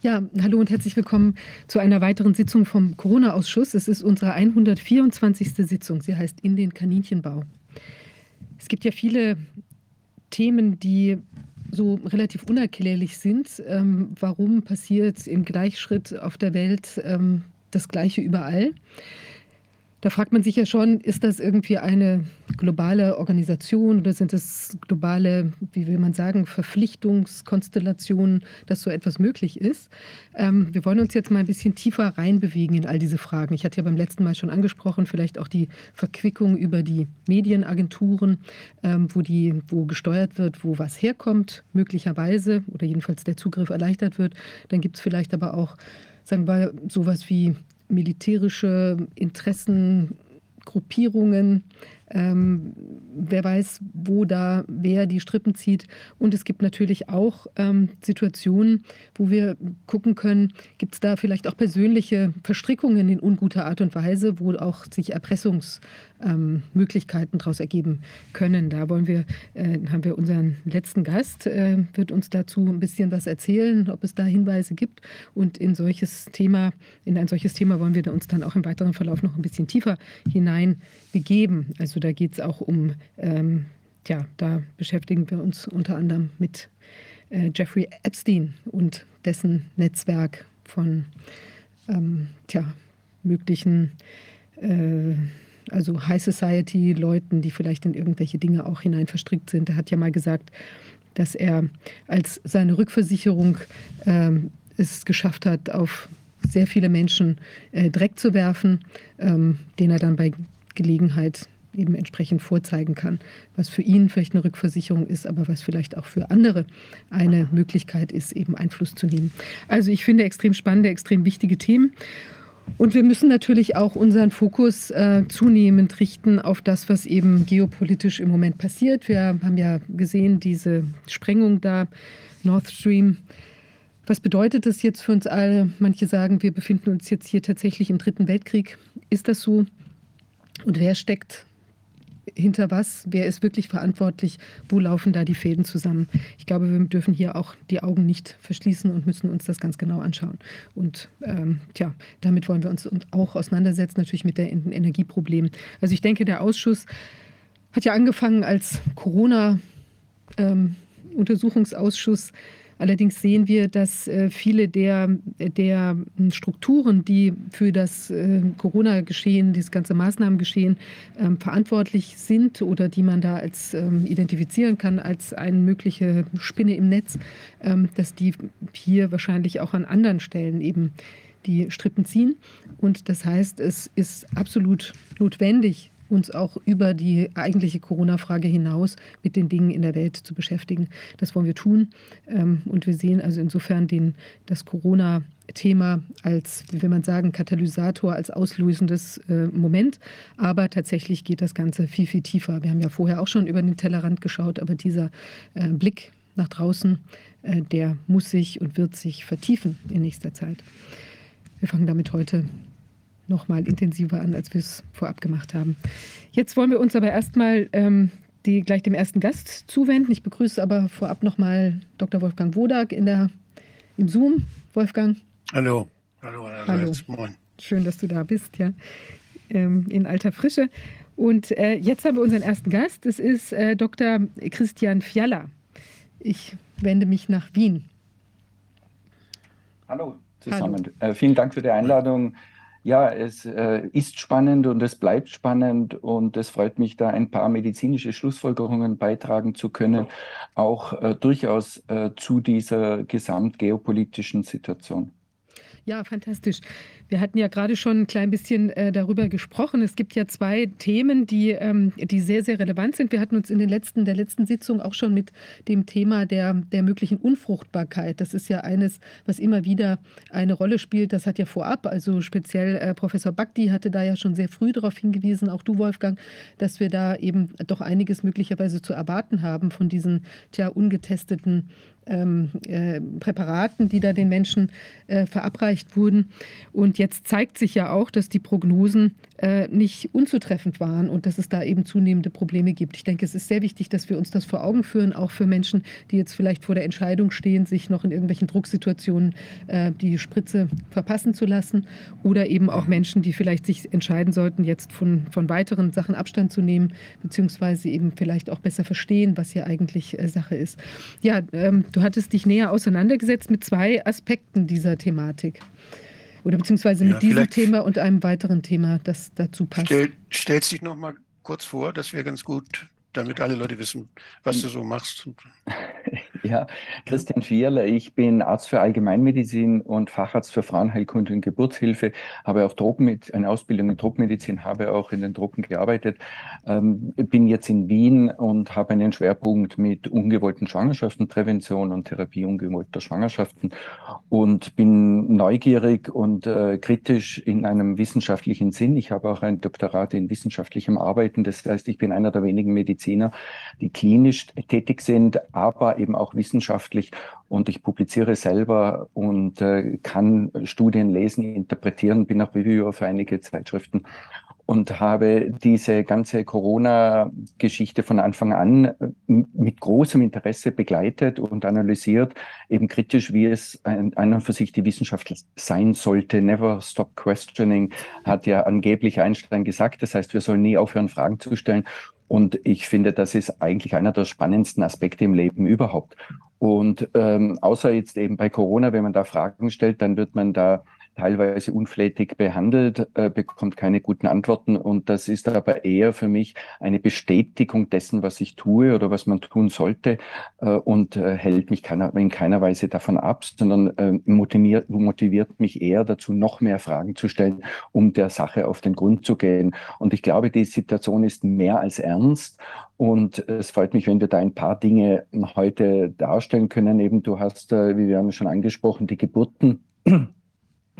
Ja, hallo und herzlich willkommen zu einer weiteren Sitzung vom Corona-Ausschuss. Es ist unsere 124. Sitzung. Sie heißt In den Kaninchenbau. Es gibt ja viele Themen, die so relativ unerklärlich sind. Ähm, warum passiert im Gleichschritt auf der Welt ähm, das Gleiche überall? Da fragt man sich ja schon, ist das irgendwie eine globale Organisation oder sind es globale, wie will man sagen, Verpflichtungskonstellationen, dass so etwas möglich ist? Ähm, wir wollen uns jetzt mal ein bisschen tiefer reinbewegen in all diese Fragen. Ich hatte ja beim letzten Mal schon angesprochen, vielleicht auch die Verquickung über die Medienagenturen, ähm, wo, die, wo gesteuert wird, wo was herkommt, möglicherweise, oder jedenfalls der Zugriff erleichtert wird. Dann gibt es vielleicht aber auch, sagen wir, sowas wie militärische Interessengruppierungen. Ähm, wer weiß, wo da wer die Strippen zieht. Und es gibt natürlich auch ähm, Situationen, wo wir gucken können, gibt es da vielleicht auch persönliche Verstrickungen in unguter Art und Weise, wo auch sich Erpressungs- ähm, Möglichkeiten daraus ergeben können. Da wollen wir, äh, haben wir unseren letzten Gast, äh, wird uns dazu ein bisschen was erzählen, ob es da Hinweise gibt. Und in solches Thema, in ein solches Thema wollen wir uns dann auch im weiteren Verlauf noch ein bisschen tiefer hinein begeben. Also da geht es auch um, ähm, ja, da beschäftigen wir uns unter anderem mit äh, Jeffrey Epstein und dessen Netzwerk von ähm, tja, möglichen äh, also High Society Leuten, die vielleicht in irgendwelche Dinge auch hinein verstrickt sind. Er hat ja mal gesagt, dass er als seine Rückversicherung äh, es geschafft hat, auf sehr viele Menschen äh, Dreck zu werfen, ähm, den er dann bei Gelegenheit eben entsprechend vorzeigen kann, was für ihn vielleicht eine Rückversicherung ist, aber was vielleicht auch für andere eine Möglichkeit ist, eben Einfluss zu nehmen. Also ich finde extrem spannende, extrem wichtige Themen. Und wir müssen natürlich auch unseren Fokus äh, zunehmend richten auf das, was eben geopolitisch im Moment passiert. Wir haben ja gesehen, diese Sprengung da, Nord Stream. Was bedeutet das jetzt für uns alle? Manche sagen, wir befinden uns jetzt hier tatsächlich im Dritten Weltkrieg. Ist das so? Und wer steckt hinter was, wer ist wirklich verantwortlich, wo laufen da die Fäden zusammen. Ich glaube, wir dürfen hier auch die Augen nicht verschließen und müssen uns das ganz genau anschauen. Und ähm, tja, damit wollen wir uns auch auseinandersetzen, natürlich mit der Energieproblem. Also ich denke, der Ausschuss hat ja angefangen als Corona-Untersuchungsausschuss. Ähm, Allerdings sehen wir, dass äh, viele der, der Strukturen, die für das äh, Corona-Geschehen, dieses ganze Maßnahmengeschehen ähm, verantwortlich sind oder die man da als ähm, identifizieren kann als eine mögliche Spinne im Netz, ähm, dass die hier wahrscheinlich auch an anderen Stellen eben die Strippen ziehen. Und das heißt, es ist absolut notwendig, uns auch über die eigentliche Corona-Frage hinaus mit den Dingen in der Welt zu beschäftigen. Das wollen wir tun. Ähm, und wir sehen also insofern den, das Corona-Thema als, wie will man sagen, Katalysator, als auslösendes äh, Moment. Aber tatsächlich geht das Ganze viel, viel tiefer. Wir haben ja vorher auch schon über den Tellerrand geschaut, aber dieser äh, Blick nach draußen, äh, der muss sich und wird sich vertiefen in nächster Zeit. Wir fangen damit heute noch mal intensiver an, als wir es vorab gemacht haben. Jetzt wollen wir uns aber erstmal ähm, die, gleich dem ersten Gast zuwenden. Ich begrüße aber vorab noch mal Dr. Wolfgang Wodak in der, im Zoom. Wolfgang. Hallo. Hallo, Hallo. Moin. Schön, dass du da bist, ja, ähm, in alter Frische. Und äh, jetzt haben wir unseren ersten Gast. Das ist äh, Dr. Christian Fiala. Ich wende mich nach Wien. Hallo zusammen. Hallo. Äh, vielen Dank für die Einladung ja, es äh, ist spannend und es bleibt spannend und es freut mich, da ein paar medizinische Schlussfolgerungen beitragen zu können, auch äh, durchaus äh, zu dieser gesamtgeopolitischen Situation. Ja, fantastisch. Wir hatten ja gerade schon ein klein bisschen äh, darüber gesprochen. Es gibt ja zwei Themen, die, ähm, die sehr, sehr relevant sind. Wir hatten uns in den letzten, der letzten Sitzung auch schon mit dem Thema der, der möglichen Unfruchtbarkeit. Das ist ja eines, was immer wieder eine Rolle spielt. Das hat ja vorab, also speziell äh, Professor Bakti hatte da ja schon sehr früh darauf hingewiesen, auch du, Wolfgang, dass wir da eben doch einiges möglicherweise zu erwarten haben von diesen tja, ungetesteten ähm, äh, Präparaten, die da den Menschen äh, verabreicht wurden. Und Jetzt zeigt sich ja auch, dass die Prognosen äh, nicht unzutreffend waren und dass es da eben zunehmende Probleme gibt. Ich denke, es ist sehr wichtig, dass wir uns das vor Augen führen, auch für Menschen, die jetzt vielleicht vor der Entscheidung stehen, sich noch in irgendwelchen Drucksituationen äh, die Spritze verpassen zu lassen oder eben auch Menschen, die vielleicht sich entscheiden sollten, jetzt von, von weiteren Sachen Abstand zu nehmen, beziehungsweise eben vielleicht auch besser verstehen, was hier eigentlich äh, Sache ist. Ja, ähm, du hattest dich näher auseinandergesetzt mit zwei Aspekten dieser Thematik. Oder beziehungsweise mit ja, diesem Thema und einem weiteren Thema, das dazu passt. Stell, stellst dich noch mal kurz vor, das wäre ganz gut, damit alle Leute wissen, was du so machst. Ja, Christian Fierler, ich bin Arzt für Allgemeinmedizin und Facharzt für Frauenheilkunde und Geburtshilfe, habe auch Tropenmed eine Ausbildung in Tropenmedizin, habe auch in den Tropen gearbeitet, ähm, bin jetzt in Wien und habe einen Schwerpunkt mit ungewollten Schwangerschaften, Prävention und Therapie ungewollter Schwangerschaften und bin neugierig und äh, kritisch in einem wissenschaftlichen Sinn. Ich habe auch ein Doktorat in wissenschaftlichem Arbeiten, das heißt, ich bin einer der wenigen Mediziner, die klinisch tätig sind, aber eben auch wissenschaftlich und ich publiziere selber und äh, kann Studien lesen, interpretieren, bin auch Reviewer für einige Zeitschriften und habe diese ganze Corona-Geschichte von Anfang an äh, mit großem Interesse begleitet und analysiert, eben kritisch, wie es an und für sich die Wissenschaft sein sollte. Never stop questioning, hat ja angeblich Einstein gesagt. Das heißt, wir sollen nie aufhören, Fragen zu stellen. Und ich finde, das ist eigentlich einer der spannendsten Aspekte im Leben überhaupt. Und ähm, außer jetzt eben bei Corona, wenn man da Fragen stellt, dann wird man da teilweise unflätig behandelt, äh, bekommt keine guten Antworten. Und das ist aber eher für mich eine Bestätigung dessen, was ich tue oder was man tun sollte äh, und äh, hält mich keiner, in keiner Weise davon ab, sondern äh, motiviert, motiviert mich eher dazu, noch mehr Fragen zu stellen, um der Sache auf den Grund zu gehen. Und ich glaube, die Situation ist mehr als ernst. Und es freut mich, wenn wir da ein paar Dinge heute darstellen können. Eben du hast, äh, wie wir haben schon angesprochen, die Geburten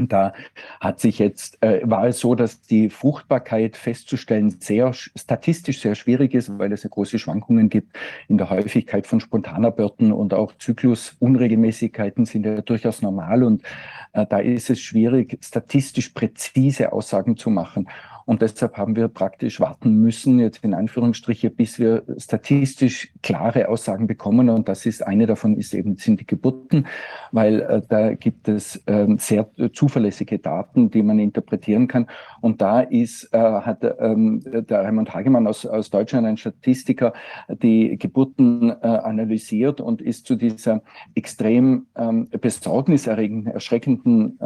da hat sich jetzt, äh, war es so, dass die Fruchtbarkeit festzustellen sehr statistisch sehr schwierig ist, weil es ja große Schwankungen gibt in der Häufigkeit von Spontanaborten und auch Zyklusunregelmäßigkeiten sind ja durchaus normal und äh, da ist es schwierig, statistisch präzise Aussagen zu machen. Und deshalb haben wir praktisch warten müssen, jetzt in Anführungsstriche, bis wir statistisch klare Aussagen bekommen. Und das ist eine davon, ist eben, sind die Geburten, weil äh, da gibt es ähm, sehr zuverlässige Daten, die man interpretieren kann. Und da ist, äh, hat ähm, der Raimund Hagemann aus, aus Deutschland, ein Statistiker, die Geburten äh, analysiert und ist zu dieser extrem ähm, besorgniserregenden, erschreckenden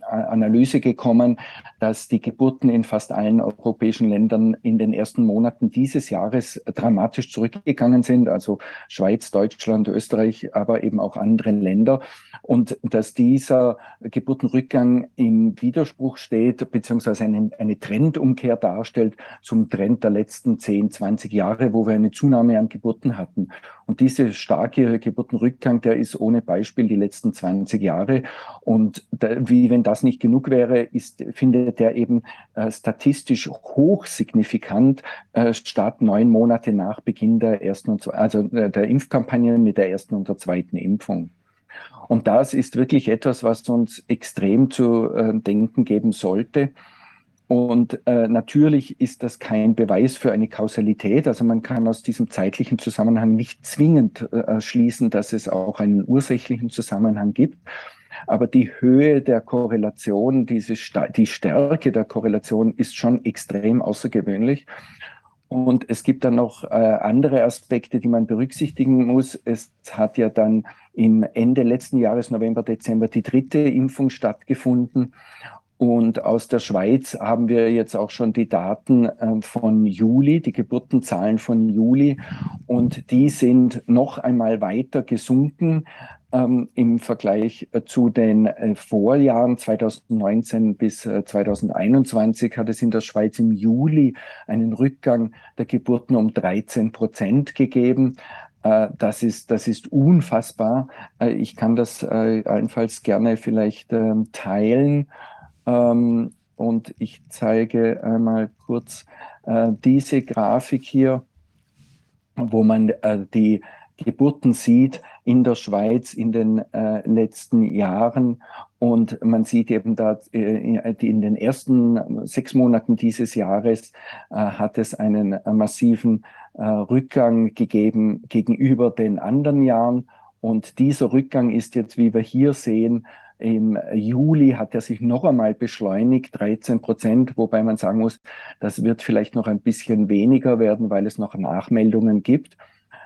Analyse gekommen, dass die Geburten in fast allen europäischen Ländern in den ersten Monaten dieses Jahres dramatisch zurückgegangen sind, also Schweiz, Deutschland, Österreich, aber eben auch andere Länder. Und dass dieser Geburtenrückgang im Widerspruch steht, beziehungsweise eine, eine Trendumkehr darstellt zum Trend der letzten 10, 20 Jahre, wo wir eine Zunahme an Geburten hatten. Und dieser starke Geburtenrückgang, der ist ohne Beispiel die letzten 20 Jahre. Und da, wie wenn das nicht genug wäre, ist, findet der eben äh, statistisch hochsignifikant äh, statt neun Monate nach Beginn der ersten und also äh, der Impfkampagnen mit der ersten und der zweiten Impfung. Und das ist wirklich etwas, was uns extrem zu äh, denken geben sollte. Und äh, natürlich ist das kein Beweis für eine Kausalität. Also man kann aus diesem zeitlichen Zusammenhang nicht zwingend äh, schließen, dass es auch einen ursächlichen Zusammenhang gibt. Aber die Höhe der Korrelation, diese, die Stärke der Korrelation ist schon extrem außergewöhnlich. Und es gibt dann noch äh, andere Aspekte, die man berücksichtigen muss. Es hat ja dann im Ende letzten Jahres, November, Dezember, die dritte Impfung stattgefunden. Und aus der Schweiz haben wir jetzt auch schon die Daten äh, von Juli, die Geburtenzahlen von Juli. Und die sind noch einmal weiter gesunken ähm, im Vergleich äh, zu den äh, Vorjahren 2019 bis 2021 hat es in der Schweiz im Juli einen Rückgang der Geburten um 13 Prozent gegeben. Das ist, das ist unfassbar. Ich kann das allenfalls gerne vielleicht ähm, teilen. Ähm, und ich zeige einmal kurz äh, diese Grafik hier, wo man äh, die Geburten sieht in der Schweiz in den äh, letzten Jahren. Und man sieht eben da, äh, in den ersten sechs Monaten dieses Jahres äh, hat es einen massiven äh, Rückgang gegeben gegenüber den anderen Jahren. Und dieser Rückgang ist jetzt, wie wir hier sehen, im Juli hat er sich noch einmal beschleunigt, 13 Prozent, wobei man sagen muss, das wird vielleicht noch ein bisschen weniger werden, weil es noch Nachmeldungen gibt.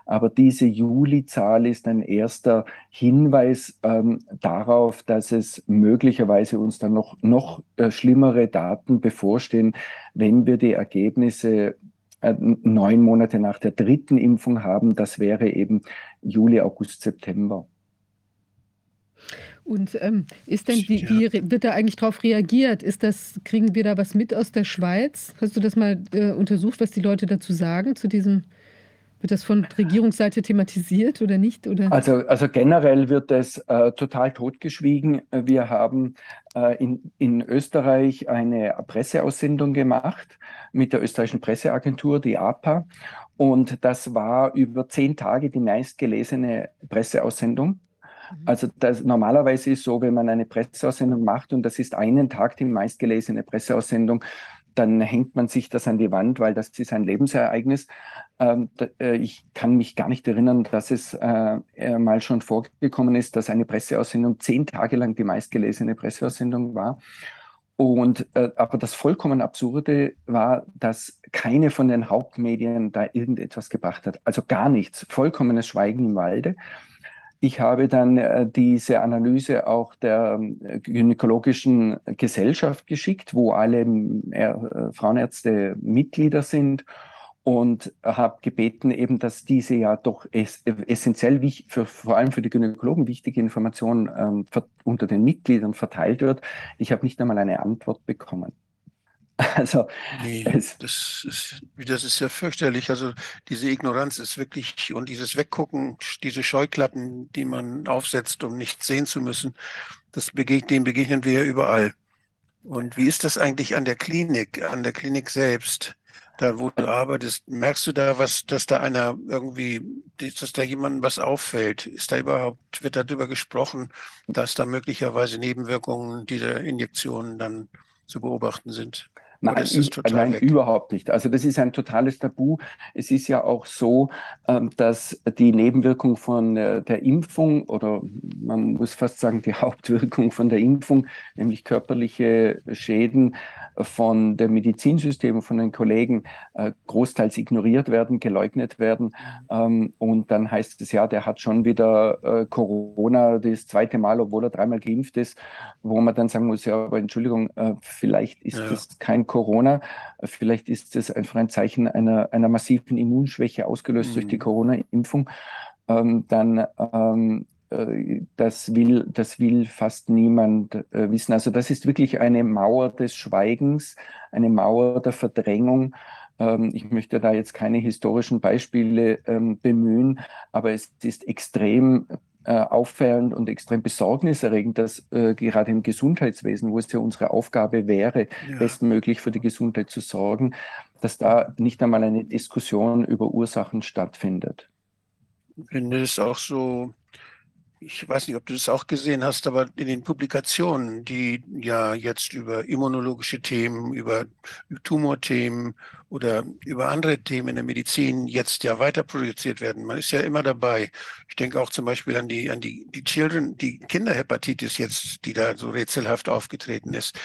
Aber diese Juli-Zahl ist ein erster Hinweis ähm, darauf, dass es möglicherweise uns dann noch, noch äh, schlimmere Daten bevorstehen, wenn wir die Ergebnisse äh, neun Monate nach der dritten Impfung haben. Das wäre eben Juli, August, September. Und ähm, ist denn, wie, wie, wird da eigentlich darauf reagiert? Ist das, kriegen wir da was mit aus der Schweiz? Hast du das mal äh, untersucht, was die Leute dazu sagen, zu diesem wird das von Regierungsseite thematisiert oder nicht? Oder? Also, also generell wird es äh, total totgeschwiegen. Wir haben äh, in, in Österreich eine Presseaussendung gemacht mit der österreichischen Presseagentur, die APA. Und das war über zehn Tage die meistgelesene Presseaussendung. Mhm. Also das, normalerweise ist so, wenn man eine Presseaussendung macht und das ist einen Tag die meistgelesene Presseaussendung, dann hängt man sich das an die Wand, weil das ist ein Lebensereignis. Ähm, äh, ich kann mich gar nicht erinnern, dass es äh, mal schon vorgekommen ist, dass eine Presseaussendung zehn Tage lang die meistgelesene Presseaussendung war. Und äh, aber das vollkommen Absurde war, dass keine von den Hauptmedien da irgendetwas gebracht hat. Also gar nichts. Vollkommenes Schweigen im Walde. Ich habe dann äh, diese Analyse auch der äh, gynäkologischen Gesellschaft geschickt, wo alle äh, Frauenärzte Mitglieder sind und habe gebeten eben, dass diese ja doch essentiell für, vor allem für die Gynäkologen wichtige Information ähm, unter den Mitgliedern verteilt wird. Ich habe nicht einmal eine Antwort bekommen. Also, nee, das, ist, das ist ja fürchterlich. Also diese Ignoranz ist wirklich und dieses Weggucken, diese Scheuklappen, die man aufsetzt, um nichts sehen zu müssen, das begegnet, dem begegnen wir ja überall. Und wie ist das eigentlich an der Klinik, an der Klinik selbst? Da, wo du arbeitest, merkst du da was, dass da einer irgendwie, dass da jemandem was auffällt? Ist da überhaupt, wird darüber gesprochen, dass da möglicherweise Nebenwirkungen dieser Injektionen dann zu beobachten sind? Nein, nein überhaupt nicht. Also das ist ein totales Tabu. Es ist ja auch so, ähm, dass die Nebenwirkung von äh, der Impfung oder man muss fast sagen die Hauptwirkung von der Impfung, nämlich körperliche Schäden von dem Medizinsystem, von den Kollegen äh, großteils ignoriert werden, geleugnet werden. Ähm, und dann heißt es ja, der hat schon wieder äh, Corona das zweite Mal, obwohl er dreimal geimpft ist, wo man dann sagen muss, ja, aber Entschuldigung, vielleicht ist ja. das kein Corona. Vielleicht ist es einfach ein Zeichen einer, einer massiven Immunschwäche ausgelöst mhm. durch die mhm. Corona-Impfung. Ähm, dann ähm, äh, das will, das will fast niemand äh, wissen. Also das ist wirklich eine Mauer des Schweigens, eine Mauer der Verdrängung. Ähm, ich möchte da jetzt keine historischen Beispiele ähm, bemühen, aber es ist extrem äh, auffällend und extrem besorgniserregend, dass äh, gerade im Gesundheitswesen, wo es ja unsere Aufgabe wäre, ja. bestmöglich für die Gesundheit zu sorgen, dass da nicht einmal eine Diskussion über Ursachen stattfindet. Ich finde es auch so ich weiß nicht, ob du das auch gesehen hast, aber in den Publikationen, die ja jetzt über immunologische Themen, über Tumorthemen oder über andere Themen in der Medizin jetzt ja weiter produziert werden, man ist ja immer dabei. Ich denke auch zum Beispiel an die, an die, die Children, die Kinderhepatitis jetzt, die da so rätselhaft aufgetreten ist.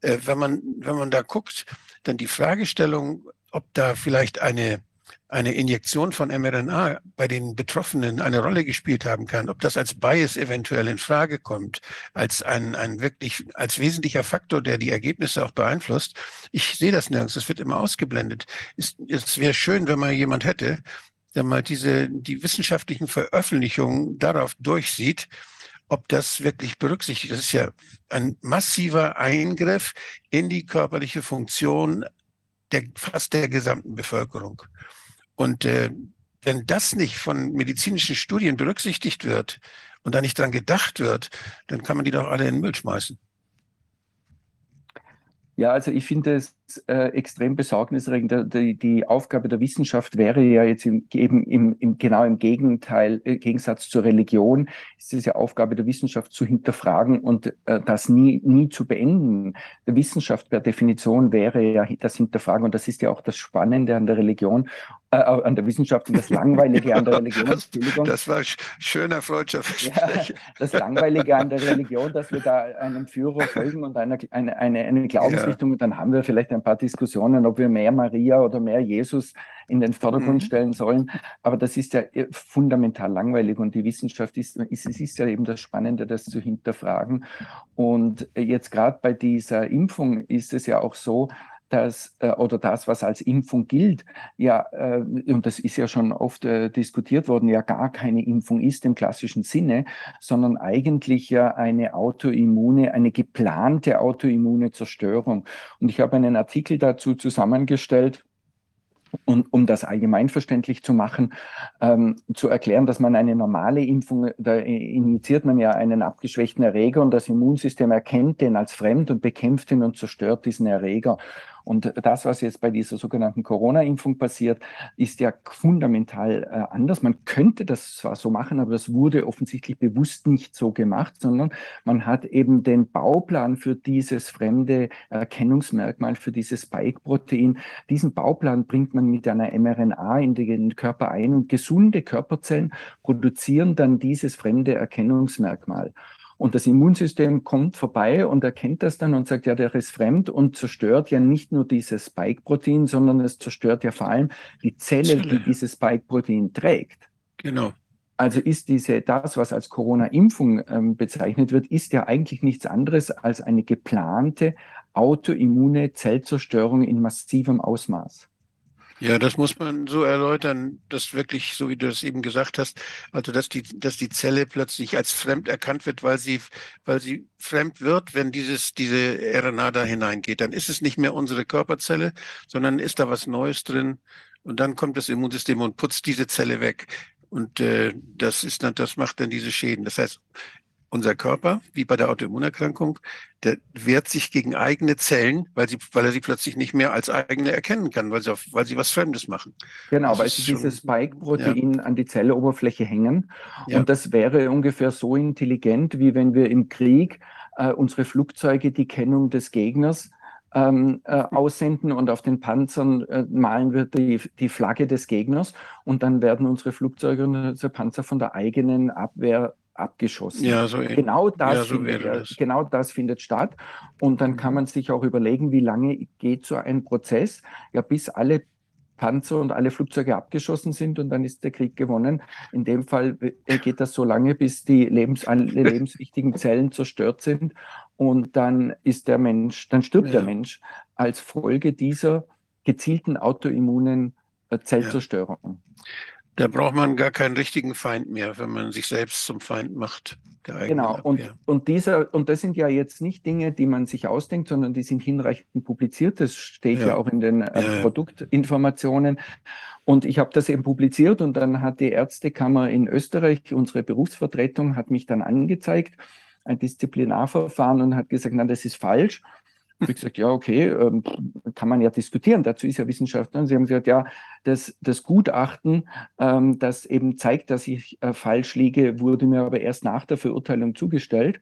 Äh, wenn man, wenn man da guckt, dann die Fragestellung, ob da vielleicht eine eine Injektion von mRNA bei den Betroffenen eine Rolle gespielt haben kann, ob das als Bias eventuell in Frage kommt, als ein, ein wirklich, als wesentlicher Faktor, der die Ergebnisse auch beeinflusst. Ich sehe das nirgends, es wird immer ausgeblendet. Es, es wäre schön, wenn man jemand hätte, der mal diese, die wissenschaftlichen Veröffentlichungen darauf durchsieht, ob das wirklich berücksichtigt. Das ist ja ein massiver Eingriff in die körperliche Funktion der, fast der gesamten Bevölkerung. Und äh, wenn das nicht von medizinischen Studien berücksichtigt wird und da nicht dran gedacht wird, dann kann man die doch alle in den Müll schmeißen. Ja, also ich finde es äh, extrem besorgniserregend. Die, die, Aufgabe der Wissenschaft wäre ja jetzt im, eben im, im, genau im Gegenteil, äh, Gegensatz zur Religion, ist es ja Aufgabe der Wissenschaft zu hinterfragen und äh, das nie, nie zu beenden. Der Wissenschaft per Definition wäre ja das Hinterfragen und das ist ja auch das Spannende an der Religion, äh, an der Wissenschaft und das Langweilige an der Religion. Das, das war schöner freudscher ja, Das Langweilige an der Religion, dass wir da einem Führer folgen und einer, eine, eine, eine Glaubensrichtung, ja. und dann haben wir vielleicht ein paar Diskussionen, ob wir mehr Maria oder mehr Jesus in den Vordergrund mhm. stellen sollen. Aber das ist ja äh, fundamental langweilig und die Wissenschaft ist, ist, es ist ja eben das Spannende, das zu hinterfragen. Und jetzt gerade bei dieser Impfung ist es ja auch so, dass, äh, oder das, was als Impfung gilt, ja, äh, und das ist ja schon oft äh, diskutiert worden, ja gar keine Impfung ist im klassischen Sinne, sondern eigentlich ja eine autoimmune, eine geplante autoimmune Zerstörung. Und ich habe einen Artikel dazu zusammengestellt, und um das allgemeinverständlich zu machen, ähm, zu erklären, dass man eine normale Impfung, da injiziert man ja einen abgeschwächten Erreger und das Immunsystem erkennt den als fremd und bekämpft ihn und zerstört diesen Erreger. Und das, was jetzt bei dieser sogenannten Corona-Impfung passiert, ist ja fundamental äh, anders. Man könnte das zwar so machen, aber das wurde offensichtlich bewusst nicht so gemacht, sondern man hat eben den Bauplan für dieses fremde Erkennungsmerkmal, für dieses Spike-Protein. Diesen Bauplan bringt man mit einer mRNA in den Körper ein und gesunde Körperzellen produzieren dann dieses fremde Erkennungsmerkmal. Und das Immunsystem kommt vorbei und erkennt das dann und sagt, ja, der ist fremd und zerstört ja nicht nur dieses Spike-Protein, sondern es zerstört ja vor allem die Zelle, die dieses Spike-Protein trägt. Genau. Also ist diese, das, was als Corona-Impfung ähm, bezeichnet wird, ist ja eigentlich nichts anderes als eine geplante autoimmune Zellzerstörung in massivem Ausmaß. Ja, das muss man so erläutern, dass wirklich, so wie du es eben gesagt hast, also dass die, dass die Zelle plötzlich als fremd erkannt wird, weil sie, weil sie fremd wird, wenn dieses, diese RNA da hineingeht. Dann ist es nicht mehr unsere Körperzelle, sondern ist da was Neues drin. Und dann kommt das Immunsystem und putzt diese Zelle weg. Und äh, das ist dann, das macht dann diese Schäden. Das heißt, unser Körper, wie bei der Autoimmunerkrankung, der wehrt sich gegen eigene Zellen, weil, sie, weil er sie plötzlich nicht mehr als eigene erkennen kann, weil sie, auf, weil sie was Fremdes machen. Genau, das weil sie dieses Spike-Protein ja. an die Zelloberfläche hängen. Ja. Und das wäre ungefähr so intelligent, wie wenn wir im Krieg äh, unsere Flugzeuge die Kennung des Gegners ähm, äh, aussenden und auf den Panzern äh, malen wir die, die Flagge des Gegners und dann werden unsere Flugzeuge und unsere Panzer von der eigenen Abwehr abgeschossen. Ja, so genau, das ja, so findet, das. genau das findet statt. Und dann kann man sich auch überlegen, wie lange geht so ein Prozess, ja, bis alle Panzer und alle Flugzeuge abgeschossen sind und dann ist der Krieg gewonnen. In dem Fall äh, geht das so lange, bis die lebens alle lebenswichtigen Zellen zerstört sind und dann ist der Mensch, dann stirbt ja. der Mensch als Folge dieser gezielten autoimmunen äh, Zellzerstörung. Ja. Da braucht man gar keinen richtigen Feind mehr, wenn man sich selbst zum Feind macht. Genau, und, und, dieser, und das sind ja jetzt nicht Dinge, die man sich ausdenkt, sondern die sind hinreichend publiziert. Das steht ja, ja auch in den äh. Produktinformationen. Und ich habe das eben publiziert und dann hat die Ärztekammer in Österreich, unsere Berufsvertretung, hat mich dann angezeigt, ein Disziplinarverfahren und hat gesagt, nein, das ist falsch. Ich gesagt, ja, okay, ähm, kann man ja diskutieren. Dazu ist ja Wissenschaftler. Und sie haben gesagt, ja, das, das Gutachten, ähm, das eben zeigt, dass ich äh, falsch liege, wurde mir aber erst nach der Verurteilung zugestellt.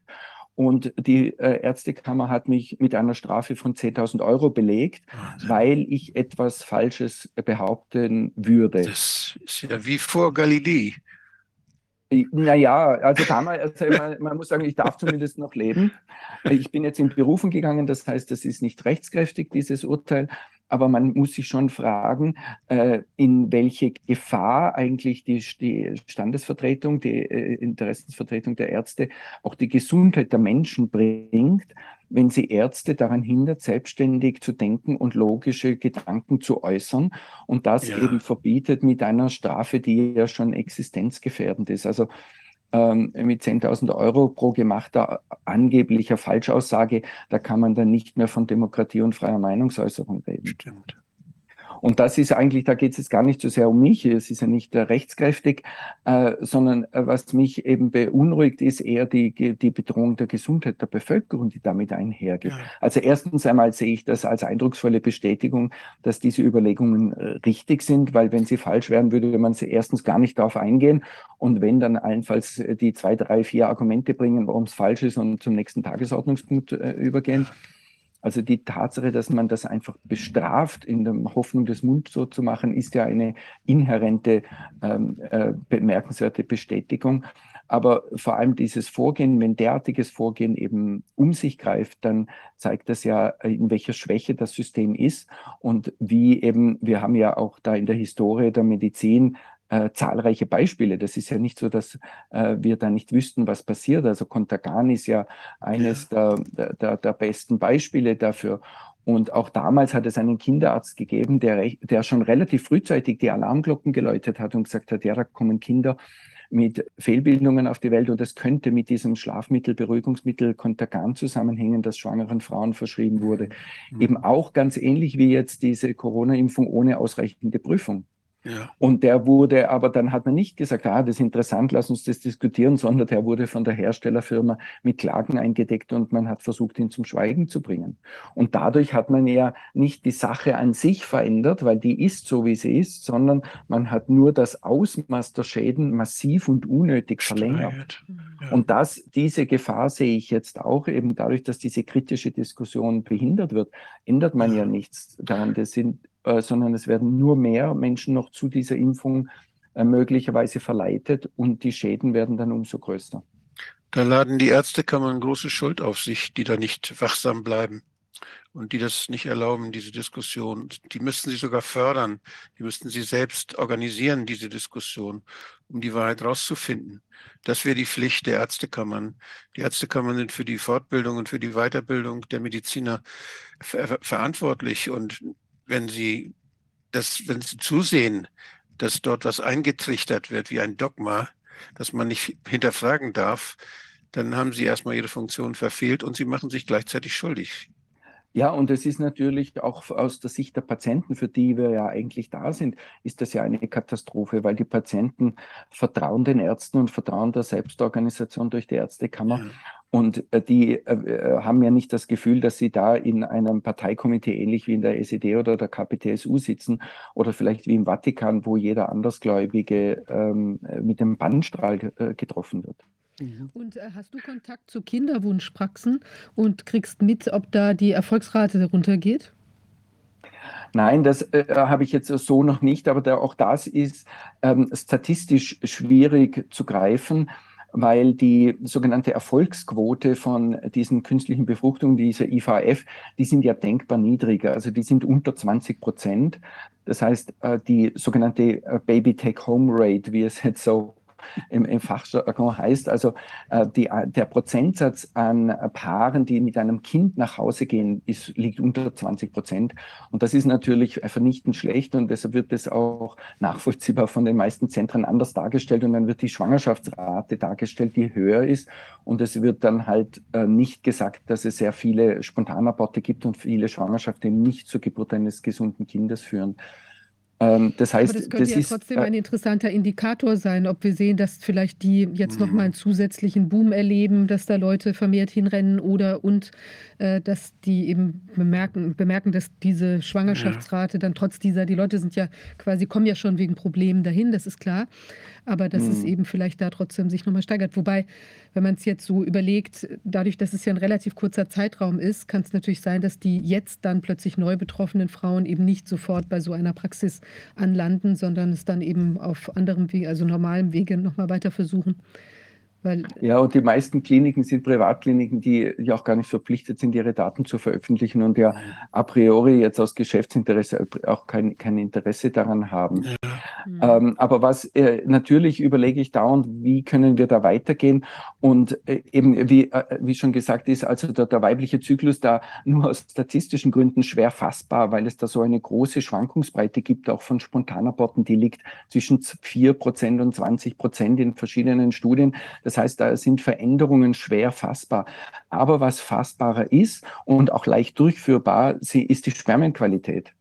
Und die äh, Ärztekammer hat mich mit einer Strafe von 10.000 Euro belegt, Wahnsinn. weil ich etwas Falsches behaupten würde. Das ist ja wie vor Galilei. Naja, also damals, also man, muss sagen, ich darf zumindest noch leben. Ich bin jetzt in Berufen gegangen, das heißt, das ist nicht rechtskräftig, dieses Urteil. Aber man muss sich schon fragen, äh, in welche Gefahr eigentlich die, die Standesvertretung, die äh, Interessensvertretung der Ärzte auch die Gesundheit der Menschen bringt, wenn sie Ärzte daran hindert, selbstständig zu denken und logische Gedanken zu äußern und das ja. eben verbietet mit einer Strafe, die ja schon existenzgefährdend ist. Also ähm, mit 10.000 Euro pro gemachter angeblicher Falschaussage, da kann man dann nicht mehr von Demokratie und freier Meinungsäußerung reden. Stimmt. Und das ist eigentlich, da geht es jetzt gar nicht so sehr um mich, es ist ja nicht äh, rechtskräftig, äh, sondern äh, was mich eben beunruhigt, ist eher die, die Bedrohung der Gesundheit der Bevölkerung, die damit einhergeht. Ja. Also erstens einmal sehe ich das als eindrucksvolle Bestätigung, dass diese Überlegungen äh, richtig sind, weil wenn sie falsch wären, würde man sie erstens gar nicht darauf eingehen und wenn dann allenfalls die zwei, drei, vier Argumente bringen, warum es falsch ist und zum nächsten Tagesordnungspunkt äh, übergehen. Also die Tatsache, dass man das einfach bestraft, in der Hoffnung, das Mund so zu machen, ist ja eine inhärente, ähm, äh, bemerkenswerte Bestätigung. Aber vor allem dieses Vorgehen, wenn derartiges Vorgehen eben um sich greift, dann zeigt das ja, in welcher Schwäche das System ist und wie eben, wir haben ja auch da in der Historie der Medizin äh, zahlreiche Beispiele. Das ist ja nicht so, dass äh, wir da nicht wüssten, was passiert. Also Contagan ist ja eines ja. Der, der, der besten Beispiele dafür. Und auch damals hat es einen Kinderarzt gegeben, der, der schon relativ frühzeitig die Alarmglocken geläutet hat und gesagt hat, ja, da kommen Kinder mit Fehlbildungen auf die Welt und es könnte mit diesem Schlafmittel, Beruhigungsmittel Contagan zusammenhängen, das schwangeren Frauen verschrieben wurde. Mhm. Eben auch ganz ähnlich wie jetzt diese Corona-Impfung ohne ausreichende Prüfung. Und der wurde, aber dann hat man nicht gesagt, ah, das ist interessant, lass uns das diskutieren, sondern der wurde von der Herstellerfirma mit Klagen eingedeckt und man hat versucht, ihn zum Schweigen zu bringen. Und dadurch hat man ja nicht die Sache an sich verändert, weil die ist so, wie sie ist, sondern man hat nur das Ausmaß der Schäden massiv und unnötig verlängert. Ja. Und das, diese Gefahr sehe ich jetzt auch eben dadurch, dass diese kritische Diskussion behindert wird, ändert man ja, ja nichts daran. Das sind äh, sondern es werden nur mehr Menschen noch zu dieser Impfung äh, möglicherweise verleitet und die Schäden werden dann umso größer. Da laden die Ärztekammern große Schuld auf sich, die da nicht wachsam bleiben und die das nicht erlauben, diese Diskussion. Die müssten sie sogar fördern, die müssten sie selbst organisieren, diese Diskussion, um die Wahrheit rauszufinden. Das wäre die Pflicht der Ärztekammern. Die Ärztekammern sind für die Fortbildung und für die Weiterbildung der Mediziner ver verantwortlich und wenn Sie das, wenn Sie zusehen, dass dort was eingetrichtert wird wie ein Dogma, das man nicht hinterfragen darf, dann haben Sie erstmal Ihre Funktion verfehlt und Sie machen sich gleichzeitig schuldig. Ja, und es ist natürlich auch aus der Sicht der Patienten, für die wir ja eigentlich da sind, ist das ja eine Katastrophe, weil die Patienten vertrauen den Ärzten und vertrauen der Selbstorganisation durch die Ärztekammer. Ja. Und äh, die äh, äh, haben ja nicht das Gefühl, dass sie da in einem Parteikomitee ähnlich wie in der SED oder der KPTSU sitzen oder vielleicht wie im Vatikan, wo jeder Andersgläubige ähm, mit dem Bannstrahl äh, getroffen wird. Mhm. Und äh, hast du Kontakt zu Kinderwunschpraxen und kriegst mit, ob da die Erfolgsrate runtergeht? Nein, das äh, habe ich jetzt so noch nicht, aber da, auch das ist ähm, statistisch schwierig zu greifen weil die sogenannte Erfolgsquote von diesen künstlichen Befruchtungen, dieser IVF, die sind ja denkbar niedriger. Also die sind unter 20 Prozent. Das heißt, äh, die sogenannte äh, Baby-Take-Home-Rate, wie es jetzt so im, im Fachjargon heißt. Also äh, die, der Prozentsatz an Paaren, die mit einem Kind nach Hause gehen, ist, liegt unter 20 Prozent. Und das ist natürlich vernichtend schlecht und deshalb wird es auch nachvollziehbar von den meisten Zentren anders dargestellt und dann wird die Schwangerschaftsrate dargestellt, die höher ist. Und es wird dann halt äh, nicht gesagt, dass es sehr viele Spontanaborte gibt und viele Schwangerschaften nicht zur Geburt eines gesunden Kindes führen. Ähm, das heißt, Aber das könnte das ja ist, trotzdem äh, ein interessanter Indikator sein, ob wir sehen, dass vielleicht die jetzt nochmal einen mhm. zusätzlichen Boom erleben, dass da Leute vermehrt hinrennen oder und äh, dass die eben bemerken, bemerken, dass diese Schwangerschaftsrate dann trotz dieser, die Leute sind ja quasi, kommen ja schon wegen Problemen dahin, das ist klar aber dass mhm. es eben vielleicht da trotzdem sich nochmal steigert. Wobei, wenn man es jetzt so überlegt, dadurch, dass es ja ein relativ kurzer Zeitraum ist, kann es natürlich sein, dass die jetzt dann plötzlich neu betroffenen Frauen eben nicht sofort bei so einer Praxis anlanden, sondern es dann eben auf anderem Wege, also normalem Wege nochmal weiter versuchen. Weil ja, und die meisten Kliniken sind Privatkliniken, die ja auch gar nicht verpflichtet sind, ihre Daten zu veröffentlichen und ja a priori jetzt aus Geschäftsinteresse auch kein, kein Interesse daran haben. Ja. Mhm. Ähm, aber was äh, natürlich überlege ich dauernd, wie können wir da weitergehen? Und äh, eben, wie, äh, wie schon gesagt ist, also der, der weibliche Zyklus da nur aus statistischen Gründen schwer fassbar, weil es da so eine große Schwankungsbreite gibt, auch von Spontanaborten, die liegt zwischen 4% und 20% in verschiedenen Studien. Das heißt, da sind Veränderungen schwer fassbar. Aber was fassbarer ist und auch leicht durchführbar, sie ist die Spermienqualität.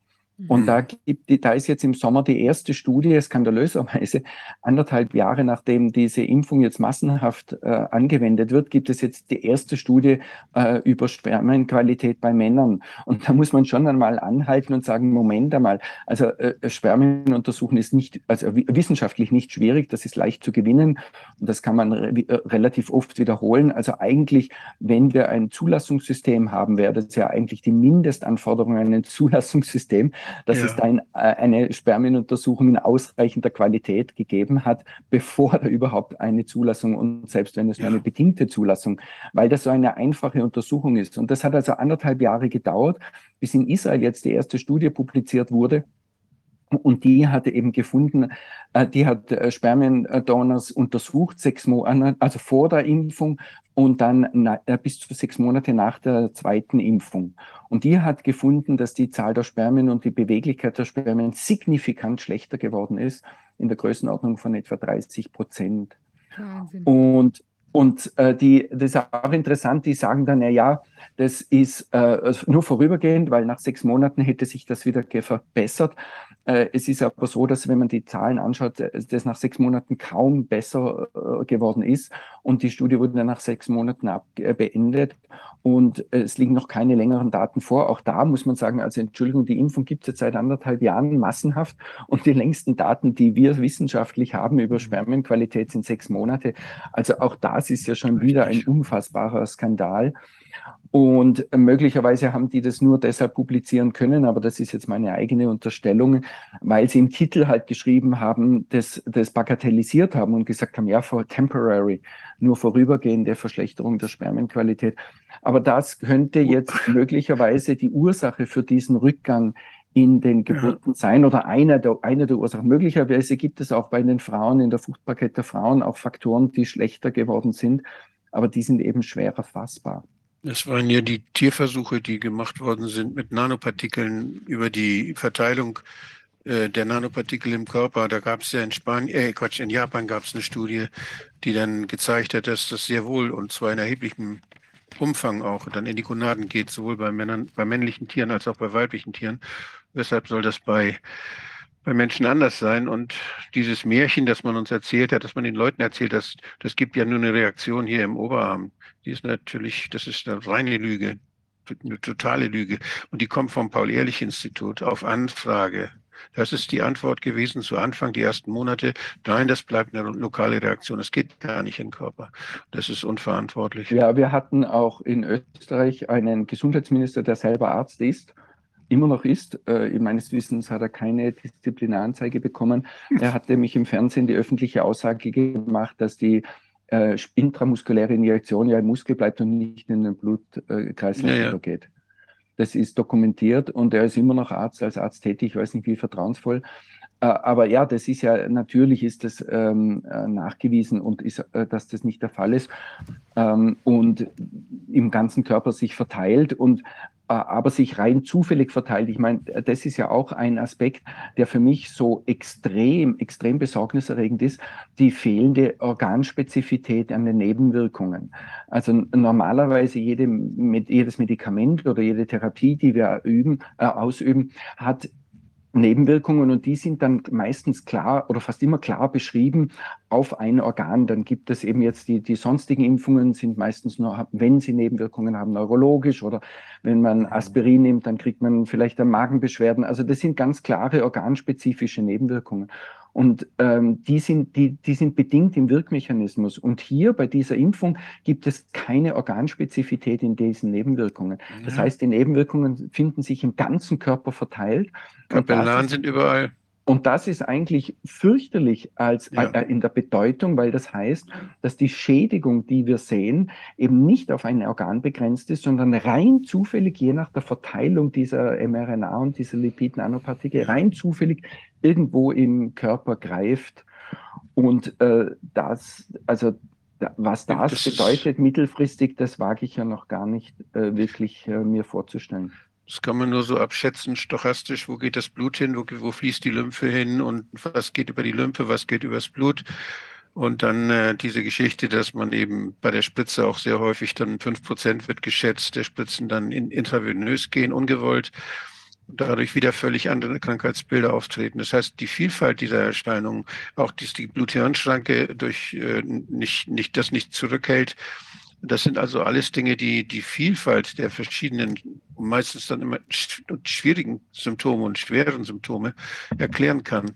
Und mhm. da, gibt, da ist jetzt im Sommer die erste Studie, skandalöserweise anderthalb Jahre nachdem diese Impfung jetzt massenhaft äh, angewendet wird, gibt es jetzt die erste Studie äh, über Spermienqualität bei Männern. Und da muss man schon einmal anhalten und sagen, Moment einmal, also äh, Spermien untersuchen ist nicht, also wissenschaftlich nicht schwierig, das ist leicht zu gewinnen und das kann man re äh, relativ oft wiederholen. Also eigentlich, wenn wir ein Zulassungssystem haben, wäre das ja eigentlich die Mindestanforderung an ein Zulassungssystem, dass ja. es da ein, äh, eine Spermienuntersuchung in ausreichender Qualität gegeben hat, bevor da überhaupt eine Zulassung und selbst wenn es nur eine bedingte Zulassung, weil das so eine einfache Untersuchung ist. Und das hat also anderthalb Jahre gedauert, bis in Israel jetzt die erste Studie publiziert wurde. Und die hatte eben gefunden, äh, die hat äh, Spermiendonors untersucht, sechs Monate, also vor der Impfung und dann bis zu sechs Monate nach der zweiten Impfung. Und die hat gefunden, dass die Zahl der Spermien und die Beweglichkeit der Spermien signifikant schlechter geworden ist, in der Größenordnung von etwa 30 Prozent. Wahnsinn. Und und äh, die, das ist auch interessant, die sagen dann, ja, ja, das ist äh, nur vorübergehend, weil nach sechs Monaten hätte sich das wieder verbessert. Äh, es ist aber so, dass wenn man die Zahlen anschaut, äh, das nach sechs Monaten kaum besser äh, geworden ist. Und die Studie wurde dann nach sechs Monaten beendet. Und es liegen noch keine längeren Daten vor. Auch da muss man sagen, also Entschuldigung, die Impfung gibt es jetzt seit anderthalb Jahren massenhaft. Und die längsten Daten, die wir wissenschaftlich haben über Spermienqualität, sind sechs Monate. Also auch das ist ja schon wieder ein unfassbarer Skandal. Und möglicherweise haben die das nur deshalb publizieren können, aber das ist jetzt meine eigene Unterstellung, weil sie im Titel halt geschrieben haben, das, das bagatellisiert haben und gesagt haben, ja, for temporary, nur vorübergehende Verschlechterung der Spermienqualität. Aber das könnte jetzt möglicherweise die Ursache für diesen Rückgang in den Geburten sein oder einer der, einer der Ursachen. Möglicherweise gibt es auch bei den Frauen, in der Fruchtbarkeit der Frauen, auch Faktoren, die schlechter geworden sind, aber die sind eben schwerer fassbar. Das waren ja die Tierversuche, die gemacht worden sind mit Nanopartikeln über die Verteilung äh, der Nanopartikel im Körper. Da gab es ja in Spanien, äh, Quatsch, in Japan gab es eine Studie, die dann gezeigt hat, dass das sehr wohl und zwar in erheblichem Umfang auch dann in die Gonaden geht, sowohl bei Männern, bei männlichen Tieren als auch bei weiblichen Tieren. Weshalb soll das bei bei Menschen anders sein. Und dieses Märchen, das man uns erzählt hat, dass man den Leuten erzählt, das, das gibt ja nur eine Reaktion hier im Oberarm. Die ist natürlich, das ist eine reine Lüge, eine totale Lüge. Und die kommt vom Paul-Ehrlich-Institut auf Anfrage. Das ist die Antwort gewesen zu Anfang, die ersten Monate. Nein, das bleibt eine lokale Reaktion. Es geht gar nicht in den Körper. Das ist unverantwortlich. Ja, wir hatten auch in Österreich einen Gesundheitsminister, der selber Arzt ist immer noch ist. Äh, meines Wissens hat er keine Disziplinaranzeige bekommen. Er hatte mich im Fernsehen die öffentliche Aussage gemacht, dass die äh, intramuskuläre Injektion ja im Muskel bleibt und nicht in den Blutkreislauf ja, ja. übergeht. Das ist dokumentiert und er ist immer noch Arzt, als Arzt tätig, ich weiß nicht wie vertrauensvoll. Äh, aber ja, das ist ja, natürlich ist das ähm, äh, nachgewiesen und ist, äh, dass das nicht der Fall ist ähm, und im ganzen Körper sich verteilt und äh, aber sich rein zufällig verteilt. Ich meine, das ist ja auch ein Aspekt, der für mich so extrem, extrem besorgniserregend ist, die fehlende Organspezifität an den Nebenwirkungen. Also normalerweise jede, jedes Medikament oder jede Therapie, die wir üben, äh, ausüben, hat Nebenwirkungen und die sind dann meistens klar oder fast immer klar beschrieben auf ein Organ. Dann gibt es eben jetzt die, die sonstigen Impfungen sind meistens nur, wenn sie Nebenwirkungen haben, neurologisch oder wenn man mhm. Aspirin nimmt, dann kriegt man vielleicht Magenbeschwerden. Also das sind ganz klare organspezifische Nebenwirkungen. Und ähm, die, sind, die, die sind bedingt im Wirkmechanismus. Und hier bei dieser Impfung gibt es keine Organspezifität in diesen Nebenwirkungen. Ja. Das heißt, die Nebenwirkungen finden sich im ganzen Körper verteilt. Kapillaren sind überall. Und das ist eigentlich fürchterlich als, ja. äh, in der Bedeutung, weil das heißt, dass die Schädigung, die wir sehen, eben nicht auf ein Organ begrenzt ist, sondern rein zufällig, je nach der Verteilung dieser mRNA und dieser Lipid-Nanopartikel, rein zufällig irgendwo im Körper greift. Und äh, das, also was das, das bedeutet mittelfristig, das wage ich ja noch gar nicht äh, wirklich äh, mir vorzustellen. Das kann man nur so abschätzen, stochastisch, wo geht das Blut hin, wo, wo fließt die Lymphe hin und was geht über die Lymphe, was geht übers Blut. Und dann äh, diese Geschichte, dass man eben bei der Spritze auch sehr häufig dann fünf Prozent wird geschätzt, der Spritzen dann in, intravenös gehen, ungewollt. dadurch wieder völlig andere Krankheitsbilder auftreten. Das heißt, die Vielfalt dieser Erscheinungen, auch dass die Blut-Hirn-Schranke durch äh, nicht, nicht, das nicht zurückhält, das sind also alles Dinge, die die Vielfalt der verschiedenen, meistens dann immer schwierigen Symptome und schweren Symptome erklären kann.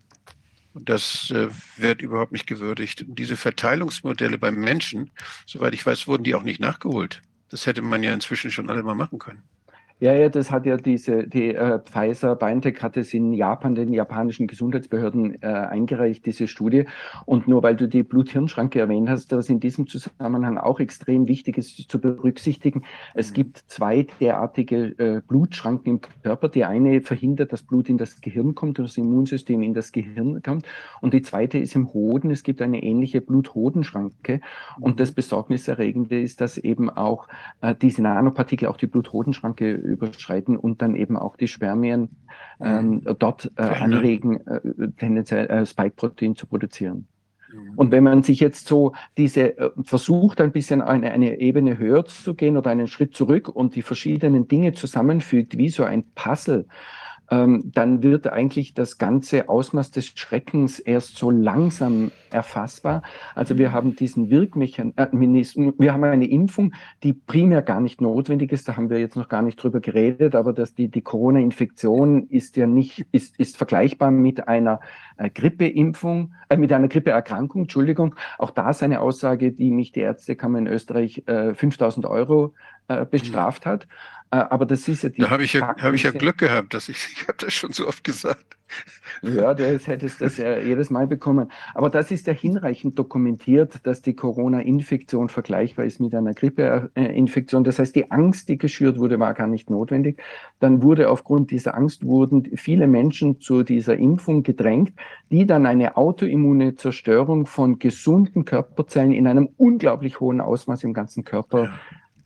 Und das äh, wird überhaupt nicht gewürdigt. Und diese Verteilungsmodelle beim Menschen, soweit ich weiß, wurden die auch nicht nachgeholt. Das hätte man ja inzwischen schon alle mal machen können. Ja, ja, das hat ja diese, die äh, Pfizer BioNTech hat es in Japan, den japanischen Gesundheitsbehörden äh, eingereicht, diese Studie. Und nur weil du die Blut-Hirn-Schranke erwähnt hast, was in diesem Zusammenhang auch extrem wichtig ist zu berücksichtigen, es mhm. gibt zwei derartige äh, Blutschranken im Körper. Die eine verhindert, dass Blut in das Gehirn kommt, das Immunsystem in das Gehirn kommt. Und die zweite ist im Hoden. Es gibt eine ähnliche Blut-Hoden-Schranke. Und das mhm. Besorgniserregende ist, dass eben auch äh, diese Nanopartikel, auch die Blut-Hoden-Schranke überschreiten und dann eben auch die Spermien ähm, mhm. dort äh, anregen, äh, tendenziell äh, Spike-Protein zu produzieren. Mhm. Und wenn man sich jetzt so diese äh, versucht, ein bisschen eine, eine Ebene höher zu gehen oder einen Schritt zurück und die verschiedenen Dinge zusammenfügt, wie so ein Puzzle, ähm, dann wird eigentlich das ganze Ausmaß des Schreckens erst so langsam erfassbar. Also wir haben diesen Wirkmechanismus, wir haben eine Impfung, die primär gar nicht notwendig ist, da haben wir jetzt noch gar nicht drüber geredet, aber dass die, die Corona-Infektion ist ja nicht, ist, ist vergleichbar mit einer äh, Grippeimpfung, äh, mit einer Grippeerkrankung, Entschuldigung. Auch da ist eine Aussage, die mich die Ärztekammer in Österreich äh, 5000 Euro äh, bestraft hat. Äh, aber das ist ja die. Da habe ich ja, hab ich ja Glück gehabt, dass ich, ich habe das schon so oft gesagt. Ja, du hättest das ja jedes Mal bekommen. Aber das ist ja hinreichend dokumentiert, dass die Corona-Infektion vergleichbar ist mit einer Grippeinfektion. Das heißt, die Angst, die geschürt wurde, war gar nicht notwendig. Dann wurde aufgrund dieser Angst wurden viele Menschen zu dieser Impfung gedrängt, die dann eine autoimmune Zerstörung von gesunden Körperzellen in einem unglaublich hohen Ausmaß im ganzen Körper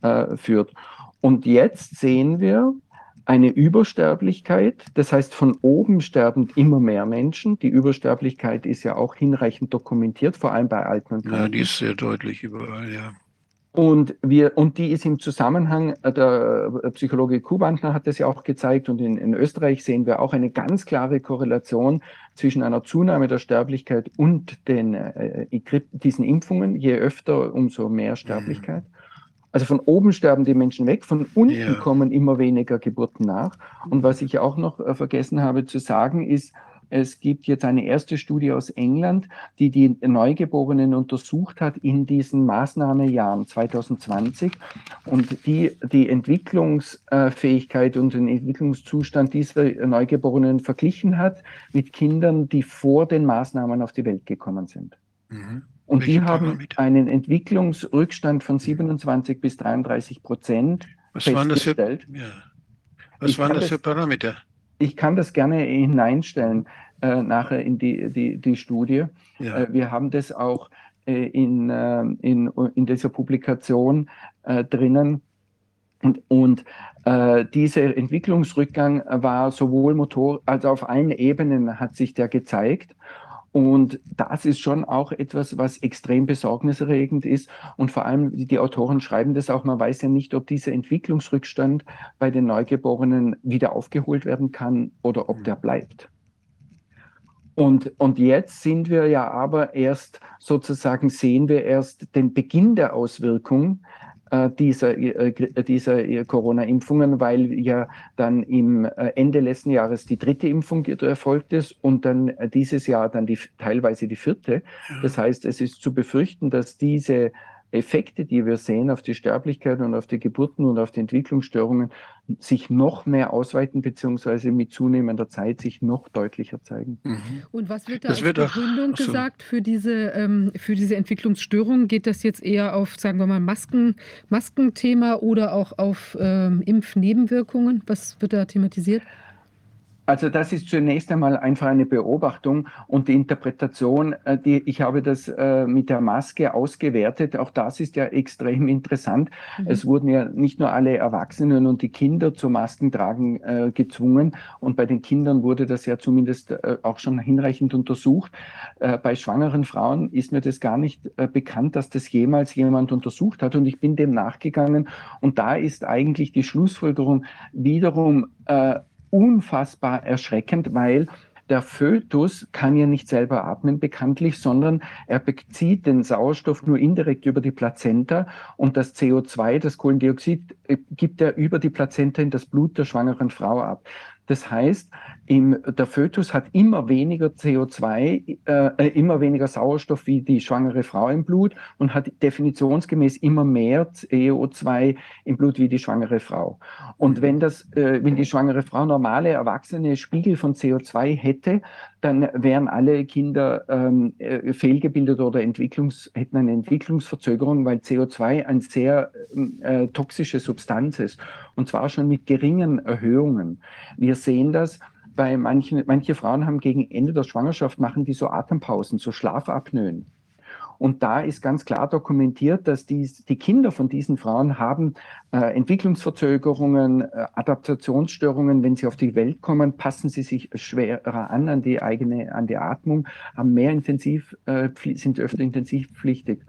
äh, führt. Und jetzt sehen wir eine Übersterblichkeit. Das heißt, von oben sterben immer mehr Menschen. Die Übersterblichkeit ist ja auch hinreichend dokumentiert, vor allem bei Alten und Kranken. Ja, die ist sehr deutlich überall, ja. Und, wir, und die ist im Zusammenhang, äh, der Psychologe Kubantner hat das ja auch gezeigt und in, in Österreich sehen wir auch eine ganz klare Korrelation zwischen einer Zunahme der Sterblichkeit und den, äh, diesen Impfungen. Je öfter, umso mehr Sterblichkeit. Mhm. Also von oben sterben die Menschen weg, von unten ja. kommen immer weniger Geburten nach. Und was ich auch noch äh, vergessen habe zu sagen, ist, es gibt jetzt eine erste Studie aus England, die die Neugeborenen untersucht hat in diesen Maßnahmejahren 2020 und die die Entwicklungsfähigkeit und den Entwicklungszustand dieser Neugeborenen verglichen hat mit Kindern, die vor den Maßnahmen auf die Welt gekommen sind. Mhm. Und Welche die haben einen Entwicklungsrückstand von 27 bis 33 Prozent. Was waren das für, ja. Was waren das für Parameter? Ich kann das gerne hineinstellen äh, nachher in die, die, die Studie. Ja. Äh, wir haben das auch äh, in, äh, in, in dieser Publikation äh, drinnen. Und, und äh, dieser Entwicklungsrückgang war sowohl Motor, also auf allen Ebenen hat sich der gezeigt. Und das ist schon auch etwas, was extrem besorgniserregend ist. Und vor allem, die Autoren schreiben das auch, man weiß ja nicht, ob dieser Entwicklungsrückstand bei den Neugeborenen wieder aufgeholt werden kann oder ob der bleibt. Und, und jetzt sind wir ja aber erst sozusagen, sehen wir erst den Beginn der Auswirkungen äh, dieser, äh, dieser äh, Corona-Impfungen, weil ja dann im Ende letzten Jahres die dritte Impfung erfolgt ist und dann dieses Jahr dann die, teilweise die vierte. Das heißt, es ist zu befürchten, dass diese Effekte, die wir sehen auf die Sterblichkeit und auf die Geburten und auf die Entwicklungsstörungen, sich noch mehr ausweiten, beziehungsweise mit zunehmender Zeit sich noch deutlicher zeigen. Mhm. Und was wird da das als wird Begründung auch, so. gesagt für diese, ähm, für diese Entwicklungsstörung? Geht das jetzt eher auf, sagen wir mal, Masken, Maskenthema oder auch auf ähm, Impfnebenwirkungen? Was wird da thematisiert? Also das ist zunächst einmal einfach eine Beobachtung und die Interpretation, äh, die ich habe das äh, mit der Maske ausgewertet. Auch das ist ja extrem interessant. Mhm. Es wurden ja nicht nur alle Erwachsenen und die Kinder zu Maskentragen äh, gezwungen und bei den Kindern wurde das ja zumindest auch schon hinreichend untersucht. Bei schwangeren Frauen ist mir das gar nicht bekannt, dass das jemals jemand untersucht hat und ich bin dem nachgegangen und da ist eigentlich die Schlussfolgerung wiederum unfassbar erschreckend, weil der Fötus kann ja nicht selber atmen, bekanntlich, sondern er bezieht den Sauerstoff nur indirekt über die Plazenta und das CO2, das Kohlendioxid, äh, gibt er über die Plazenta in das Blut der schwangeren Frau ab. Das heißt, im, der Fötus hat immer weniger CO2, äh, immer weniger Sauerstoff wie die schwangere Frau im Blut und hat definitionsgemäß immer mehr CO2 im Blut wie die schwangere Frau. Und wenn das, äh, wenn die schwangere Frau normale erwachsene Spiegel von CO2 hätte, dann wären alle Kinder ähm, äh, fehlgebildet oder Entwicklungs, hätten eine Entwicklungsverzögerung, weil CO2 eine sehr äh, toxische Substanz ist. Und zwar schon mit geringen Erhöhungen. Wir sehen das bei manchen, manche Frauen haben gegen Ende der Schwangerschaft machen die so Atempausen, so Schlafapnoen. Und da ist ganz klar dokumentiert, dass die, die Kinder von diesen Frauen haben äh, Entwicklungsverzögerungen, äh, Adaptationsstörungen. Wenn sie auf die Welt kommen, passen sie sich schwerer an an die eigene, an die Atmung, haben mehr intensiv, äh, sind öfter intensivpflichtig.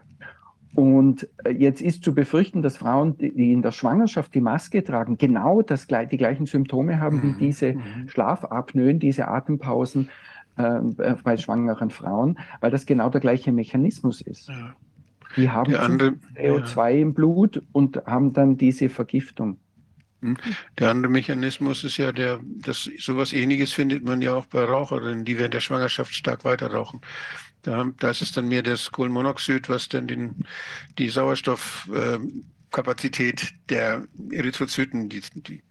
Und äh, jetzt ist zu befürchten, dass Frauen, die in der Schwangerschaft die Maske tragen, genau das, die gleichen Symptome haben wie mhm, diese mhm. Schlafapnoen, diese Atempausen ähm, äh, bei schwangeren Frauen, weil das genau der gleiche Mechanismus ist. Ja. Die haben andere, CO2 ja. im Blut und haben dann diese Vergiftung. Hm. Der andere Mechanismus ist ja der, dass sowas ähnliches findet man ja auch bei Raucherinnen, die während der Schwangerschaft stark weiter rauchen. Da, da ist es dann mehr das Kohlenmonoxid, was dann den, die Sauerstoffkapazität äh, der Erythrozyten, die, die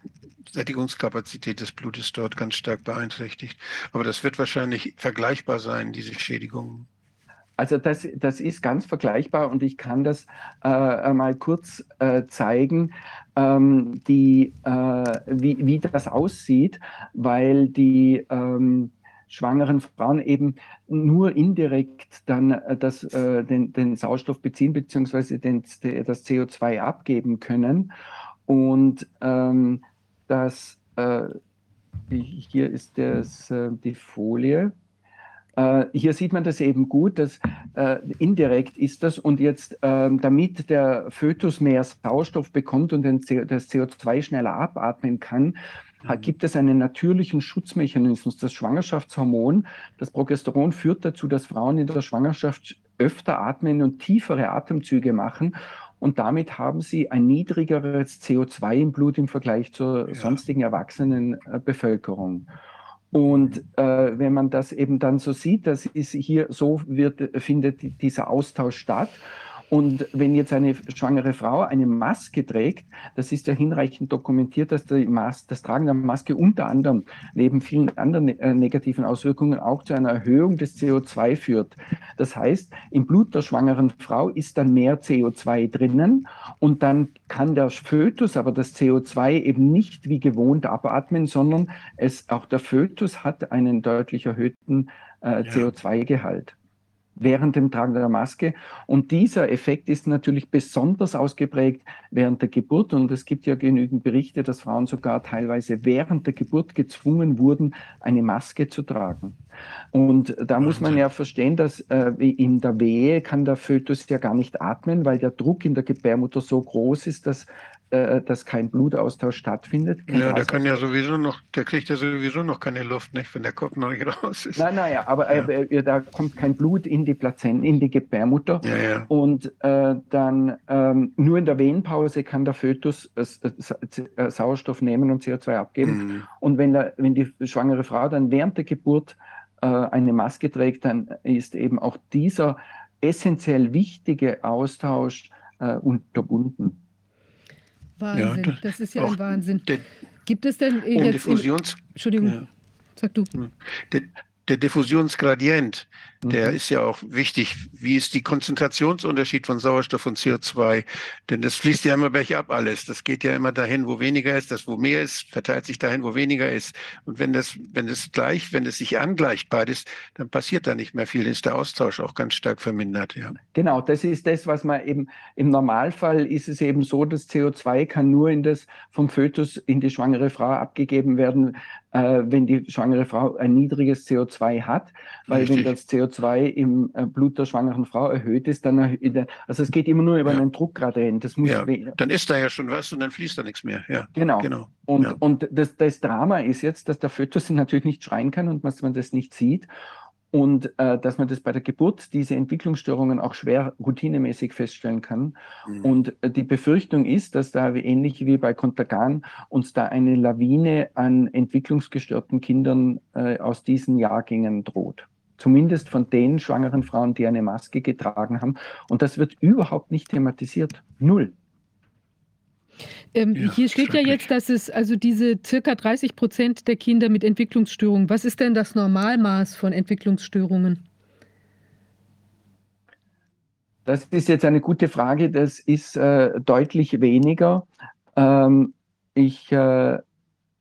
Sättigungskapazität des Blutes dort ganz stark beeinträchtigt. Aber das wird wahrscheinlich vergleichbar sein, diese Schädigungen. Also das, das ist ganz vergleichbar und ich kann das äh, mal kurz äh, zeigen, ähm, die, äh, wie, wie das aussieht, weil die ähm, schwangeren Frauen eben nur indirekt dann äh, das, äh, den, den Sauerstoff beziehen bzw. das CO2 abgeben können. Und ähm, das, äh, hier ist das, äh, die Folie. Äh, hier sieht man das eben gut, dass äh, indirekt ist das und jetzt, ähm, damit der Fötus mehr Sauerstoff bekommt und den, das CO2 schneller abatmen kann. Gibt es einen natürlichen Schutzmechanismus. Das Schwangerschaftshormon, das Progesteron, führt dazu, dass Frauen in der Schwangerschaft öfter atmen und tiefere Atemzüge machen. Und damit haben sie ein niedrigeres CO2 im Blut im Vergleich zur ja. sonstigen erwachsenen äh, Bevölkerung. Und äh, wenn man das eben dann so sieht, dass ist hier so wird, findet dieser Austausch statt. Und wenn jetzt eine schwangere Frau eine Maske trägt, das ist ja hinreichend dokumentiert, dass Mas das Tragen der Maske unter anderem neben vielen anderen äh, negativen Auswirkungen auch zu einer Erhöhung des CO2 führt. Das heißt, im Blut der schwangeren Frau ist dann mehr CO2 drinnen und dann kann der Fötus aber das CO2 eben nicht wie gewohnt abatmen, sondern es, auch der Fötus hat einen deutlich erhöhten äh, CO2-Gehalt während dem Tragen der Maske. Und dieser Effekt ist natürlich besonders ausgeprägt während der Geburt. Und es gibt ja genügend Berichte, dass Frauen sogar teilweise während der Geburt gezwungen wurden, eine Maske zu tragen. Und da muss man ja verstehen, dass äh, in der Wehe kann der Fötus ja gar nicht atmen, weil der Druck in der Gebärmutter so groß ist, dass äh, dass kein Blutaustausch stattfindet. Ja, der kann ja sowieso noch, der kriegt ja sowieso noch keine Luft, nicht, wenn der Kopf noch nicht raus ist. Nein, naja, aber ja. äh, da kommt kein Blut in die Plazenta, in die Gebärmutter. Ja, ja. Und äh, dann ähm, nur in der Venenpause kann der Fötus äh, äh, Sauerstoff nehmen und CO2 abgeben. Mhm. Und wenn, der, wenn die schwangere Frau dann während der Geburt eine Maske trägt, dann ist eben auch dieser essentiell wichtige Austausch unterbunden. Wahnsinn, ja, das, ist ja ein Wahnsinn. Der, Gibt es denn jetzt... Diffusions, Entschuldigung, ja. sag du. Der, der Diffusionsgradient, der mhm. ist ja auch wichtig. Wie ist die Konzentrationsunterschied von Sauerstoff und CO2? Denn das fließt ja immer bergab alles. Das geht ja immer dahin, wo weniger ist. Das, wo mehr ist, verteilt sich dahin, wo weniger ist. Und wenn das, wenn es gleich, wenn es sich angleicht beides, dann passiert da nicht mehr viel. Dann ist der Austausch auch ganz stark vermindert, ja. Genau, das ist das, was man eben, im Normalfall ist es eben so, dass CO2 kann nur in das vom Fötus in die schwangere Frau abgegeben werden, äh, wenn die schwangere Frau ein niedriges CO2 hat, weil Richtig. wenn das CO2 im äh, Blut der schwangeren Frau erhöht ist, dann erhöht, also es geht immer nur über Ja. einen Druckgradient. Das muss Ja, Dann ist da ja schon was und dann fließt da nichts mehr. Ja, genau. genau. Und, Ja. und das, das Drama ist jetzt, dass der Fötus natürlich nicht schreien kann und dass man das nicht sieht. Und äh, dass man das bei der Geburt, diese Entwicklungsstörungen auch schwer routinemäßig feststellen kann. Mhm. Und äh, die Befürchtung ist, dass da wie- ähnlich wie bei Kontergan uns da eine Lawine an entwicklungsgestörten Kindern äh, aus diesen Jahrgängen droht. Zumindest von den schwangeren Frauen, die eine Maske getragen haben. Und das wird überhaupt nicht thematisiert. Null. Ähm, Ja, hier steht ja jetzt, dass es also diese circa 30 Prozent der Kinder mit Entwicklungsstörungen. Was ist denn das Normalmaß von Entwicklungsstörungen? Das ist jetzt eine gute Frage. Das ist äh, deutlich weniger. Ähm, ich, äh,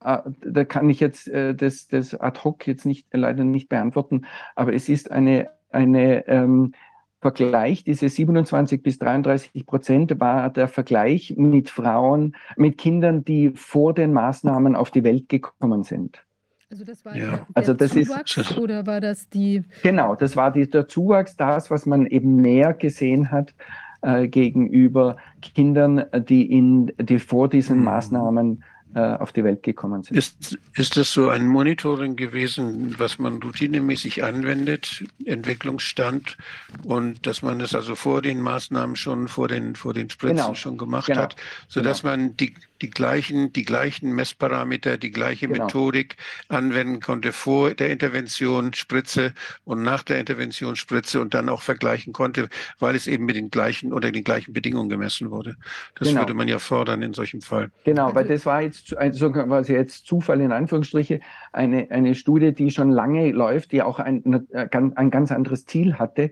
da kann ich jetzt äh, das, das ad hoc jetzt nicht, leider nicht beantworten, aber es ist eine, eine ähm, Vergleich, diese 27 bis 33 Prozent war der Vergleich mit Frauen, mit Kindern, die vor den Maßnahmen auf die Welt gekommen sind. Also das war Ja. Also das ist- Zuwachs oder war das die? Genau, das war die, der Zuwachs, das, was man eben mehr gesehen hat äh, gegenüber Kindern, die, in, die vor diesen Mhm. Maßnahmen äh, auf die Welt gekommen sind. Ist, ist das so ein Monitoring gewesen, was man routinemäßig anwendet, Entwicklungsstand und dass man es also vor den Maßnahmen schon, vor den, vor den Spritzen Genau, schon gemacht genau, hat, sodass man die, die gleichen, die gleichen Messparameter, die gleiche Genau. Methodik anwenden konnte vor der Intervention Spritze und nach der Intervention Spritze und dann auch vergleichen konnte, weil es eben mit den gleichen oder den gleichen Bedingungen gemessen wurde. Das Genau. würde man ja fordern in solchem Fall. Genau, weil das war jetzt also quasi jetzt Zufall in Anführungsstriche, eine, eine Studie, die schon lange läuft, die auch ein, ein ganz anderes Ziel hatte,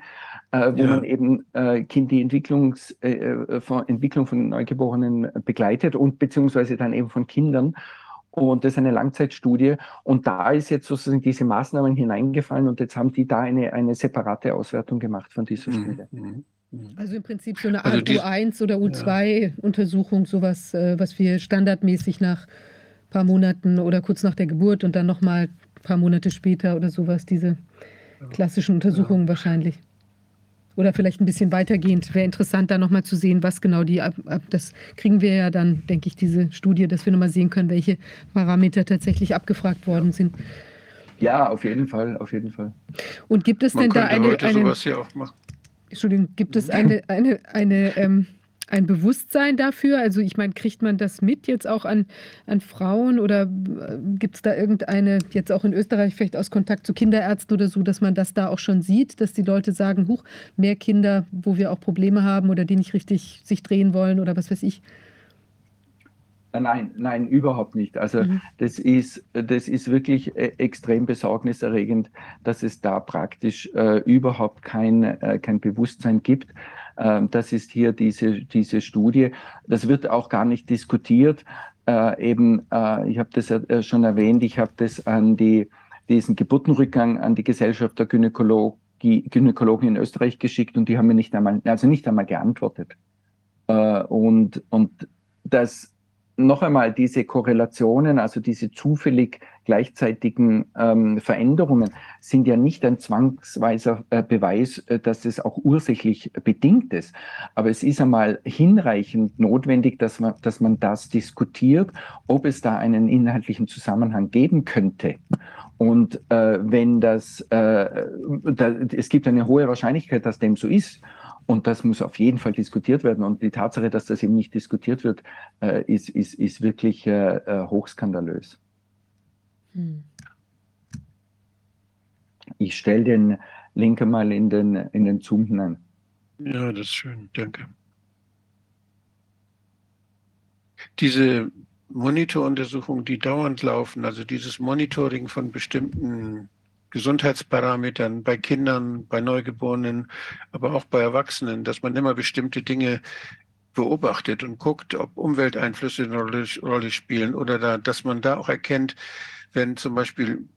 äh, wo Ja. man eben äh, Kind die Entwicklungs, äh, äh, von, Entwicklung von Neugeborenen begleitet und beziehungsweise dann eben von Kindern. Und das ist eine Langzeitstudie. Und da ist jetzt sozusagen diese Maßnahmen hineingefallen und jetzt haben die da eine, eine separate Auswertung gemacht von dieser Studie. Mhm. Mhm. Mhm. Also im Prinzip so eine Also Art die- U1 oder U2-Untersuchung, sowas, äh, was wir standardmäßig nach ein paar Monaten oder kurz nach der Geburt und dann nochmal ein paar Monate später oder sowas, diese klassischen Untersuchungen wahrscheinlich. Oder vielleicht ein bisschen weitergehend. Wäre interessant, da nochmal zu sehen, was genau die, ab, ab, das kriegen wir ja dann, denke ich, diese Studie, dass wir nochmal sehen können, welche Parameter tatsächlich abgefragt worden sind. Ja, auf jeden Fall, auf jeden Fall. Und gibt es Man denn da eine, heute eine sowas ja auch machen. Entschuldigung, gibt es eine, eine, eine, ähm, ein Bewusstsein dafür? Also ich meine, kriegt man das mit jetzt auch an, an Frauen oder äh, gibt es da irgendeine, jetzt auch in Österreich vielleicht aus Kontakt zu Kinderärzten oder so, dass man das da auch schon sieht, dass die Leute sagen, huch, mehr Kinder, wo wir auch Probleme haben oder die nicht richtig sich drehen wollen oder was weiß ich. Äh, Nein, nein, überhaupt nicht. Also Mhm. das ist, das ist wirklich äh, extrem besorgniserregend, dass es da praktisch äh, überhaupt kein, äh, kein Bewusstsein gibt. Ähm, das ist hier diese, diese Studie. Das wird auch gar nicht diskutiert. Äh, eben, äh, ich habe das äh, schon erwähnt, ich habe das an die, diesen Geburtenrückgang an die Gesellschaft der Gynäkologie, Gynäkologen in Österreich geschickt und die haben mir nicht einmal, also nicht einmal geantwortet. Und, und das noch einmal diese Korrelationen, also diese zufällig gleichzeitigen ähm, Veränderungen, sind ja nicht ein zwangsweiser äh, Beweis, äh, dass es auch ursächlich bedingt ist. Aber es ist einmal hinreichend notwendig, dass man, dass man das diskutiert, ob es da einen inhaltlichen Zusammenhang geben könnte. Und äh, wenn das, äh, da, es gibt eine hohe Wahrscheinlichkeit, dass dem so ist. Und das muss auf jeden Fall diskutiert werden. Und die Tatsache, dass das eben nicht diskutiert wird, äh, ist, ist, ist wirklich äh, äh, hochskandalös. Hm. Ich stelle den Link mal in den, in den Zoom hinein. Ja, das ist schön, danke. Diese Monitoruntersuchungen, die dauernd laufen, also dieses Monitoring von bestimmten Gesundheitsparametern bei Kindern, bei Neugeborenen, aber auch bei Erwachsenen, dass man immer bestimmte Dinge beobachtet und guckt, ob Umwelteinflüsse eine Rolle, Rolle spielen oder da, dass man da auch erkennt, wenn zum Beispiel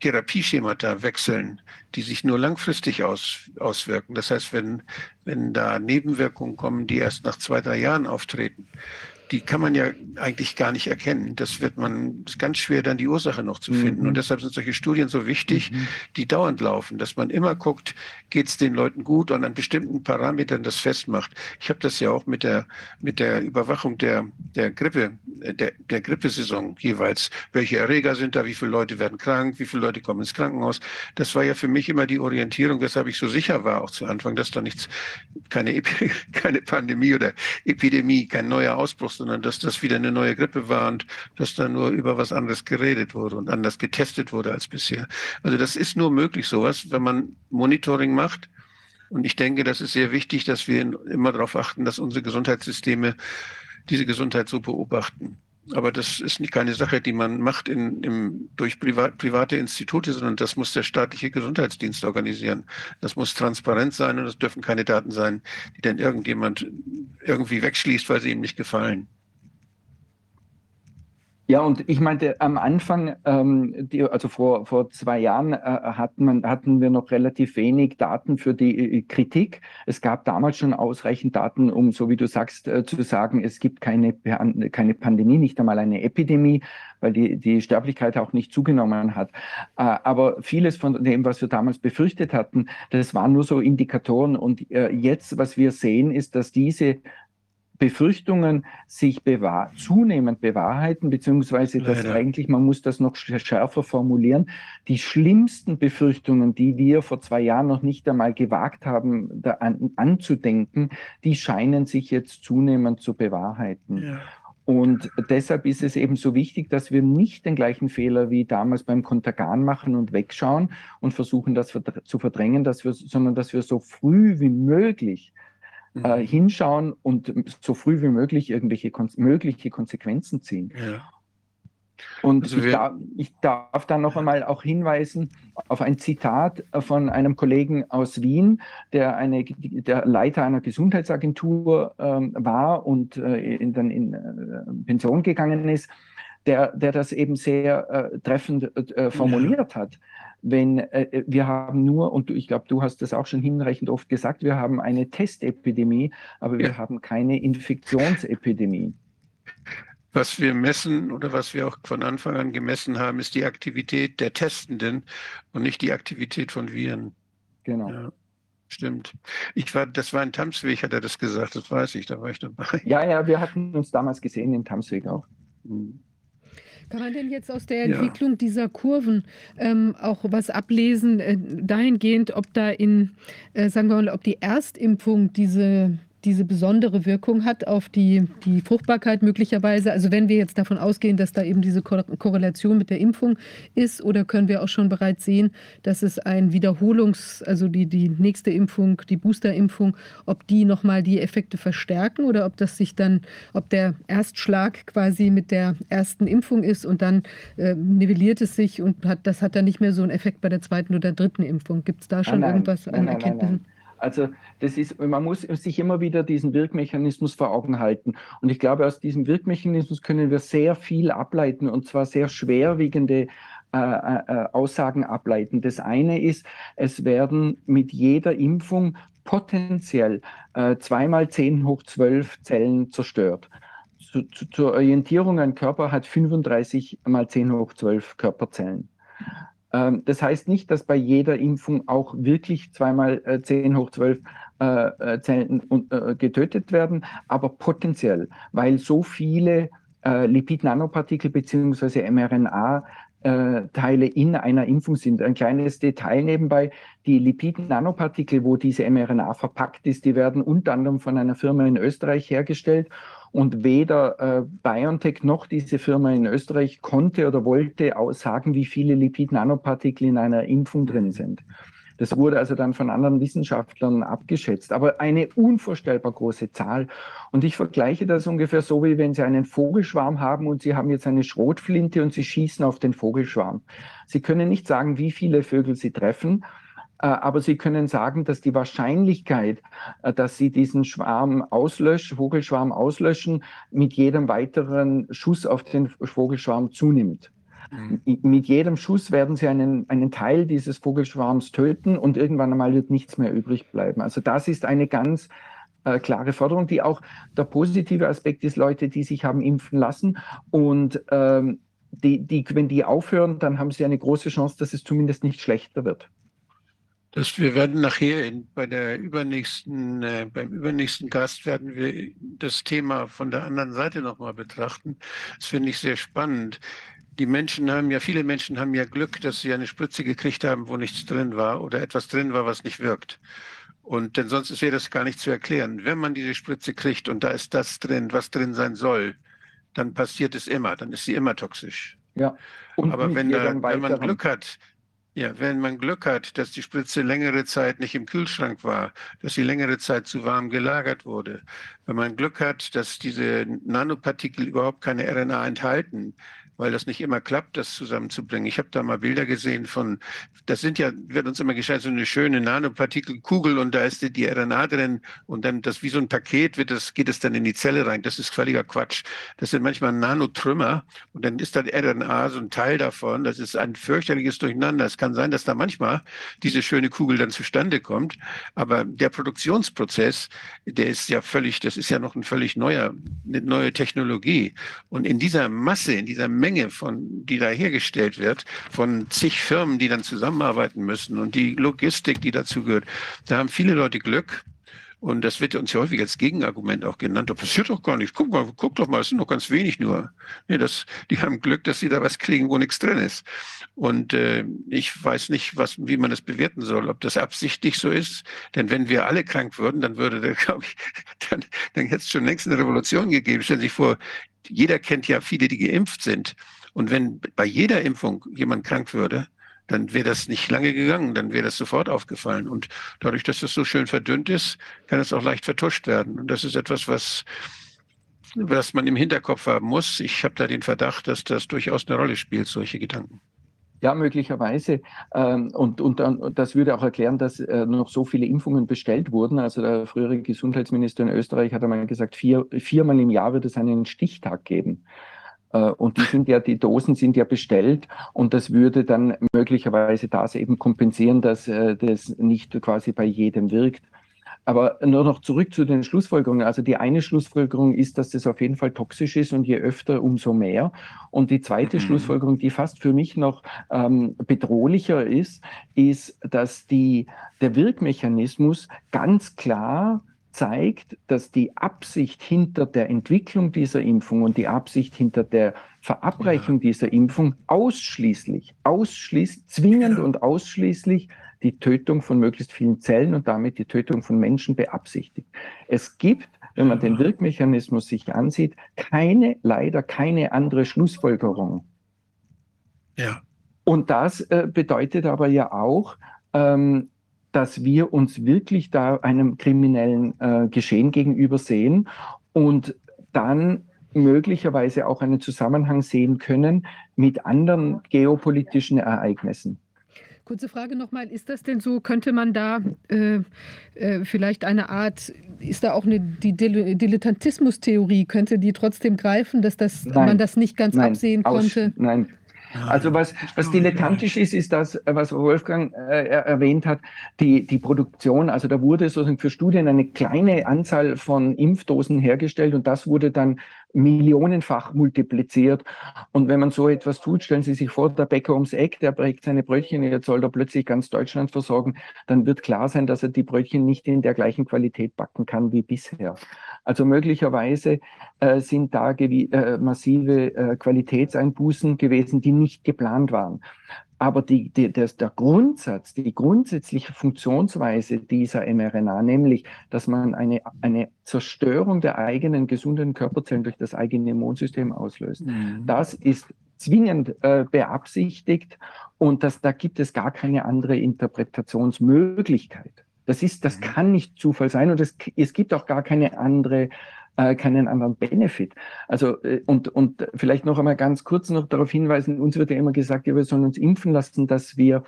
Therapieschemata wechseln, die sich nur langfristig aus, auswirken. Das heißt, wenn, wenn da Nebenwirkungen kommen, die erst nach zwei, drei Jahren auftreten, die kann man ja eigentlich gar nicht erkennen. Das wird man, ist ganz schwer, dann die Ursache noch zu finden. Mhm. Und deshalb sind solche Studien so wichtig, mhm. die dauernd laufen, dass man immer guckt, geht es den Leuten gut und an bestimmten Parametern das festmacht. Ich habe das ja auch mit der, mit der Überwachung der, der Grippe, der, der Grippesaison jeweils. Welche Erreger sind da? Wie viele Leute werden krank? Wie viele Leute kommen ins Krankenhaus? Das war ja für mich immer die Orientierung, weshalb ich so sicher war, auch zu Anfang, dass da nichts, keine, keine Pandemie oder Epidemie, kein neuer Ausbruch, sondern dass das wieder eine neue Grippe war und dass da nur über was anderes geredet wurde und anders getestet wurde als bisher. Also das ist nur möglich, sowas, wenn man Monitoring macht. Und ich denke, das ist sehr wichtig, dass wir immer darauf achten, dass unsere Gesundheitssysteme diese Gesundheit so beobachten. Aber das ist nicht keine Sache, die man macht in, im, durch privat, private Institute, sondern das muss der staatliche Gesundheitsdienst organisieren. Das muss transparent sein und es dürfen keine Daten sein, die dann irgendjemand irgendwie wegschließt, weil sie ihm nicht gefallen. Ja, und ich meinte, am Anfang, ähm, die, also vor, vor zwei Jahren, äh, hatten, man, hatten wir noch relativ wenig Daten für die äh, Kritik. Es gab damals schon ausreichend Daten, um, so wie du sagst, äh, zu sagen, es gibt keine, keine Pandemie, nicht einmal eine Epidemie, weil die, die Sterblichkeit auch nicht zugenommen hat. Äh, aber vieles von dem, was wir damals befürchtet hatten, das waren nur so Indikatoren. Und äh, jetzt, was wir sehen, ist, dass diese Befürchtungen sich bewahr zunehmend bewahrheiten, beziehungsweise dass eigentlich, man muss das noch schärfer formulieren, die schlimmsten Befürchtungen, die wir vor zwei Jahren noch nicht einmal gewagt haben, an, anzudenken, die scheinen sich jetzt zunehmend zu bewahrheiten. Ja. Und deshalb ist es eben so wichtig, dass wir nicht den gleichen Fehler wie damals beim Kontergan machen und wegschauen und versuchen, das zu verdrängen, dass wir, sondern dass wir so früh wie möglich äh, mhm. hinschauen und so früh wie möglich irgendwelche kon mögliche Konsequenzen ziehen. Ja. Und also ich, darf, ich, darf dann noch einmal auch hinweisen auf ein Zitat von einem Kollegen aus Wien, der, eine, der Leiter einer Gesundheitsagentur ähm, war und äh, in, dann in äh, Pension gegangen ist, der, der das eben sehr äh, treffend äh, formuliert ja. hat wenn äh, äh, wir haben nur, und du, ich glaube, du hast das auch schon hinreichend oft gesagt, wir haben eine Testepidemie, aber wir ja. haben keine Infektionsepidemie. Was wir messen oder was wir auch von Anfang an gemessen haben, ist die Aktivität der Testenden und nicht die Aktivität von Viren. Genau. Ja, stimmt. Ich war, das war in Tamsweg, hat er das gesagt, das weiß ich, da war ich dabei. Ja, ja, wir hatten uns damals gesehen in Tamsweg auch. Mhm. Kann man denn jetzt aus der Entwicklung ja. dieser Kurven ähm, auch was ablesen, äh, dahingehend, ob da in, äh, sagen wir mal, ob die Erstimpfung diese diese besondere Wirkung hat auf die, die Fruchtbarkeit möglicherweise? Also wenn wir jetzt davon ausgehen, dass da eben diese Korrelation mit der Impfung ist, oder können wir auch schon bereits sehen, dass es ein Wiederholungs-, also die, die nächste Impfung, die Boosterimpfung, ob die nochmal die Effekte verstärken oder ob das sich dann, ob der Erstschlag quasi mit der ersten Impfung ist und dann äh, nivelliert es sich und hat, das hat dann nicht mehr so einen Effekt bei der zweiten oder dritten Impfung. Gibt es da schon nein, irgendwas an Erkenntnissen? Also das ist, man muss sich immer wieder diesen Wirkmechanismus vor Augen halten. Und ich glaube, aus diesem Wirkmechanismus können wir sehr viel ableiten und zwar sehr schwerwiegende äh, äh, Aussagen ableiten. Das eine ist, es werden mit jeder Impfung potenziell äh, zweimal 10 hoch 12 Zellen zerstört. Zu, zu, zur Orientierung, ein Körper hat 35 mal 10 hoch 12 Körperzellen. Ähm, das heißt nicht, dass bei jeder Impfung auch wirklich zweimal äh, 10 hoch 12 äh, äh, Zellen äh, getötet werden, aber potenziell, weil so viele äh, Lipid-Nanopartikel bzw. mRNA äh, Teile in einer Impfung sind. Ein kleines Detail nebenbei, die Lipid-Nanopartikel, wo diese mRNA verpackt ist, die werden unter anderem von einer Firma in Österreich hergestellt und weder äh, BioNTech noch diese Firma in Österreich konnte oder wollte aussagen, wie viele Lipid-Nanopartikel in einer Impfung drin sind. Das wurde also dann von anderen Wissenschaftlern abgeschätzt, aber eine unvorstellbar große Zahl. Und ich vergleiche das ungefähr so, wie wenn Sie einen Vogelschwarm haben und Sie haben jetzt eine Schrotflinte und Sie schießen auf den Vogelschwarm. Sie können nicht sagen, wie viele Vögel Sie treffen, aber Sie können sagen, dass die Wahrscheinlichkeit, äh, dass Sie diesen Schwarm auslöschen, Vogelschwarm auslöschen, mit jedem weiteren Schuss auf den Vogelschwarm zunimmt. Mhm. Mit jedem Schuss werden Sie einen, einen Teil dieses Vogelschwarms töten und irgendwann einmal wird nichts mehr übrig bleiben. Also das ist eine ganz äh, klare Forderung, die auch der positive Aspekt ist, Leute, die sich haben impfen lassen und ähm, die, die, wenn die aufhören, dann haben sie eine große Chance, dass es zumindest nicht schlechter wird. Das, wir werden nachher in, bei der übernächsten, äh, beim übernächsten Gast werden wir das Thema von der anderen Seite nochmal betrachten. Das finde ich sehr spannend. Die Menschen haben ja, viele Menschen haben ja Glück, dass sie eine Spritze gekriegt haben, wo nichts drin war oder etwas drin war, was nicht wirkt. Und denn sonst wäre das gar nicht zu erklären. Wenn man diese Spritze kriegt und da ist das drin, was drin sein soll, dann passiert es immer, dann ist sie immer toxisch. Ja. Und Aber wenn, da, wenn man Glück hat, ja, wenn man Glück hat, dass die Spritze längere Zeit nicht im Kühlschrank war, dass sie längere Zeit zu warm gelagert wurde, wenn man Glück hat, dass diese Nanopartikel überhaupt keine RNA enthalten, weil das nicht immer klappt, das zusammenzubringen. Ich habe da mal Bilder gesehen von, das sind ja, wird uns immer gestellt, so eine schöne Nanopartikelkugel und da ist die, RNA drin und dann das wie so ein Paket wird das, geht es dann in die Zelle rein. Das ist völliger Quatsch. Das sind manchmal Nanotrümmer und dann ist da die RNA so ein Teil davon. Das ist ein fürchterliches Durcheinander. Es kann sein, dass da manchmal diese schöne Kugel dann zustande kommt, aber der Produktionsprozess, der ist ja völlig, das ist ja noch ein völlig neuer, eine neue Technologie. Und in dieser Masse, in dieser Menge Menge von, die da hergestellt wird, von zig Firmen, die dann zusammenarbeiten müssen und die Logistik, die dazu gehört. Da haben viele Leute Glück. Und das wird uns ja häufig als Gegenargument auch genannt. Das passiert doch gar nicht. Guck guck doch mal, es sind noch ganz wenig nur. Nee, das, die haben Glück, dass sie da was kriegen, wo nichts drin ist. Und äh, ich weiß nicht, was, wie man das bewerten soll, ob das absichtlich so ist. Denn wenn wir alle krank würden, dann würde, da, glaube ich, dann, dann hätte es schon längst eine Revolution gegeben. Stellen Sie sich vor, jeder kennt ja viele, die geimpft sind. Und wenn bei jeder Impfung jemand krank würde, dann wäre das nicht lange gegangen, dann wäre das sofort aufgefallen. Und dadurch, dass das so schön verdünnt ist, kann es auch leicht vertuscht werden. Und das ist etwas, was, was man im Hinterkopf haben muss. Ich habe da den Verdacht, dass das durchaus eine Rolle spielt, solche Gedanken. Ja, möglicherweise. Ähm, und, und, und das würde auch erklären, dass äh, noch so viele Impfungen bestellt wurden. Also der frühere Gesundheitsminister in Österreich hat einmal gesagt, vier, viermal im Jahr wird es einen Stichtag geben. Äh, und die sind ja, die Dosen sind ja bestellt und das würde dann möglicherweise das eben kompensieren, dass äh, das nicht quasi bei jedem wirkt. Aber nur noch zurück zu den Schlussfolgerungen. Also die eine Schlussfolgerung ist, dass das auf jeden Fall toxisch ist und je öfter, umso mehr. Und die zweite mhm. Schlussfolgerung, die fast für mich noch ähm, bedrohlicher ist, ist, dass die, der Wirkmechanismus ganz klar zeigt, dass die Absicht hinter der Entwicklung dieser Impfung und die Absicht hinter der Verabreichung ja. dieser Impfung ausschließlich, ausschließlich, zwingend ja. und ausschließlich die Tötung von möglichst vielen Zellen und damit die Tötung von Menschen beabsichtigt. Es gibt, wenn man den Wirkmechanismus sich ansieht, keine, leider keine andere Schlussfolgerung. Ja. Und das äh, bedeutet aber ja auch, ähm, dass wir uns wirklich da einem kriminellen äh, Geschehen gegenüber sehen und dann möglicherweise auch einen Zusammenhang sehen können mit anderen geopolitischen Ereignissen. Kurze Frage nochmal, ist das denn so, könnte man da äh, äh, vielleicht eine Art, ist da auch eine, die Dilettantismus-Theorie, könnte die trotzdem greifen, dass das, man das nicht ganz nein, absehen konnte? Nein, also was, was dilettantisch ist, ist das, was Wolfgang äh, erwähnt hat, die, die Produktion. Also da wurde sozusagen für Studien eine kleine Anzahl von Impfdosen hergestellt und das wurde dann millionenfach multipliziert. Und wenn man so etwas tut, stellen Sie sich vor, der Bäcker ums Eck, der prägt seine Brötchen, jetzt soll er plötzlich ganz Deutschland versorgen, dann wird klar sein, dass er die Brötchen nicht in der gleichen Qualität backen kann wie bisher. Also möglicherweise äh, sind da äh, massive äh, Qualitätseinbußen gewesen, die nicht geplant waren. Aber die, die, das, der Grundsatz, die grundsätzliche Funktionsweise dieser mRNA, nämlich, dass man eine, eine Zerstörung der eigenen gesunden Körperzellen durch das eigene Immunsystem auslöst, mhm. das ist zwingend äh, beabsichtigt und das, da gibt es gar keine andere Interpretationsmöglichkeit. Das ist, das mhm. kann nicht Zufall sein und es, es gibt auch gar keine andere äh, keinen anderen Benefit. Also äh, und, und vielleicht noch einmal ganz kurz noch darauf hinweisen, uns wird ja immer gesagt, ja, wir sollen uns impfen lassen, dass wir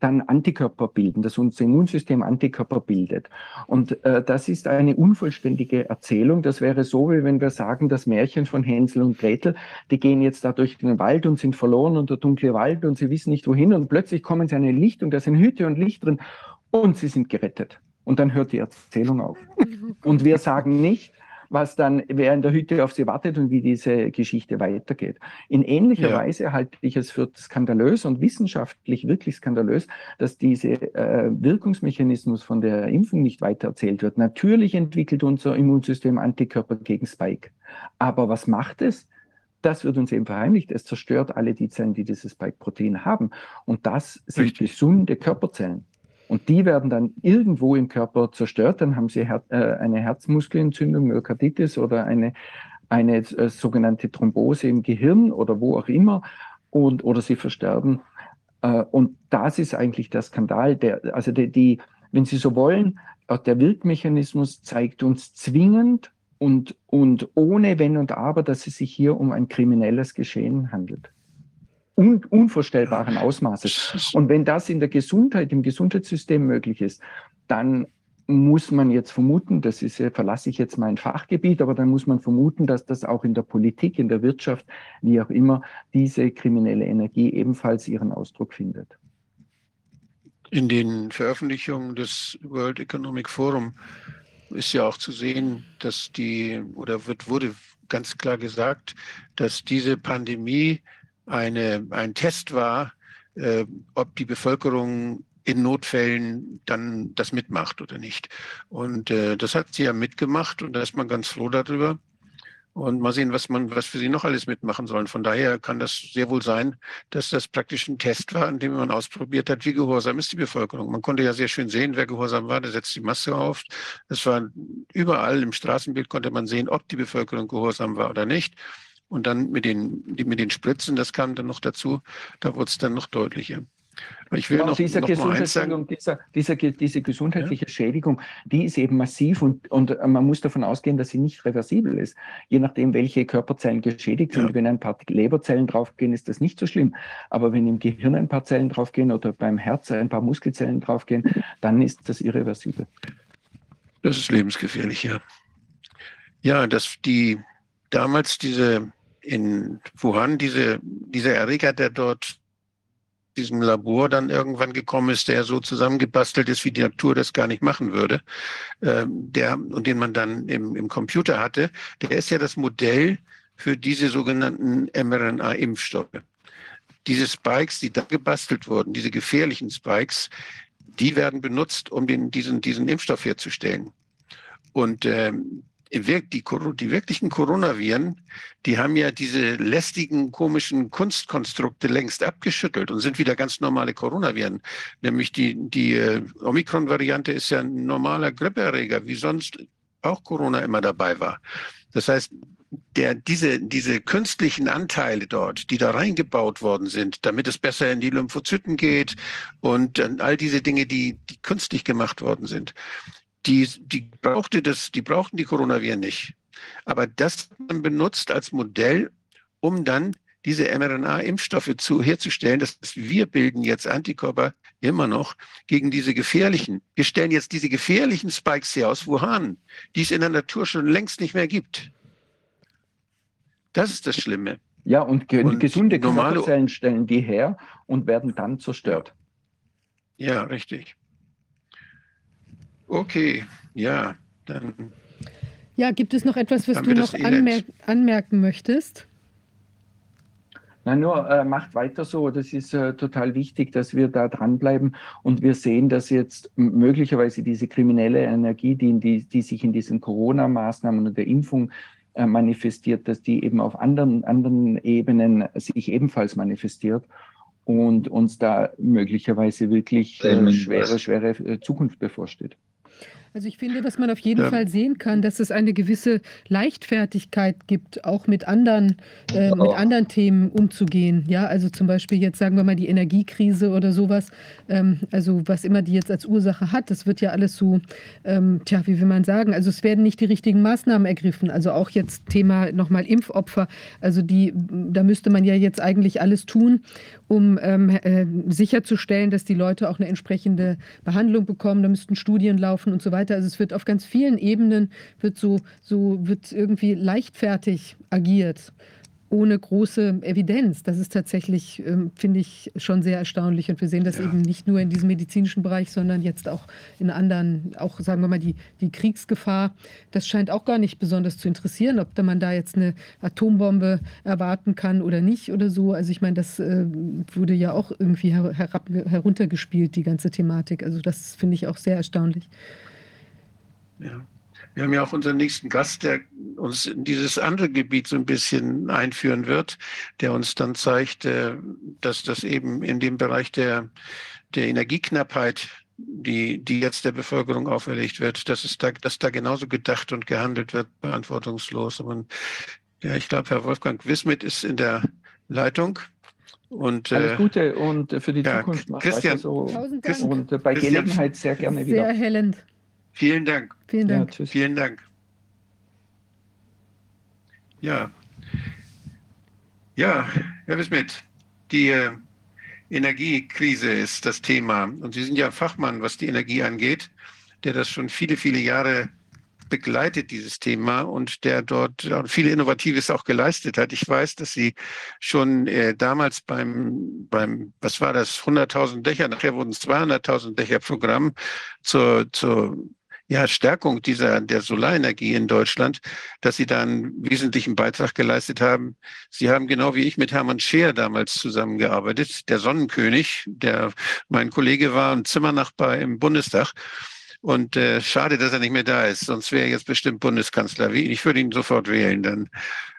dann Antikörper bilden, dass unser Immunsystem Antikörper bildet. Und äh, das ist eine unvollständige Erzählung. Das wäre so, wie wenn wir sagen, das Märchen von Hänsel und Gretel, die gehen jetzt da durch den Wald und sind verloren und der dunkle Wald und sie wissen nicht wohin und plötzlich kommen sie an eine Lichtung, da sind Hüte und Licht drin und sie sind gerettet. Und dann hört die Erzählung auf. Und wir sagen nicht, was dann, wer in der Hütte auf sie wartet und wie diese Geschichte weitergeht. In ähnlicher ja. Weise halte ich es für skandalös und wissenschaftlich wirklich skandalös, dass dieser äh, Wirkungsmechanismus von der Impfung nicht weitererzählt wird. Natürlich entwickelt unser Immunsystem Antikörper gegen Spike. Aber was macht es? Das wird uns eben verheimlicht. Es zerstört alle die Zellen, die dieses Spike-Protein haben. Und das sind Richtig. gesunde Körperzellen. Und die werden dann irgendwo im Körper zerstört. Dann haben sie Her äh, eine Herzmuskelentzündung, Myokarditis oder eine, eine äh, sogenannte Thrombose im Gehirn oder wo auch immer. Und, oder sie versterben. Äh, und das ist eigentlich der Skandal. Der, also die, die, wenn Sie so wollen, der Wirkmechanismus zeigt uns zwingend und, und ohne Wenn und Aber, dass es sich hier um ein kriminelles Geschehen handelt un unvorstellbaren Ausmaßes. Und wenn das in der Gesundheit, im Gesundheitssystem möglich ist, dann muss man jetzt vermuten, das ist, verlasse ich jetzt mein Fachgebiet, aber dann muss man vermuten, dass das auch in der Politik, in der Wirtschaft, wie auch immer, diese kriminelle Energie ebenfalls ihren Ausdruck findet. In den Veröffentlichungen des World Economic Forum ist ja auch zu sehen, dass die, oder wird, wurde ganz klar gesagt, dass diese Pandemie eine, ein Test war, äh, ob die Bevölkerung in Notfällen dann das mitmacht oder nicht. Und äh, das hat sie ja mitgemacht und da ist man ganz froh darüber. Und mal sehen, was man, was für sie noch alles mitmachen sollen. Von daher kann das sehr wohl sein, dass das praktisch ein Test war, an dem man ausprobiert hat, wie gehorsam ist die Bevölkerung. Man konnte ja sehr schön sehen, wer gehorsam war, der setzt die Maske auf. Es war überall im Straßenbild konnte man sehen, ob die Bevölkerung gehorsam war oder nicht. Und dann mit den, mit den Spritzen, das kam dann noch dazu, da wurde es dann noch deutlicher. Ich will ja, noch, dieser noch mal sagen. Dieser, dieser, diese gesundheitliche ja. Schädigung, die ist eben massiv und, und man muss davon ausgehen, dass sie nicht reversibel ist. Je nachdem, welche Körperzellen geschädigt sind. Ja. Wenn ein paar Leberzellen draufgehen, ist das nicht so schlimm. Aber wenn im Gehirn ein paar Zellen draufgehen oder beim Herz ein paar Muskelzellen draufgehen, dann ist das irreversibel. Das ist lebensgefährlich, ja. Ja, dass die damals diese in Wuhan, diese, dieser Erreger, der dort diesem Labor dann irgendwann gekommen ist, der so zusammengebastelt ist, wie die Natur das gar nicht machen würde, ähm, der und den man dann im, im Computer hatte, der ist ja das Modell für diese sogenannten mRNA-Impfstoffe. Diese Spikes, die da gebastelt wurden, diese gefährlichen Spikes, die werden benutzt, um den, diesen, diesen Impfstoff herzustellen. Und ähm, die, die wirklichen Coronaviren, die haben ja diese lästigen, komischen Kunstkonstrukte längst abgeschüttelt und sind wieder ganz normale Coronaviren. Nämlich die, die äh, Omikron-Variante ist ja ein normaler Grippeerreger, wie sonst auch Corona immer dabei war. Das heißt, der, diese, diese künstlichen Anteile dort, die da reingebaut worden sind, damit es besser in die Lymphozyten geht und all diese Dinge, die, die künstlich gemacht worden sind, die, die brauchte das, die brauchten die Coronaviren nicht. Aber das man benutzt als Modell, um dann diese mRNA-Impfstoffe zu, herzustellen. Das heißt, wir bilden jetzt Antikörper immer noch gegen diese gefährlichen. Wir stellen jetzt diese gefährlichen Spikes her aus Wuhan, die es in der Natur schon längst nicht mehr gibt. Das ist das Schlimme. Ja, und, ge und gesunde Körperzellen stellen die her und werden dann zerstört. Ja, richtig. Okay, ja, dann. Ja, gibt es noch etwas, was du noch anmer anmerken möchtest? Nein, nur äh, macht weiter so. Das ist äh, total wichtig, dass wir da dranbleiben und wir sehen, dass jetzt möglicherweise diese kriminelle Energie, die, die, die sich in diesen Corona-Maßnahmen und der Impfung äh, manifestiert, dass die eben auf anderen, anderen Ebenen sich ebenfalls manifestiert und uns da möglicherweise wirklich äh, schwere, schwere äh, Zukunft bevorsteht. Also ich finde, dass man auf jeden ja. Fall sehen kann, dass es eine gewisse Leichtfertigkeit gibt, auch mit anderen, äh, mit anderen Themen umzugehen. Ja, also zum Beispiel jetzt sagen wir mal die Energiekrise oder sowas. Ähm, also was immer die jetzt als Ursache hat, das wird ja alles so, ähm, tja, wie will man sagen? Also es werden nicht die richtigen Maßnahmen ergriffen. Also auch jetzt Thema nochmal Impfopfer. Also die, da müsste man ja jetzt eigentlich alles tun, um ähm, äh, sicherzustellen, dass die Leute auch eine entsprechende Behandlung bekommen. Da müssten Studien laufen und so weiter. Also es wird auf ganz vielen Ebenen wird so, so wird irgendwie leichtfertig agiert. ohne große Evidenz. Das ist tatsächlich, ähm, finde ich, schon sehr erstaunlich. Und wir sehen das ja. eben nicht nur in diesem medizinischen Bereich, sondern jetzt auch in anderen, auch sagen wir mal, die, die Kriegsgefahr. Das scheint auch gar nicht besonders zu interessieren, ob da man da jetzt eine Atombombe erwarten kann oder nicht oder so. Also ich meine, das äh, wurde ja auch irgendwie herab, heruntergespielt, die ganze Thematik. Also das finde ich auch sehr erstaunlich. Ja. Wir haben ja auch unseren nächsten Gast, der uns in dieses andere Gebiet so ein bisschen einführen wird, der uns dann zeigt, äh, dass das eben in dem Bereich der, der Energieknappheit, die, die jetzt der Bevölkerung auferlegt wird, dass es da, dass da genauso gedacht und gehandelt wird, beantwortungslos. Und ja, ich glaube, Herr Wolfgang Wismit ist in der Leitung. Und, Alles äh, Gute und für die ja, Zukunft. Christian, so. Und bei Christian, Gelegenheit sehr gerne wieder. Sehr hellend. Vielen Dank. Vielen Dank. Ja, Vielen Dank. Ja. Ja, Herr Wismit, die äh, Energiekrise ist das Thema. Und Sie sind ja Fachmann, was die Energie angeht, der das schon viele, viele Jahre begleitet, dieses Thema, und der dort viel Innovatives auch geleistet hat. Ich weiß, dass Sie schon äh, damals beim, beim, was war das, 100.000 Dächer, nachher wurden es 200.000 Dächer Programm zur, zur ja, Stärkung dieser, der Solarenergie in Deutschland, dass Sie da einen wesentlichen Beitrag geleistet haben. Sie haben genau wie ich mit Hermann Scheer damals zusammengearbeitet, der Sonnenkönig, der mein Kollege war und Zimmernachbar im Bundestag. Und äh, schade, dass er nicht mehr da ist, sonst wäre er jetzt bestimmt Bundeskanzler. Ich würde ihn sofort wählen dann.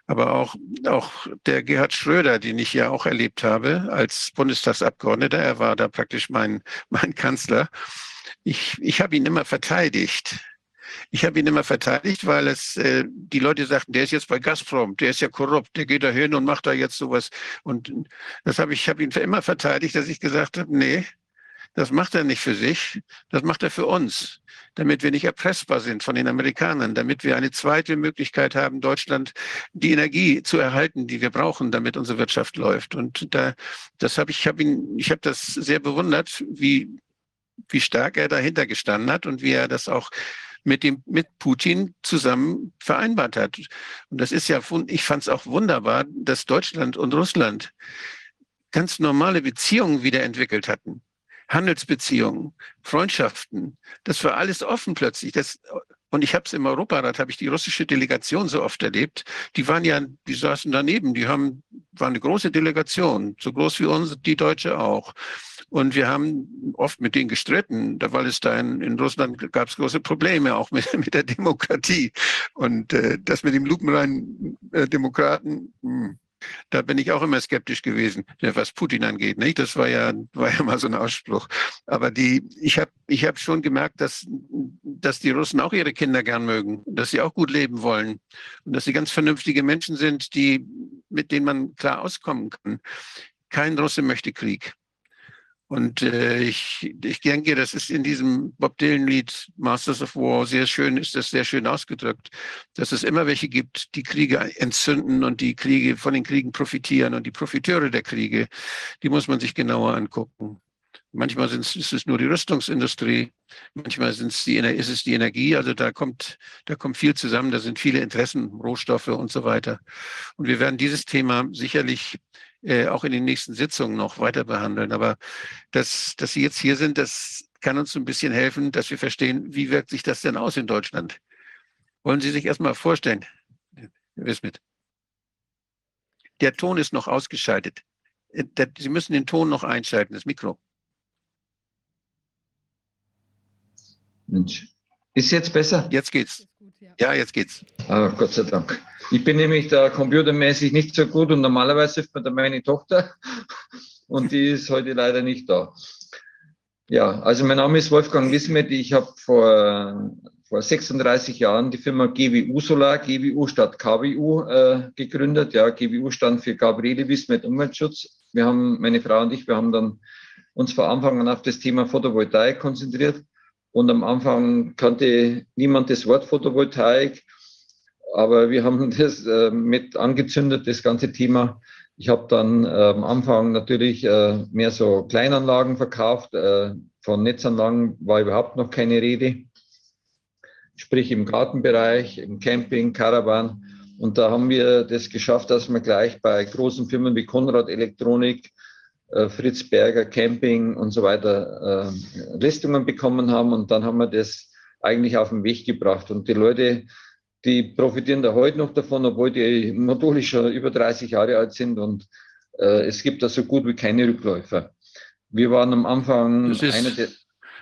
Aber auch, auch der Gerhard Schröder, den ich ja auch erlebt habe als Bundestagsabgeordneter, er war da praktisch mein, mein Kanzler ich, ich habe ihn immer verteidigt. Ich habe ihn immer verteidigt, weil es äh, die Leute sagten, der ist jetzt bei Gazprom, der ist ja korrupt, der geht da hin und macht da jetzt sowas. Und das habe ich, habe ihn immer verteidigt, dass ich gesagt habe, nee, das macht er nicht für sich, das macht er für uns, damit wir nicht erpressbar sind von den Amerikanern, damit wir eine zweite Möglichkeit haben, Deutschland die Energie zu erhalten, die wir brauchen, damit unsere Wirtschaft läuft. Und da, das habe ich habe ihn, ich habe das sehr bewundert, wie wie stark er dahinter gestanden hat und wie er das auch mit dem mit Putin zusammen vereinbart hat. Und das ist ja, ich fand es auch wunderbar, dass Deutschland und Russland ganz normale Beziehungen wiederentwickelt hatten. Handelsbeziehungen, Freundschaften, das war alles offen plötzlich. Das, und ich habe es im Europarat, habe ich die russische Delegation so oft erlebt. Die waren ja, die saßen daneben, die haben, waren eine große Delegation, so groß wie uns, die Deutsche auch. Und wir haben oft mit denen gestritten, weil es da in, in Russland gab es große Probleme, auch mit, mit der Demokratie. Und äh, das mit dem lupenreinen äh, Demokraten, mh, hm, da bin ich auch immer skeptisch gewesen, was Putin angeht. Nicht? Das war ja, war ja mal so ein Ausspruch. Aber die, ich habe ich hab schon gemerkt, dass, dass die Russen auch ihre Kinder gern mögen, dass sie auch gut leben wollen und dass sie ganz vernünftige Menschen sind, die, mit denen man klar auskommen kann. Kein Russe möchte Krieg. Und äh, ich, ich denke, das ist in diesem Bob Dylan-Lied Masters of War sehr schön, ist das sehr schön ausgedrückt, dass es immer welche gibt, die Kriege entzünden und die Kriege von den Kriegen profitieren. Und die Profiteure der Kriege, die muss man sich genauer angucken. Manchmal ist es nur die Rüstungsindustrie, manchmal sind's die, ist es die Energie. Also da kommt, da kommt viel zusammen, da sind viele Interessen, Rohstoffe und so weiter. Und wir werden dieses Thema sicherlich äh, auch in den nächsten Sitzungen noch weiter behandeln. Aber dass, dass Sie jetzt hier sind, das kann uns ein bisschen helfen, dass wir verstehen, wie wirkt sich das denn aus in Deutschland. Wollen Sie sich erstmal vorstellen, Herr Wismit? Der Ton ist noch ausgeschaltet. Äh, Sie müssen den Ton noch einschalten, das Mikro. Mensch. Ist jetzt besser? Jetzt geht's. Ja, jetzt geht's. Ah, Gott sei Dank. Ich bin nämlich da computermäßig nicht so gut und normalerweise hilft mir da meine Tochter und die ist heute leider nicht da. Ja, also mein Name ist Wolfgang Wismet. Ich habe vor, vor 36 Jahren die Firma GWU Solar, GWU statt KWU äh, gegründet. Ja, GWU stand für Gabriele Wismet Umweltschutz. Wir haben, meine Frau und ich, wir haben dann uns von Anfang an auf das Thema Photovoltaik konzentriert und am Anfang kannte niemand das Wort Photovoltaik, aber wir haben das äh, mit angezündet, das ganze Thema. Ich habe dann äh, am Anfang natürlich äh, mehr so Kleinanlagen verkauft. Äh, von Netzanlagen war überhaupt noch keine Rede. Sprich im Gartenbereich, im Camping, Caravan. Und da haben wir das geschafft, dass wir gleich bei großen Firmen wie Konrad Elektronik, äh, Fritz Berger Camping und so weiter äh, Listungen bekommen haben. Und dann haben wir das eigentlich auf den Weg gebracht. Und die Leute, die profitieren da heute noch davon, obwohl die Module schon über 30 Jahre alt sind. Und äh, es gibt da so gut wie keine Rückläufer. Wir waren am Anfang Das ist- einer der.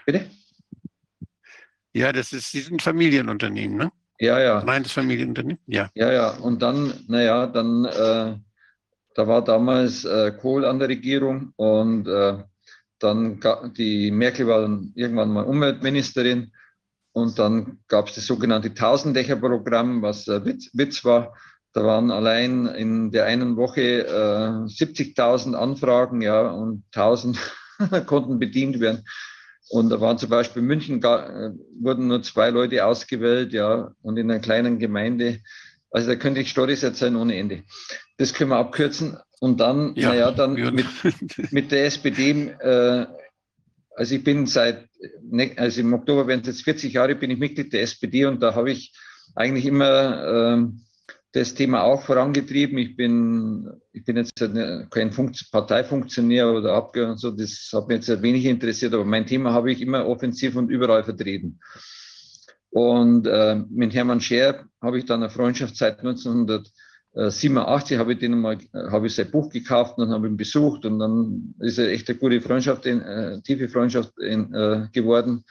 Bitte? Ja, das ist, die sind Familienunternehmen, ne? Ja, ja. Kleines Familienunternehmen, ja. Ja, ja, und dann, naja, dann, äh, da war damals äh, Kohl an der Regierung und äh, dann die Merkel war dann irgendwann mal Umweltministerin und dann gab es das sogenannte Tausendächer-Programm, was äh, Witz, Witz war. Da waren allein in der einen Woche äh, 70.000 Anfragen, ja, und 1.000 konnten bedient werden. Und da waren zum Beispiel in München äh, wurden nur zwei Leute ausgewählt, ja, und in einer kleinen Gemeinde. Also da könnte ich Storys erzählen ohne Ende. Das können wir abkürzen. Und dann, Ja, naja, dann mit, mit der SPD, äh, also ich bin seit, ne- also im Oktober werden es jetzt 40 Jahre, bin ich Mitglied der SPD und da habe ich eigentlich immer ähm, das Thema auch vorangetrieben. Ich bin, ich bin jetzt ne- kein Funkt Parteifunktionär oder Abgeordneter, und so, das hat mich jetzt wenig interessiert, aber mein Thema habe ich immer offensiv und überall vertreten. Und äh, mit Hermann Scher habe ich dann eine Freundschaft seit 1987, habe ich, den mal, äh, habe ich sein Buch gekauft und habe ihn besucht und dann ist er echt eine gute Freundschaft, in, äh, tiefe Freundschaft äh, geworden.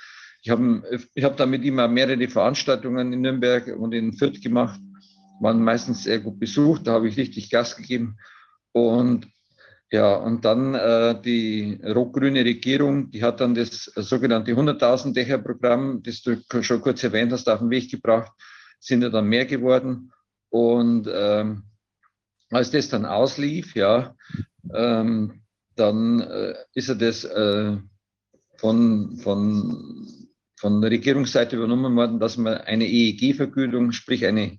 Ich habe ich hab da mit ihm mehrere Veranstaltungen in Nürnberg und in Fürth gemacht, waren meistens sehr gut besucht, da habe ich richtig Gas gegeben. Und ja, und dann äh, die rot-grüne Regierung, die hat dann das sogenannte 100.000 Dächer-Programm, das du schon kurz erwähnt hast, auf den Weg gebracht, sind ja dann mehr geworden. Und ähm, als das dann auslief, ja, ähm, dann äh, ist er das äh, von, von, von der Regierungsseite übernommen worden, dass man eine EEG-Vergütung, sprich eine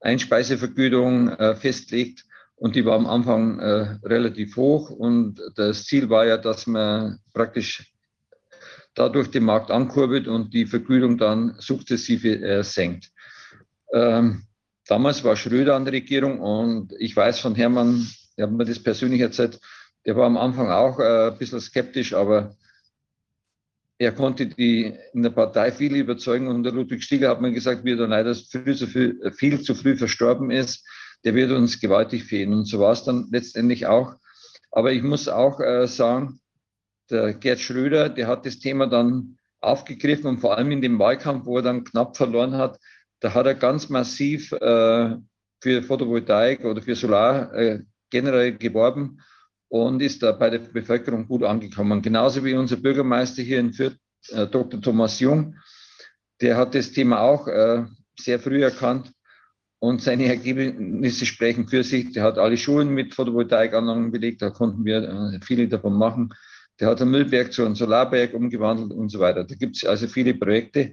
Einspeisevergütung äh, festlegt. Und die war am Anfang äh, relativ hoch. Und das Ziel war ja, dass man praktisch dadurch den Markt ankurbelt und die Vergütung dann sukzessive äh, senkt. Ähm, damals war Schröder an der Regierung und ich weiß von Hermann, der hat mir das persönlich erzählt, der war am Anfang auch äh, ein bisschen skeptisch, aber er konnte die in der Partei viele überzeugen und der Ludwig Stieger hat mir gesagt, wie er leider viel zu, viel, viel zu früh verstorben ist, der wird uns gewaltig fehlen. Und so war es dann letztendlich auch. Aber ich muss auch äh, sagen, der Gerd Schröder, der hat das Thema dann aufgegriffen und vor allem in dem Wahlkampf, wo er dann knapp verloren hat, da hat er ganz massiv äh, für Photovoltaik oder für Solar äh, generell geworben und ist da bei der Bevölkerung gut angekommen. Genauso wie unser Bürgermeister hier in Fürth, äh, Dr. Thomas Jung, der hat das Thema auch äh, sehr früh erkannt und seine Ergebnisse sprechen für sich. Der hat alle Schulen mit Photovoltaikanlagen belegt, da konnten wir äh, viele davon machen. Der hat ein Müllberg zu einem Solarberg umgewandelt und so weiter. Da gibt es also viele Projekte.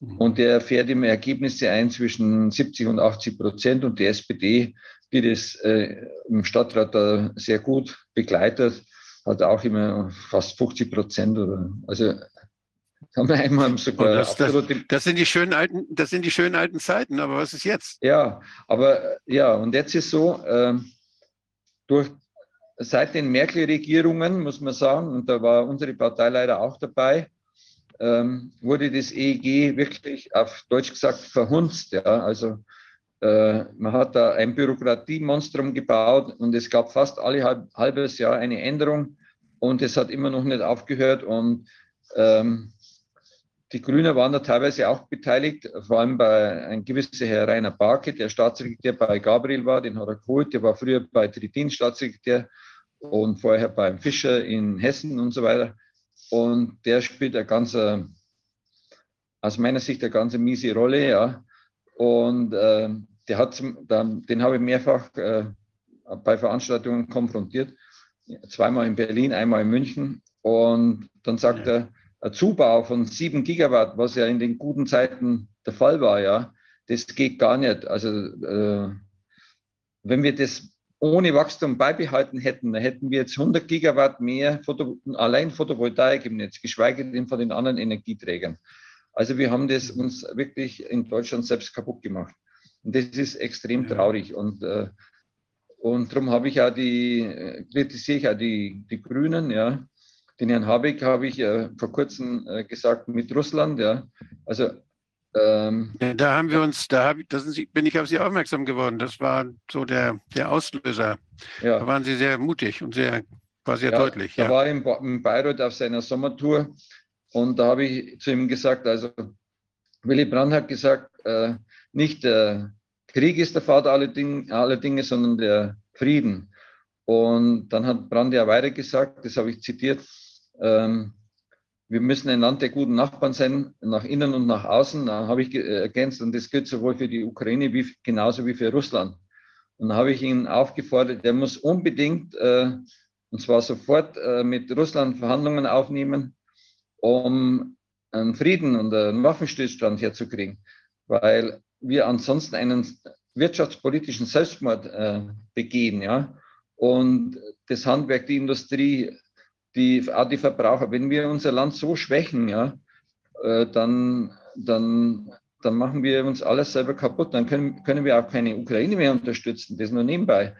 Und der fährt immer Ergebnisse ein zwischen 70 und 80 Prozent. Und die SPD, die das äh, im Stadtrat da sehr gut begleitet, hat auch immer fast 50 Prozent. Oder, also haben wir einmal sogar das- das- Das sind die schönen alten, das sind die schönen alten Zeiten, aber was ist jetzt? Ja, aber äh, ja, und jetzt ist so, ähm, durch, seit den Merkel-Regierungen, muss man sagen, und da war unsere Partei leider auch dabei, ähm, wurde das EEG wirklich auf Deutsch gesagt verhunzt. Ja? Also äh, man hat da ein Bürokratiemonstrum gebaut und es gab fast alle halb, halbes Jahr eine Änderung und es hat immer noch nicht aufgehört und ähm, die Grünen waren da teilweise auch beteiligt, vor allem bei ein gewisser Herr Rainer Barke, der Staatssekretär bei Gabriel war, den hat er geholt, der war früher bei Tridin Staatssekretär und vorher beim Fischer in Hessen und so weiter. Und der spielt eine ganz, aus meiner Sicht eine ganz miese Rolle, ja. Und äh, der hat, den habe ich mehrfach äh, bei Veranstaltungen konfrontiert, zweimal in Berlin, einmal in München. Und dann sagt Ja. er, ein Zubau von sieben Gigawatt, was ja in den guten Zeiten der Fall war, ja, das geht gar nicht. Also äh, wenn wir das ohne Wachstum beibehalten hätten, dann hätten wir jetzt 100 Gigawatt mehr Photo, allein Photovoltaik im Netz, geschweige denn von den anderen Energieträgern. Also wir haben das uns wirklich in Deutschland selbst kaputt gemacht. Und das ist extrem traurig. Und, äh, und darum habe ich auch die, kritisiere ich auch die, die Grünen, ja. Den Herrn Habeck habe ich äh, vor kurzem äh, gesagt mit Russland, ja. Also ähm, da haben wir uns, da hab, das bin ich auf Sie aufmerksam geworden. Das war so der, der Auslöser. Ja. Da waren Sie sehr mutig und sehr, war sehr ja, deutlich. Da ja. war in, in Bayreuth auf seiner Sommertour und da habe ich zu ihm gesagt, also Willy Brandt hat gesagt, äh, nicht der Krieg ist der Vater aller Dinge, aller Dinge, sondern der Frieden. Und dann hat Brandt ja weiter gesagt, das habe ich zitiert, ähm, wir müssen ein Land der guten Nachbarn sein, nach innen und nach außen. Da habe ich äh, ergänzt, und das gilt sowohl für die Ukraine wie, genauso wie für Russland. Und da habe ich ihn aufgefordert, der muss unbedingt, äh, und zwar sofort, äh, mit Russland Verhandlungen aufnehmen, um einen Frieden und einen Waffenstillstand herzukriegen, weil wir ansonsten einen wirtschaftspolitischen Selbstmord äh, begehen. Ja? Und das Handwerk, die Industrie, die, auch die Verbraucher, wenn wir unser Land so schwächen, ja, äh, dann, dann, dann machen wir uns alles selber kaputt. Dann können, können wir auch keine Ukraine mehr unterstützen. Das nur nebenbei.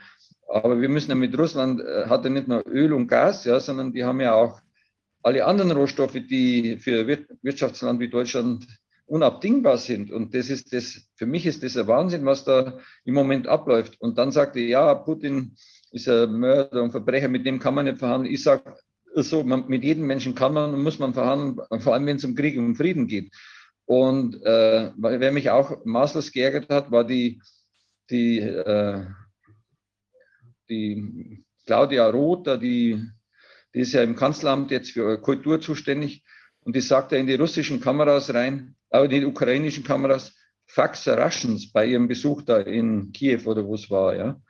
Aber wir müssen ja mit Russland, äh, hat ja nicht nur Öl und Gas, ja, sondern die haben ja auch alle anderen Rohstoffe, die für Wirtschaftsland wie Deutschland unabdingbar sind. Und das ist das, für mich ist das ein Wahnsinn, was da im Moment abläuft. Und dann sagte, ja, Putin ist ein Mörder und Verbrecher, mit dem kann man nicht verhandeln. Ich sage, so, man, mit jedem Menschen kann man und muss man verhandeln, vor allem wenn es um Krieg und um Frieden geht. Und äh, wer mich auch maßlos geärgert hat, war die, die, äh, die Claudia Roth, die, die ist ja im Kanzleramt jetzt für Kultur zuständig und die sagt ja in die russischen Kameras rein, aber in die ukrainischen Kameras, Fax Russians bei ihrem Besuch da in Kiew oder wo es war, ja.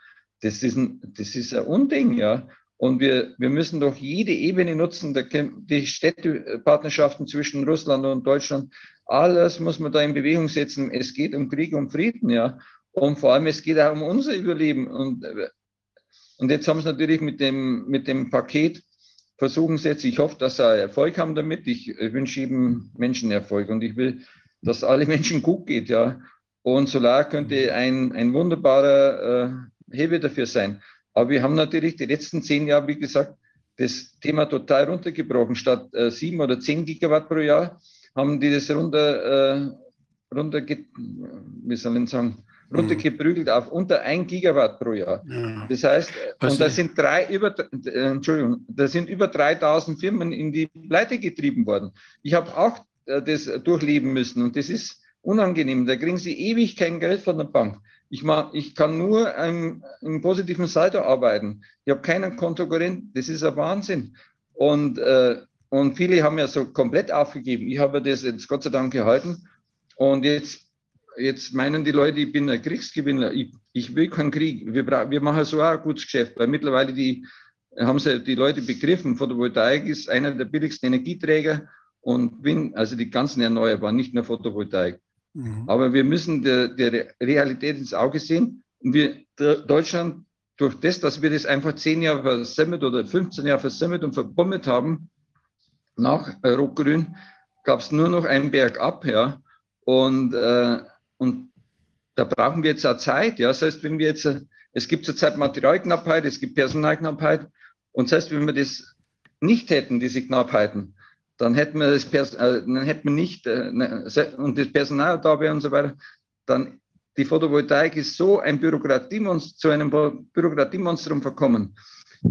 Das ist ein, das ist ein Unding, ja. Und wir, wir müssen doch jede Ebene nutzen, die Städtepartnerschaften zwischen Russland und Deutschland, alles muss man da in Bewegung setzen. Es geht um Krieg und Frieden, ja. Und vor allem, es geht auch um unser Überleben. Und, und jetzt haben sie natürlich mit dem, mit dem Paket versuchen sie jetzt, ich hoffe, dass sie Erfolg haben damit. Ich wünsche jedem Menschen Erfolg und ich will, dass alle Menschen gut geht, ja. Und Solar könnte ein, ein wunderbarer äh, Hebel dafür sein. Aber wir haben natürlich die letzten zehn Jahre, wie gesagt, das Thema total runtergebrochen. Statt äh, sieben oder zehn Gigawatt pro Jahr haben die das runter, äh, runter wie soll ich sagen, runtergeprügelt auf unter ein Gigawatt pro Jahr. Ja. Das heißt, Was und da sind drei über, äh, Entschuldigung, da sind über 3000 Firmen in die Pleite getrieben worden. Ich habe auch äh, das durchleben müssen und das ist unangenehm. Da kriegen sie ewig kein Geld von der Bank. Ich, mach, ich kann nur im, im positiven Saldo arbeiten. Ich habe keinen Konkurrent. Das ist ein Wahnsinn. Und, äh, und viele haben ja so komplett aufgegeben. Ich habe das jetzt Gott sei Dank gehalten. Und jetzt, jetzt meinen die Leute, ich bin ein Kriegsgewinner. Ich, ich will keinen Krieg. Wir, wir machen so auch ein gutes Geschäft, weil mittlerweile die, haben sie die Leute begriffen. Photovoltaik ist einer der billigsten Energieträger und Wind, also die ganzen Erneuerbaren, nicht nur Photovoltaik. Mhm. Aber wir müssen der, der Realität ins Auge sehen. Und wir, Deutschland, durch das, dass wir das einfach zehn Jahre versemmelt oder 15 Jahre versemmelt und verbummelt haben, nach Rot-Grün, gab es nur noch einen Berg ab. Ja. Und, äh, und da brauchen wir jetzt auch Zeit. Ja. Das heißt, wenn wir jetzt, es gibt zurzeit Materialknappheit, es gibt Personalknappheit. Und das heißt, wenn wir das nicht hätten, diese Knappheiten, dann hätten wir das äh, dann hätten wir nicht äh, ne, und das Personal da wäre und so weiter, dann die Photovoltaik ist so ein Bürokratiemonstrum, zu einem Bürokratiemonstrum verkommen.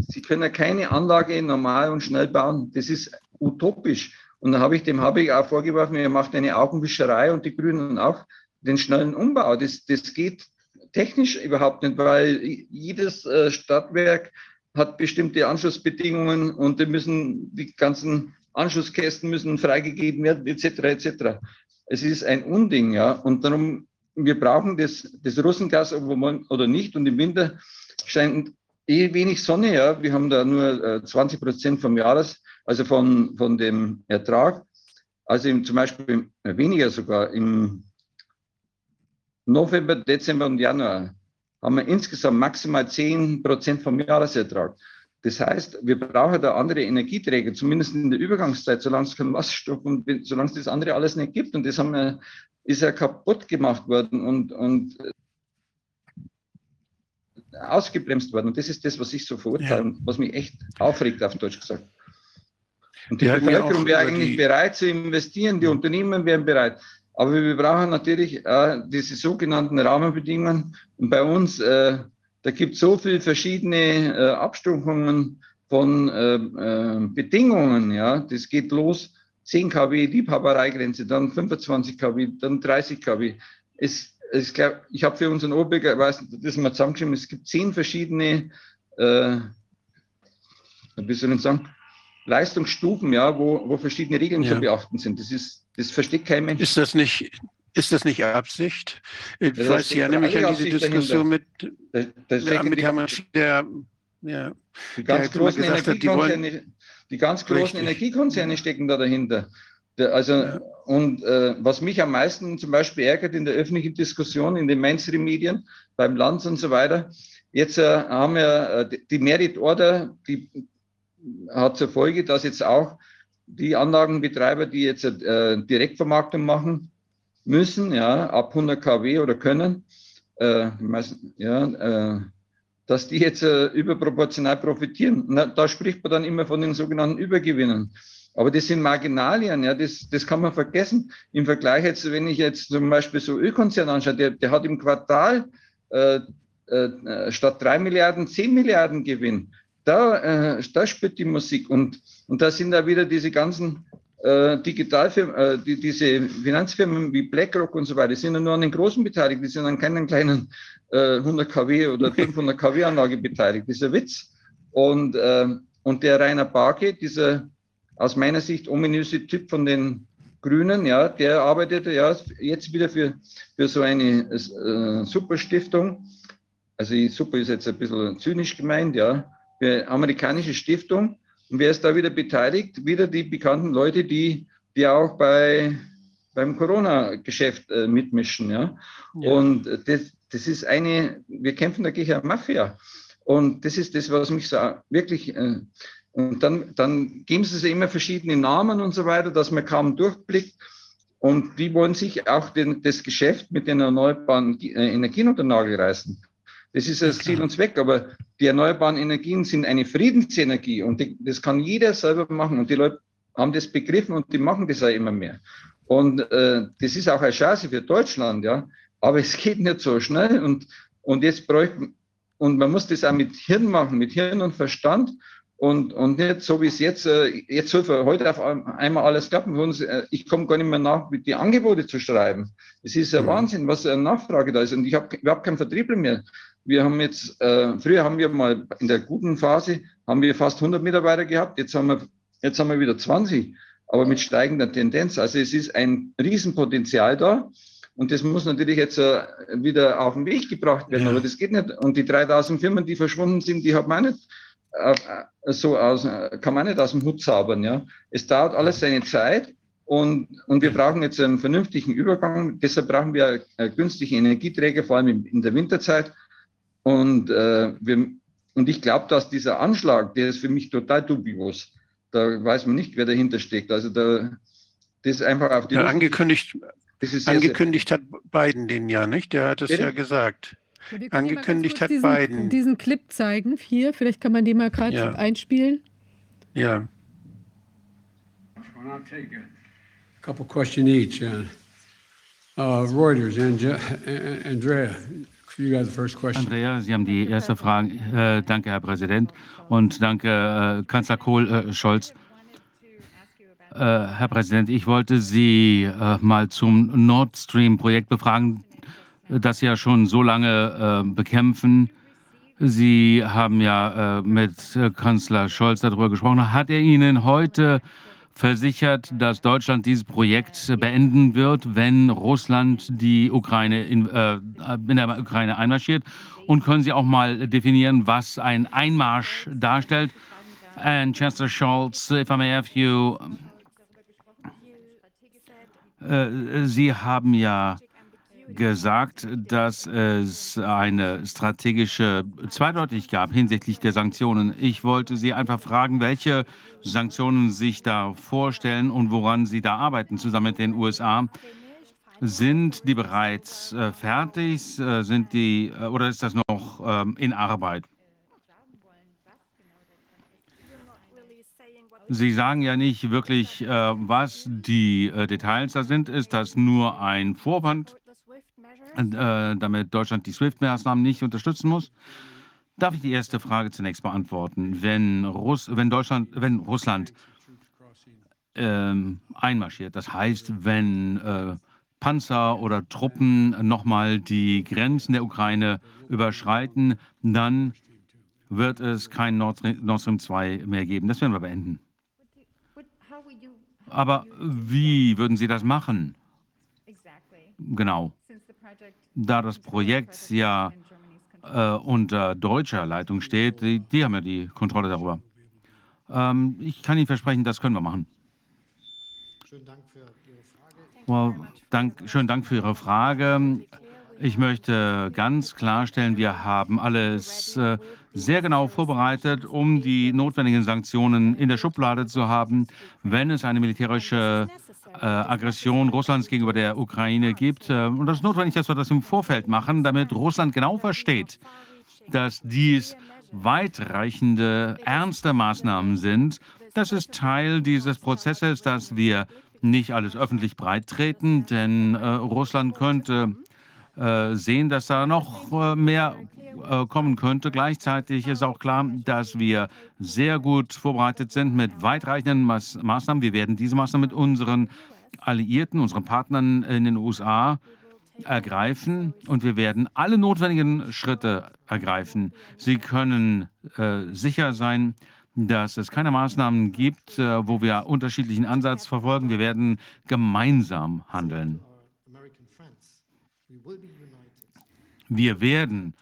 Sie können keine Anlage normal und schnell bauen. Das ist utopisch. Und dann habe ich dem habe ich auch vorgeworfen, er macht eine Augenwischerei und die Grünen auch den schnellen Umbau. Das, das geht technisch überhaupt nicht, weil jedes äh, Stadtwerk hat bestimmte Anschlussbedingungen und die müssen die ganzen Anschlusskästen müssen freigegeben werden, etc. etc. Es ist ein Unding, ja. Und darum, wir brauchen das, das Russengas oder nicht. Und im Winter scheint eh wenig Sonne, ja. Wir haben da nur 20 äh, Prozent vom Jahres, also von, von dem Ertrag. Also im, zum Beispiel weniger sogar im November, Dezember und Januar haben wir insgesamt maximal 10 Prozent vom Jahresertrag. Das heißt, wir brauchen da andere Energieträger, zumindest in der Übergangszeit, solange es keinen Wasserstoff und solange es das andere alles nicht gibt. Und das haben wir, ist ja kaputt gemacht worden. Und, und ausgebremst worden. Und das ist das, was ich so verurteile und was mich echt aufregt, auf Deutsch gesagt. Und die Wir ja Bevölkerung wäre eigentlich die- bereit zu investieren, die Unternehmen wären bereit. Aber wir brauchen natürlich äh, diese sogenannten Rahmenbedingungen. Und bei uns, äh, da gibt es so viele verschiedene äh, Abstufungen von äh, Bedingungen. Ja, das geht los 10 kW Liebhabereigrenze, dann 25 kW, dann 30 kW. Es, es glaub, ich habe für unseren Oberberger, ich weiß das mal zusammengeschrieben, es gibt zehn verschiedene, äh, wie soll ich sagen, Leistungsstufen, ja, wo, wo verschiedene Regeln Ja. zu beachten sind. Das ist, das versteht kein Mensch. Ist das nicht, ist das nicht Absicht? Ich Ja, da weiß, ich erinnere mich an diese Diskussion mit, Da, da ja, stecken mit die, Hermann der, ja, die der ganz großen gesagt hat, die wollen- Energiekonzerne, die ganz großen Richtig. Energiekonzerne stecken da dahinter. Der, also, Ja. und äh, was mich am meisten zum Beispiel ärgert in der öffentlichen Diskussion, in den Mainstream-Medien, beim Land und so weiter, jetzt äh, haben wir äh, die- die Merit Order, die hat zur Folge, dass jetzt auch die Anlagenbetreiber, die jetzt äh, Direktvermarktung machen müssen, ja, ab 100 kW oder können, äh, meisten, ja, äh, dass die jetzt äh, überproportional profitieren. Na, da spricht man dann immer von den sogenannten Übergewinnen. Aber das sind Marginalien, ja, das, das kann man vergessen. Im Vergleich jetzt, wenn ich jetzt zum Beispiel so Ölkonzern anschaue, der, der hat im Quartal äh, äh, statt drei Milliarden zehn Milliarden Gewinn. Da, äh, da spielt die Musik. Und, und da sind da wieder diese ganzen äh, Digitalfirmen, äh, die, diese Finanzfirmen wie BlackRock und so weiter, sind ja nur an den großen beteiligt, die sind an keinen kleinen äh, 100 kW oder 500 kW Anlage beteiligt. Das ist ein Witz. Und, äh, und der Rainer Barke, dieser aus meiner Sicht ominöse Typ von den Grünen, ja, der arbeitet ja jetzt wieder für, für so eine äh, Superstiftung. Also Super ist jetzt ein bisschen zynisch gemeint, ja, für eine amerikanische Stiftung. Und wer ist da wieder beteiligt? Wieder die bekannten Leute, die, die auch bei, beim Corona-Geschäft äh, mitmischen, ja. Ja. Und das, das ist eine, wir kämpfen dagegen eine Mafia. Und das ist das, was mich so wirklich, äh, und dann, dann geben sie sich immer verschiedene Namen und so weiter, dass man kaum durchblickt. Und die wollen sich auch den, das Geschäft mit den erneuerbaren äh, Energien unter den Nagel reißen. Das ist das Ziel und Zweck, aber die erneuerbaren Energien sind eine Friedensenergie und die, das kann jeder selber machen und die Leute haben das begriffen und die machen das auch immer mehr. Und äh, das ist auch eine Chance für Deutschland, ja. Aber es geht nicht so schnell und, und jetzt bräuchte und man muss das auch mit Hirn machen, mit Hirn und Verstand und, und nicht so wie es jetzt, äh, jetzt soll für heute auf einmal alles klappen. Für uns, äh, ich komme gar nicht mehr nach, mit die Angebote zu schreiben. Es ist ein Mhm. Wahnsinn, was eine Nachfrage da ist. Und ich habe überhaupt keinen Vertriebler mehr. Wir haben jetzt, äh, früher haben wir mal in der guten Phase, haben wir fast 100 Mitarbeiter gehabt. Jetzt haben wir, jetzt haben wir wieder 20, aber mit steigender Tendenz. Also es ist ein Riesenpotenzial da. Und das muss natürlich jetzt äh, wieder auf den Weg gebracht werden, Ja. aber das geht nicht. Und die 3000 Firmen, die verschwunden sind, die hat man nicht äh, so aus, äh, kann man nicht aus dem Hut zaubern. Ja? Es dauert alles seine Zeit und, und wir brauchen jetzt einen vernünftigen Übergang. Deshalb brauchen wir günstige Energieträger, vor allem in der Winterzeit. Und, äh, wir, und ich glaube, dass dieser Anschlag, der ist für mich total dubios. Da weiß man nicht, wer dahinter steckt. Also da, das ist einfach auf die Ja, angekündigt, das ist sehr, angekündigt hat Biden den ja, nicht? Der hat es ja gesagt. Ja, ganz Angekündigt hat diesen, Biden. diesen Clip zeigen. Hier, vielleicht kann man den mal gerade Ja. einspielen. Ja. I'll take a couple question each. Uh, uh, Reuters, and Andrea, Andrea, Sie haben die erste Frage. Äh, danke, Herr Präsident. Und danke, äh, Kanzler Kohl, äh, Scholz. Äh, Herr Präsident, ich wollte Sie äh, mal zum Nord Stream-Projekt befragen, das Sie ja schon so lange äh, bekämpfen. Sie haben ja äh, mit äh, Kanzler Scholz darüber gesprochen. Hat er Ihnen heute versichert, dass Deutschland dieses Projekt beenden wird, wenn Russland die Ukraine in, äh, in der Ukraine einmarschiert? Und können Sie auch mal definieren, was ein Einmarsch darstellt? And Chancellor Scholz, if I may have you, äh, Sie haben ja gesagt, dass es eine strategische Zweideutigkeit gab hinsichtlich der Sanktionen. Ich wollte Sie einfach fragen, welche Sanktionen sich da vorstellen und woran Sie da arbeiten, zusammen mit den USA. Sind die bereits äh, fertig? Äh, sind die äh, oder ist das noch ähm, in Arbeit? Sie sagen ja nicht wirklich, was die Details da sind. Ist das nur ein Vorwand, äh, damit Deutschland die SWIFT-Maßnahmen nicht unterstützen muss? Darf ich die erste Frage zunächst beantworten? Wenn, Russ wenn, Deutschland, wenn Russland ähm, einmarschiert, das heißt, wenn äh, Panzer oder Truppen nochmal die Grenzen der Ukraine überschreiten, dann wird es kein Nord Stream 2 mehr geben. Das werden wir beenden. Aber wie würden Sie das machen? Genau. Da das Projekt ja äh, unter deutscher Leitung steht, die, die, haben ja die Kontrolle darüber. Ähm, ich kann Ihnen versprechen, das können wir machen. Schönen Dank für Ihre Frage. Well, dank, schönen Dank für Ihre Frage. Ich möchte ganz klarstellen, wir haben alles äh, sehr genau vorbereitet, um die notwendigen Sanktionen in der Schublade zu haben, wenn es eine militärische äh, Aggression Russlands gegenüber der Ukraine gibt. Äh, und das ist notwendig, dass wir das im Vorfeld machen, damit Russland genau versteht, dass dies weitreichende, ernste Maßnahmen sind. Das ist Teil dieses Prozesses, dass wir nicht alles öffentlich breittreten, denn äh, Russland könnte äh, sehen, dass da noch äh, mehr kommen könnte. Gleichzeitig ist auch klar, dass wir sehr gut vorbereitet sind mit weitreichenden Maß Maßnahmen. Wir werden diese Maßnahmen mit unseren Alliierten, unseren Partnern in den USA ergreifen und wir werden alle notwendigen Schritte ergreifen. Sie können äh, sicher sein, dass es keine Maßnahmen gibt, äh, wo wir unterschiedlichen Ansatz verfolgen. Wir werden gemeinsam handeln. Wir werden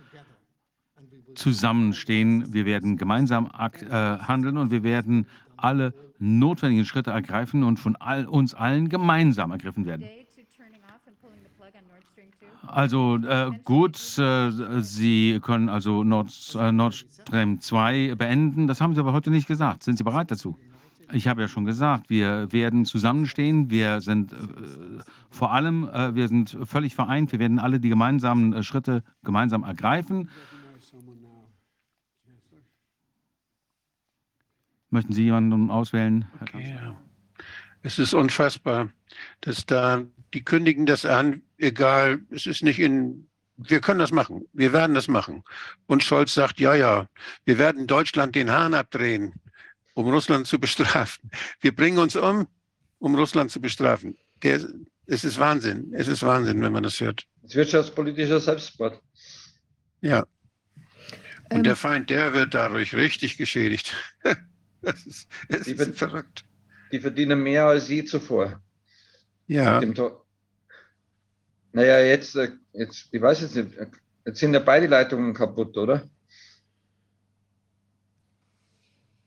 zusammenstehen, wir werden gemeinsam äh, handeln und wir werden alle notwendigen Schritte ergreifen und von all, uns allen gemeinsam ergriffen werden. Also äh, gut, äh, Sie können also Nord, äh, Nord Stream 2 beenden. Das haben Sie aber heute nicht gesagt. Sind Sie bereit dazu? Ich habe ja schon gesagt, wir werden zusammenstehen. Wir sind äh, vor allem, äh, wir sind völlig vereint. Wir werden alle die gemeinsamen äh, Schritte gemeinsam ergreifen. Möchten Sie jemanden auswählen? Okay, ja. Es ist unfassbar, dass da die kündigen das an, egal, es ist nicht in wir können das machen. Wir werden das machen. Und Scholz sagt, ja, ja, wir werden Deutschland den Hahn abdrehen um Russland zu bestrafen. Wir bringen uns um, um Russland zu bestrafen. Der, es ist Wahnsinn. Es ist Wahnsinn, wenn man das hört. Das wirtschaftspolitischer Selbstmord. Ja. Und ähm, der Feind, der wird dadurch richtig geschädigt. das ist, das die, ist verrückt. Die verdienen mehr als je zuvor. Ja. Naja, jetzt, äh, jetzt, ich weiß jetzt nicht, jetzt sind ja beide Leitungen kaputt, oder?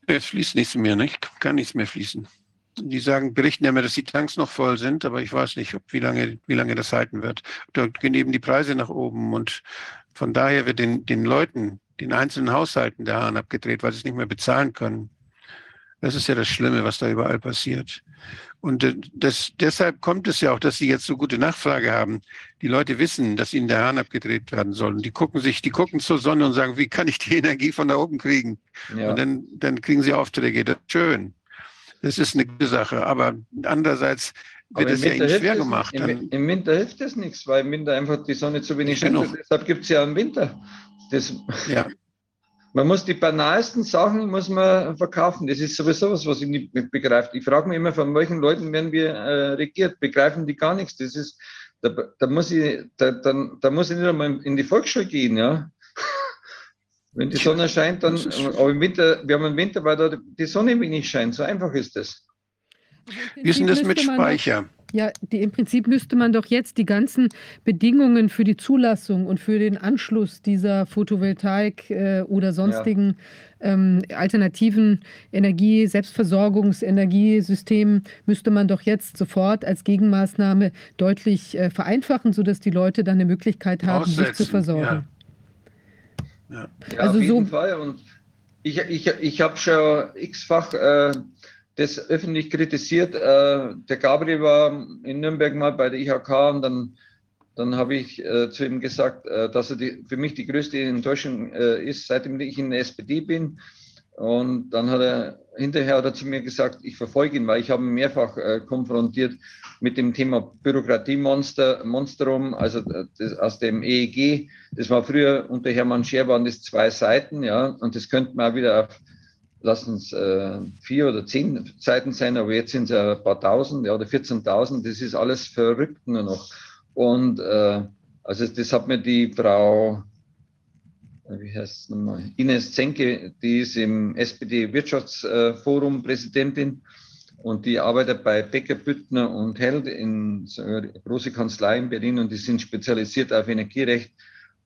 Es fließt nichts mehr, nicht? Kann nichts mehr fließen. Die sagen, berichten ja immer, dass die Tanks noch voll sind, aber ich weiß nicht, ob, wie lange, wie lange das halten wird. Da gehen eben die Preise nach oben und von daher wird den, den Leuten, den einzelnen Haushalten der Hahn abgedreht, weil sie es nicht mehr bezahlen können. Das ist ja das Schlimme, was da überall passiert. Und äh, das, deshalb kommt es ja auch, dass sie jetzt so gute Nachfrage haben. Die Leute wissen, dass ihnen der Hahn abgedreht werden soll. Und die gucken sich, die gucken zur Sonne und sagen, wie kann ich die Energie von da oben kriegen? Ja. Und dann, dann kriegen sie Aufträge. Das ist schön. Das ist eine gute Sache. Aber andererseits wird es ja ihnen schwer gemacht. Im, Im, Winter hilft das nichts, weil im Winter einfach die Sonne zu wenig scheint. Deshalb gibt es ja im Winter. Das, ja. Man muss die banalsten Sachen muss man verkaufen. Das ist sowieso was, was ich nicht begreife. Ich frage mich immer, von welchen Leuten werden wir äh, regiert? Begreifen die gar nichts? Das ist, da, da muss ich, da, da, da muss ich nicht einmal in die Volksschule gehen, ja. Wenn die Sonne scheint, dann, aber im Winter, wir haben im Winter, weil da die Sonne wenig scheint. So einfach ist das. Wie ist denn das mit Speicher? Ja, die, im Prinzip müsste man doch jetzt die ganzen Bedingungen für die Zulassung und für den Anschluss dieser Photovoltaik äh, oder sonstigen ja. ähm, alternativen Energie-, Selbstversorgungsenergiesystemen müsste man doch jetzt sofort als Gegenmaßnahme deutlich äh, vereinfachen, sodass die Leute dann eine Möglichkeit haben, Aussetzen, sich zu versorgen. Ja. ja. also auf jeden so, Fall. Und ich, ich, ich habe schon x-fach äh, das öffentlich kritisiert. Äh, der Gabriel war in Nürnberg mal bei der IHK und dann, dann habe ich äh, zu ihm gesagt, äh, dass er die, für mich die größte Enttäuschung ist, seitdem ich in der SPD bin. Und dann hat er hinterher hat er zu mir gesagt, ich verfolge ihn, weil ich habe ihn mehrfach konfrontiert mit dem Thema Bürokratiemonster, Monstrum, also das, aus dem EEG. Das war früher unter Hermann Scher waren das zwei Seiten, ja, und das könnte man auch wieder auf, lassen es äh, vier oder zehn Seiten sein, aber jetzt sind es ein paar tausend, ja, oder 14.000. Das ist alles verrückt nur noch. Und äh, also das hat mir die Frau wie heißt es nochmal? Ines Zenke, die ist im SPD-Wirtschaftsforum Präsidentin und die arbeitet bei Becker, Büttner und Held in so einer große Kanzlei in Berlin und die sind spezialisiert auf Energierecht.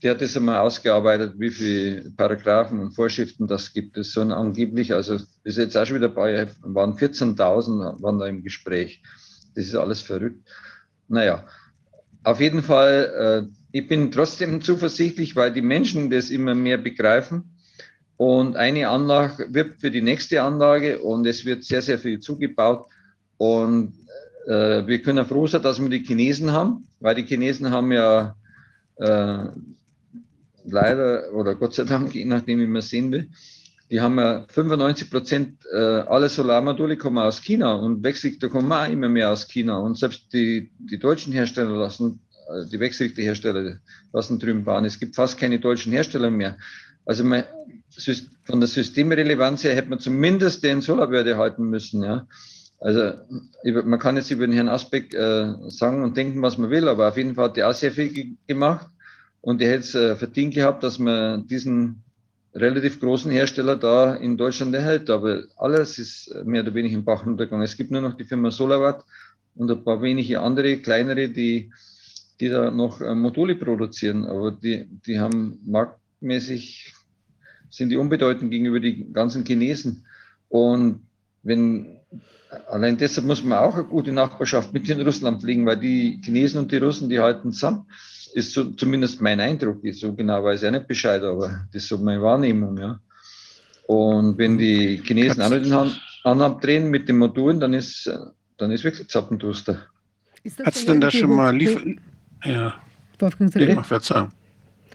Die hat das einmal ausgearbeitet, wie viele Paragraphen und Vorschriften das gibt. Das so angeblich, also ist jetzt auch schon wieder bei, waren 14.000 waren da im Gespräch. Das ist alles verrückt. Naja, auf jeden Fall, äh, ich bin trotzdem zuversichtlich, weil die Menschen das immer mehr begreifen. Und eine Anlage wird für die nächste Anlage und es wird sehr, sehr viel zugebaut. Und äh, wir können froh sein, dass wir die Chinesen haben, weil die Chinesen haben ja äh, leider oder Gott sei Dank, je nachdem, wie man sehen will, die haben ja 95 Prozent äh, aller Solarmodule kommen aus China und Wechselrichter kommen auch immer mehr aus China. Und selbst die, die deutschen Hersteller lassen äh, die Wechselrichterhersteller lassen drüben bauen. Es gibt fast keine deutschen Hersteller mehr. Also man, von der Systemrelevanz her hätte man zumindest den Solarwerte halten müssen. Ja. Also man kann jetzt über den Herrn Asbeck äh, sagen und denken, was man will, aber auf jeden Fall hat er auch sehr viel gemacht und er hätte es äh, verdient gehabt, dass man diesen relativ großen Hersteller da in Deutschland erhält. Aber alles ist mehr oder weniger im Bach runtergegangen. Es gibt nur noch die Firma SolarWatt und ein paar wenige andere, kleinere, die die da noch äh, Module produzieren, aber die, die haben marktmäßig, sind die unbedeutend gegenüber den ganzen Chinesen. Und wenn, allein deshalb muss man auch eine gute Nachbarschaft mit in Russland pflegen, weil die Chinesen und die Russen, die halten zusammen. Ist so, zumindest mein Eindruck. So genau weiß ich nicht Bescheid, aber das ist so meine Wahrnehmung, ja. Und wenn die Chinesen auch nicht den Hand drehen mit den Modulen, dann ist, dann ist wirklich Zappenduster. Hat es denn da schon mal Liefer ja. Ich mach Verzeihung.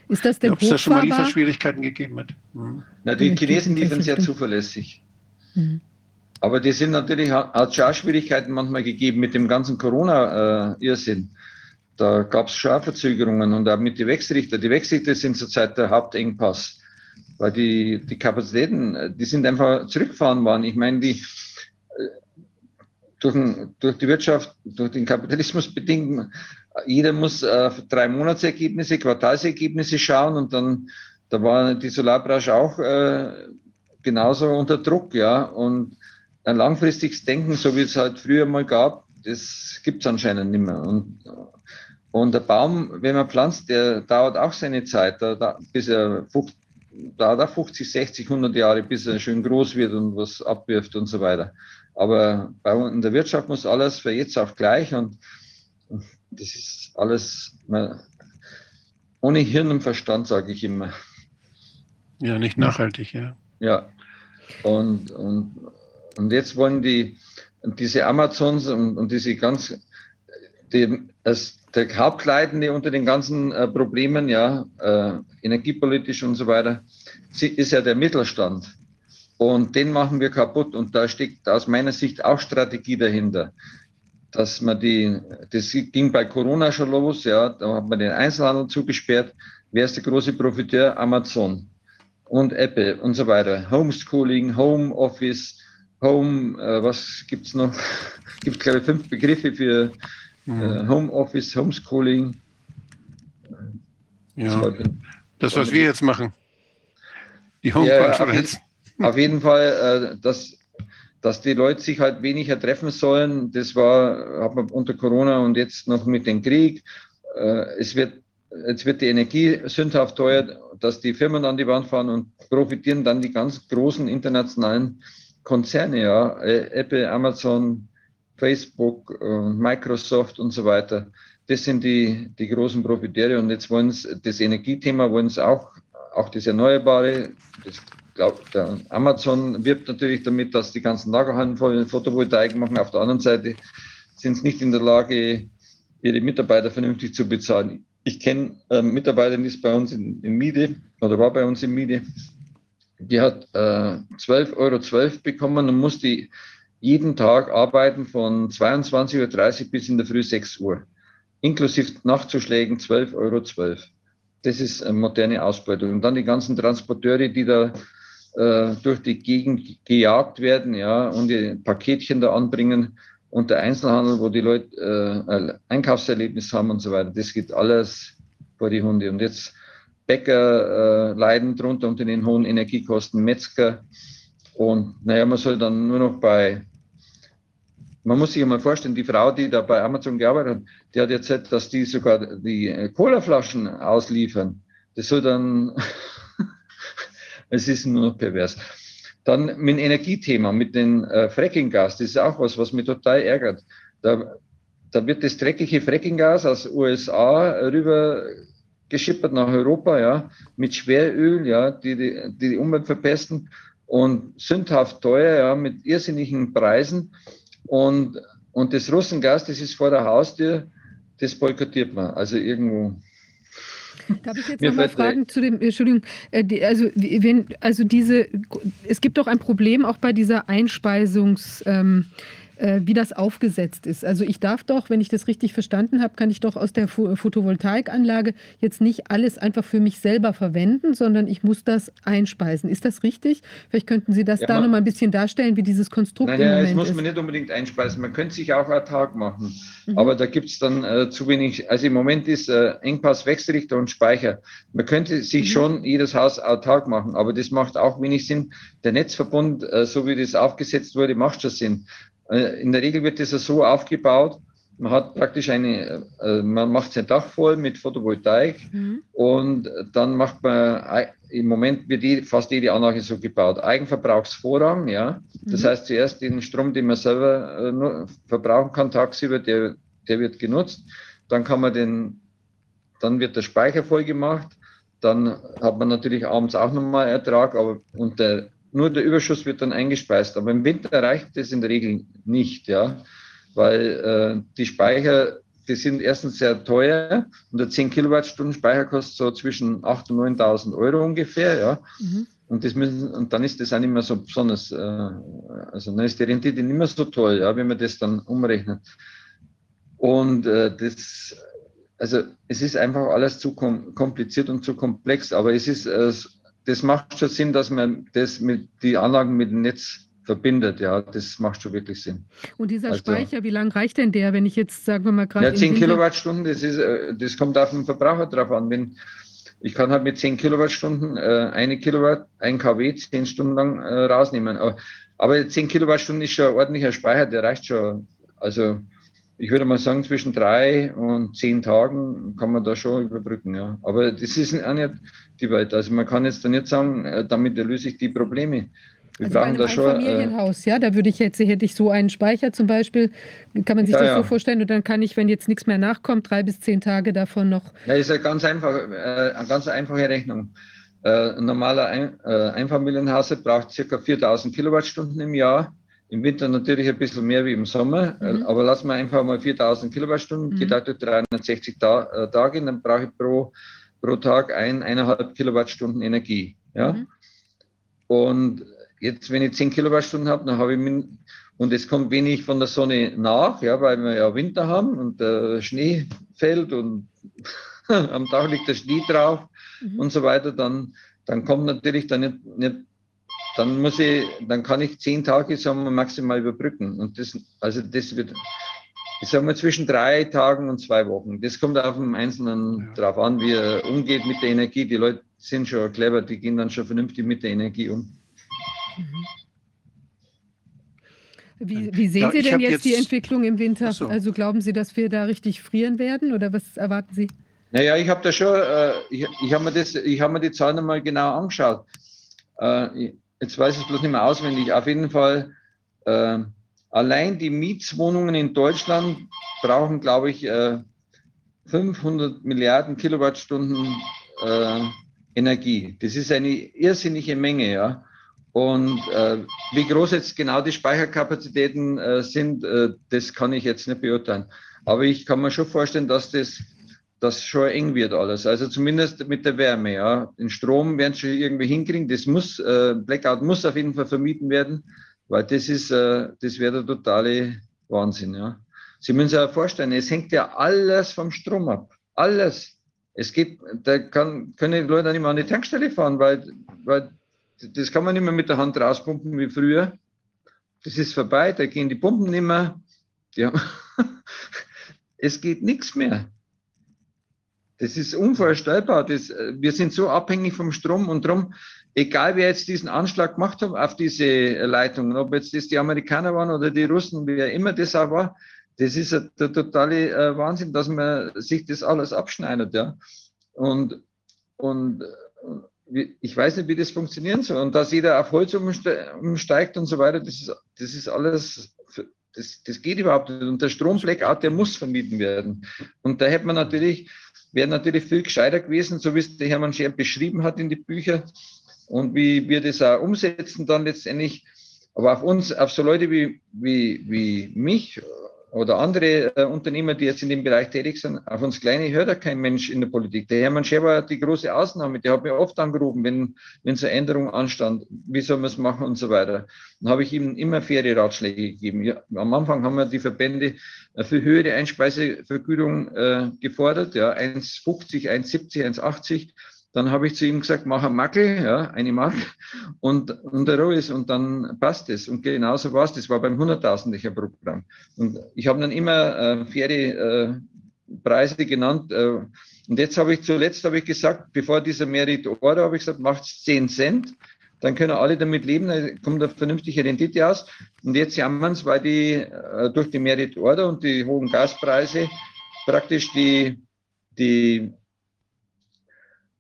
Ist das denn Ob es da schon mal? Lieferschwierigkeiten gegeben hat? Hm. Na, die Chinesen liefern sehr zuverlässig. Mhm. Aber die sind natürlich, hat schon auch Schwierigkeiten manchmal gegeben mit dem ganzen Corona-Irrsinn. Da gab es schon und auch mit den Wechselrichter. Die Wechselrichter sind zurzeit der Hauptengpass, weil die, die Kapazitäten, äh, die sind einfach zurückgefahren worden. Ich meine, die äh, durch, durch die Wirtschaft, durch den Kapitalismus bedingt, jeder muss äh, drei Monatsergebnisse, Quartalsergebnisse schauen und dann, da war die Solarbranche auch äh, genauso unter Druck, ja. Und ein langfristiges Denken, so wie es halt früher mal gab, das gibt es anscheinend nicht mehr. Und, und der Baum, wenn man pflanzt, der dauert auch seine Zeit, da, da, bis er 50, dauert auch 50, 60, 100 Jahre, bis er schön groß wird und was abwirft und so weiter. Aber bei uns in der Wirtschaft muss alles für jetzt auf gleich und das ist alles man, ohne Hirn und Verstand, sage ich immer. Ja, nicht nachhaltig, ja. Ja. Und, und, und jetzt wollen die, diese Amazons und, und diese ganz, die, das, der Hauptleitende unter den ganzen äh, Problemen, ja, äh, energiepolitisch und so weiter, ist ja der Mittelstand. Und den machen wir kaputt. Und da steckt aus meiner Sicht auch Strategie dahinter. Dass man die, das ging bei Corona schon los, ja, da hat man den Einzelhandel zugesperrt. Wer ist der große Profiteur? Amazon und Apple und so weiter. Homeschooling, Homeoffice, Home, äh, was gibt's noch? Gibt glaube ich fünf Begriffe für Hm. äh, Homeoffice, Homeschooling. ja. Das, was wir jetzt machen. Die Home-Konferenz. Auf jeden Fall, äh, dass, dass die Leute sich halt weniger treffen sollen. Das war, hat man unter Corona und jetzt noch mit dem Krieg. Äh, es wird, jetzt wird die Energie sündhaft teuer, dass die Firmen an die Wand fahren und profitieren dann die ganz großen internationalen Konzerne, ja, Äh, Apple, Amazon, Facebook, äh, Microsoft und so weiter. Das sind die, die großen Profiteure und jetzt wollen sie das Energiethema wollen sie auch auch das Erneuerbare. Das glaubt Amazon wirbt natürlich damit, dass die ganzen Lagerhallen voll Photovoltaik machen. Auf der anderen Seite sind sie nicht in der Lage, ihre Mitarbeiter vernünftig zu bezahlen. Ich kenne äh, Mitarbeiterin, die ist bei uns in, in Miete oder war bei uns in Miete. Die hat äh, 12,12 Euro .12 bekommen und musste jeden Tag arbeiten von 22.30 Uhr bis in der Früh 6 Uhr. Inklusive Nachtzuschlägen 12,12 Euro. .12. Das ist eine moderne Ausbeutung. Und dann die ganzen Transporteure, die da äh, durch die Gegend gejagt werden, ja, und die Paketchen da anbringen und der Einzelhandel, wo die Leute äh, ein Einkaufserlebnis haben und so weiter. Das geht alles vor die Hunde. Und jetzt Bäcker äh, leiden drunter unter den hohen Energiekosten, Metzger. Und naja, man soll dann nur noch bei, man muss sich mal vorstellen, die Frau, die da bei Amazon gearbeitet hat, die hat erzählt, dass die sogar die äh, Colaflaschen ausliefern. Das soll dann, es ist nur noch pervers. Dann mit dem Energiethema, mit dem äh, Frackinggas, das ist auch was, was mich total ärgert. Da, da wird das dreckige Frackinggas aus USA rüber geschippert nach Europa, ja, mit Schweröl, ja, die die, die Umwelt verpesten und sündhaft teuer, ja, mit irrsinnigen Preisen. Und, und das Russengas, das ist vor der Haustür, das boykottiert man. Also irgendwo. Darf ich jetzt nochmal fragen zu dem, Entschuldigung, äh, also, wenn, also diese, es gibt doch ein Problem auch bei dieser Einspeisungs, ähm, äh, wie das aufgesetzt ist. Also ich darf doch, wenn ich das richtig verstanden habe, kann ich doch aus der Photovoltaikanlage jetzt nicht alles einfach für mich selber verwenden, sondern ich muss das einspeisen. Ist das richtig? Vielleicht könnten Sie das ja, da noch mal ein bisschen darstellen, wie dieses Konstrukt Nein, ja, das muss man nicht unbedingt einspeisen. Man könnte sich auch Tag machen. Mhm. Aber da gibt es dann äh, zu wenig. Also im Moment ist äh, Engpass Wechselrichter und Speicher. Man könnte sich mhm. schon jedes Haus autark machen, aber das macht auch wenig Sinn. Der Netzverbund, äh, so wie das aufgesetzt wurde, macht schon Sinn. Äh, in der Regel wird das so aufgebaut, man hat praktisch eine, äh, man macht sein Dach voll mit Photovoltaik mhm. und dann macht man, im Moment wird die, fast jede Anlage so gebaut, Eigenverbrauchsvorrang, ja. Das mhm. heißt zuerst den Strom, den man selber äh, verbrauchen kann tagsüber, der, der wird genutzt. Dann kann man den, dann wird der Speicher voll gemacht. Dann hat man natürlich abends auch nochmal Ertrag, aber und der nur der Überschuss wird dann eingespeist. Aber im Winter reicht das in der Regel nicht, ja, weil äh, die Speicher, die sind erstens sehr teuer und der 10 Kilowattstunden Speicher kostet so zwischen 8.000 und 9.000 Euro ungefähr, ja. Mhm. Und, das müssen, und dann ist das auch nicht mehr so besonders, äh, also dann ist die Rendite nicht mehr so toll, ja, wenn man das dann umrechnet. Und äh, das, also es ist einfach alles zu kom kompliziert und zu komplex, aber es ist äh, das macht schon Sinn, dass man das mit die Anlagen mit dem Netz verbindet. Ja, das macht schon wirklich Sinn. Und dieser also, Speicher, wie lange reicht denn der, wenn ich jetzt, sagen wir mal, gerade. Ja, 10 Kilowattstunden, das, ist, äh, das kommt auf den Verbraucher drauf an. Wenn, ich kann halt mit 10 Kilowattstunden äh, eine Kilowatt, ein kW, 10 Stunden lang äh, rausnehmen. Aber, aber 10 Kilowattstunden ist schon ein ordentlicher Speicher, der reicht schon. Also ich würde mal sagen, zwischen drei und zehn Tagen kann man da schon überbrücken, ja. Aber das ist auch nicht die Welt. Also man kann jetzt da nicht sagen, äh, damit löse ich die Probleme. Wir also brauchen da schon. Ein äh, Familienhaus, äh, ja, da würde ich jetzt, hätte ich so einen Speicher zum Beispiel, kann man sich ja, das ja. so vorstellen, und dann kann ich, wenn jetzt nichts mehr nachkommt, drei bis zehn Tage davon noch. Ja, ist eine ganz einfach, äh, eine ganz einfache Rechnung. Äh, ein normaler ein, äh, Einfamilienhaus braucht ca. 4000 Kilowattstunden im Jahr. Im Winter natürlich ein bisschen mehr wie im Sommer, mhm. aber lassen wir einfach mal 4000 Kilowattstunden, mhm. geteilt durch 360 Ta äh, Tage, dann brauche ich pro, pro Tag ein, eineinhalb Kilowattstunden Energie. Ja? Mhm. Und jetzt, wenn ich 10 Kilowattstunden habe, dann habe ich, min und es kommt wenig von der Sonne nach, ja, weil wir ja Winter haben und der Schnee fällt und am Tag liegt der Schnee drauf mhm. und so weiter, dann, dann kommt natürlich dann nicht, nicht dann muss ich, dann kann ich zehn Tage sagen wir, maximal überbrücken. Und das, also das wird, ich sage mal, zwischen drei Tagen und zwei Wochen. Das kommt auf den Einzelnen ja. drauf an, wie er umgeht mit der Energie. Die Leute sind schon clever, die gehen dann schon vernünftig mit der Energie um. Mhm. Wie, wie, sehen ja, Sie denn jetzt, jetzt, die Entwicklung im Winter? So. Also glauben Sie, dass wir da richtig frieren werden oder was erwarten Sie? Naja, ich habe da schon, äh, ich, ich habe mir, das, ich hab mir die Zahlen mal genau angeschaut. Äh, jetzt weiß ich es bloß nicht mehr auswendig, auf jeden Fall, äh, allein die Mietswohnungen in Deutschland brauchen, glaube ich, äh, 500 Milliarden Kilowattstunden äh, Energie. Das ist eine irrsinnige Menge, ja. Und äh, wie groß jetzt genau die Speicherkapazitäten äh, sind, äh, das kann ich jetzt nicht beurteilen. Aber ich kann mir schon vorstellen, dass das, das schon eng wird alles. Also zumindest mit der Wärme. Ja. Den Strom werden sie irgendwie hinkriegen. Das muss, äh, Blackout muss auf jeden Fall vermieden werden, weil das ist, äh, das wäre der totale Wahnsinn. Ja. Sie müssen sich ja vorstellen, es hängt ja alles vom Strom ab. Alles. Es geht, da kann, können die Leute nicht mehr an die Tankstelle fahren, weil, weil das kann man nicht mehr mit der Hand rauspumpen wie früher. Das ist vorbei, da gehen die Pumpen nicht mehr. Ja. es geht nichts mehr. Das ist unvorstellbar. Das, wir sind so abhängig vom Strom und darum, egal wer jetzt diesen Anschlag gemacht hat auf diese Leitungen, ob jetzt das die Amerikaner waren oder die Russen, wer immer das auch war, das ist der totale äh, Wahnsinn, dass man sich das alles abschneidet, ja. Und, und ich weiß nicht, wie das funktionieren soll. Und dass jeder auf Holz umsteigt und so weiter, das ist, das ist alles, das, das geht überhaupt nicht. Und der Stromblackout, der muss vermieden werden. Und da hätte man natürlich, wäre natürlich viel gescheiter gewesen, so wie es der Hermann Scher beschrieben hat in die Bücher und wie wir das auch umsetzen dann letztendlich. Aber auf uns, auf so Leute wie, wie, wie mich oder andere äh, Unternehmer, die jetzt in dem Bereich tätig sind, auf uns Kleine hört ja kein Mensch in der Politik. Der Hermann Scher war die große Ausnahme, der hat mir oft angerufen, wenn, wenn so eine Änderung anstand, wie soll man es machen und so weiter. Dann habe ich ihm immer faire Ratschläge gegeben. Ja, am Anfang haben wir die Verbände für höhere Einspeisevergütung äh, gefordert, ja, 1,50, 1,70, 1,80. Dann habe ich zu ihm gesagt, mach ein Mackel, ja, eine Mark und, und der ist und dann passt es. Und genauso war es. Das war beim 100.000er Programm. Und ich habe dann immer äh, faire äh, Preise genannt. Äh, und jetzt habe ich zuletzt habe ich gesagt, bevor dieser Merit Order, habe ich gesagt, macht 10 Cent. Dann können alle damit leben, da kommt eine vernünftige Rendite aus. Und jetzt jammern es, weil die äh, durch die Merit Order und die hohen Gaspreise praktisch die, die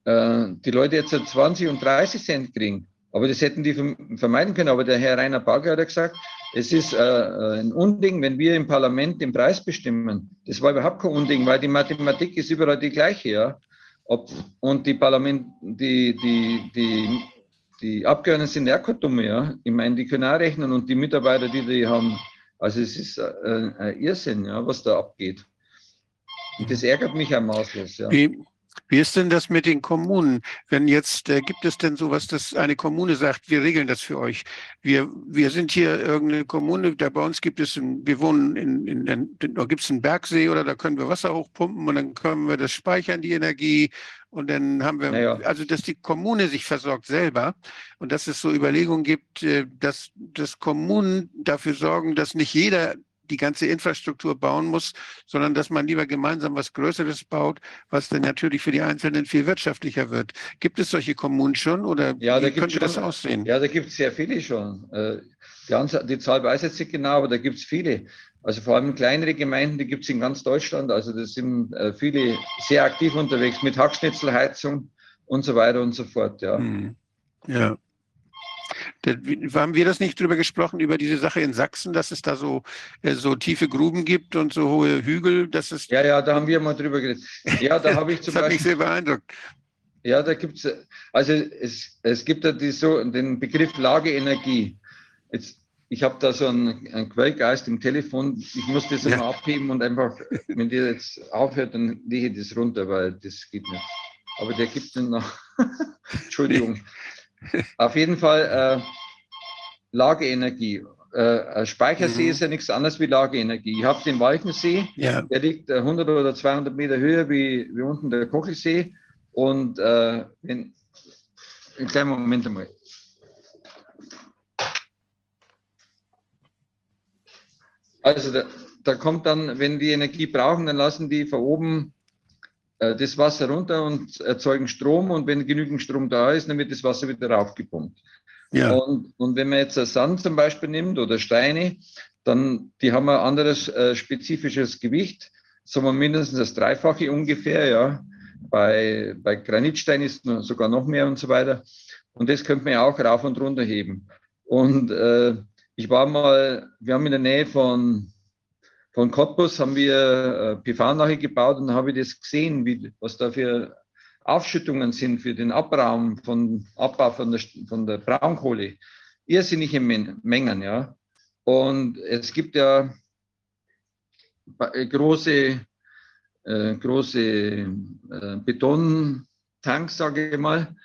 äh, die Leute jetzt 20 und 30 Cent kriegen. Aber das hätten die vermeiden können. Aber der Herr Rainer Barger hat gesagt, es ist äh, äh, ein Unding, wenn wir im Parlament den Preis bestimmen. Das war überhaupt kein Unding, weil die Mathematik ist überall die gleiche, ja. Ob, und die Parlament, die, die, die, die Abgeordneten sind ja keine Dumme, ja. Ich meine, die können auch rechnen und die Mitarbeiter, die die haben. Also es ist äh, ein Irrsinn, ja, was da abgeht. Und das ärgert mich auch maßlos, ja. Wie ist denn das mit den Kommunen? Wenn jetzt, äh, gibt es denn sowas, dass eine Kommune sagt, wir regeln das für euch? Wir, wir sind hier irgendeine Kommune, da bei uns gibt es, ein, wir wohnen in, in, in da gibt es einen Bergsee oder da können wir Wasser hochpumpen und dann können wir das speichern, die Energie. Und dann haben wir, naja. also dass die Kommune sich versorgt selber und dass es so Überlegungen gibt, äh, dass, dass Kommunen dafür sorgen, dass nicht jeder die ganze Infrastruktur bauen muss, sondern dass man lieber gemeinsam was Größeres baut, was dann natürlich für die Einzelnen viel wirtschaftlicher wird. Gibt es solche Kommunen schon oder ja, wie könnte schon, das aussehen? Ja, da gibt es sehr viele schon. Äh, die, Anzahl, die Zahl weiß ich jetzt nicht genau, aber da gibt es viele. Also vor allem kleinere Gemeinden, die gibt es in ganz Deutschland. Also da sind äh, viele sehr aktiv unterwegs mit Hackschnitzelheizung und so weiter und so fort. Ja. Hm. Ja. Haben wir das nicht drüber gesprochen, über diese Sache in Sachsen, dass es da so, äh, so tiefe Gruben gibt und so hohe Hügel? Dass es ja, ja, da haben wir mal drüber geredet. Ja, da habe ich zum das Beispiel. hat mich sehr beeindruckt. Ja, da gibt es, also es, es gibt ja die, so, den Begriff Lageenergie. Jetzt, ich habe da so einen, einen, Quellgeist im Telefon, ich muss das ja. immer abheben und einfach, wenn der jetzt aufhört, dann lege ich das runter, weil das geht nicht. Aber der gibt dann noch, Entschuldigung. Auf jeden Fall äh, Lageenergie. Äh, Speichersee mhm. ist ja nichts anderes wie Lageenergie. Ich habe den Walchensee, ja. der liegt 100 äh, oder 200 Meter höher wie, wie unten der Kochelsee. Und äh, wenn, einen kleinen Moment einmal. Also da, da kommt dann, wenn die Energie brauchen, dann lassen die von oben äh, das Wasser runter und erzeugen Strom und wenn genügend Strom da ist, dann wird das Wasser wieder raufgepumpt. Ja. Und, und wenn man jetzt Sand zum Beispiel nimmt oder Steine, dann die haben ein anderes äh, spezifisches Gewicht, sagen wir mindestens das Dreifache ungefähr, ja. Bei, bei Granitstein ist sogar noch mehr und so weiter. Und das könnte man ja auch rauf und runter heben. Und äh, ich war mal, wir haben in der Nähe von von Cottbus haben wir äh, PV nachher gebaut und habe das gesehen, wie, was da für Aufschüttungen sind für den Abraum von Abbau von der, von der Braunkohle, irrsinnige Mengen, ja. Und es gibt ja große, äh, große äh, Betontanks, sage ich mal.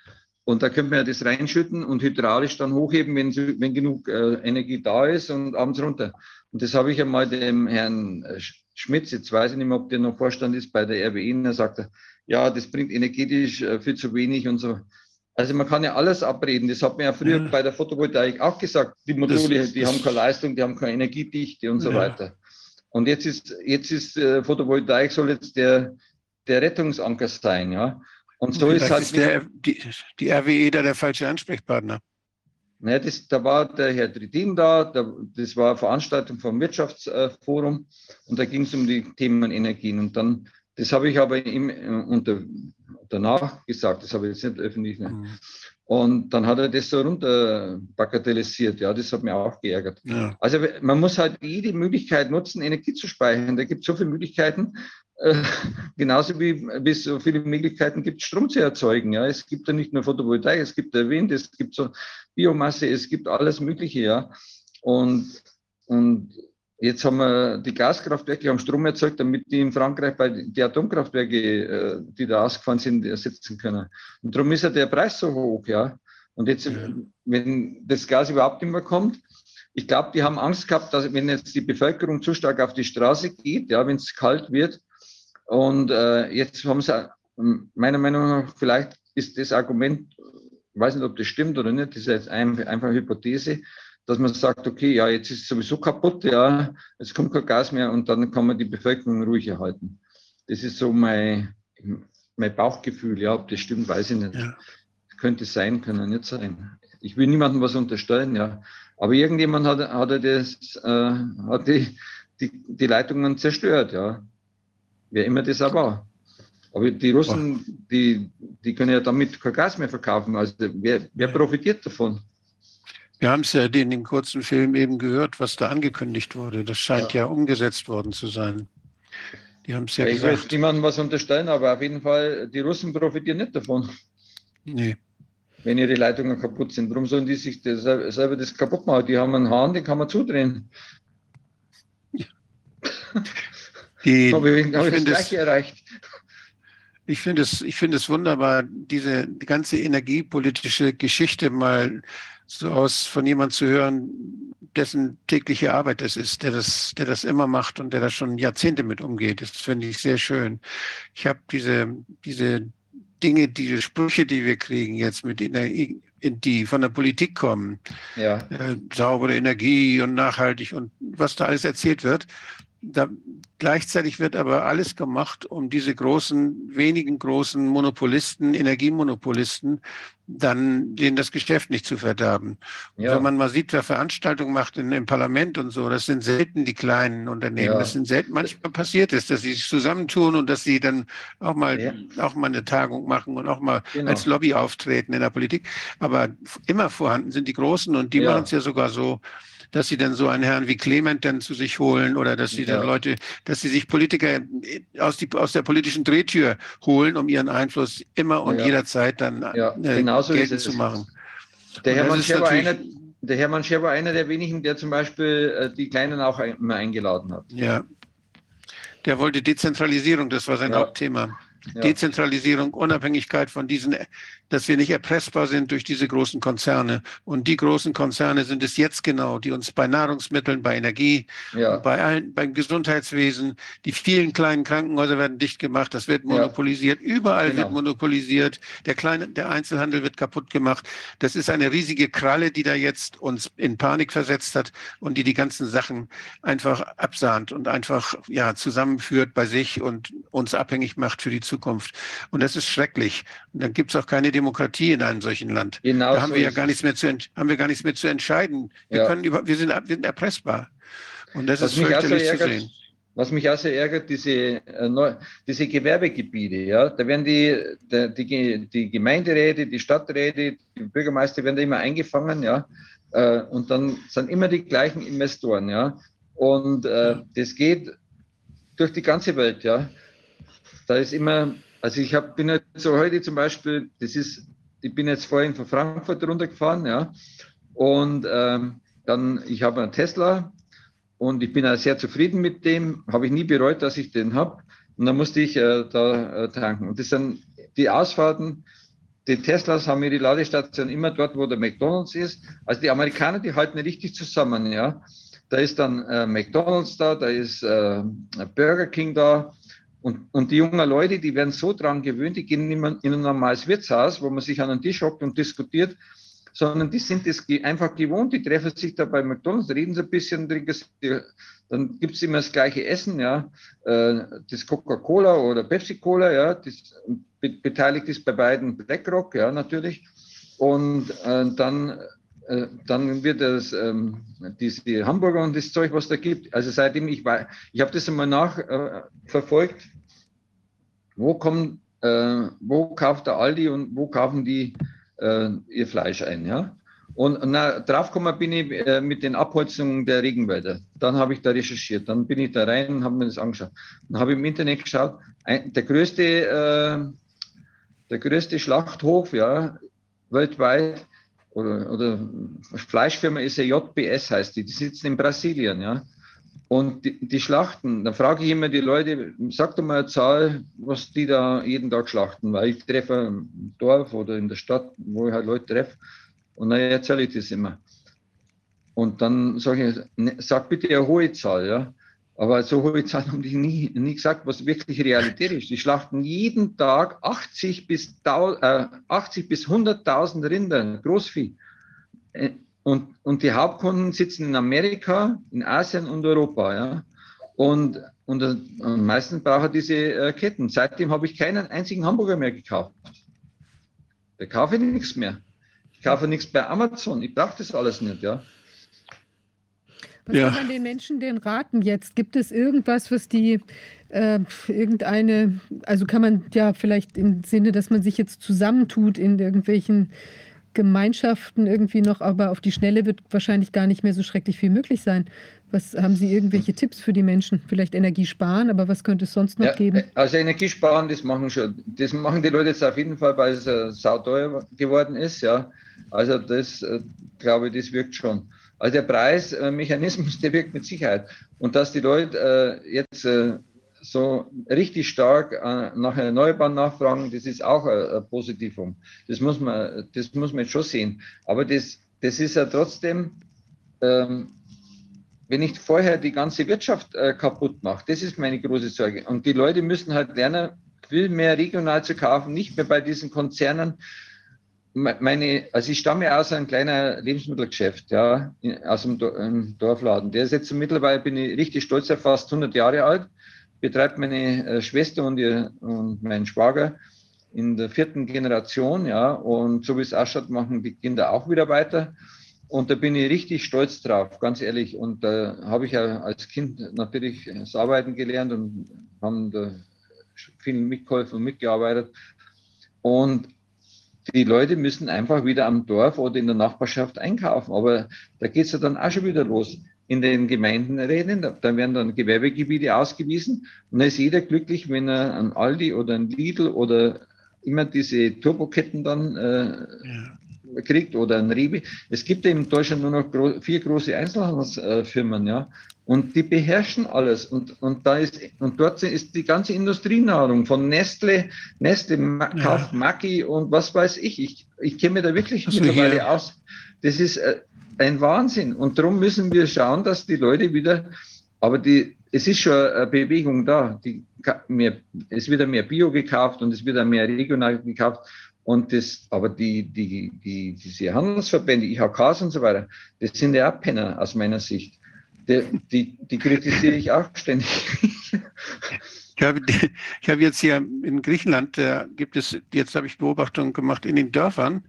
Und da könnte man ja das reinschütten und hydraulisch dann hochheben, wenn, wenn genug äh, Energie da ist und abends runter. Und das habe ich ja mal dem Herrn äh, Schmitz, jetzt weiß ich nicht mehr, ob der noch Vorstand ist bei der RWE, und er sagte, ja, das bringt energetisch äh, viel zu wenig und so. Also man kann ja alles abreden. Das hat man ja früher ja. bei der Photovoltaik auch gesagt. Die Module, das, die das, haben keine Leistung, die haben keine Energiedichte und so ja. weiter. Und jetzt ist, jetzt ist äh, Photovoltaik soll jetzt der, der Rettungsanker sein, ja. Und so ist halt. Ist der, die, die RWE da der falsche Ansprechpartner. Naja, das, da war der Herr Tridin da, da, das war eine Veranstaltung vom Wirtschaftsforum und da ging es um die Themen Energien. Und dann, das habe ich aber ihm äh, unter, danach gesagt, das habe ich jetzt nicht öffentlich. Ne? Mhm. Und dann hat er das so runter bagatellisiert. Ja, das hat mich auch geärgert. Ja. Also man muss halt jede Möglichkeit nutzen, Energie zu speichern. Da gibt es so viele Möglichkeiten. Äh, genauso wie, wie es so viele Möglichkeiten gibt, Strom zu erzeugen. Ja, es gibt ja nicht nur Photovoltaik, es gibt der Wind, es gibt so Biomasse, es gibt alles Mögliche. Ja, und, und jetzt haben wir die Gaskraftwerke haben Strom erzeugt, damit die in Frankreich bei die Atomkraftwerke, äh, die da ausgefahren sind, ersetzen können. Und darum ist ja der Preis so hoch. Ja, und jetzt, ja. wenn das Gas überhaupt nicht mehr kommt, ich glaube, die haben Angst gehabt, dass wenn jetzt die Bevölkerung zu stark auf die Straße geht, ja, wenn es kalt wird, und äh, jetzt haben sie, meiner Meinung nach, vielleicht ist das Argument, ich weiß nicht, ob das stimmt oder nicht, das ist jetzt ein, einfach eine Hypothese, dass man sagt, okay, ja, jetzt ist es sowieso kaputt, ja, es kommt kein Gas mehr und dann kann man die Bevölkerung ruhig erhalten. Das ist so mein, mein Bauchgefühl, ja, ob das stimmt, weiß ich nicht. Ja. Könnte sein, kann nicht sein. Ich will niemandem was unterstellen, ja. Aber irgendjemand hat, hat, das, äh, hat die, die, die Leitungen zerstört, ja wer immer das auch war. Aber die Russen, die, die können ja damit kein Gas mehr verkaufen. Also wer, wer profitiert davon? Wir haben es ja in dem kurzen Film eben gehört, was da angekündigt wurde. Das scheint ja, ja umgesetzt worden zu sein. Die haben es ja, ja gesagt. Ich will niemandem was unterstellen, aber auf jeden Fall, die Russen profitieren nicht davon. Nee. Wenn ihre Leitungen kaputt sind. Warum sollen die sich das, selber das kaputt machen? Die haben einen Hahn, den kann man zudrehen. Ja. Die, habe ich, hab ich, ich das Gleiche erreicht. Ich finde es, ich finde es wunderbar, diese die ganze energiepolitische Geschichte mal so aus von jemand zu hören, dessen tägliche Arbeit es ist, der das, der das immer macht und der das schon Jahrzehnte mit umgeht. Das finde ich sehr schön. Ich habe diese, diese Dinge, diese Sprüche, die wir kriegen jetzt mit Energie, die von der Politik kommen, ja. äh, saubere Energie und nachhaltig und was da alles erzählt wird, da, gleichzeitig wird aber alles gemacht, um diese großen, wenigen großen Monopolisten, Energiemonopolisten, dann denen das Geschäft nicht zu verderben. Ja. Wenn man mal sieht, wer Veranstaltungen macht in, im Parlament und so, das sind selten die kleinen Unternehmen. Ja. Das sind selten, manchmal passiert es, dass sie sich zusammentun und dass sie dann auch mal, ja. auch mal eine Tagung machen und auch mal genau. als Lobby auftreten in der Politik. Aber immer vorhanden sind die Großen und die machen es ja sogar so, dass sie dann so einen Herrn wie Clement dann zu sich holen oder dass sie ja. dann Leute, dass sie sich Politiker aus, die, aus der politischen Drehtür holen, um ihren Einfluss immer und ja. jederzeit dann ja, äh, geltend zu machen. Der Hermann, Scher war einer, der Hermann Scher war einer der wenigen, der zum Beispiel äh, die Kleinen auch immer eingeladen hat. Ja. Der wollte Dezentralisierung, das war sein Hauptthema. Ja. Dezentralisierung, Unabhängigkeit von diesen dass wir nicht erpressbar sind durch diese großen Konzerne. Und die großen Konzerne sind es jetzt genau, die uns bei Nahrungsmitteln, bei Energie, ja. bei allen, beim Gesundheitswesen, die vielen kleinen Krankenhäuser werden dicht gemacht, das wird monopolisiert, ja. überall genau. wird monopolisiert, der kleine, der Einzelhandel wird kaputt gemacht. Das ist eine riesige Kralle, die da jetzt uns in Panik versetzt hat und die die ganzen Sachen einfach absahnt und einfach, ja, zusammenführt bei sich und uns abhängig macht für die Zukunft. Und das ist schrecklich. Und dann gibt es auch keine Demokratie in einem solchen Land. Genau da haben so wir ja gar nichts mehr zu, haben wir gar nichts mehr zu entscheiden. Wir, ja. können über, wir, sind, wir sind erpressbar. Und das was ist fürchterlich zu sehen. Was mich auch sehr ärgert, diese, äh, diese Gewerbegebiete, ja, da werden die, die, die Gemeinderäte, die Stadträte, die Bürgermeister werden da immer eingefangen, ja, äh, und dann sind immer die gleichen Investoren, ja, und äh, das geht durch die ganze Welt, ja. Da ist immer also ich hab, bin jetzt so heute zum Beispiel, das ist, ich bin jetzt vorhin von Frankfurt runtergefahren, ja, und ähm, dann, ich habe einen Tesla und ich bin auch sehr zufrieden mit dem, habe ich nie bereut, dass ich den habe. Und dann musste ich äh, da äh, tanken. Und das sind die Ausfahrten, die Teslas haben ihre Ladestation immer dort, wo der McDonalds ist. Also die Amerikaner, die halten richtig zusammen, ja. Da ist dann äh, McDonalds da, da ist äh, Burger King da. Und, und die jungen Leute, die werden so dran gewöhnt, die gehen in ein normales Wirtshaus, wo man sich an den Tisch hockt und diskutiert, sondern die sind das einfach gewohnt, die treffen sich da bei McDonalds, reden sie ein bisschen, dann gibt es immer das gleiche Essen, ja, äh, das Coca-Cola oder Pepsi-Cola, ja, das beteiligt ist bei beiden BlackRock, ja, natürlich. Und äh, dann äh, dann wird das, ähm, diese Hamburger und das Zeug, was da gibt, also seitdem ich war, ich habe das einmal nachverfolgt, äh, wo kommt, äh, wo kauft der Aldi und wo kaufen die äh, ihr Fleisch ein, ja? Und na, draufgekommen bin ich äh, mit den Abholzungen der Regenwälder. Dann habe ich da recherchiert. Dann bin ich da rein und habe mir das angeschaut. Dann habe ich im Internet geschaut, ein, der größte, äh, der größte Schlachthof, ja, weltweit, oder, oder Fleischfirma ist ja JBS, heißt die, die sitzen in Brasilien, ja. Und die, die Schlachten, da frage ich immer die Leute, sag doch mal eine Zahl, was die da jeden Tag schlachten, weil ich treffe im Dorf oder in der Stadt, wo ich halt Leute treffe, und dann erzähle ich das immer. Und dann sage ich, ne, sag bitte eine hohe Zahl, ja. Aber so hohe Zahlen haben die nie, nie gesagt, was wirklich Realität ist. Die schlachten jeden Tag 80 bis, äh, 80 bis 100.000 Rinder, Großvieh. Und, und die Hauptkunden sitzen in Amerika, in Asien und Europa. Ja? Und, und, und meistens brauchen diese äh, Ketten. Seitdem habe ich keinen einzigen Hamburger mehr gekauft. Da kaufe ich nichts mehr. Ich kaufe nichts bei Amazon. Ich brauche das alles nicht. Ja? Was ja. kann man den Menschen denn raten jetzt? Gibt es irgendwas, was die äh, irgendeine, also kann man ja vielleicht im Sinne, dass man sich jetzt zusammentut in irgendwelchen Gemeinschaften irgendwie noch, aber auf die Schnelle wird wahrscheinlich gar nicht mehr so schrecklich viel möglich sein. Was haben Sie irgendwelche Tipps für die Menschen? Vielleicht Energie sparen, aber was könnte es sonst noch ja, geben? Also Energie sparen, das machen schon, das machen die Leute jetzt auf jeden Fall, weil es äh, sauteuer geworden ist, ja. Also das äh, glaube ich, das wirkt schon. Also der Preismechanismus, der wirkt mit Sicherheit. Und dass die Leute äh, jetzt äh, so richtig stark äh, nach Erneuerbaren nachfragen, das ist auch ein, Positivum. Das muss man, das muss man jetzt schon sehen. Aber das, das ist ja trotzdem, ähm, wenn ich vorher die ganze Wirtschaft äh, kaputt mache, das ist meine große Sorge. Und die Leute müssen halt lernen, viel mehr regional zu kaufen, nicht mehr bei diesen Konzernen, meine, also ich stamme aus einem kleinen Lebensmittelgeschäft, ja, aus dem Dorfladen. Der ist jetzt mittlerweile, bin ich richtig stolz, er fast 100 Jahre alt, betreibt meine äh, Schwester und, ihr, und mein Schwager in der vierten Generation, ja, und so wie es ausschaut, machen die Kinder auch wieder weiter. Und da bin ich richtig stolz drauf, ganz ehrlich. Und da habe ich ja als Kind natürlich das Arbeiten gelernt und haben da viel mitgeholfen und mitgearbeitet. Und die Leute müssen einfach wieder am Dorf oder in der Nachbarschaft einkaufen. Aber da geht es ja dann auch schon wieder los. In den Gemeinderäten, da, da werden dann Gewerbegebiete ausgewiesen und da ist jeder glücklich, wenn er ein Aldi oder ein Lidl oder immer diese Turboketten dann äh, ja. kriegt oder ein Rewe. Es gibt ja in Deutschland nur noch gro vier große Einzelhandelsfirmen, ja. Und die beherrschen alles. Und, und da ist, und dort ist die ganze Industrienahrung von Nestle, Nestle kauft ja. Maggi und was weiß ich. Ich, ich kenne mir da wirklich mittlerweile aus. Das ist äh, ein Wahnsinn. Und darum müssen wir schauen, dass die Leute wieder, aber die, es ist schon eine Bewegung da. Die, mehr, es wird mehr Bio gekauft und es wird mehr regional gekauft. Und das, aber die, die, die, diese Handelsverbände, IHKs und so weiter, das sind ja auch Penner aus meiner Sicht. Die, die, die kritisiere ich auch ständig. Ich habe, ich habe jetzt hier in Griechenland, da gibt es, jetzt habe ich Beobachtungen gemacht in den Dörfern,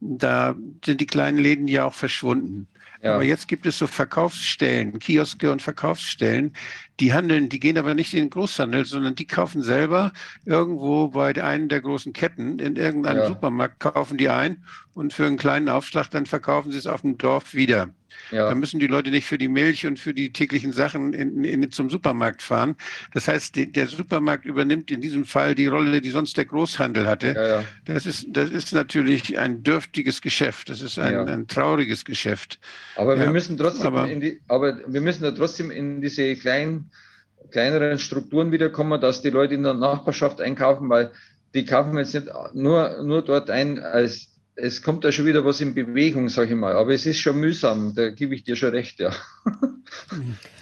da sind die kleinen Läden ja auch verschwunden. Ja. Aber jetzt gibt es so Verkaufsstellen, Kioske und Verkaufsstellen, die handeln, die gehen aber nicht in den Großhandel, sondern die kaufen selber irgendwo bei einem der großen Ketten in irgendeinem ja. Supermarkt kaufen die ein und für einen kleinen Aufschlag dann verkaufen sie es auf dem Dorf wieder. Da Ja, müssen die Leute nicht für die Milch und für die täglichen Sachen in, in, zum Supermarkt fahren. Das heißt, die, der Supermarkt übernimmt in diesem Fall die Rolle, die sonst der Großhandel hatte. ja, ja. Das ist, das ist natürlich ein dürftiges Geschäft. Das ist ein, ein trauriges Geschäft. Aber wir müssen trotzdem aber- in die, aber wir müssen ja trotzdem in diese kleinen, kleineren Strukturen wiederkommen, dass die Leute in der Nachbarschaft einkaufen, weil die kaufen jetzt nicht nur, nur dort ein, als es kommt da schon wieder was in Bewegung, sage ich mal. Aber es ist schon mühsam, da gebe ich dir schon recht, ja.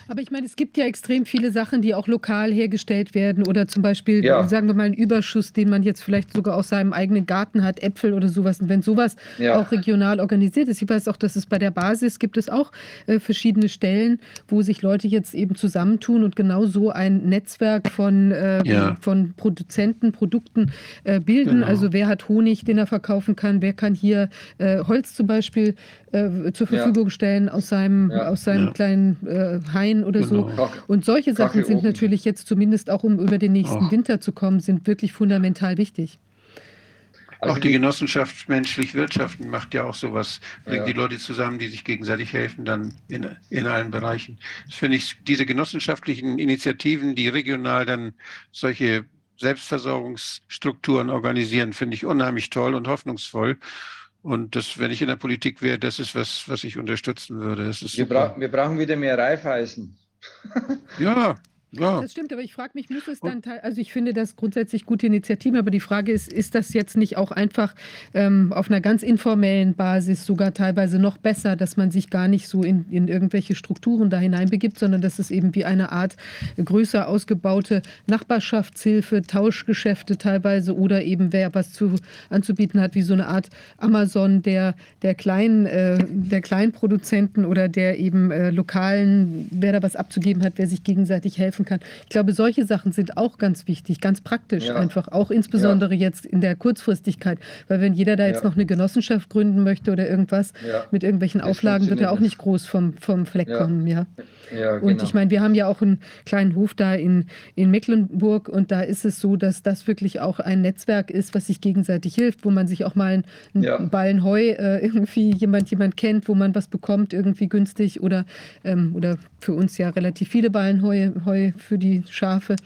Aber ich meine, es gibt ja extrem viele Sachen, die auch lokal hergestellt werden oder zum Beispiel, Ja. sagen wir mal, einen Überschuss, den man jetzt vielleicht sogar aus seinem eigenen Garten hat, Äpfel oder sowas. Und wenn sowas Ja, auch regional organisiert ist, ich weiß auch, dass es bei der Basis gibt es auch äh, verschiedene Stellen, wo sich Leute jetzt eben zusammentun und genau so ein Netzwerk von, äh, Ja. von Produzenten, Produkten äh, bilden. Genau. Also wer hat Honig, den er verkaufen kann, wer kann hier äh, Holz zum Beispiel äh, zur Ja. Verfügung stellen aus seinem, Ja. aus seinem Ja. kleinen äh, Hain oder so. Genau. Kach- Und solche Sachen sind natürlich jetzt zumindest auch, um über den nächsten Oh. Winter zu kommen, sind wirklich fundamental wichtig. also auch die Genossenschaft menschlich wirtschaften macht ja auch sowas, bringt Ja. die Leute zusammen, die sich gegenseitig helfen, dann in, in allen Bereichen. Das finde ich, diese genossenschaftlichen Initiativen, die regional dann solche Selbstversorgungsstrukturen organisieren, finde ich unheimlich toll und hoffnungsvoll. Und das, wenn ich in der Politik wäre, das ist was, was ich unterstützen würde. Wir, bra wir brauchen wieder mehr Reifeisen. Ja, ja. Das stimmt, aber ich frage mich, muss es dann, teil- also ich finde das grundsätzlich gute Initiativen, aber die Frage ist, ist das jetzt nicht auch einfach ähm, auf einer ganz informellen Basis sogar teilweise noch besser, dass man sich gar nicht so in, in irgendwelche Strukturen da hineinbegibt, sondern dass es eben wie eine Art größer ausgebaute Nachbarschaftshilfe, Tauschgeschäfte teilweise oder eben wer was zu, anzubieten hat, wie so eine Art Amazon der, der kleinen, äh, der Kleinproduzenten oder der eben äh, lokalen, wer da was abzugeben hat, wer sich gegenseitig helfen kann. Ich glaube, solche Sachen sind auch ganz wichtig, ganz praktisch Ja. einfach, auch insbesondere jetzt in der Kurzfristigkeit, weil wenn jeder da jetzt Ja. noch eine Genossenschaft gründen möchte oder irgendwas Ja, mit irgendwelchen Das Auflagen, wird er auch nicht groß vom, vom Fleck Ja. kommen, ja. Ja Und genau. ich meine, wir haben ja auch einen kleinen Hof da in, in Mecklenburg und da ist es so, dass das wirklich auch ein Netzwerk ist, was sich gegenseitig hilft, wo man sich auch mal einen, einen Ja. Ballen Heu äh, irgendwie jemand jemand kennt, wo man was bekommt irgendwie günstig oder ähm, oder für uns ja relativ viele Ballen Heu, Heu für die Schafe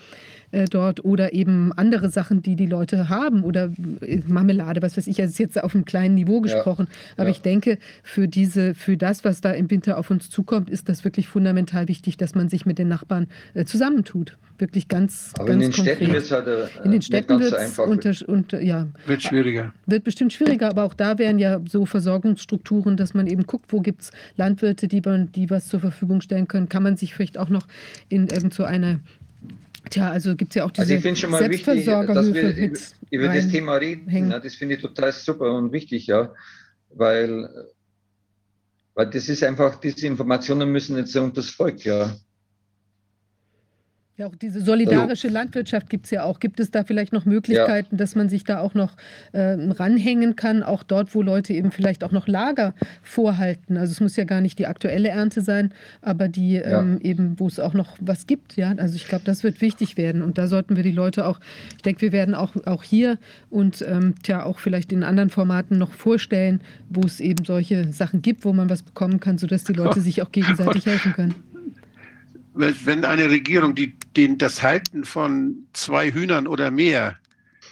äh, dort oder eben andere Sachen, die die Leute haben oder äh, Marmelade, was weiß ich, also ist jetzt auf einem kleinen Niveau Ja. gesprochen, aber Ja. ich denke, für diese, für das, was da im Winter auf uns zukommt, ist das wirklich fundamental wichtig, dass man sich mit den Nachbarn äh, zusammentut. Wirklich ganz, Aber in ganz den Städten wird konkret. es halt äh, In den Städten ganz wird so es einfach. unter, und, ja, Wird schwieriger. wird bestimmt schwieriger, aber auch da wären ja so Versorgungsstrukturen, dass man eben guckt, wo gibt es Landwirte, die, man, die was zur Verfügung stellen können. Kann man sich vielleicht auch noch in irgend so eine, tja, also gibt es ja auch diese Also ich finde schon mal wichtig, dass wir über, über das Thema reden. Ja, das finde ich total super und wichtig, ja. Weil, weil das ist einfach, diese Informationen müssen jetzt unter das Volk, ja. Ja, auch diese solidarische Landwirtschaft gibt es ja auch. Gibt es da vielleicht noch Möglichkeiten, dass man sich da auch noch äh, ranhängen kann, auch dort, wo Leute eben vielleicht auch noch Lager vorhalten? Also es muss ja gar nicht die aktuelle Ernte sein, aber die Ja. ähm, eben, wo es auch noch was gibt. Ja, also ich glaube, das wird wichtig werden. Und da sollten wir die Leute auch, ich denke, wir werden auch, auch hier und ähm, tja, auch vielleicht in anderen Formaten noch vorstellen, wo es eben solche Sachen gibt, wo man was bekommen kann, sodass die Leute sich auch gegenseitig helfen können. Wenn eine Regierung die, den, das Halten von zwei Hühnern oder mehr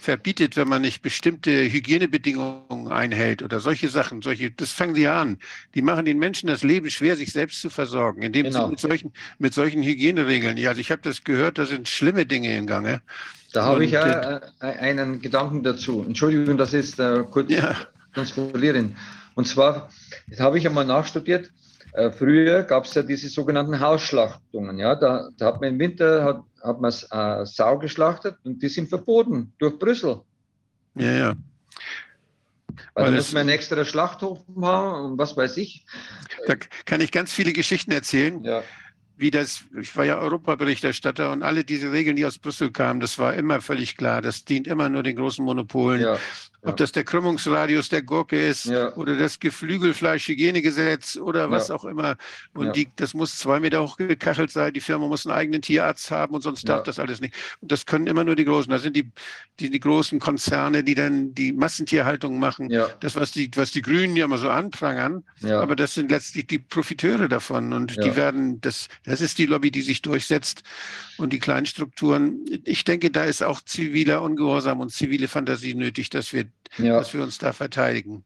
verbietet, wenn man nicht bestimmte Hygienebedingungen einhält oder solche Sachen, solche, das fangen sie ja an. Die machen den Menschen das Leben schwer, sich selbst zu versorgen, indem Genau. sie mit solchen, mit solchen Hygieneregeln. Ja, also ich habe das gehört, da sind schlimme Dinge im Gange. Da habe ich Und, ja äh, einen Gedanken dazu. Entschuldigung, das ist äh, kurz Ja, transferieren. Und zwar, das habe ich einmal nachstudiert. Äh, früher gab es ja diese sogenannten Hausschlachtungen. Ja, da, da hat man im Winter hat, hat man äh, Sau geschlachtet und die sind verboten durch Brüssel. ja, ja. Weil Weil da muss man einen extra Schlachthof haben und was weiß ich. Da kann ich ganz viele Geschichten erzählen. Ja, wie das, ich war ja Europaberichterstatter und alle diese Regeln, die aus Brüssel kamen, das war immer völlig klar. Das dient immer nur den großen Monopolen. ja, Ob das der Krümmungsradius der Gurke ist Ja. oder das Geflügelfleischhygienegesetz oder was Ja. auch immer. Und die, das muss zwei Meter hoch gekachelt sein. Die Firma muss einen eigenen Tierarzt haben und sonst darf das alles nicht. Und das können immer nur die Großen. Das sind die, die, die großen Konzerne, die dann die Massentierhaltung machen. Das, was die, was die Grünen ja immer so anprangern, aber das sind letztlich die Profiteure davon. Und die werden, das, das ist die Lobby, die sich durchsetzt. Und die kleinen Strukturen, ich denke, da ist auch ziviler Ungehorsam und zivile Fantasie nötig, dass wir, ja. dass wir uns da verteidigen.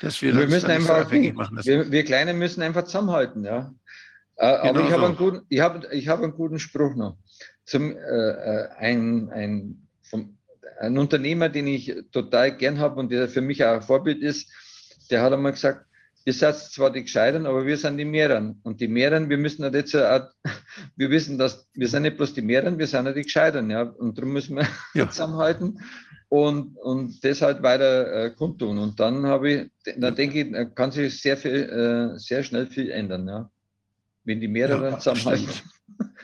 Dass wir, Wir müssen einfach, abhängig machen lassen. wir, wir Kleinen müssen einfach zusammenhalten, ja. Äh, aber Genau ich habe so. einen guten, ich habe, ich habe einen guten Spruch noch. Zum, äh, äh, ein, ein, vom, ein Unternehmer, den ich total gern habe und der für mich auch ein Vorbild ist, der hat einmal gesagt, ihr seid zwar die Gescheitern, aber wir sind die Mehreren. Und die Mehreren, wir müssen halt jetzt, äh, wir wissen, dass wir sind nicht bloß die Mehreren, wir sind ja die Gescheitern, ja. Und darum müssen wir Ja. zusammenhalten und, und das halt weiter äh, kundtun. Und dann habe ich, dann denke ich, kann sich sehr viel, äh, sehr schnell viel ändern, ja. Wenn die mehreren Ja, zusammenhalten. stimmt.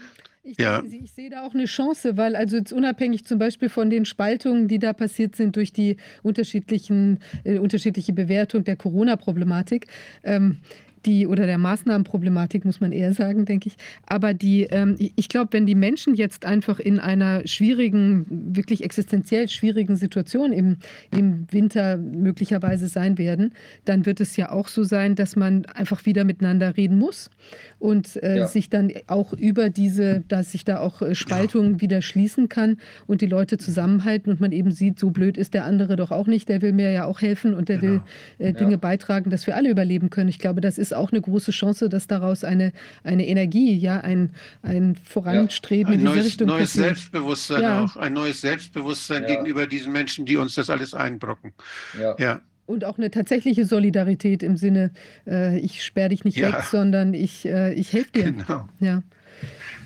Ich, Ja. ich sehe da auch eine Chance, weil also jetzt unabhängig zum Beispiel von den Spaltungen, die da passiert sind durch die unterschiedlichen, äh, unterschiedliche Bewertung der Corona-Problematik, ähm, die oder der Maßnahmenproblematik, muss man eher sagen, denke ich. Aber die, ähm, ich- glaube, wenn die Menschen jetzt einfach in einer schwierigen, wirklich existenziell schwierigen Situation im, im Winter möglicherweise sein werden, dann wird es ja auch so sein, dass man einfach wieder miteinander reden muss und äh, Ja. sich dann auch über diese, dass sich da auch äh, Spaltungen wieder schließen kann und die Leute zusammenhalten und man eben sieht, so blöd ist der andere doch auch nicht, der will mir ja auch helfen und der will Genau. äh, Dinge Ja. beitragen, dass wir alle überleben können. Ich glaube, das ist auch eine große Chance, dass daraus eine, eine Energie, ja, ein, ein Voranstreben Ein in diese neues, Richtung neues passiert. Selbstbewusstsein Ja. auch. Ein neues Selbstbewusstsein Ja. gegenüber diesen Menschen, die uns das alles einbrocken. Ja. Ja, Und auch eine tatsächliche Solidarität im Sinne, äh, ich sperre dich nicht Ja. weg, sondern ich, äh, ich helfe dir. genau. Ja.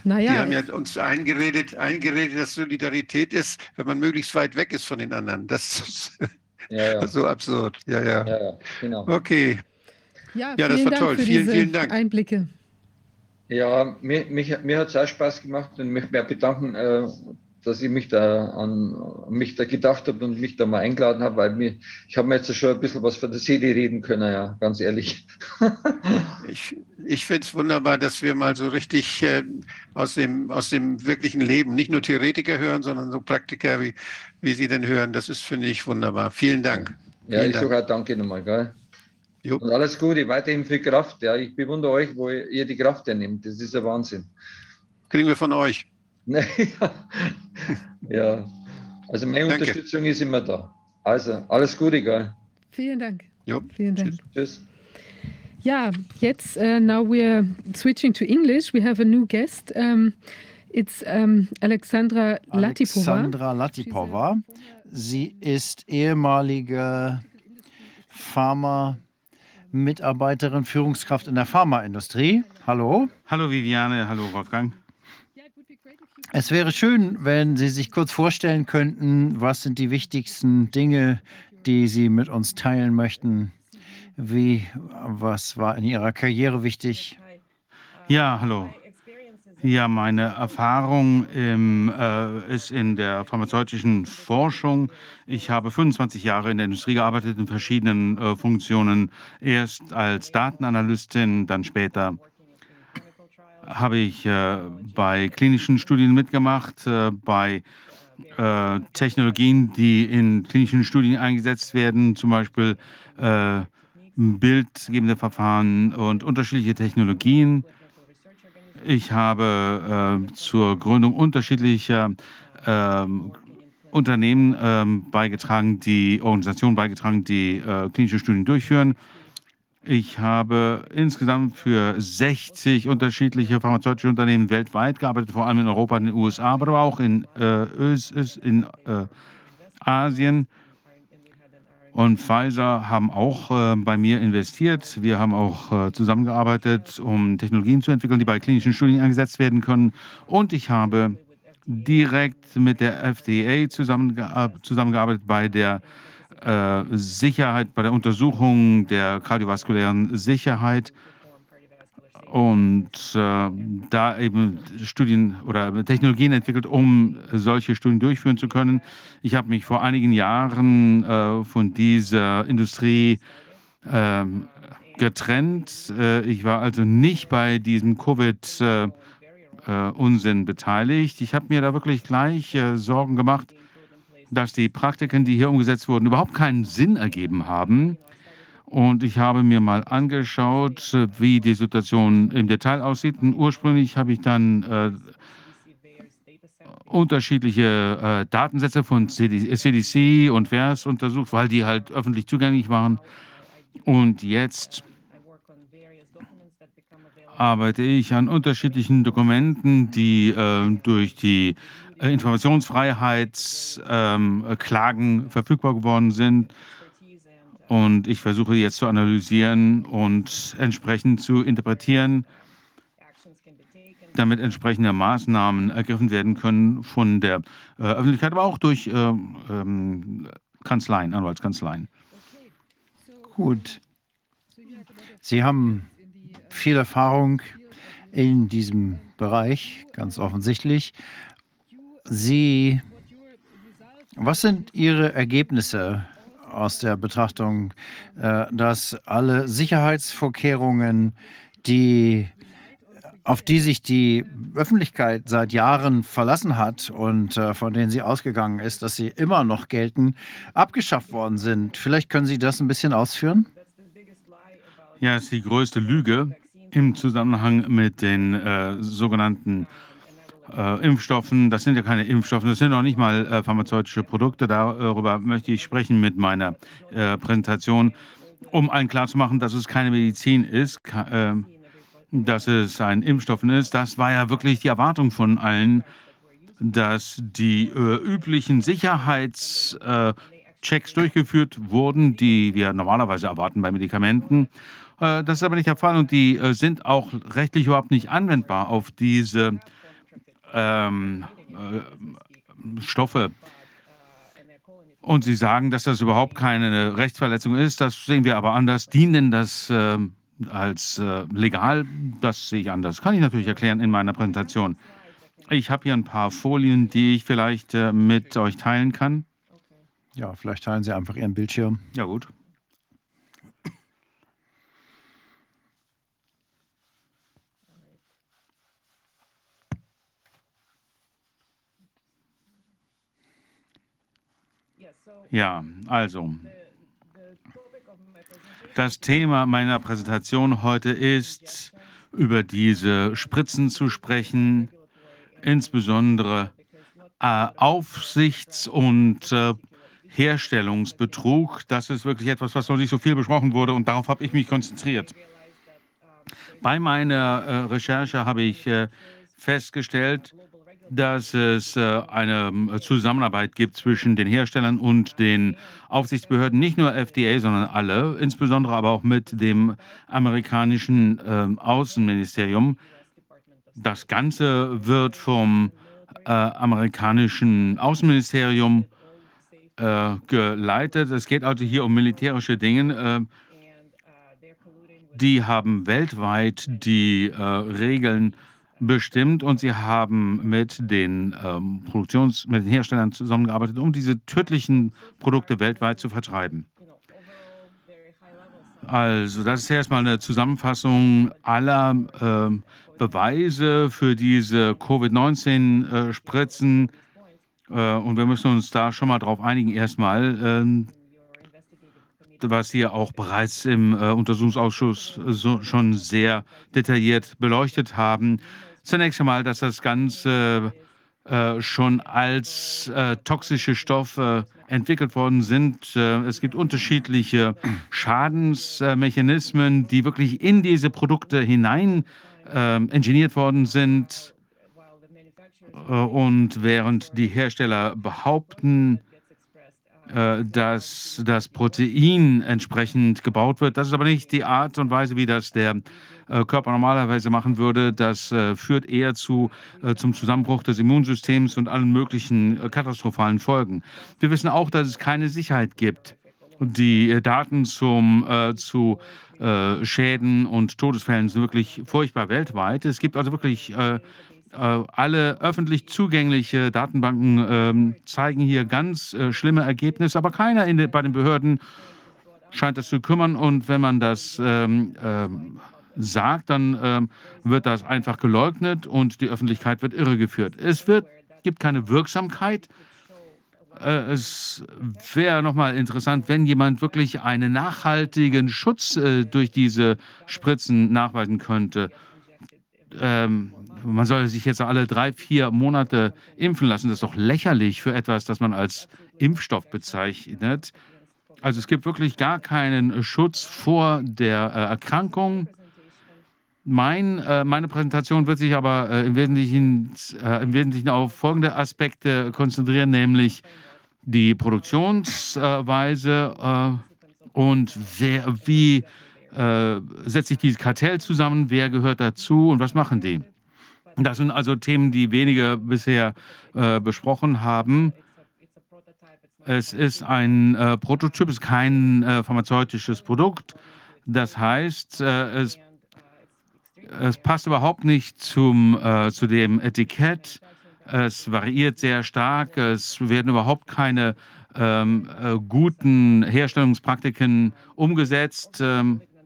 Die Naja, haben ja uns eingeredet, eingeredet, dass Solidarität ist, wenn man möglichst weit weg ist von den anderen. Das ist Ja, ja. so absurd. Ja, ja. ja, ja, genau. Okay. Ja, Ja, das vielen war Dank toll. für Vielen, diese vielen Dank. Einblicke. Ja, mir, mich, mir hat es auch Spaß gemacht und mich mehr bedanken, äh, dass ich mich da an mich da gedacht habe und mich da mal eingeladen habe, weil mir, ich habe mir jetzt schon ein bisschen was von der Seele reden können, ja, ganz ehrlich. Ich, ich finde es wunderbar, dass wir mal so richtig äh, aus, dem, aus dem wirklichen Leben nicht nur Theoretiker hören, sondern so Praktiker, wie, wie Sie denn hören. Das ist, finde ich, wunderbar. Vielen Dank. Ja, Vielen ich sage auch danke nochmal, gell? Jo. Und alles Gute, weiterhin viel Kraft. Ja, ich bewundere euch, wo ihr die Kraft hernimmt. Das ist ein Wahnsinn. Kriegen wir von euch. ja. ja, also meine Danke. Unterstützung ist immer da. Also, alles Gute, gell? Vielen Dank. Jo. Vielen Dank. Tschüss. Tschüss. Yeah, jetzt uh, now we're switching to English. We have a new guest. Um, it's um, Alexandra Latipova. Alexandra Latipova. Sie ist ehemalige Pharma-Mitarbeiterin, Führungskraft in der Pharmaindustrie. Hallo. Hallo Viviane, hallo Wolfgang. Es wäre schön, wenn Sie sich kurz vorstellen könnten, was sind die wichtigsten Dinge, die Sie mit uns teilen möchten. Wie, was war in Ihrer Karriere wichtig? Ja, hallo. Ja, meine Erfahrung im, äh, ist in der pharmazeutischen Forschung. Ich habe 25 Jahre in der Industrie gearbeitet in verschiedenen äh, Funktionen. Erst als Datenanalystin, dann später habe ich äh, bei klinischen Studien mitgemacht, äh, bei äh, Technologien, die in klinischen Studien eingesetzt werden, zum Beispiel äh, bildgebende Verfahren und unterschiedliche Technologien. Ich habe äh, zur Gründung unterschiedlicher ähm, Unternehmen ähm, beigetragen, die Organisationen beigetragen, die äh, klinische Studien durchführen. Ich habe insgesamt für 60 unterschiedliche pharmazeutische Unternehmen weltweit gearbeitet, vor allem in Europa in den USA, aber auch in, äh, Ös, in äh, Asien. Und Pfizer haben auch äh, bei mir investiert. Wir haben auch äh, zusammengearbeitet, um Technologien zu entwickeln, die bei klinischen Studien eingesetzt werden können. Und ich habe direkt mit der FDA zusammenge zusammengearbeitet bei der äh, Sicherheit, bei der Untersuchung der kardiovaskulären Sicherheit. Und äh, da eben Studien oder Technologien entwickelt, um solche Studien durchführen zu können. Ich habe mich vor einigen Jahren äh, von dieser Industrie äh, getrennt. Äh, ich war also nicht bei diesem Covid-Unsinn äh, beteiligt. Ich habe mir da wirklich gleich äh, Sorgen gemacht, dass die Praktiken, die hier umgesetzt wurden, überhaupt keinen Sinn ergeben haben. Und ich habe mir mal angeschaut, wie die Situation im Detail aussieht. Und ursprünglich habe ich dann äh, unterschiedliche äh, Datensätze von CD, CDC und VERS untersucht, weil die halt öffentlich zugänglich waren. Und jetzt arbeite ich an unterschiedlichen Dokumenten, die äh, durch die äh, Informationsfreiheitsklagen ähm, verfügbar geworden sind. Und ich versuche jetzt zu analysieren und entsprechend zu interpretieren, damit entsprechende Maßnahmen ergriffen werden können von der äh, Öffentlichkeit, aber auch durch äh, ähm, Kanzleien, Anwaltskanzleien. Gut. Sie haben viel Erfahrung in diesem Bereich, ganz offensichtlich. Sie, was sind Ihre Ergebnisse aus der Betrachtung, äh, dass alle Sicherheitsvorkehrungen, die auf die sich die Öffentlichkeit seit Jahren verlassen hat und äh, von denen sie ausgegangen ist, dass sie immer noch gelten, abgeschafft worden sind. Vielleicht können Sie das ein bisschen ausführen? Ja, es ist die größte Lüge im Zusammenhang mit den äh, sogenannten äh, Impfstoffen. Das sind ja keine Impfstoffe, das sind noch nicht mal äh, pharmazeutische Produkte. Darüber möchte ich sprechen mit meiner äh, Präsentation, um allen klarzumachen, dass es keine Medizin ist, äh, dass es ein Impfstoff ist. Das war ja wirklich die Erwartung von allen, dass die äh, üblichen Sicherheitschecks durchgeführt wurden, die wir normalerweise erwarten bei Medikamenten. Äh, das ist aber nicht der Fall und die sind auch rechtlich überhaupt nicht anwendbar auf diese ähm, äh, Stoffe. Und Sie sagen, dass das überhaupt keine Rechtsverletzung ist. Das sehen wir aber anders. Dienen das äh, als äh, legal? Das sehe ich anders. Kann ich natürlich erklären in meiner Präsentation. Ich habe hier ein paar Folien, die ich vielleicht äh, mit euch teilen kann. Ja, vielleicht teilen Sie einfach Ihren Bildschirm. Ja, gut. Ja, also das Thema meiner Präsentation heute ist, über diese Spritzen zu sprechen, insbesondere äh, Aufsichts- und äh, Herstellungsbetrug. Das ist wirklich etwas, was noch nicht so viel besprochen wurde und darauf habe ich mich konzentriert. Bei meiner äh, Recherche habe ich äh, festgestellt, dass es äh, eine ähm, Zusammenarbeit gibt zwischen den Herstellern und den Aufsichtsbehörden, nicht nur FDA, sondern alle, insbesondere aber auch mit dem amerikanischen ähm, Außenministerium. Das Ganze wird vom äh, amerikanischen Außenministerium äh, geleitet. Es geht also hier um militärische Dinge. die haben weltweit die Regeln bestimmt und sie haben mit den ähm, Produktions-, mit den Herstellern zusammengearbeitet, um diese tödlichen Produkte weltweit zu vertreiben. Also, das ist erstmal eine Zusammenfassung aller äh, Beweise für diese Covid-19-Spritzen. Äh, und wir müssen uns da schon mal drauf einigen, erstmal, äh, was hier auch bereits im äh, Untersuchungsausschuss so, schon sehr detailliert beleuchtet haben. Zunächst einmal, dass das Ganze äh, schon als äh, toxische Stoffe entwickelt worden sind. Äh, es gibt unterschiedliche Schadensmechanismen, die wirklich in diese Produkte hinein ähm, engineert worden sind. Äh, und während die Hersteller behaupten, äh, dass das Protein entsprechend gebaut wird. Das ist aber nicht die Art und Weise, wie das der äh, Körper normalerweise machen würde. Das äh, führt eher zu, zum Zusammenbruch des Immunsystems und allen möglichen katastrophalen Folgen. Wir wissen auch, dass es keine Sicherheit gibt. Die Daten zum, zu äh, Schäden und Todesfällen sind wirklich furchtbar weltweit. Es gibt also wirklich äh, äh, alle öffentlich zugängliche Datenbanken ähm, zeigen hier ganz äh, schlimme Ergebnisse, aber keiner in de, bei den Behörden scheint das zu kümmern. Und wenn man das ähm, ähm, sagt, dann ähm, wird das einfach geleugnet und die Öffentlichkeit wird irregeführt. Es wird, gibt keine Wirksamkeit. Äh, es wäre nochmal interessant, wenn jemand wirklich einen nachhaltigen Schutz äh, durch diese Spritzen nachweisen könnte. Ähm, man soll sich jetzt alle drei, vier Monate impfen lassen. Das ist doch lächerlich für etwas, das man als Impfstoff bezeichnet. Also es gibt wirklich gar keinen Schutz vor der äh, Erkrankung. Mein, äh, meine Präsentation wird sich aber äh, im, Wesentlichen, im Wesentlichen auf folgende Aspekte konzentrieren, nämlich die Produktionsweise und wer, wie setzt sich dieses Kartell zusammen, wer gehört dazu und was machen die. Das sind also Themen, die wenige bisher äh, besprochen haben. Es ist ein äh, Prototyp, es ist kein äh, pharmazeutisches Produkt. Das heißt, äh, es, es, passt überhaupt nicht zum, äh, zu dem Etikett. Es variiert sehr stark. Es werden überhaupt keine ähm, äh, guten Herstellungspraktiken umgesetzt. Ähm, äh,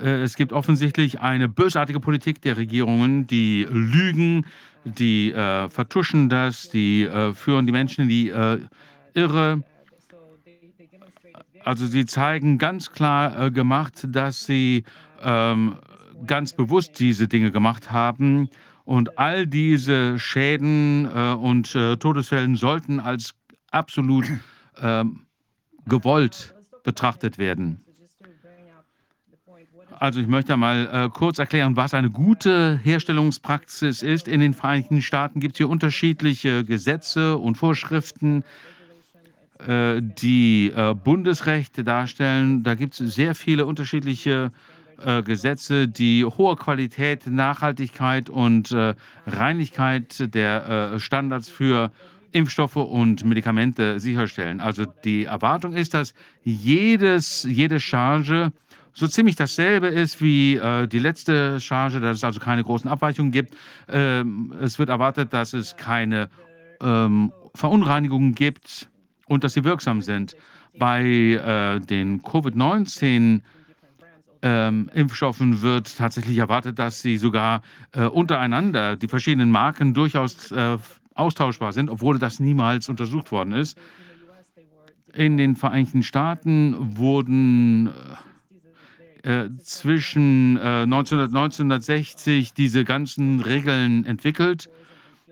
es gibt offensichtlich eine bösartige Politik der Regierungen, die lügen, die äh, vertuschen das, die äh, führen die Menschen in die äh, Irre. Also sie zeigen ganz klar äh, gemacht, dass sie ähm, ganz bewusst diese Dinge gemacht haben. Und all diese Schäden äh, und äh, Todesfällen sollten als absolut ähm, gewollt betrachtet werden. Also ich möchte mal äh, kurz erklären, was eine gute Herstellungspraxis ist. In den Vereinigten Staaten gibt es hier unterschiedliche Gesetze und Vorschriften, äh, die äh, Bundesrechte darstellen. Da gibt es sehr viele unterschiedliche äh, Gesetze, die hohe Qualität, Nachhaltigkeit und äh, Reinlichkeit der äh, Standards für Impfstoffe und Medikamente sicherstellen. Also die Erwartung ist, dass jedes, jede Charge so ziemlich dasselbe ist wie äh, die letzte Charge, dass es also keine großen Abweichungen gibt. Ähm, es wird erwartet, dass es keine ähm, Verunreinigungen gibt und dass sie wirksam sind. Bei äh, den Covid-19 ähm, Impfstoffen wird tatsächlich erwartet, dass sie sogar äh, untereinander, die verschiedenen Marken, durchaus äh, austauschbar sind, obwohl das niemals untersucht worden ist. In den Vereinigten Staaten wurden äh, zwischen äh, 1900 und 1960 diese ganzen Regeln entwickelt.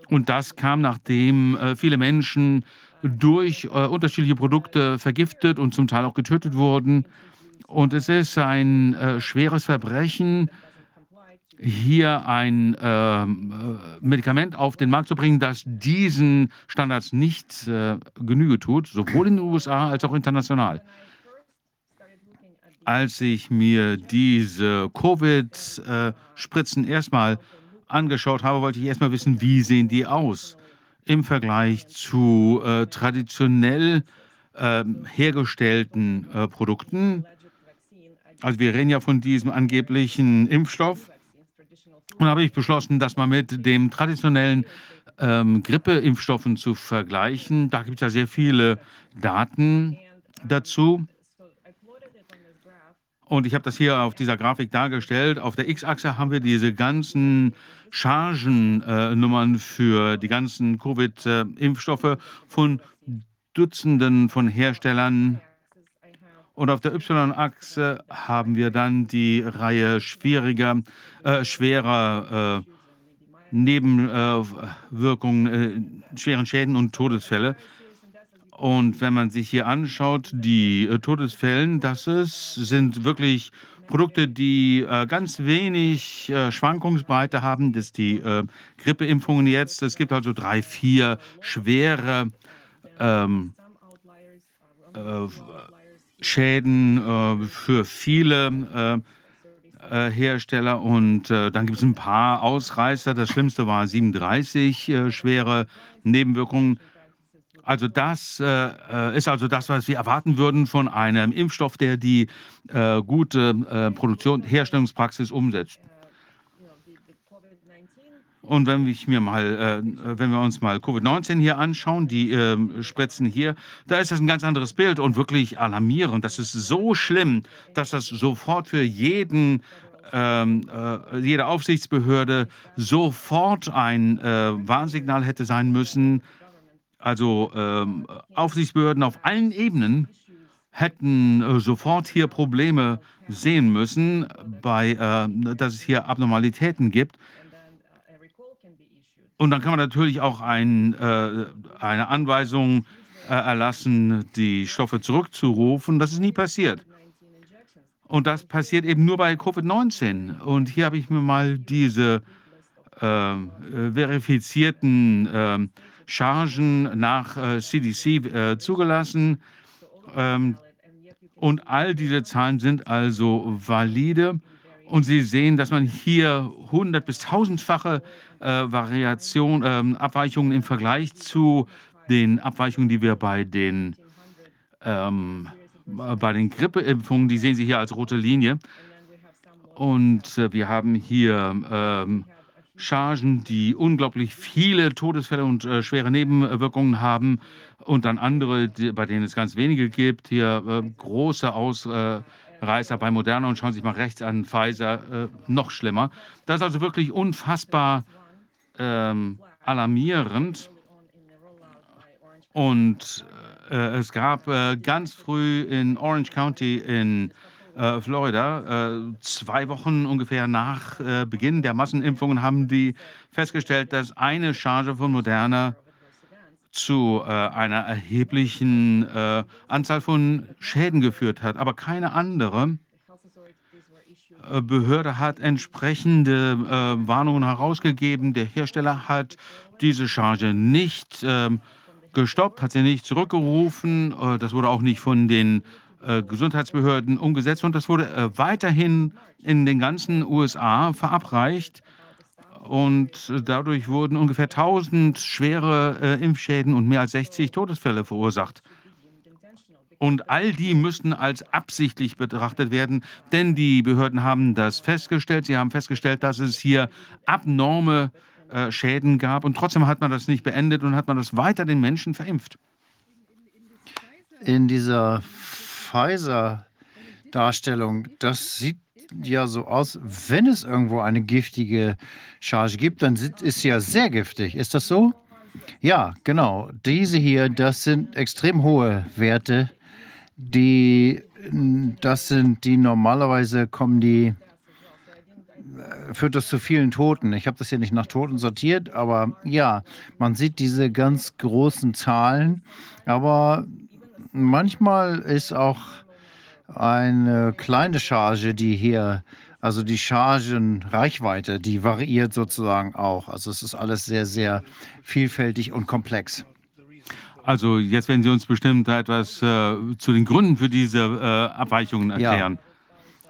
Und das kam, nachdem äh, viele Menschen durch äh, unterschiedliche Produkte vergiftet und zum Teil auch getötet wurden. Und es ist ein äh, schweres Verbrechen, hier ein Medikament auf den Markt zu bringen, das diesen Standards nicht Genüge tut, sowohl in den USA als auch international. Als ich mir diese Covid-Spritzen erstmal angeschaut habe, wollte ich erstmal wissen, wie sehen die aus im Vergleich zu äh, traditionell ähm, hergestellten äh, Produkten. Also wir reden ja von diesem angeblichen Impfstoff. Und habe ich beschlossen, das mal mit dem traditionellen ähm, Grippeimpfstoffen zu vergleichen. Da gibt es ja sehr viele Daten dazu. Und ich habe das hier auf dieser Grafik dargestellt. Auf der X-Achse haben wir diese ganzen Chargennummern äh, für die ganzen Covid-Impfstoffe von Dutzenden von Herstellern und auf der Y-Achse haben wir dann die Reihe schwieriger, äh, schwerer äh, Nebenwirkungen, äh, schweren Schäden und Todesfälle. Und wenn man sich hier anschaut, die äh, Todesfällen, das ist, sind wirklich Produkte, die äh, ganz wenig äh, Schwankungsbreite haben. Das ist die äh, Grippeimpfungen jetzt. Es gibt also drei, vier schwere ähm, äh, Schäden äh, für viele Hersteller und dann gibt es ein paar Ausreißer. Das schlimmste war 37 äh, schwere Nebenwirkungen. Also das äh, äh, ist also das, was wir erwarten würden von einem Impfstoff, der die äh, gute äh, Produktion, Herstellungspraxis umsetzt. Und wenn ich mir mal, äh, wenn wir uns mal Covid-19 hier anschauen, die äh, Spritzen hier, da ist das ein ganz anderes Bild und wirklich alarmierend. Das ist so schlimm, dass das sofort für jeden ähm, äh, jede Aufsichtsbehörde sofort ein äh, Warnsignal hätte sein müssen. Also ähm, Aufsichtsbehörden auf allen Ebenen hätten äh, sofort hier Probleme sehen müssen, bei, äh, dass es hier Abnormalitäten gibt. Und dann kann man natürlich auch ein, äh, eine Anweisung äh, erlassen, die Stoffe zurückzurufen. Das ist nie passiert. Und das passiert eben nur bei Covid-19. Und hier habe ich mir mal diese äh, verifizierten äh, Chargen nach äh, CDC äh, zugelassen. Ähm, und all diese Zahlen sind also valide. Und Sie sehen, dass man hier 100 bis 1000-fache äh, Variation, ähm, Abweichungen im Vergleich zu den Abweichungen, die wir bei den ähm, bei den Grippeimpfungen, die sehen Sie hier als rote Linie. Und äh, wir haben hier ähm, Chargen, die unglaublich viele Todesfälle und äh, schwere Nebenwirkungen haben. Und dann andere, die, bei denen es ganz wenige gibt. Hier äh, große Ausreißer bei Moderna und schauen Sie sich mal rechts an, Pfizer, äh, noch schlimmer. Das ist also wirklich unfassbar ähm, alarmierend. Und äh, es gab äh, ganz früh in Orange County in äh, Florida, äh, zwei Wochen ungefähr nach äh, Beginn der Massenimpfungen, haben die festgestellt, dass eine Charge von Moderna zu äh, einer erheblichen Anzahl von Schäden geführt hat, aber keine andere. Behörde hat entsprechende Warnungen herausgegeben. Der Hersteller hat diese Charge nicht äh, gestoppt, hat sie nicht zurückgerufen. Äh, das wurde auch nicht von den äh, Gesundheitsbehörden umgesetzt und das wurde äh, weiterhin in den ganzen USA verabreicht. Und dadurch wurden ungefähr 1000 schwere Impfschäden und mehr als 60 Todesfälle verursacht. Und all die müssten als absichtlich betrachtet werden, denn die Behörden haben das festgestellt. Sie haben festgestellt, dass es hier abnorme äh, Schäden gab. Und trotzdem hat man das nicht beendet und hat man das weiter den Menschen verimpft. In dieser Pfizer-Darstellung, das sieht ja so aus, wenn es irgendwo eine giftige Charge gibt, dann ist sie ja sehr giftig. Ist das so? Ja, genau. Diese hier, das sind extrem hohe Werte. Die, das sind die normalerweise kommen die führt das zu vielen Toten. Ich habe das hier nicht nach Toten sortiert, aber ja, man sieht diese ganz großen Zahlen. Aber manchmal ist auch eine kleine Charge, die hier, also die Chargenreichweite, die variiert sozusagen auch. Also es ist alles sehr, sehr vielfältig und komplex. Also jetzt werden Sie uns bestimmt etwas äh, zu den Gründen für diese äh, Abweichungen erklären.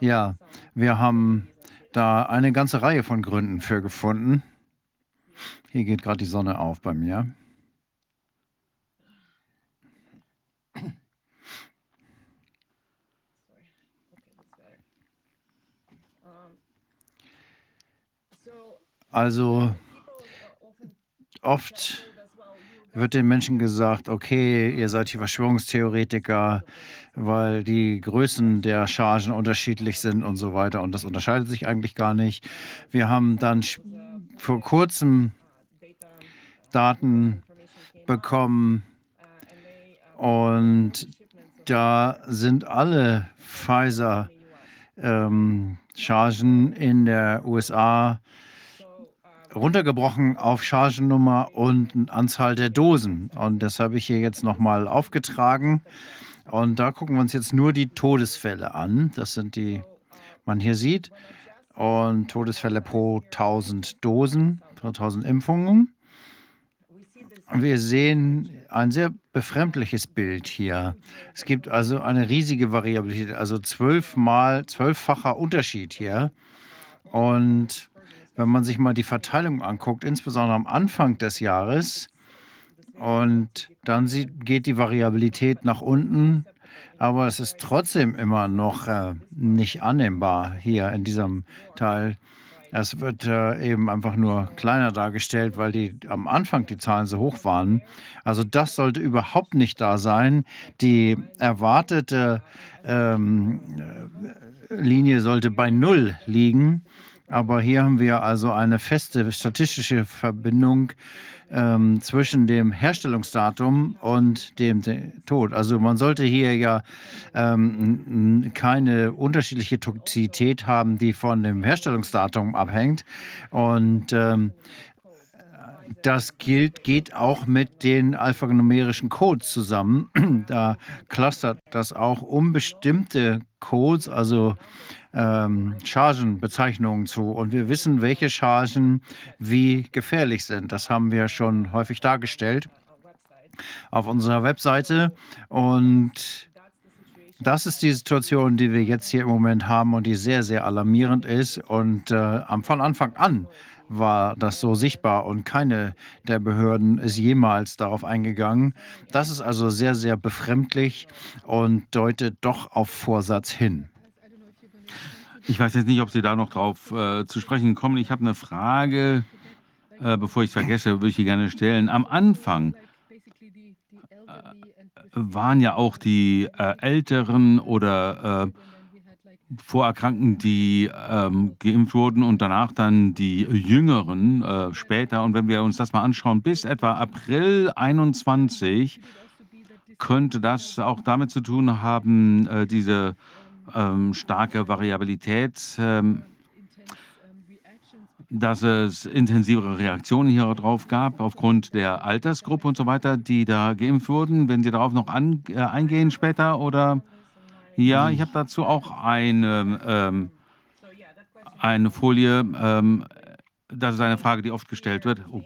Ja. ja, wir haben da eine ganze Reihe von Gründen für gefunden. Hier geht gerade die Sonne auf bei mir. Also oft wird den Menschen gesagt, okay, ihr seid hier Verschwörungstheoretiker, weil die Größen der Chargen unterschiedlich sind und so weiter. Und das unterscheidet sich eigentlich gar nicht. Wir haben dann vor kurzem Daten bekommen und da sind alle Pfizer-Chargen ähm, in der USA runtergebrochen auf Chargennummer und Anzahl der Dosen. Und das habe ich hier jetzt nochmal aufgetragen. Und da gucken wir uns jetzt nur die Todesfälle an. Das sind die, man hier sieht. Und Todesfälle pro 1000 Dosen, pro 1000 Impfungen. Wir sehen ein sehr befremdliches Bild hier. Es gibt also eine riesige Variabilität, also zwölfmal, zwölffacher Unterschied hier. Und wenn man sich mal die Verteilung anguckt, insbesondere am Anfang des Jahres, Und dann sieht, geht die Variabilität nach unten, aber es ist trotzdem immer noch äh, nicht annehmbar hier in diesem Teil. Es wird äh, eben einfach nur kleiner dargestellt, weil die am Anfang die Zahlen so hoch waren. Also das sollte überhaupt nicht da sein. Die erwartete ähm, äh, Linie sollte bei Null liegen. Aber hier haben wir also eine feste statistische Verbindung ähm, zwischen dem Herstellungsdatum und dem, Tod. Also man sollte hier ja ähm, keine unterschiedliche Toxizität haben, die von dem Herstellungsdatum abhängt. Und ähm, das gilt, geht auch mit den alphanumerischen Codes zusammen. Da clustert das auch um bestimmte Codes, also ähm, Chargenbezeichnungen zu. Und wir wissen, welche Chargen wie gefährlich sind. Das haben wir schon häufig dargestellt auf unserer Webseite. Und das ist die Situation, die wir jetzt hier im Moment haben und die sehr, sehr alarmierend ist. Und äh, von Anfang an war das so sichtbar und keine der Behörden ist jemals darauf eingegangen. Das ist also sehr, sehr befremdlich und deutet doch auf Vorsatz hin. Ich weiß jetzt nicht, ob Sie da noch drauf äh, zu sprechen kommen. Ich habe eine Frage, äh, bevor ich es vergesse, würde ich die gerne stellen. Am Anfang äh, waren ja auch die äh, Älteren oder äh, Vorerkrankten, die ähm, geimpft wurden und danach dann die Jüngeren äh, später. Und wenn wir uns das mal anschauen, bis etwa April 21 könnte das auch damit zu tun haben, diese ähm, starke Variabilität, ähm, dass es intensivere Reaktionen hier drauf gab, aufgrund der Altersgruppe und so weiter, die da geimpft wurden. Wenn Sie darauf noch an, äh, eingehen später oder? Ja, ich habe dazu auch eine, ähm, eine Folie. Ähm, das ist eine Frage, die oft gestellt wird. Oh.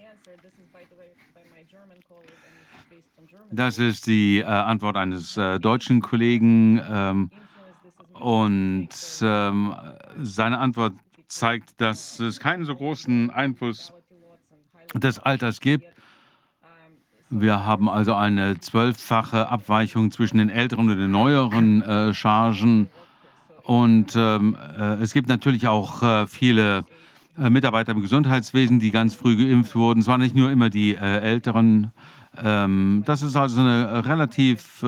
Das ist die äh, Antwort eines äh, deutschen Kollegen. Ähm, und ähm, seine Antwort zeigt, dass es keinen so großen Einfluss des Alters gibt. Wir haben also eine zwölffache Abweichung zwischen den älteren und den neueren äh, Chargen. Und ähm, äh, es gibt natürlich auch äh, viele äh, Mitarbeiter im Gesundheitswesen, die ganz früh geimpft wurden. Es waren nicht nur immer die äh, Älteren. Ähm, das ist also eine relativ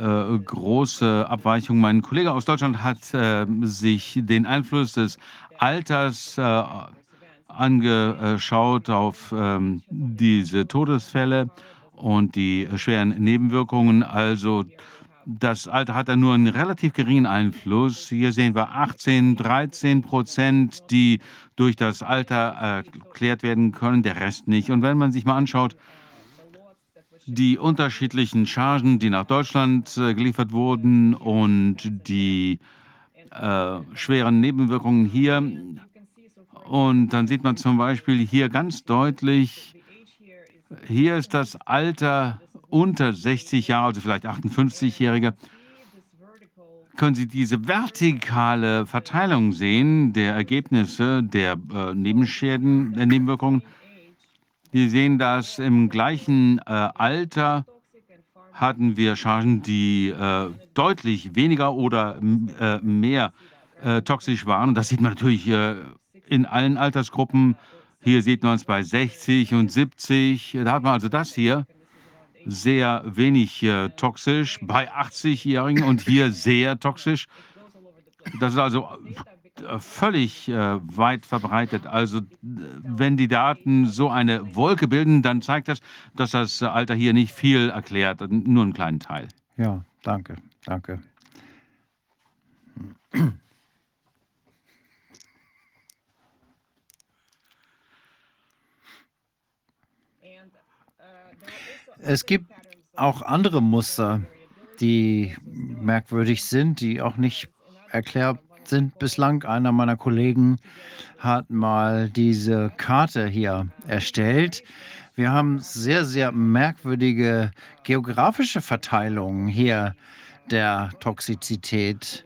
äh, äh, große Abweichung. Mein Kollege aus Deutschland hat äh, sich den Einfluss des Alters äh, angeschaut auf ähm, diese Todesfälle und die schweren Nebenwirkungen. Also das Alter hat da nur einen relativ geringen Einfluss. Hier sehen wir 18, 13 Prozent, die durch das Alter erklärt werden können, der Rest nicht. Und wenn man sich mal anschaut, die unterschiedlichen Chargen, die nach Deutschland äh, geliefert wurden und die äh, schweren Nebenwirkungen hier. Und dann sieht man zum Beispiel hier ganz deutlich, hier ist das Alter unter 60 Jahre, also vielleicht 58-Jährige. Können Sie diese vertikale Verteilung sehen der Ergebnisse der äh, Nebenschäden, der Nebenwirkungen? Wir sehen, dass im gleichen äh, Alter hatten wir Chargen, die äh, deutlich weniger oder äh, mehr äh, toxisch waren. das sieht man natürlich in allen Altersgruppen. Hier sieht man es bei 60 und 70. Da hat man also das hier sehr wenig äh, toxisch bei 80-Jährigen und hier sehr toxisch. Das ist also völlig äh, weit verbreitet. Also wenn die Daten so eine Wolke bilden, dann zeigt das, dass das Alter hier nicht viel erklärt, nur einen kleinen Teil. Ja, danke, danke. Es gibt auch andere Muster, die merkwürdig sind, die auch nicht erklärt sind bislang. Einer meiner Kollegen hat mal diese Karte hier erstellt. Wir haben sehr, sehr merkwürdige geografische Verteilungen hier der Toxizität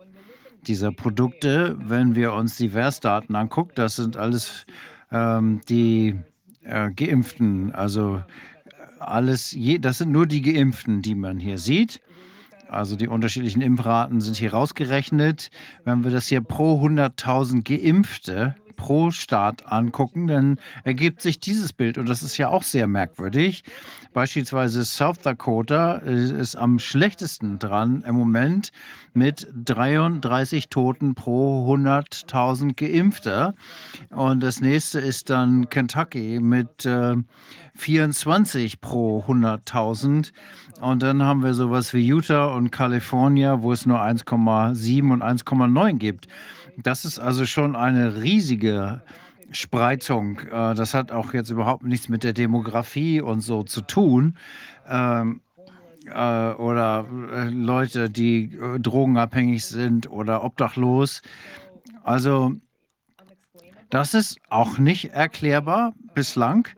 dieser Produkte. Wenn wir uns die Versdaten angucken, das sind alles ähm, die äh, Geimpften, also alles, je, das sind nur die Geimpften, die man hier sieht. Also die unterschiedlichen Impfraten sind hier rausgerechnet. Wenn wir das hier pro 100.000 Geimpfte pro Staat angucken, dann ergibt sich dieses Bild. Und das ist ja auch sehr merkwürdig. Beispielsweise South Dakota ist am schlechtesten dran im Moment mit 33 Toten pro 100.000 Geimpfte. Und das nächste ist dann Kentucky mit äh, 24 pro 100.000. Und dann haben wir sowas wie Utah und Kalifornien, wo es nur 1,7 und 1,9 gibt. Das ist also schon eine riesige Spreizung. Äh, das hat auch jetzt überhaupt nichts mit der Demografie und so zu tun. Ähm, äh, oder äh, Leute, die drogenabhängig sind oder obdachlos. Also das ist auch nicht erklärbar bislang.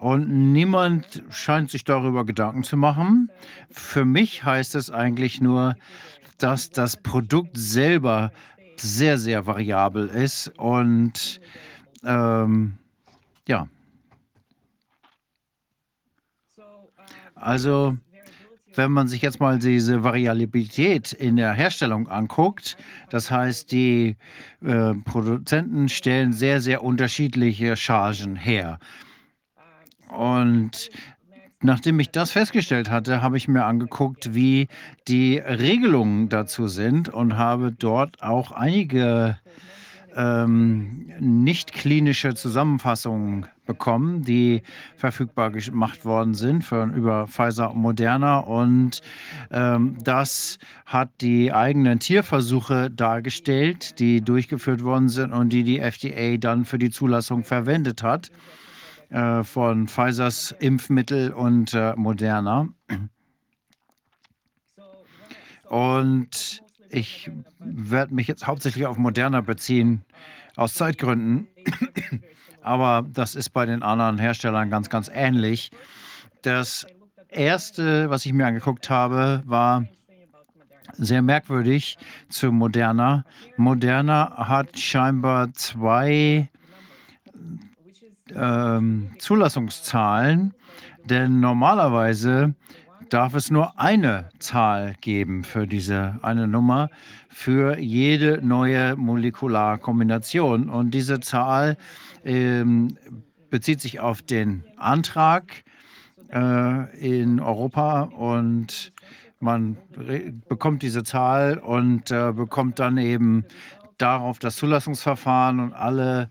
Und niemand scheint sich darüber Gedanken zu machen. Für mich heißt es eigentlich nur, dass das Produkt selber sehr, sehr variabel ist und ähm, ja. Also, wenn man sich jetzt mal diese Variabilität in der Herstellung anguckt, das heißt, die äh, Produzenten stellen sehr, sehr unterschiedliche Chargen her. Und nachdem ich das festgestellt hatte, habe ich mir angeguckt, wie die Regelungen dazu sind und habe dort auch einige ähm, nicht klinische Zusammenfassungen bekommen, die verfügbar gemacht worden sind für, über Pfizer und Moderna. Und ähm, das hat die eigenen Tierversuche dargestellt, die durchgeführt worden sind und die die FDA dann für die Zulassung verwendet hat. Äh, von Pfizers Impfmittel und äh, Moderna. Und ich werde mich jetzt hauptsächlich auf Moderna beziehen, aus Zeitgründen. Aber das ist bei den anderen Herstellern ganz, ganz ähnlich. Das erste, was ich mir angeguckt habe, war sehr merkwürdig zu Moderna. Moderna hat scheinbar zwei ähm, Zulassungszahlen, denn normalerweise darf es nur eine Zahl geben für diese eine Nummer für jede neue Molekularkombination. Und diese Zahl ähm, bezieht sich auf den Antrag äh, in Europa und man bekommt diese Zahl und äh, bekommt dann eben darauf das Zulassungsverfahren und alle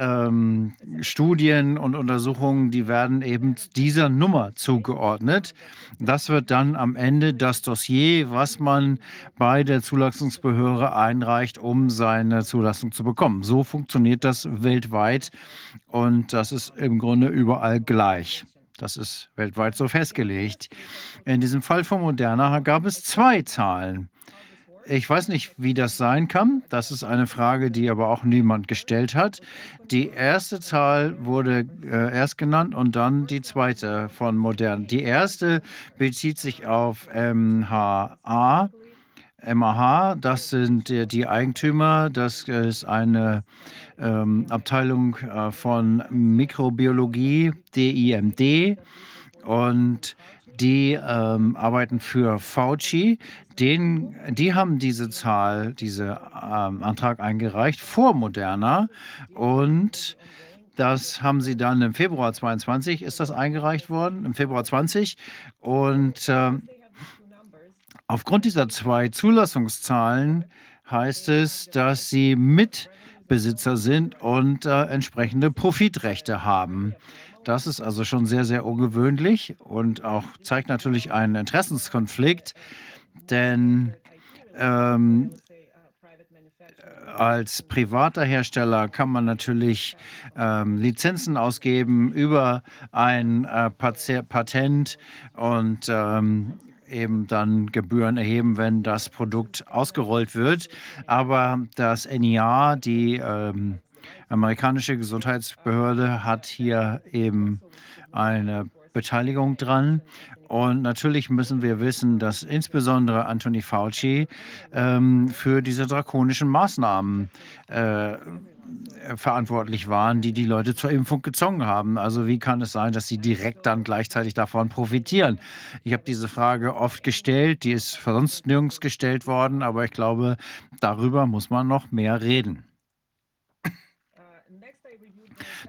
ähm, Studien und Untersuchungen, die werden eben dieser Nummer zugeordnet. Das wird dann am Ende das Dossier, was man bei der Zulassungsbehörde einreicht, um seine Zulassung zu bekommen. So funktioniert das weltweit und das ist im Grunde überall gleich. Das ist weltweit so festgelegt. In diesem Fall von Moderna gab es zwei Zahlen. Ich weiß nicht, wie das sein kann. Das ist eine Frage, die aber auch niemand gestellt hat. Die erste Zahl wurde äh, erst genannt und dann die zweite von modern. Die erste bezieht sich auf MHA. MAH, das sind die Eigentümer. Das ist eine ähm, Abteilung äh, von Mikrobiologie, DIMD. Und die ähm, arbeiten für Fauci. Den, die haben diese Zahl, diesen ähm, Antrag eingereicht vor Moderna. Und das haben sie dann im Februar 22 ist das eingereicht worden, im Februar 20 und äh, aufgrund dieser zwei Zulassungszahlen heißt es, dass sie Mitbesitzer sind und äh, entsprechende Profitrechte haben. Das ist also schon sehr, sehr ungewöhnlich und auch zeigt natürlich einen Interessenskonflikt, denn ähm, als privater Hersteller kann man natürlich ähm, Lizenzen ausgeben über ein äh, Patent und ähm, eben dann Gebühren erheben, wenn das Produkt ausgerollt wird. Aber das NIA, die ähm, amerikanische Gesundheitsbehörde hat hier eben eine Beteiligung dran. Und natürlich müssen wir wissen, dass insbesondere Anthony Fauci ähm, für diese drakonischen Maßnahmen äh, verantwortlich waren, die die Leute zur Impfung gezwungen haben. Also wie kann es sein, dass sie direkt dann gleichzeitig davon profitieren? Ich habe diese Frage oft gestellt, die ist sonst nirgends gestellt worden, aber ich glaube, darüber muss man noch mehr reden.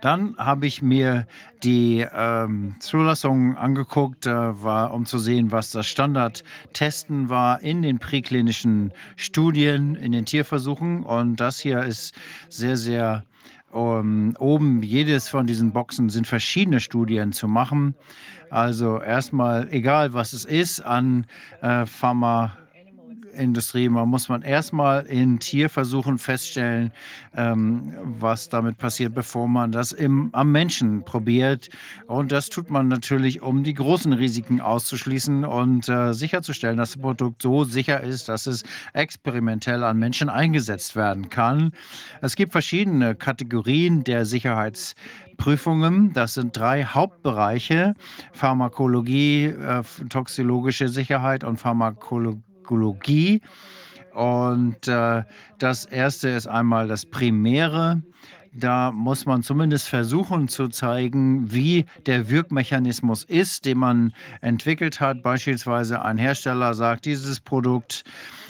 Dann habe ich mir die ähm, Zulassung angeguckt, äh, war, um zu sehen, was das Standardtesten war in den präklinischen Studien, in den Tierversuchen. Und das hier ist sehr, sehr um, oben. Jedes von diesen Boxen sind verschiedene Studien zu machen. Also erstmal, egal was es ist, an äh, Pharma Industrie. Man muss man erstmal in Tierversuchen feststellen, ähm, was damit passiert, bevor man das im, am Menschen probiert. Und das tut man natürlich, um die großen Risiken auszuschließen und äh, sicherzustellen, dass das Produkt so sicher ist, dass es experimentell an Menschen eingesetzt werden kann. Es gibt verschiedene Kategorien der Sicherheitsprüfungen. Das sind drei Hauptbereiche: Pharmakologie, äh, toxologische Sicherheit und Pharmakologie. Ökologie. Und äh, das erste ist einmal das Primäre. Da muss man zumindest versuchen zu zeigen, wie der Wirkmechanismus ist, den man entwickelt hat. Beispielsweise ein Hersteller sagt, dieses Produkt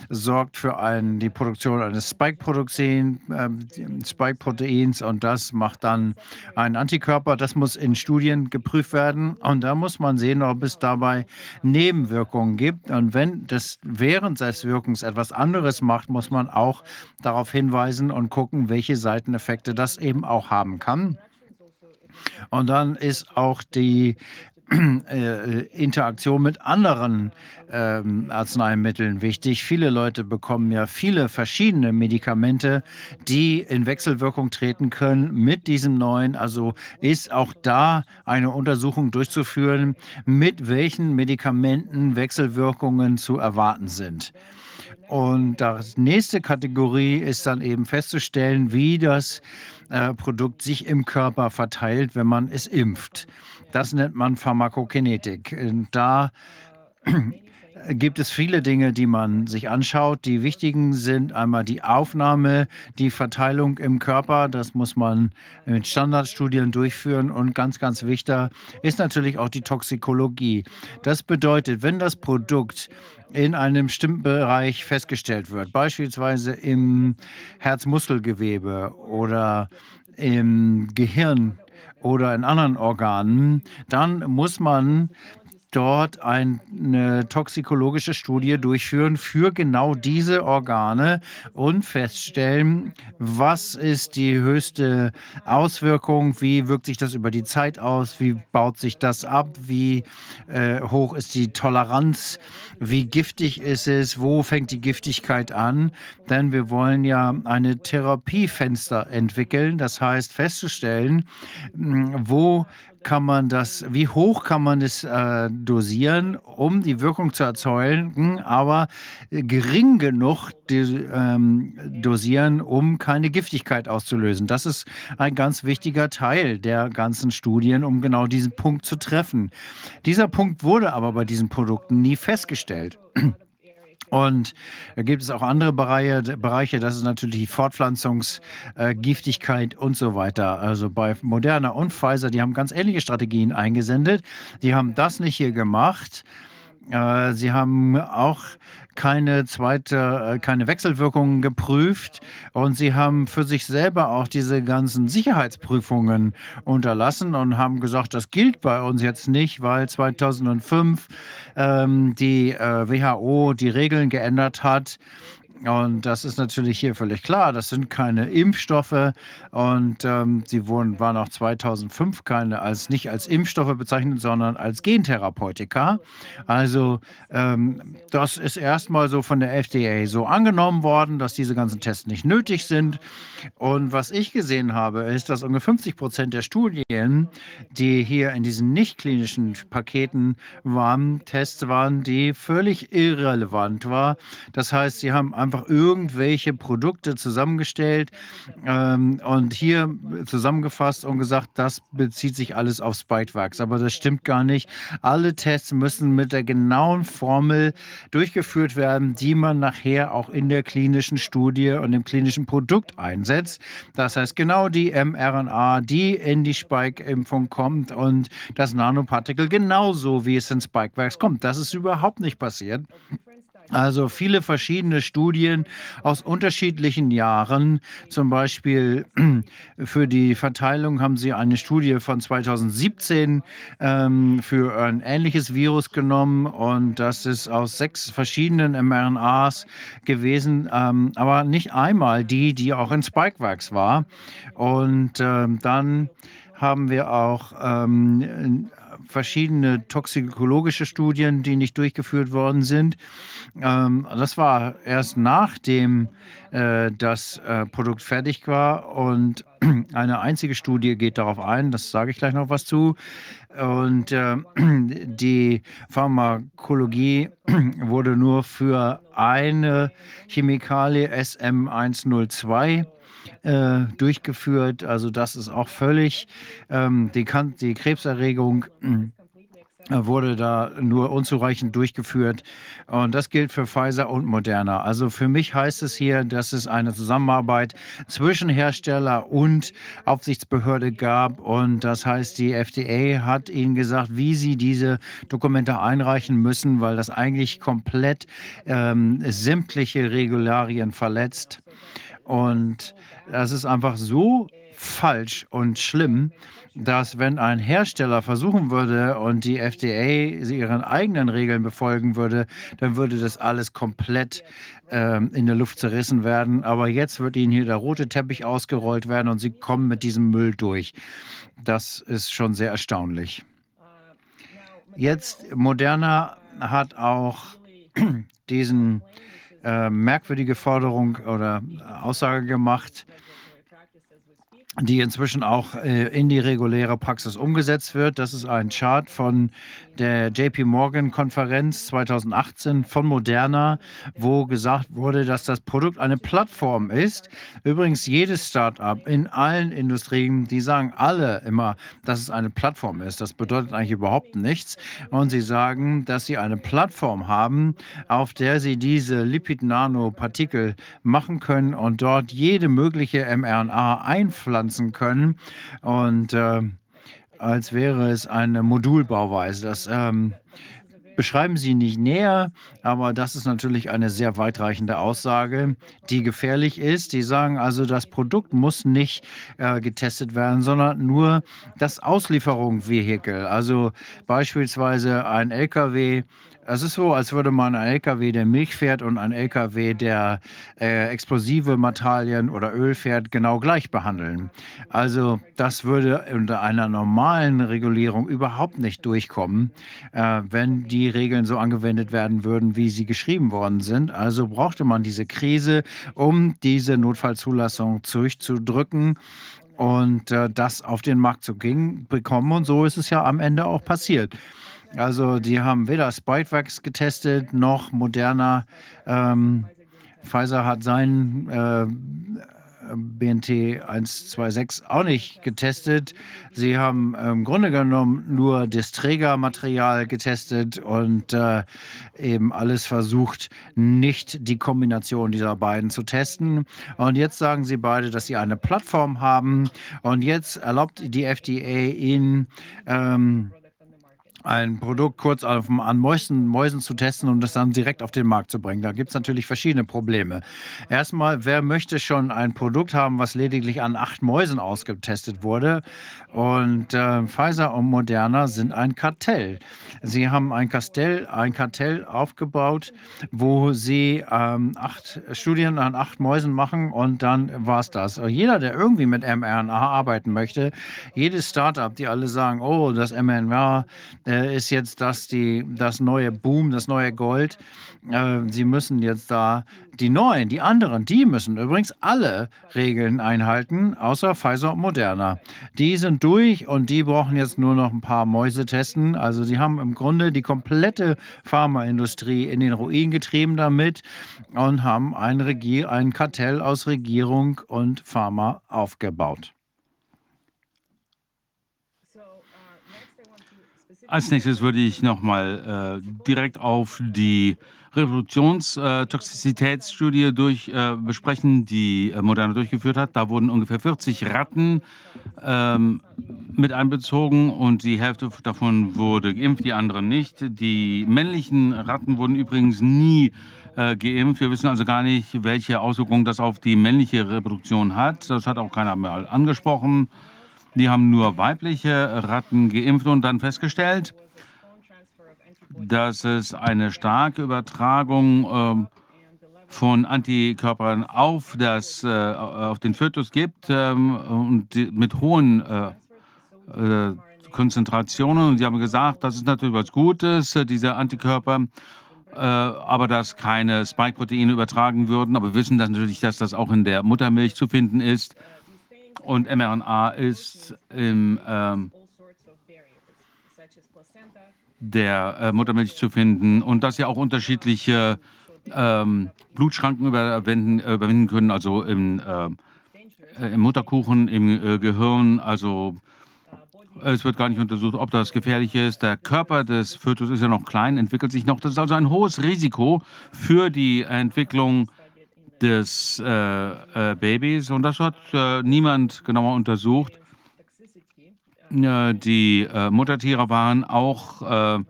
sorgt für ein, die Produktion eines Spike-Proteins äh, Spike und das macht dann einen Antikörper. Das muss in Studien geprüft werden und da muss man sehen, ob es dabei Nebenwirkungen gibt. Und wenn das während des Wirkens etwas anderes macht, muss man auch darauf hinweisen und gucken, welche Seiteneffekte das eben auch haben kann. Und dann ist auch die äh, Interaktion mit anderen ähm, Arzneimitteln wichtig. Viele Leute bekommen ja viele verschiedene Medikamente, die in Wechselwirkung treten können mit diesem neuen. Also ist auch da eine Untersuchung durchzuführen, mit welchen Medikamenten Wechselwirkungen zu erwarten sind. Und die nächste Kategorie ist dann eben festzustellen, wie das äh, Produkt sich im Körper verteilt, wenn man es impft. Das nennt man Pharmakokinetik. Da gibt es viele Dinge, die man sich anschaut. Die wichtigen sind einmal die Aufnahme, die Verteilung im Körper. Das muss man mit Standardstudien durchführen. Und ganz, ganz wichtig ist natürlich auch die Toxikologie. Das bedeutet, wenn das Produkt in einem bestimmten Bereich festgestellt wird, beispielsweise im Herzmuskelgewebe oder im Gehirn, oder in anderen Organen, dann muss man dort eine toxikologische Studie durchführen für genau diese Organe und feststellen, was ist die höchste Auswirkung, wie wirkt sich das über die Zeit aus, wie baut sich das ab, wie äh, hoch ist die Toleranz, wie giftig ist es, wo fängt die Giftigkeit an. Denn wir wollen ja eine Therapiefenster entwickeln, das heißt festzustellen, wo kann man das, wie hoch kann man es äh, dosieren, um die Wirkung zu erzeugen, aber gering genug die, ähm, dosieren, um keine Giftigkeit auszulösen. Das ist ein ganz wichtiger Teil der ganzen Studien, um genau diesen Punkt zu treffen. Dieser Punkt wurde aber bei diesen Produkten nie festgestellt. Und da gibt es auch andere Bereiche, Bereiche das ist natürlich die Fortpflanzungsgiftigkeit äh, und so weiter. Also bei Moderna und Pfizer, die haben ganz ähnliche Strategien eingesendet. Die haben das nicht hier gemacht. Äh, sie haben auch keine zweite, äh, keine Wechselwirkungen geprüft. Und sie haben für sich selber auch diese ganzen Sicherheitsprüfungen unterlassen und haben gesagt, das gilt bei uns jetzt nicht, weil 2005 ähm, die äh, WHO die Regeln geändert hat und das ist natürlich hier völlig klar. Das sind keine Impfstoffe und ähm, sie wurden, waren auch 2005 keine als nicht als Impfstoffe bezeichnet, sondern als Gentherapeutika. Also ähm, das ist erstmal so von der FDA so angenommen worden, dass diese ganzen Tests nicht nötig sind. Und was ich gesehen habe, ist, dass ungefähr 50 Prozent der Studien, die hier in diesen nicht klinischen Paketen waren, Tests waren, die völlig irrelevant waren. Das heißt, sie haben einfach einfach irgendwelche Produkte zusammengestellt ähm, und hier zusammengefasst und gesagt, das bezieht sich alles auf Spikevax. Aber das stimmt gar nicht. Alle Tests müssen mit der genauen Formel durchgeführt werden, die man nachher auch in der klinischen Studie und im klinischen Produkt einsetzt. Das heißt, genau die mRNA, die in die Spike-Impfung kommt und das Nanopartikel genauso, wie es in Spikevax kommt. Das ist überhaupt nicht passiert. Also viele verschiedene Studien aus unterschiedlichen Jahren. Zum Beispiel für die Verteilung haben sie eine Studie von 2017 ähm, für ein ähnliches Virus genommen und das ist aus sechs verschiedenen mRNAs gewesen, ähm, aber nicht einmal die, die auch in Spikevax war. Und ähm, dann haben wir auch ähm, verschiedene toxikologische Studien, die nicht durchgeführt worden sind. Ähm, das war erst nachdem äh, das äh, Produkt fertig war und eine einzige Studie geht darauf ein, das sage ich gleich noch was zu. Und äh, die Pharmakologie wurde nur für eine Chemikalie SM102 äh, durchgeführt. Also das ist auch völlig, ähm, die, die Krebserregung äh, wurde da nur unzureichend durchgeführt. Und das gilt für Pfizer und Moderna. Also für mich heißt es hier, dass es eine Zusammenarbeit zwischen Hersteller und Aufsichtsbehörde gab. Und das heißt, die FDA hat ihnen gesagt, wie sie diese Dokumente einreichen müssen, weil das eigentlich komplett ähm, sämtliche Regularien verletzt. Und das ist einfach so falsch und schlimm, dass wenn ein Hersteller versuchen würde und die FDA ihren eigenen Regeln befolgen würde, dann würde das alles komplett ähm, in der Luft zerrissen werden. Aber jetzt wird ihnen hier der rote Teppich ausgerollt werden und sie kommen mit diesem Müll durch. Das ist schon sehr erstaunlich. Jetzt Moderna hat auch diesen äh, merkwürdige Forderung oder Aussage gemacht, die inzwischen auch äh, in die reguläre Praxis umgesetzt wird. Das ist ein Chart von der JP Morgan Konferenz 2018 von Moderna, wo gesagt wurde, dass das Produkt eine Plattform ist. Übrigens, jedes Startup in allen Industrien, die sagen alle immer, dass es eine Plattform ist. Das bedeutet eigentlich überhaupt nichts. Und sie sagen, dass sie eine Plattform haben, auf der sie diese Lipid-Nanopartikel machen können und dort jede mögliche mRNA einpflanzen können. Und äh, als wäre es eine Modulbauweise. Das ähm, beschreiben Sie nicht näher, aber das ist natürlich eine sehr weitreichende Aussage, die gefährlich ist. Die sagen also, das Produkt muss nicht äh, getestet werden, sondern nur das Auslieferungsvehikel. Also beispielsweise ein LKW es ist so, als würde man einen LKW, der Milch fährt und einen LKW, der äh, explosive Materialien oder Öl fährt, genau gleich behandeln. Also das würde unter einer normalen Regulierung überhaupt nicht durchkommen, äh, wenn die Regeln so angewendet werden würden, wie sie geschrieben worden sind. Also brauchte man diese Krise, um diese Notfallzulassung durchzudrücken und äh, das auf den Markt zu bekommen. Und so ist es ja am Ende auch passiert. Also die haben weder Spikevax getestet noch Moderna. Ähm, Pfizer hat seinen äh, BNT 126 auch nicht getestet. Sie haben im Grunde genommen nur das Trägermaterial getestet und äh, eben alles versucht, nicht die Kombination dieser beiden zu testen. Und jetzt sagen sie beide, dass sie eine Plattform haben und jetzt erlaubt die FDA ihnen ähm, ein Produkt kurz auf, an Mäusen, Mäusen zu testen und das dann direkt auf den Markt zu bringen. Da gibt es natürlich verschiedene Probleme. Erstmal, wer möchte schon ein Produkt haben, was lediglich an acht Mäusen ausgetestet wurde? Und äh, Pfizer und Moderna sind ein Kartell. Sie haben ein, Kastell, ein Kartell aufgebaut, wo sie ähm, acht Studien an acht Mäusen machen und dann war es das. Jeder, der irgendwie mit mRNA arbeiten möchte, jedes Startup, die alle sagen, oh, das mRNA äh, ist jetzt das, die, das neue Boom, das neue Gold. Äh, sie müssen jetzt da die neuen, die anderen, die müssen übrigens alle Regeln einhalten, außer Pfizer und Moderna. Die sind durch und die brauchen jetzt nur noch ein paar Mäuse testen. Also sie haben im Grunde die komplette Pharmaindustrie in den Ruin getrieben damit und haben ein, Regier ein Kartell aus Regierung und Pharma aufgebaut. Als nächstes würde ich nochmal äh, direkt auf die Reproduktionstoxizitätsstudie durch äh, besprechen, die äh, Moderna durchgeführt hat. Da wurden ungefähr 40 Ratten ähm, mit einbezogen und die Hälfte davon wurde geimpft, die anderen nicht. Die männlichen Ratten wurden übrigens nie äh, geimpft. Wir wissen also gar nicht, welche Auswirkungen das auf die männliche Reproduktion hat. Das hat auch keiner mehr angesprochen. Die haben nur weibliche Ratten geimpft und dann festgestellt, dass es eine starke Übertragung äh, von Antikörpern auf, das, äh, auf den Fötus gibt ähm, und mit hohen äh, äh Konzentrationen. Und sie haben gesagt, das ist natürlich was Gutes, diese Antikörper, aber dass keine Spike-Proteine übertragen würden. Aber wir wissen dass natürlich, dass das auch in der Muttermilch zu finden ist und mRNA ist im ähm, der äh, Muttermilch zu finden und dass sie auch unterschiedliche ähm, Blutschranken überwinden, überwinden, können, also im, äh, im Mutterkuchen, im äh, Gehirn. Also es wird gar nicht untersucht, ob das gefährlich ist. Der Körper des Fötus ist ja noch klein, entwickelt sich noch. Das ist also ein hohes Risiko für die Entwicklung des äh, äh, Babys und das hat äh, niemand genauer untersucht. Die äh, Muttertiere waren auch äh,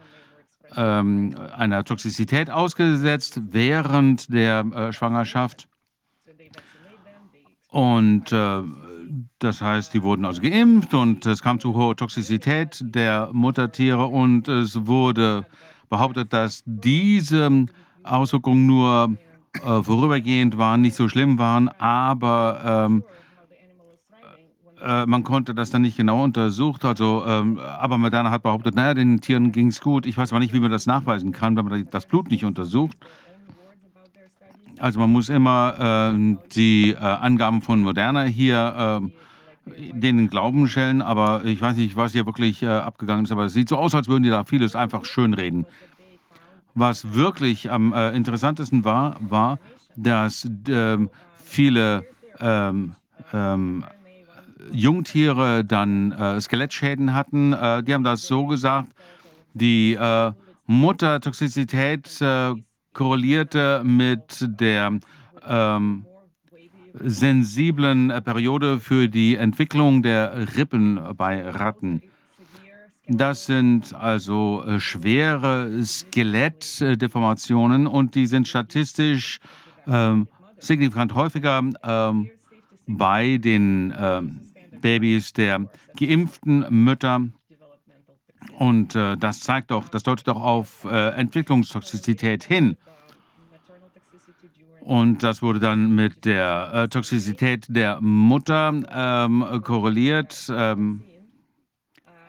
ähm, einer Toxizität ausgesetzt während der äh, Schwangerschaft. Und das heißt, die wurden also geimpft und es kam zu hoher Toxizität der Muttertiere und es wurde behauptet, dass diese Auswirkungen nur äh, vorübergehend waren, nicht so schlimm waren, aber ähm, äh, man konnte das dann nicht genau untersucht. Also, ähm, aber Moderna hat behauptet, naja, den Tieren ging es gut. Ich weiß aber nicht, wie man das nachweisen kann, wenn man das Blut nicht untersucht. Also man muss immer äh, die äh, Angaben von Moderna hier äh, denen Glauben stellen, aber ich weiß nicht, was hier wirklich äh, abgegangen ist, aber es sieht so aus, als würden die da vieles einfach schönreden. Was wirklich am äh, interessantesten war, war, dass äh, viele ähm, ähm, Jungtiere dann äh, Skelettschäden hatten. Äh, die haben das so gesagt, die äh, Muttertoxizität äh, korrelierte mit der ähm, sensiblen Periode für die Entwicklung der Rippen bei Ratten. Das sind also äh, schwere Skelettdeformationen und die sind statistisch ähm, signifikant häufiger ähm, bei den ähm, Babys der geimpften Mütter. Und äh, das zeigt doch, das deutet doch auf äh, Entwicklungstoxizität hin. Und das wurde dann mit der äh, Toxizität der Mutter ähm, korreliert. Ähm,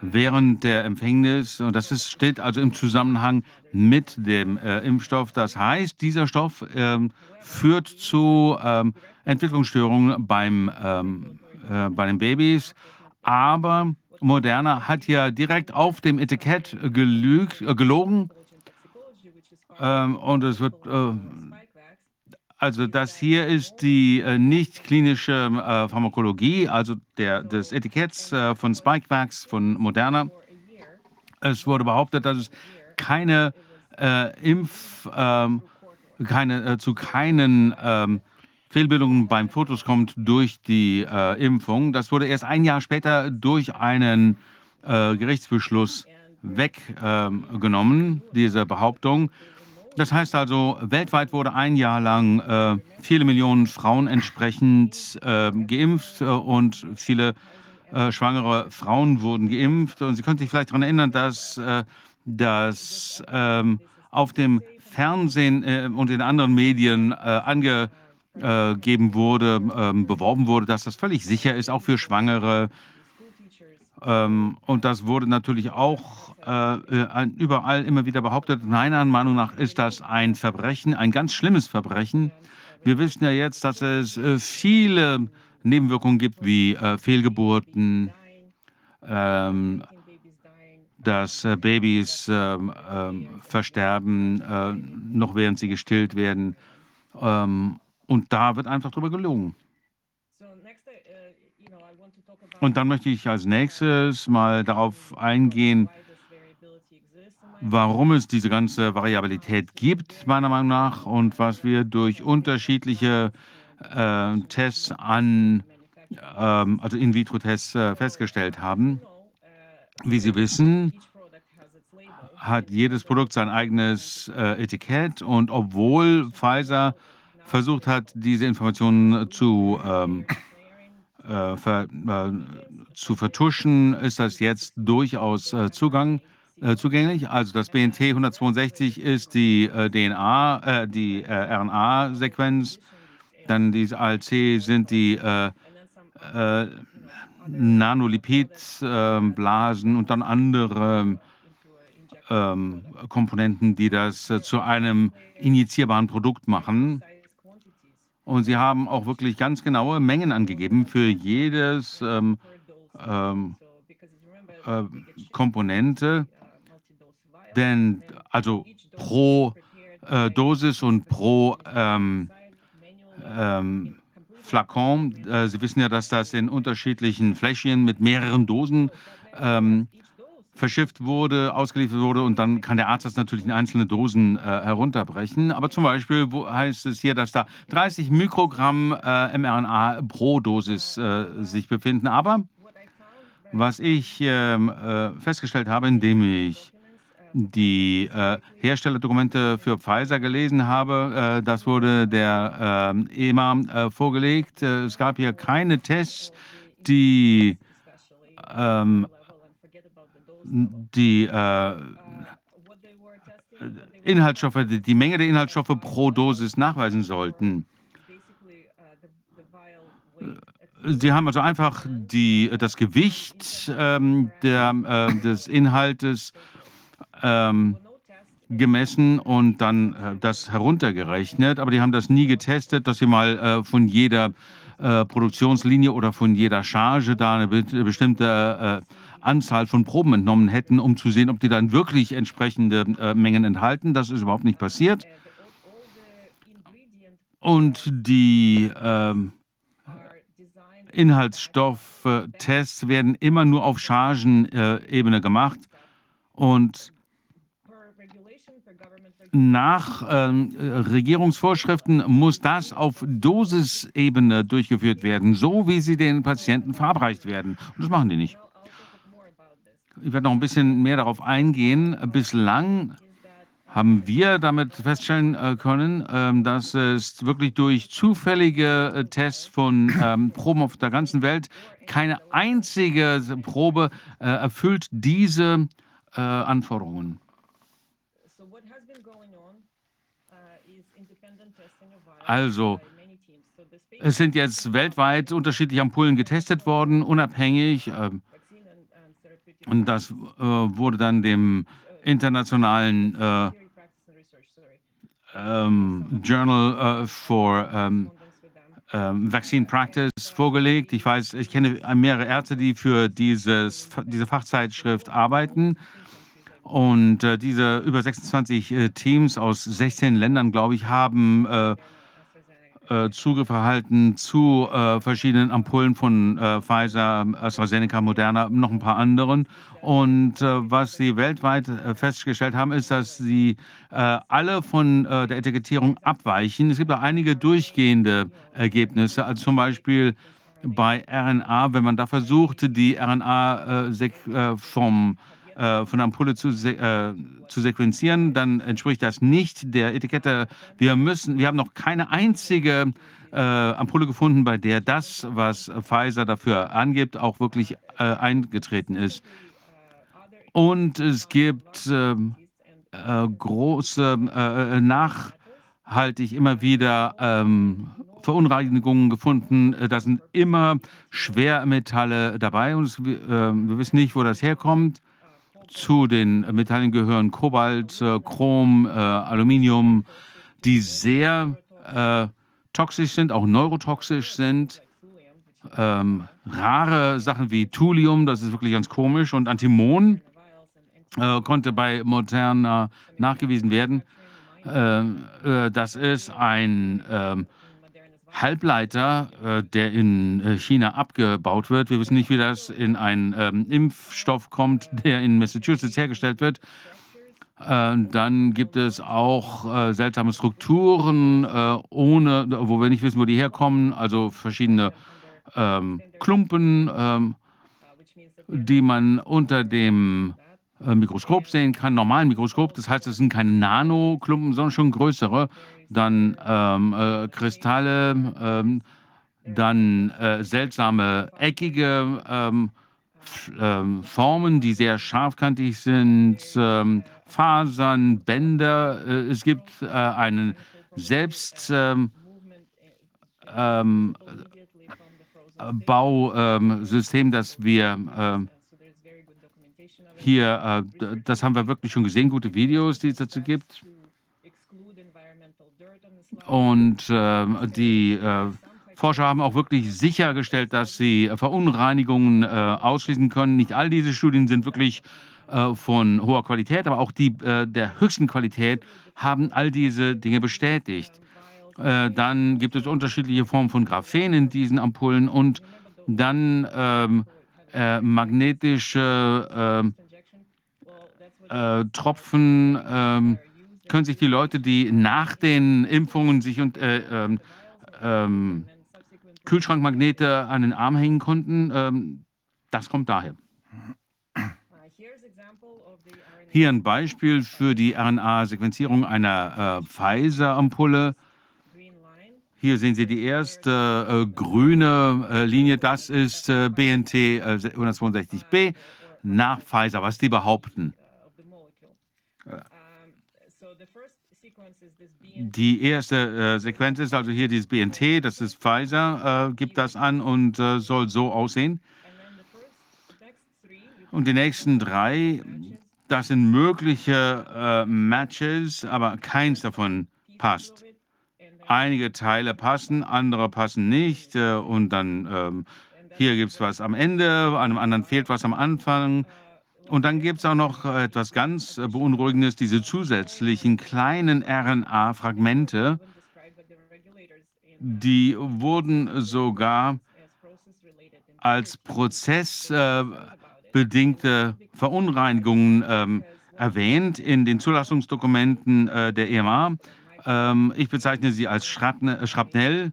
während der Empfängnis. Und das ist, steht also im Zusammenhang mit dem äh, Impfstoff. Das heißt, dieser Stoff ähm, führt zu ähm, Entwicklungsstörungen beim, ähm, äh, bei den Babys. Aber Moderna hat ja direkt auf dem Etikett gelügt, äh, gelogen. Ähm, und es wird äh, also das hier ist die äh, nicht klinische äh, Pharmakologie, also der, des Etiketts äh, von Spikevax von Moderna. Es wurde behauptet, dass es keine Impf, ähm, keine, zu keinen ähm, Fehlbildungen beim Fotos kommt durch die äh, Impfung. Das wurde erst ein Jahr später durch einen Gerichtsbeschluss weggenommen, diese Behauptung. Das heißt also, weltweit wurde ein Jahr lang äh, viele Millionen Frauen entsprechend äh, geimpft äh, und viele äh, schwangere Frauen wurden geimpft. Und Sie können sich vielleicht daran erinnern, dass äh, das ähm, auf dem Fernsehen äh, und in anderen Medien angegeben wurde, ähm, beworben wurde, dass das völlig sicher ist, auch für Schwangere Ähm, und das wurde natürlich auch äh, äh, überall immer wieder behauptet. Meiner Meinung nach ist das ein Verbrechen, ein ganz schlimmes Verbrechen. Wir wissen ja jetzt, dass es äh, viele Nebenwirkungen gibt, wie äh, Fehlgeburten, ähm, dass äh, Babys ähm, ähm, versterben, äh, noch während sie gestillt werden. Ähm, und da wird einfach drüber gelogen. Und dann möchte ich als nächstes mal darauf eingehen, warum es diese ganze Variabilität gibt, meiner Meinung nach, und was wir durch unterschiedliche äh, Tests an, ähm, also In-vitro-Tests äh, festgestellt haben. Wie Sie wissen, hat jedes Produkt sein eigenes äh, Etikett und obwohl Pfizer versucht hat, diese Informationen zu, ähm, äh, ver, äh, zu vertuschen, ist das jetzt durchaus äh, Zugang, äh, zugänglich. Also das BNT 162 ist die äh, DNA, die RNA-Sequenz, dann die ALC sind die Nanolipidblasen und dann andere ähm, Komponenten, die das äh, zu einem injizierbaren Produkt machen. Und sie haben auch wirklich ganz genaue Mengen angegeben für jedes ähm, ähm, äh, Komponente, denn also pro äh, Dosis und pro ähm, ähm, Flakon. Äh, Sie wissen ja, dass das in unterschiedlichen Fläschchen mit mehreren Dosen ähm, verschifft wurde, ausgeliefert wurde und dann kann der Arzt das natürlich in einzelne Dosen äh, herunterbrechen. Aber zum Beispiel heißt es hier, dass da 30 Mikrogramm äh, mRNA pro Dosis äh, sich befinden. Aber was ich ähm, äh, festgestellt habe, indem ich die äh, Herstellerdokumente für Pfizer gelesen habe. Äh, das wurde der EMA vorgelegt. Es gab hier keine Tests, die ähm, die äh, Inhaltsstoffe, die Menge der Inhaltsstoffe pro Dosis nachweisen sollten. Sie haben also einfach die, das Gewicht ähm, der, äh, des Inhaltes ähm, gemessen und dann äh, das heruntergerechnet. Aber die haben das nie getestet, dass sie mal äh, von jeder äh, Produktionslinie oder von jeder Charge da eine be bestimmte äh, Anzahl von Proben entnommen hätten, um zu sehen, ob die dann wirklich entsprechende äh, Mengen enthalten. Das ist überhaupt nicht passiert. Und die ähm, Inhaltsstofftests werden immer nur auf Chargenebene gemacht. Und nach ähm, Regierungsvorschriften muss das auf Dosisebene durchgeführt werden, so wie sie den Patienten verabreicht werden. Und das machen die nicht. Ich werde noch ein bisschen mehr darauf eingehen. Bislang haben wir damit feststellen äh, können, ähm, dass es wirklich durch zufällige äh, Tests von ähm, Proben auf der ganzen Welt keine einzige Probe äh, erfüllt diese Anforderungen. Also, es sind jetzt weltweit unterschiedliche Ampullen getestet worden, unabhängig. Und das äh, wurde dann dem internationalen äh, ähm, Journal äh, for ähm, ähm, Vaccine Practice vorgelegt. Ich weiß, ich kenne mehrere Ärzte, die für dieses, diese Fachzeitschrift arbeiten. Und äh, diese über 26 äh, Teams aus 16 Ländern, glaube ich, haben äh, Zugriff erhalten zu äh, verschiedenen Ampullen von äh, Pfizer, AstraZeneca, Moderna, noch ein paar anderen. Und äh, was sie weltweit äh, festgestellt haben, ist, dass sie äh, alle von der Etikettierung abweichen. Es gibt auch einige durchgehende Ergebnisse, also zum Beispiel bei RNA, wenn man da versucht, die RNA vom äh, von der Ampulle zu, äh, zu sequenzieren, dann entspricht das nicht der Etikette. Wir müssen, wir haben noch keine einzige äh, Ampulle gefunden, bei der das, was Pfizer dafür angibt, auch wirklich äh, eingetreten ist. Und es gibt ähm, äh, große, nachhaltig immer wieder ähm, Verunreinigungen gefunden. Da sind immer Schwermetalle dabei und wir wissen nicht, wo das herkommt. Zu den Metallen gehören Kobalt, äh, Chrom, äh, Aluminium, die sehr äh, toxisch sind, auch neurotoxisch sind. Ähm, rare Sachen wie Thulium, das ist wirklich ganz komisch, und Antimon äh, konnte bei Moderna nachgewiesen werden. Äh, das ist ein ähm, Halbleiter, äh, der in äh, China abgebaut wird. Wir wissen nicht, wie das in einen ähm, Impfstoff kommt, der in Massachusetts hergestellt wird. Äh, dann gibt es auch äh, seltsame Strukturen, äh, ohne, wo wir nicht wissen, wo die herkommen. Also verschiedene ähm, Klumpen, ähm, die man unter dem Mikroskop sehen kann, normalen Mikroskop. Das heißt, es sind keine Nanoklumpen, sondern schon größere. Dann ähm, äh, Kristalle, ähm, dann äh, seltsame eckige ähm, ähm, Formen, die sehr scharfkantig sind, ähm, Fasern, Bänder. Äh, es gibt äh, einen Selbstbausystem, ähm, das wir hier, äh, das haben wir wirklich schon gesehen, gute Videos, die es dazu gibt. Und äh, die äh, Forscher haben auch wirklich sichergestellt, dass sie Verunreinigungen äh, ausschließen können. Nicht all diese Studien sind wirklich äh, von hoher Qualität, aber auch die äh, der höchsten Qualität haben all diese Dinge bestätigt. dann gibt es unterschiedliche Formen von Graphen in diesen Ampullen und dann ähm, magnetische ähm, äh, Tropfen ähm, können sich die Leute, die nach den Impfungen sich und äh, ähm, ähm, Kühlschrankmagnete an den Arm hängen konnten, ähm, das kommt daher. Hier ein Beispiel für die RNA-Sequenzierung einer äh, Pfizer-Ampulle. Hier sehen Sie die erste äh, grüne äh, Linie, das ist äh, BNT 162b äh, nach Pfizer, was die behaupten. Die erste äh, Sequenz ist also hier dieses BNT, das ist Pfizer, äh, gibt das an und äh, soll so aussehen. Und die nächsten drei, das sind mögliche äh, Matches, aber keins davon passt. Einige Teile passen, andere passen nicht. Äh, und dann ähm, hier gibt es was am Ende, einem anderen fehlt was am Anfang. Und dann gibt es auch noch äh, etwas ganz äh, Beunruhigendes, diese zusätzlichen kleinen RNA-Fragmente, die wurden sogar als prozessbedingte Verunreinigungen ähm, erwähnt in den Zulassungsdokumenten äh, der EMA. Ähm, ich bezeichne sie als Schrapnell.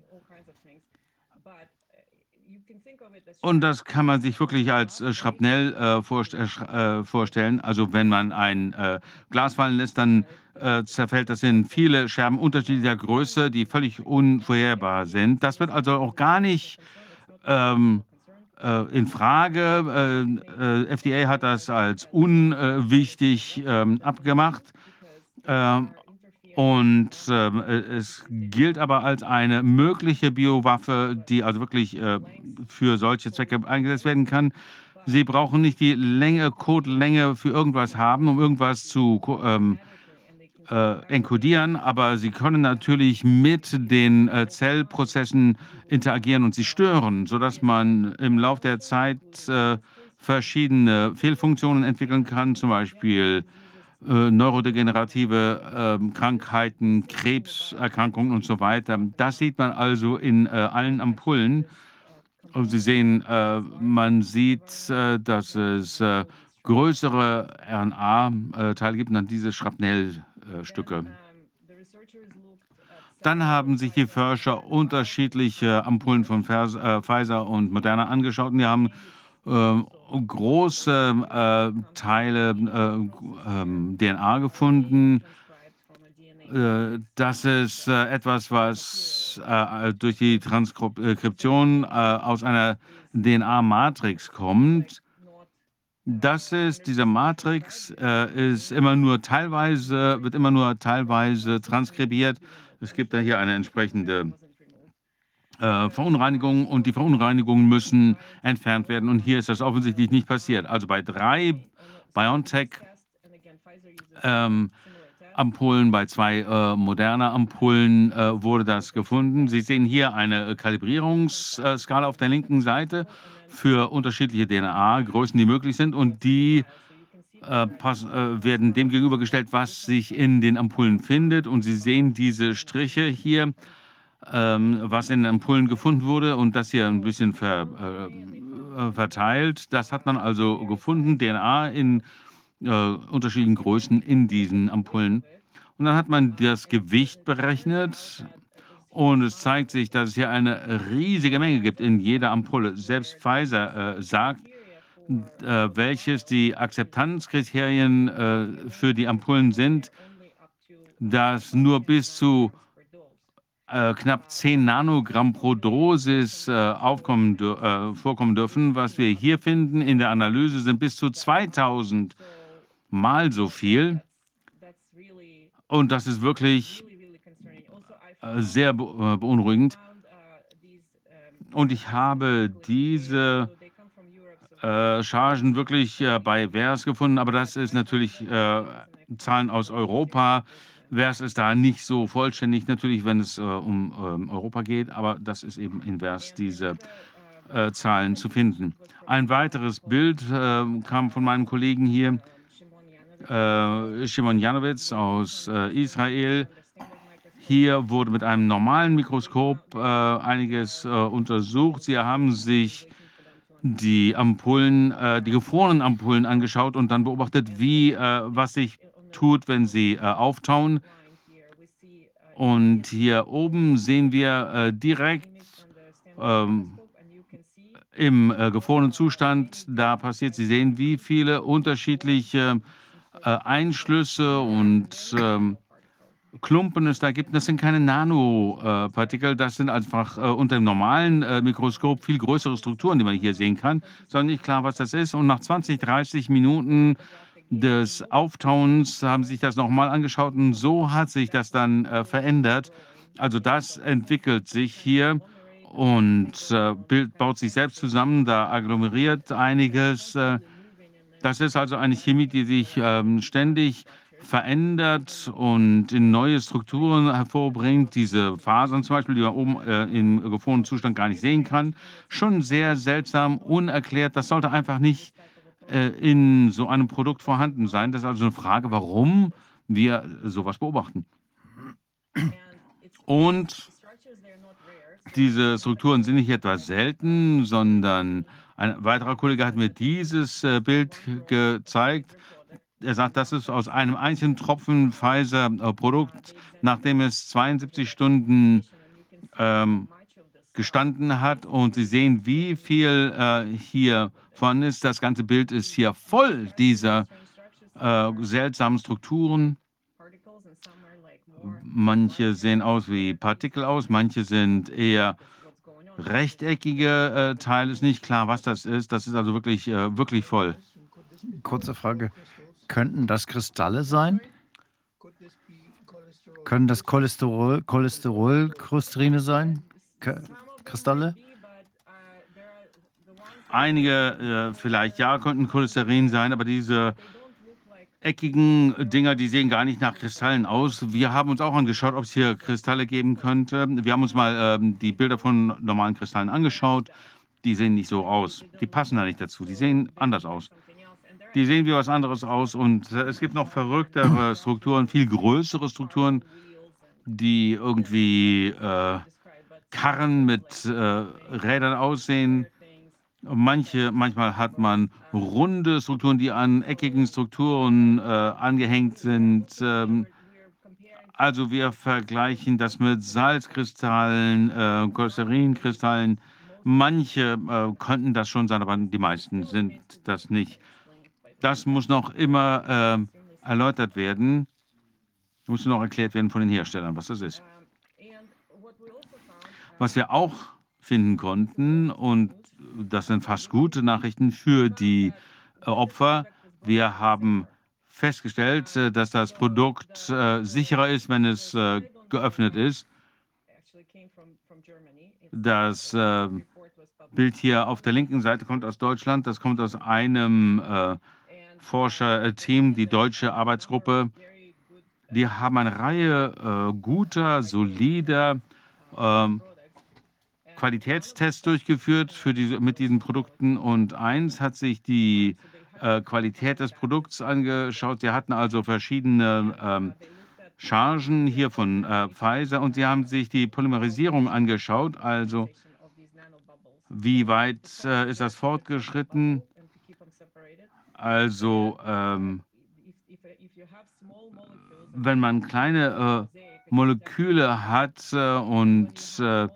Und das kann man sich wirklich als äh, Schrapnell äh, vorst äh, äh, vorstellen. Also wenn man ein äh, Glas fallen lässt, dann äh, zerfällt das in viele Scherben unterschiedlicher Größe, die völlig unvorherbar sind. Das wird also auch gar nicht ähm, in Frage. FDA hat das als unwichtig ähm, abgemacht. Ähm, und äh, es gilt aber als eine mögliche Biowaffe, die also wirklich äh, für solche Zwecke eingesetzt werden kann. Sie brauchen nicht die Länge, Codelänge für irgendwas haben, um irgendwas zu ähm, äh, enkodieren, aber sie können natürlich mit den äh, Zellprozessen interagieren und sie stören, sodass man im Laufe der Zeit äh, verschiedene Fehlfunktionen entwickeln kann, zum Beispiel äh, neurodegenerative äh, Krankheiten, Krebserkrankungen und so weiter. Das sieht man also in äh, allen Ampullen. Und Sie sehen, äh, man sieht, äh, dass es äh, größere RNA-Teile gibt dann diese Schrapnellstücke. Dann haben sich die Forscher unterschiedliche Ampullen von Pfizer und Moderna angeschaut und die haben große äh, Teile äh, äh, DNA gefunden. Äh, das ist äh, etwas, was äh, durch die Transkription aus einer DNA-Matrix kommt. Das ist, diese Matrix ist immer nur teilweise, wird immer nur teilweise transkribiert. Es gibt da hier eine entsprechende äh, Verunreinigungen und die Verunreinigungen müssen entfernt werden. Und hier ist das offensichtlich nicht passiert. Also bei drei BioNTech ähm, bei zwei äh, moderner Ampullen äh, wurde das gefunden. Sie sehen hier eine Kalibrierungsskala auf der linken Seite für unterschiedliche DNA-Größen, die möglich sind und die äh, pass, äh, werden dem gegenübergestellt, was sich in den Ampullen findet. Und Sie sehen diese Striche hier, ähm, was in Ampullen gefunden wurde und das hier ein bisschen ver, äh, verteilt. Das hat man also gefunden, DNA in äh, unterschiedlichen Größen in diesen Ampullen. Und dann hat man das Gewicht berechnet und es zeigt sich, dass es hier eine riesige Menge gibt in jeder Ampulle. Selbst Pfizer äh, sagt, äh, welches die Akzeptanzkriterien äh, für die Ampullen sind, dass nur bis zu äh, knapp 10 Nanogramm pro Dosis äh, aufkommen, äh, vorkommen dürfen. Was wir hier finden in der Analyse sind bis zu 2000 Mal so viel. Und das ist wirklich äh, sehr äh, beunruhigend. Und ich habe diese Chargen wirklich bei VERS gefunden, aber das ist natürlich Zahlen aus Europa. VERS ist da nicht so vollständig, natürlich, wenn es äh, um ähm, Europa geht, aber das ist eben in VERS diese äh, Zahlen zu finden. Ein weiteres Bild äh, kam von meinem Kollegen hier, Shimon Janowitz aus Israel. Hier wurde mit einem normalen Mikroskop einiges untersucht. Sie haben sich die Ampullen, äh, die gefrorenen Ampullen angeschaut und dann beobachtet, wie, äh, was sich tut, wenn sie äh, auftauen. Und hier oben sehen wir äh, direkt ähm, im äh, gefrorenen Zustand, da passiert, Sie sehen, wie viele unterschiedliche äh, Einschlüsse und ähm, Klumpen es da gibt. Das sind keine Nanopartikel, das sind einfach äh, unter dem normalen äh, Mikroskop viel größere Strukturen, die man hier sehen kann. Sondern nicht klar, was das ist. Und nach 20, 30 Minuten des Auftauens haben sich das nochmal angeschaut und so hat sich das dann äh, verändert. Also das entwickelt sich hier und äh, Bild baut sich selbst zusammen, da agglomeriert einiges. Äh, das ist also eine Chemie, die sich ähm, ständig verändert und in neue Strukturen hervorbringt. Diese Fasern zum Beispiel, die man oben äh, im gefrorenen Zustand gar nicht sehen kann. Schon sehr seltsam, unerklärt. Das sollte einfach nicht in so einem Produkt vorhanden sein. Das ist also eine Frage, warum wir sowas beobachten. Und diese Strukturen sind nicht etwa selten, sondern ein weiterer Kollege hat mir dieses äh, Bild gezeigt. Er sagt, das ist aus einem einzigen Tropfen Pfizer-Produkt, nachdem es 72 Stunden ähm, gestanden hat. Und Sie sehen, wie viel äh, hier vorhanden ist. Das ganze Bild ist hier voll dieser äh, seltsamen Strukturen. Manche sehen aus wie Partikel aus, manche sind eher rechteckige äh, Teile. Ist nicht klar, was das ist. Das ist also wirklich, äh, wirklich voll. Kurze Frage. Könnten das Kristalle sein? Können das Cholesterol, Cholesterolkrysterine sein? K Kristalle? Einige äh, vielleicht ja könnten Cholesterin sein, aber diese eckigen Dinger, die sehen gar nicht nach Kristallen aus. Wir haben uns auch angeschaut, ob es hier Kristalle geben könnte. Wir haben uns mal ähm, die Bilder von normalen Kristallen angeschaut. Die sehen nicht so aus. Die passen da nicht dazu. Die sehen anders aus. Die sehen wie was anderes aus. Und äh, es gibt noch verrücktere Strukturen, viel größere Strukturen, die irgendwie äh, Karren mit äh, Rädern aussehen. Manche, manchmal hat man runde Strukturen, die an eckigen Strukturen äh, angehängt sind. Ähm, also wir vergleichen das mit Salzkristallen, äh, Cholesterinkristallen. Manche äh, könnten das schon sein, aber die meisten sind das nicht. Das muss noch immer äh, erläutert werden, muss noch erklärt werden von den Herstellern, was das ist. Was wir auch finden konnten, und das sind fast gute Nachrichten für die äh, Opfer, wir haben festgestellt, äh, dass das Produkt äh, sicherer ist, wenn es geöffnet ist. Das Bild hier auf der linken Seite kommt aus Deutschland. Das kommt aus einem Forscherteam, die deutsche Arbeitsgruppe. Die haben eine Reihe äh, guter, solider ähm, Qualitätstests durchgeführt für diese, mit diesen Produkten und eins hat sich die äh, Qualität des Produkts angeschaut. Sie hatten also verschiedene ähm, Chargen hier von äh, Pfizer und sie haben sich die Polymerisierung angeschaut, also wie weit äh, ist das fortgeschritten. Also ähm, wenn man kleine äh, Moleküle hat äh, und äh,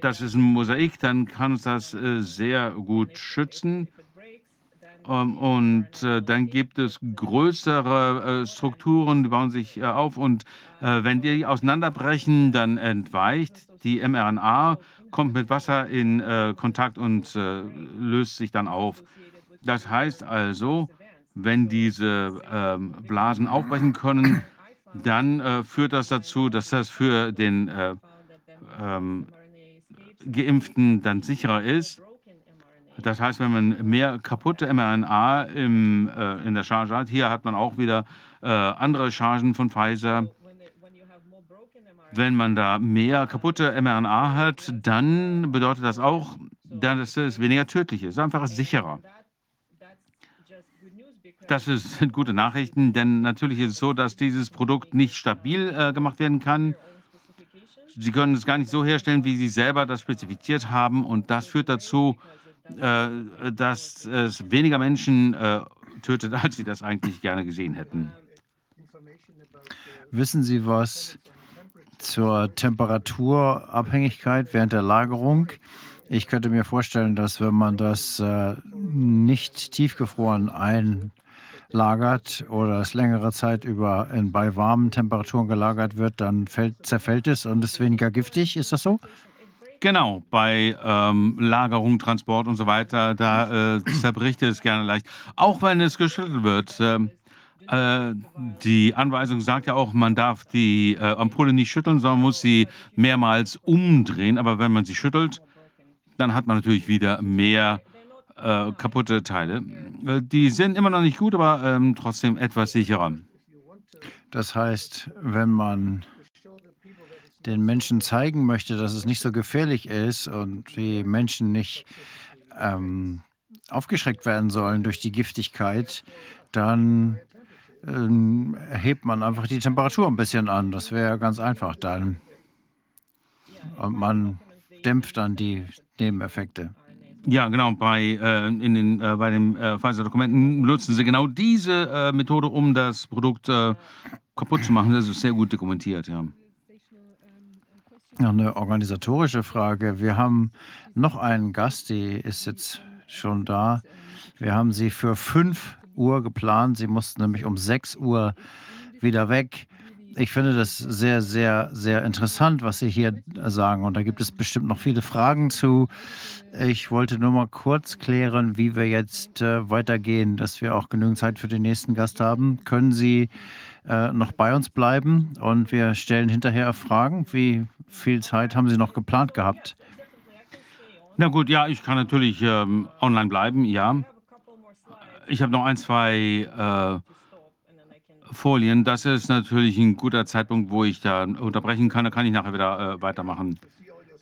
das ist ein Mosaik, dann kann uns das äh, sehr gut schützen. Ähm, und äh, dann gibt es größere äh, Strukturen, die bauen sich auf und wenn die auseinanderbrechen, dann entweicht die mRNA, kommt mit Wasser in Kontakt und löst sich dann auf. Das heißt also, wenn diese ähm, Blasen aufbrechen können, dann führt das dazu, dass das für den äh, ähm, Geimpften dann sicherer ist. Das heißt, wenn man mehr kaputte mRNA im, äh, in der Charge hat, hier hat man auch wieder äh, andere Chargen von Pfizer. Wenn man da mehr kaputte mRNA hat, dann bedeutet das auch, dass es weniger tödlich ist, einfach sicherer. Das sind gute Nachrichten, denn natürlich ist es so, dass dieses Produkt nicht stabil äh, gemacht werden kann. Sie können es gar nicht so herstellen, wie Sie selber das spezifiziert haben. Und das führt dazu, äh, dass es weniger Menschen äh, tötet, als Sie das eigentlich gerne gesehen hätten. Wissen Sie was zur Temperaturabhängigkeit während der Lagerung? Ich könnte mir vorstellen, dass wenn man das äh, nicht tiefgefroren einlagert oder es längere Zeit über in, bei warmen Temperaturen gelagert wird, dann fällt, zerfällt es und ist weniger giftig. Ist das so? Genau, bei ähm, Lagerung, Transport und so weiter, da äh, zerbricht es gerne leicht. Auch wenn es geschüttelt wird. ähm, äh, die Anweisung sagt ja auch, man darf die äh, Ampulle nicht schütteln, sondern muss sie mehrmals umdrehen. Aber wenn man sie schüttelt, dann hat man natürlich wieder mehr äh, kaputte Teile. Äh, die sind immer noch nicht gut, aber ähm, trotzdem etwas sicherer. Das heißt, wenn man den Menschen zeigen möchte, dass es nicht so gefährlich ist und die Menschen nicht ähm, aufgeschreckt werden sollen durch die Giftigkeit, dann ähm, hebt man einfach die Temperatur ein bisschen an. Das wäre ganz einfach dann. Und man dämpft dann die Nebeneffekte. Ja, genau. Bei, äh, in den, äh, bei den äh, Pfizer-Dokumenten benutzen sie genau diese äh, Methode, um das Produkt äh, kaputt zu machen. Das ist sehr gut dokumentiert, ja. Noch eine organisatorische Frage. Wir haben noch einen Gast, die ist jetzt schon da. Wir haben sie für 5 Uhr geplant. Sie mussten nämlich um 6 Uhr wieder weg. Ich finde das sehr, sehr, sehr interessant, was Sie hier sagen. Und da gibt es bestimmt noch viele Fragen zu. Ich wollte nur mal kurz klären, wie wir jetzt äh, weitergehen, dass wir auch genügend Zeit für den nächsten Gast haben. Können Sie äh, noch bei uns bleiben und wir stellen hinterher Fragen? Wie viel Zeit haben Sie noch geplant gehabt? Na gut, ja, ich kann natürlich ähm, online bleiben, ja. Ich habe noch ein, zwei äh, Folien. Das ist natürlich ein guter Zeitpunkt, wo ich da unterbrechen kann. Da kann ich nachher wieder äh, weitermachen.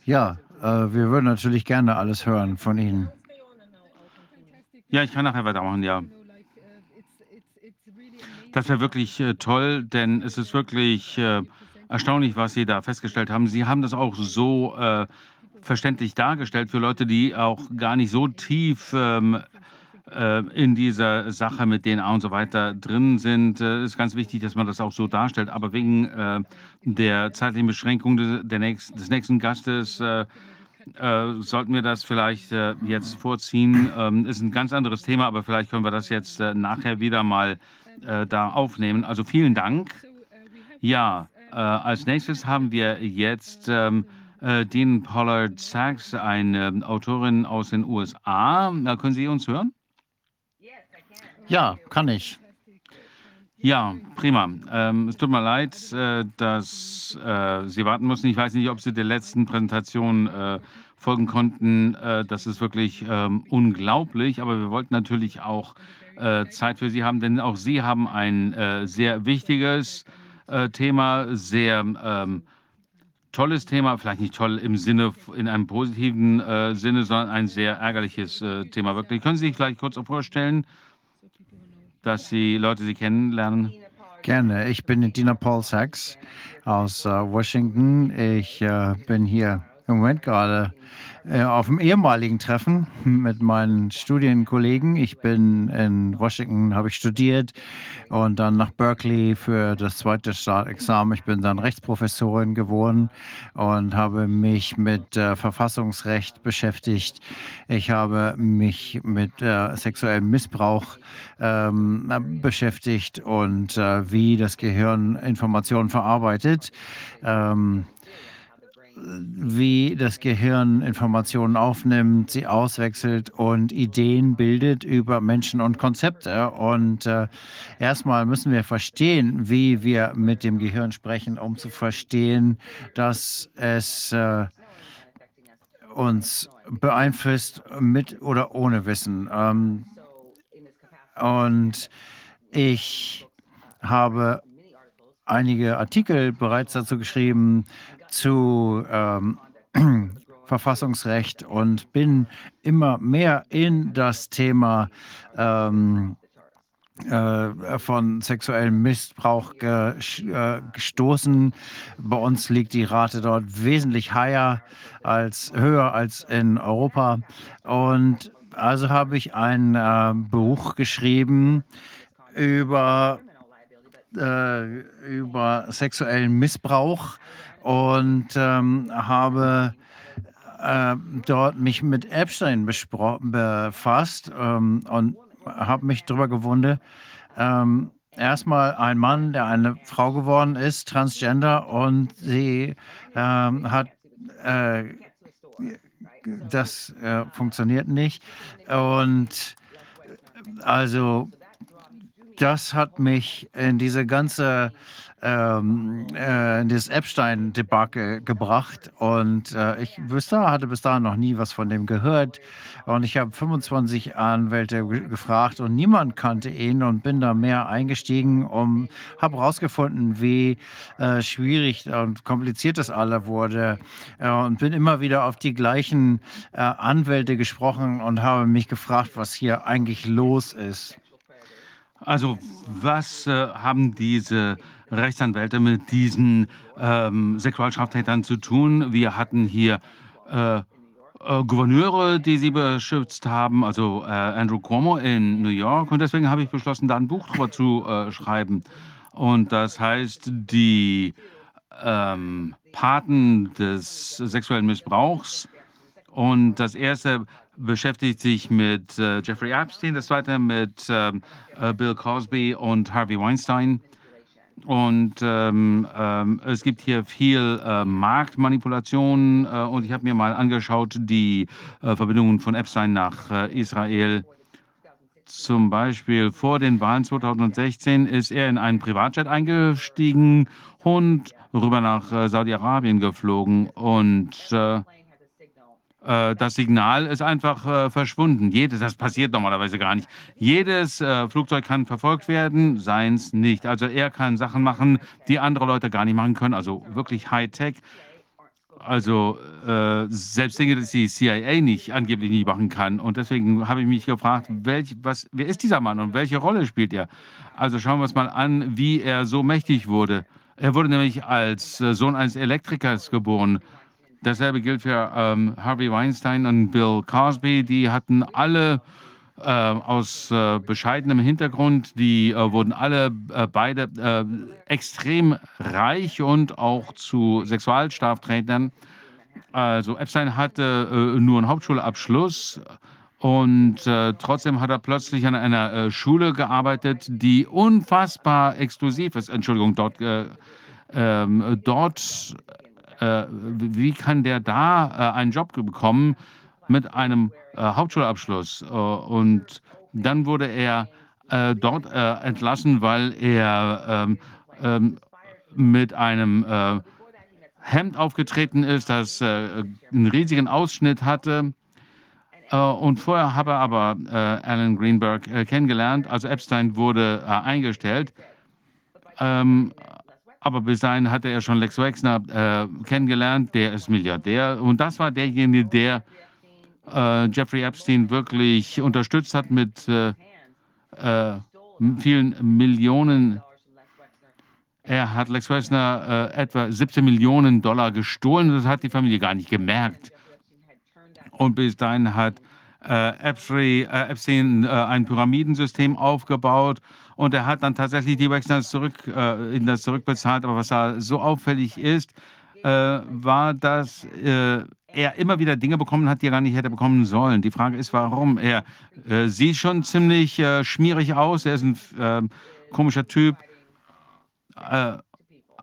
Ja, äh, wir würden natürlich gerne alles hören von Ihnen. Ja, ich kann nachher weitermachen, ja. Das wäre wirklich äh, toll, denn es ist wirklich äh, erstaunlich, was Sie da festgestellt haben. Sie haben das auch so äh, verständlich dargestellt für Leute, die auch gar nicht so tief ähm, äh, in dieser Sache mit DNA und so weiter drin sind. Es ist ganz wichtig, dass man das auch so darstellt. Aber wegen äh, der zeitlichen Beschränkung des, nächsten, Gastes äh, äh, sollten wir das vielleicht äh, jetzt vorziehen. Ähm, ist ein ganz anderes Thema, aber vielleicht können wir das jetzt äh, nachher wieder mal äh, da aufnehmen. Also vielen Dank. Ja, äh, als nächstes haben wir jetzt ähm, äh, Dean Pollard Sachs, eine Autorin aus den USA. Äh, können Sie uns hören? Ja, kann ich. Ja, prima. Ähm, es tut mir leid, äh, dass äh, Sie warten mussten. Ich weiß nicht, ob Sie der letzten Präsentation äh, folgen konnten. Äh, das ist wirklich ähm, unglaublich, aber wir wollten natürlich auch äh, Zeit für Sie haben, denn auch Sie haben ein äh, sehr wichtiges Thema, sehr ähm, tolles Thema, vielleicht nicht toll im Sinne, in einem positiven Sinne, sondern ein sehr ärgerliches Thema. Wirklich. Können Sie sich vielleicht kurz vorstellen? Dass die Leute Sie kennenlernen? Gerne. Ich bin Dina Paul Sachs aus äh, Washington. Ich äh, bin hier im Moment gerade äh, auf dem ehemaligen Treffen mit meinen Studienkollegen. Ich bin in Washington, habe ich studiert und dann nach Berkeley für das zweite Staatsexamen. Ich bin dann Rechtsprofessorin geworden und habe mich mit äh, Verfassungsrecht beschäftigt. Ich habe mich mit äh, sexuellem Missbrauch ähm, beschäftigt und äh, wie das Gehirn Informationen verarbeitet. Ähm, wie das Gehirn Informationen aufnimmt, sie auswechselt und Ideen bildet über Menschen und Konzepte. Und äh, erstmal müssen wir verstehen, wie wir mit dem Gehirn sprechen, um zu verstehen, dass es äh, uns beeinflusst mit oder ohne Wissen. Ähm, und ich habe einige Artikel bereits dazu geschrieben, zu ähm, Verfassungsrecht und bin immer mehr in das Thema ähm, äh, von sexuellem Missbrauch äh, gestoßen. Bei uns liegt die Rate dort wesentlich higher als, höher als in Europa. Und also habe ich ein äh, Buch geschrieben über, äh, über sexuellen Missbrauch und ähm, habe äh, dort mich mit Epstein befasst ähm, und habe mich darüber gewundert. Ähm, erstmal ein Mann, der eine Frau geworden ist, transgender, und sie ähm, hat äh, das äh, funktioniert nicht. Und also das hat mich in diese ganze ähm, äh, das Epstein-Debakel gebracht. Und äh, ich da, hatte bis dahin noch nie was von dem gehört. Und ich habe 25 Anwälte gefragt und niemand kannte ihn und bin da mehr eingestiegen und habe herausgefunden, wie äh, schwierig und kompliziert das alle wurde. Äh, und bin immer wieder auf die gleichen äh, Anwälte gesprochen und habe mich gefragt, was hier eigentlich los ist. Also was äh, haben diese Rechtsanwälte mit diesen ähm, Sexualstraftätern zu tun. Wir hatten hier äh, äh, Gouverneure, die sie beschützt haben, also äh, Andrew Cuomo in New York. Und deswegen habe ich beschlossen, da ein Buch drüber zu äh, schreiben. Und das heißt, die ähm, Paten des sexuellen Missbrauchs. Und das erste beschäftigt sich mit äh, Jeffrey Epstein, das zweite mit ähm, äh, Bill Cosby und Harvey Weinstein. Und ähm, ähm, es gibt hier viel äh, Marktmanipulation. Äh, und ich habe mir mal angeschaut, die äh, Verbindungen von Epstein nach äh, Israel. Zum Beispiel vor den Wahlen 2016 ist er in einen Privatjet eingestiegen und rüber nach äh, Saudi-Arabien geflogen. Und äh, das Signal ist einfach äh, verschwunden. Jedes, das passiert normalerweise gar nicht. Jedes äh, Flugzeug kann verfolgt werden, seins nicht. Also er kann Sachen machen, die andere Leute gar nicht machen können. Also wirklich Hightech. Also äh, selbst Dinge, die die CIA nicht angeblich nicht machen kann. Und deswegen habe ich mich gefragt, welch, was, wer ist dieser Mann und welche Rolle spielt er? Also schauen wir uns mal an, wie er so mächtig wurde. Er wurde nämlich als äh, Sohn eines Elektrikers geboren. Dasselbe gilt für ähm, Harvey Weinstein und Bill Cosby. Die hatten alle äh, aus äh, bescheidenem Hintergrund, die äh, wurden alle äh, beide äh, extrem reich und auch zu Sexualstraftätern. Also Epstein hatte äh, nur einen Hauptschulabschluss und trotzdem hat er plötzlich an einer Schule gearbeitet, die unfassbar exklusiv ist. Entschuldigung, dort, ähm, dort äh, wie kann der da äh, einen Job bekommen mit einem äh, Hauptschulabschluss? und dann wurde er äh, dort äh, entlassen, weil er ähm, ähm, mit einem äh, Hemd aufgetreten ist, das äh, einen riesigen Ausschnitt hatte. Äh, und vorher habe er aber äh, Alan Greenberg äh, kennengelernt. Also Epstein wurde äh, eingestellt. Ähm, aber bis dahin hatte er schon Lex Wexner äh, kennengelernt. Der ist Milliardär. Und das war derjenige, der äh, Jeffrey Epstein wirklich unterstützt hat mit äh, äh, vielen Millionen. Er hat Lex Wexner äh, etwa 17 Millionen Dollar gestohlen. Das hat die Familie gar nicht gemerkt. Und bis dahin hat äh, Epstein, Epstein ein Pyramidensystem aufgebaut und er hat dann tatsächlich die Wexner zurück, äh, in das zurückbezahlt. Aber was da so auffällig ist, äh, war, dass äh, er immer wieder Dinge bekommen hat, die er gar nicht hätte bekommen sollen. Die Frage ist, warum? Er äh, sieht schon ziemlich äh, schmierig aus. Er ist ein äh, komischer Typ. Äh,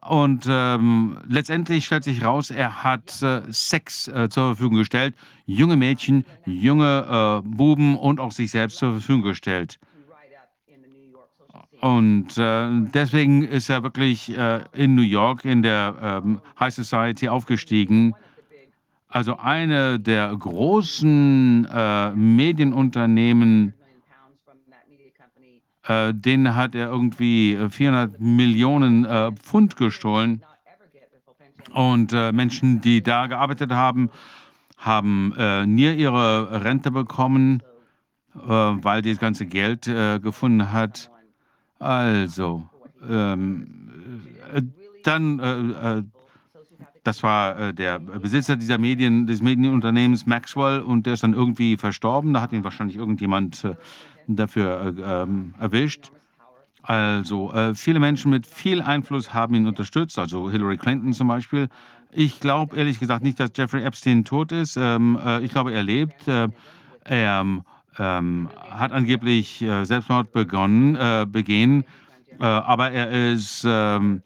und ähm, letztendlich stellt sich raus, er hat äh, Sex äh, zur Verfügung gestellt, junge Mädchen, junge äh, Buben und auch sich selbst zur Verfügung gestellt. Und äh, deswegen ist er wirklich äh, in New York in der ähm, High Society aufgestiegen. Also eine der großen äh, Medienunternehmen, äh, denen hat er irgendwie 400 Millionen äh, Pfund gestohlen. Und äh, Menschen, die da gearbeitet haben, haben äh, nie ihre Rente bekommen, äh, weil das ganze Geld äh, gefunden hat. Also, ähm, äh, dann, äh, äh, das war äh, der Besitzer dieser Medien, des Medienunternehmens Maxwell und der ist dann irgendwie verstorben. Da hat ihn wahrscheinlich irgendjemand äh, dafür äh, ähm, erwischt. Also, viele Menschen mit viel Einfluss haben ihn unterstützt, also Hillary Clinton zum Beispiel. Ich glaube ehrlich gesagt nicht, dass Jeffrey Epstein tot ist. Ähm, äh, ich glaube, er lebt. Er ähm, hat angeblich äh, Selbstmord begonnen, äh, begehen, äh, aber er ist ähm,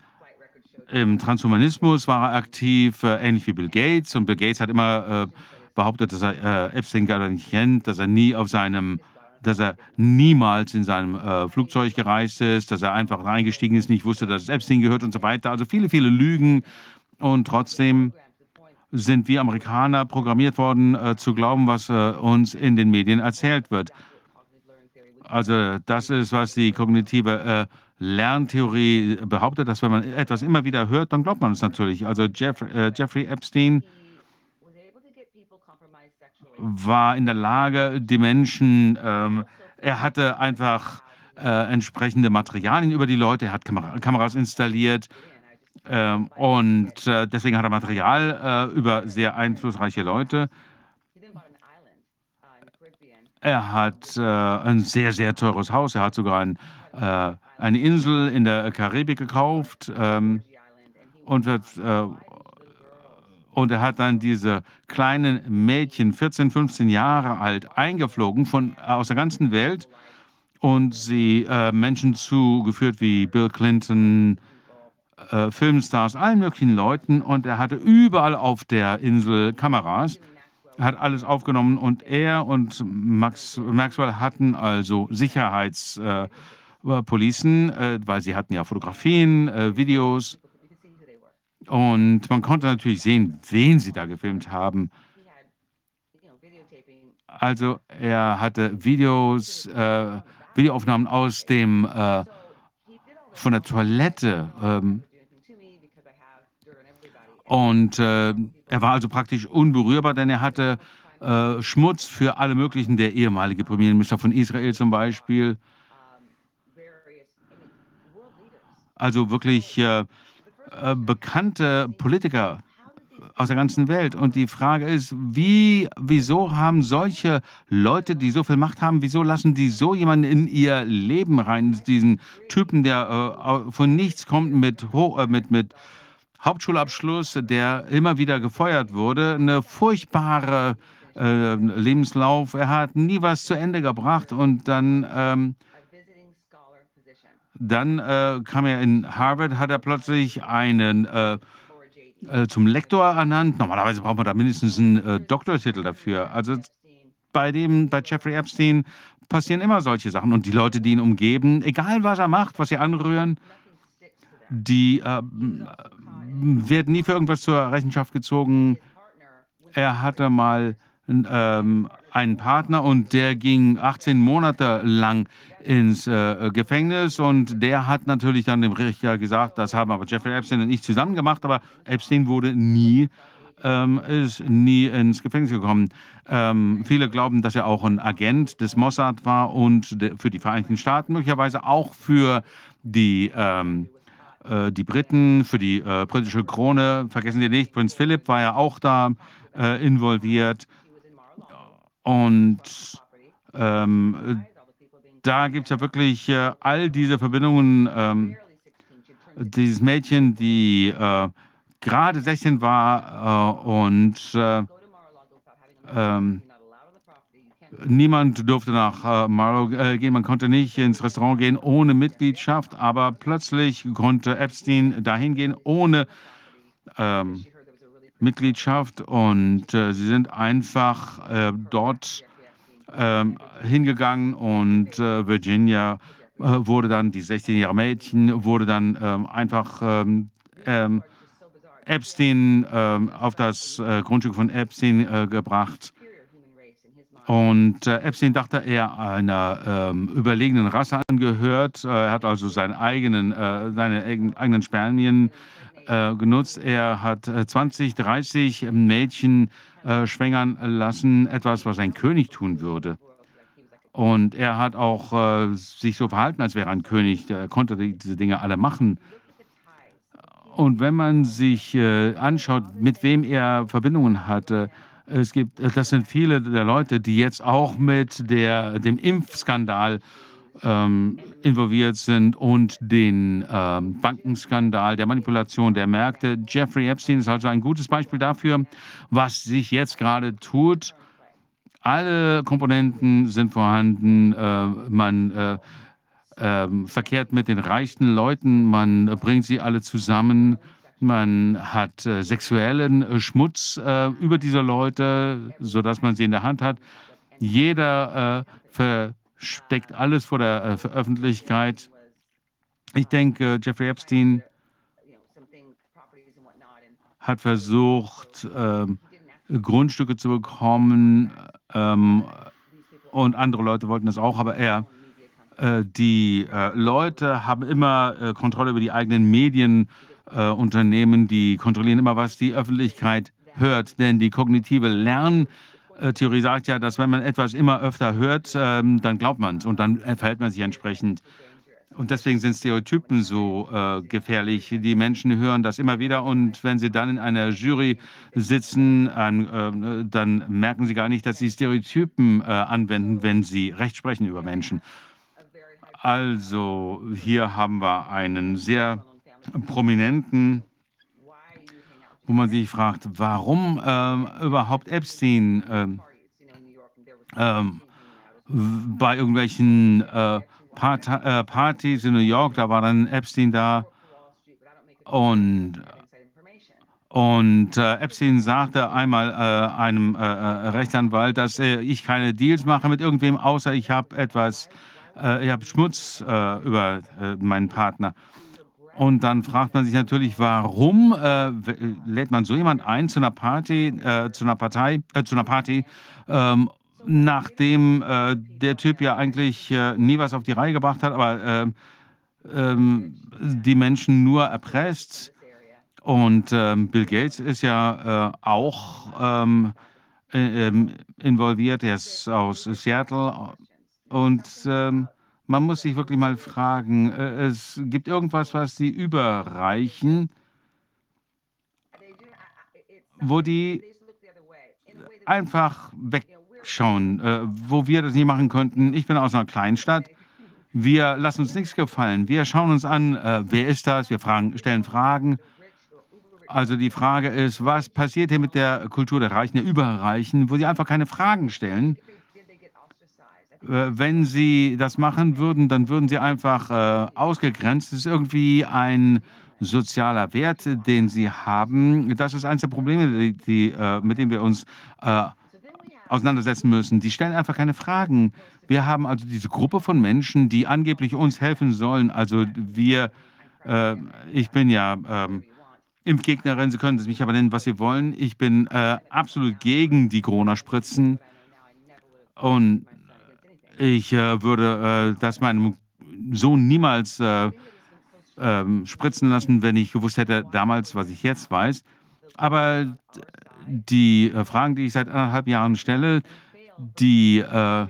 im Transhumanismus war er aktiv, äh, ähnlich wie Bill Gates. Und Bill Gates hat immer äh, behauptet, dass er Epstein gar nicht kennt, dass er nie auf seinem, dass er niemals in seinem äh, Flugzeug gereist ist, dass er einfach eingestiegen ist, nicht wusste, dass es Epstein gehört und so weiter. Also viele, viele Lügen. Und trotzdem sind wir Amerikaner programmiert worden, äh, zu glauben, was äh, uns in den Medien erzählt wird. Also das ist, was die kognitive äh, Lerntheorie behauptet, dass wenn man etwas immer wieder hört, dann glaubt man es natürlich. Also Jeff, äh, Jeffrey Epstein war in der Lage, die Menschen, ähm, er hatte einfach äh, entsprechende Materialien über die Leute, er hat Kamera Kameras installiert, ähm, und äh, deswegen hat er Material äh, über sehr einflussreiche Leute. Er hat äh, ein sehr, sehr teures Haus. Er hat sogar ein, äh, eine Insel in der Karibik gekauft. Ähm, und, wird, äh, und er hat dann diese kleinen Mädchen, 14, 15 Jahre alt, eingeflogen von, aus der ganzen Welt und sie äh, Menschen zugeführt wie Bill Clinton, äh, Filmstars, allen möglichen Leuten und er hatte überall auf der Insel Kameras, hat alles aufgenommen und er und Max, Maxwell hatten also Sicherheitspolicen, äh, äh, weil sie hatten ja Fotografien, äh, Videos und man konnte natürlich sehen, wen sie da gefilmt haben. Also er hatte Videos, äh, Videoaufnahmen aus dem äh, von der Toilette. Ähm, und äh, er war also praktisch unberührbar, denn er hatte äh, Schmutz für alle möglichen, der ehemalige Premierminister von Israel zum Beispiel. Also wirklich äh, äh bekannte Politiker aus der ganzen Welt. Und die Frage ist, wie, wieso haben solche Leute, die so viel Macht haben, wieso lassen die so jemanden in ihr Leben rein? Diesen Typen, der äh, von nichts kommt mit, äh, mit, mit Hauptschulabschluss, der immer wieder gefeuert wurde, eine furchtbare äh, Lebenslauf. Er hat nie was zu Ende gebracht und dann, ähm, dann äh, kam er in Harvard, hat er plötzlich einen äh, äh zum Lektor ernannt. Normalerweise braucht man da mindestens einen äh, Doktortitel dafür. Also bei dem, bei Jeffrey Epstein passieren immer solche Sachen. Und die Leute, die ihn umgeben, egal was er macht, was sie anrühren, die werden nie für irgendwas zur Rechenschaft gezogen. Er hatte mal ähm, einen Partner und der ging 18 Monate lang ins äh, Gefängnis und der hat natürlich dann dem Richter gesagt, das haben aber Jeffrey Epstein und ich zusammen gemacht, aber Epstein wurde nie, ähm, ist nie ins Gefängnis gekommen. Ähm, viele glauben, dass er auch ein Agent des Mossad war und für die Vereinigten Staaten, möglicherweise auch für die, ähm, äh, die Briten, für die äh, britische Krone. Vergessen Sie nicht, Prinz Philipp war ja auch da äh, involviert. Und ähm, da gibt es ja wirklich äh, all diese Verbindungen. Ähm, dieses Mädchen, die äh, gerade 16 war äh, und äh, ähm, niemand durfte nach äh, Marlow äh, gehen, man konnte nicht ins Restaurant gehen ohne Mitgliedschaft, aber plötzlich konnte Epstein dahin gehen ohne ähm, Mitgliedschaft und äh, sie sind einfach äh, dort ähm, hingegangen und äh, Virginia äh, wurde dann, die 16-jährige Mädchen, wurde dann ähm, einfach ähm, Epstein auf das Grundstück von Epstein gebracht. Und äh, Epstein dachte, er einer ähm, überlegenen Rasse angehört. er hat also seinen eigenen, äh, seine eigenen Spermien äh, genutzt. Er hat 20, 30 Mädchen äh, schwängern lassen, etwas, was ein König tun würde. Und er hat auch äh, sich so verhalten, als wäre ein König. Er konnte die, diese Dinge alle machen. Und wenn man sich äh, anschaut, mit wem er Verbindungen hatte, es gibt, das sind viele der Leute, die jetzt auch mit der, dem Impfskandal ähm, involviert sind und den ähm, Bankenskandal der Manipulation der Märkte. Jeffrey Epstein ist also ein gutes Beispiel dafür, was sich jetzt gerade tut. Alle Komponenten sind vorhanden. Äh, man äh, äh, verkehrt mit den reichsten Leuten, man bringt sie alle zusammen. Man hat äh, sexuellen äh, Schmutz äh, über diese Leute, sodass man sie in der Hand hat. Jeder ver steckt alles vor der äh, Öffentlichkeit. Ich denke, Jeffrey Epstein hat versucht, ähm, Grundstücke zu bekommen ähm, und andere Leute wollten das auch, aber er, äh, die äh, Leute haben immer äh, Kontrolle über die eigenen Medienunternehmen, die kontrollieren immer, was die Öffentlichkeit hört, denn die kognitive Lern- äh, Theorie sagt ja, dass wenn man etwas immer öfter hört, ähm, dann glaubt man es und dann verhält man sich entsprechend. Und deswegen sind Stereotypen so äh, gefährlich. Die Menschen hören das immer wieder und wenn sie dann in einer Jury sitzen, äh, dann merken sie gar nicht, dass sie Stereotypen äh, anwenden, wenn sie Recht sprechen über Menschen. Also hier haben wir einen sehr prominenten wo man sich fragt, warum ähm, überhaupt Epstein ähm, ähm, bei irgendwelchen äh, Part äh, Partys in New York, da war dann Epstein da und und äh, Epstein sagte einmal äh, einem äh, äh Rechtsanwalt, dass äh, ich keine Deals mache mit irgendwem, außer ich habe etwas, äh, ich habe Schmutz über meinen Partner. Und dann fragt man sich natürlich, warum äh, lädt man so jemand ein zu einer Party, äh, zu einer Partei, äh, zu einer Party, ähm, nachdem äh, der Typ ja eigentlich äh, nie was auf die Reihe gebracht hat, aber ähm, ähm, die Menschen nur erpresst. Und ähm, Bill Gates ist ja äh, auch involviert. Er ist aus Seattle und man muss sich wirklich mal fragen, äh, es gibt irgendwas, was sie überreichen, wo die einfach wegschauen, äh, wo wir das nicht machen könnten. Ich bin aus einer Kleinstadt. Wir lassen uns nichts gefallen. Wir schauen uns an, äh, wer ist das? Wir fragen, stellen Fragen. Also die Frage ist, was passiert hier mit der Kultur der Reichen, der Überreichen, wo sie einfach keine Fragen stellen? Äh, wenn Sie das machen würden, dann würden Sie einfach äh, ausgegrenzt. Das ist irgendwie ein sozialer Wert, den Sie haben. Das ist eines der Probleme, die, die, äh, mit denen wir uns äh, auseinandersetzen müssen. Die stellen einfach keine Fragen. Wir haben also diese Gruppe von Menschen, die angeblich uns helfen sollen. Also wir, äh, ich bin ja ähm, Impfgegnerin, Sie können mich aber nennen, was Sie wollen. Ich bin äh, absolut gegen die Corona-Spritzen und ich äh, würde äh, das meinem Sohn niemals äh, ähm, spritzen lassen, wenn ich gewusst hätte damals, was ich jetzt weiß. Aber die äh, Fragen, die ich seit anderthalb Jahren stelle, die äh,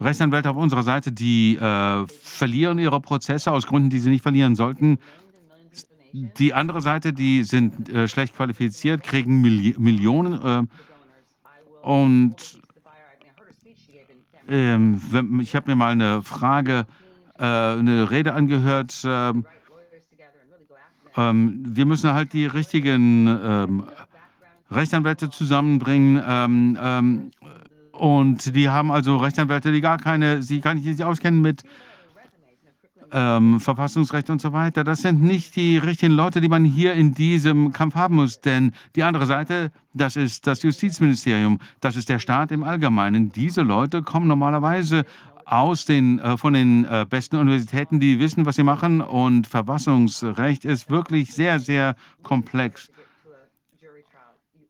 Rechtsanwälte auf unserer Seite, die äh, verlieren ihre Prozesse aus Gründen, die sie nicht verlieren sollten. Die andere Seite, die sind schlecht qualifiziert, kriegen Milli Millionen. Und ähm, ich habe mir mal eine Frage, äh, eine Rede angehört. Ähm, ähm, wir müssen halt die richtigen ähm, Rechtsanwälte zusammenbringen. Ähm, und die haben also Rechtsanwälte, die gar keine, sie gar nicht sich auskennen mit ähm, Verfassungsrecht und so weiter. Das sind nicht die richtigen Leute, die man hier in diesem Kampf haben muss. Denn die andere Seite, das ist das Justizministerium, das ist der Staat im Allgemeinen. Diese Leute kommen normalerweise aus den, äh, von den äh, besten Universitäten, die wissen, was sie machen. Und Verfassungsrecht ist wirklich sehr, sehr komplex.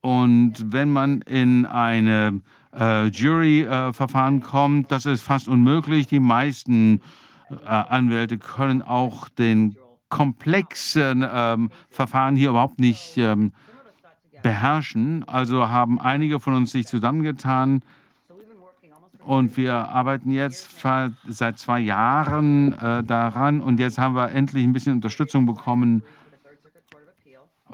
Und wenn man in eine äh, Jury-Verfahren kommt, das ist fast unmöglich. Die meisten äh, Anwälte können auch den komplexen ähm, Verfahren hier überhaupt nicht ähm, beherrschen. Also haben einige von uns sich zusammengetan und wir arbeiten jetzt seit zwei Jahren äh, daran und jetzt haben wir endlich ein bisschen Unterstützung bekommen.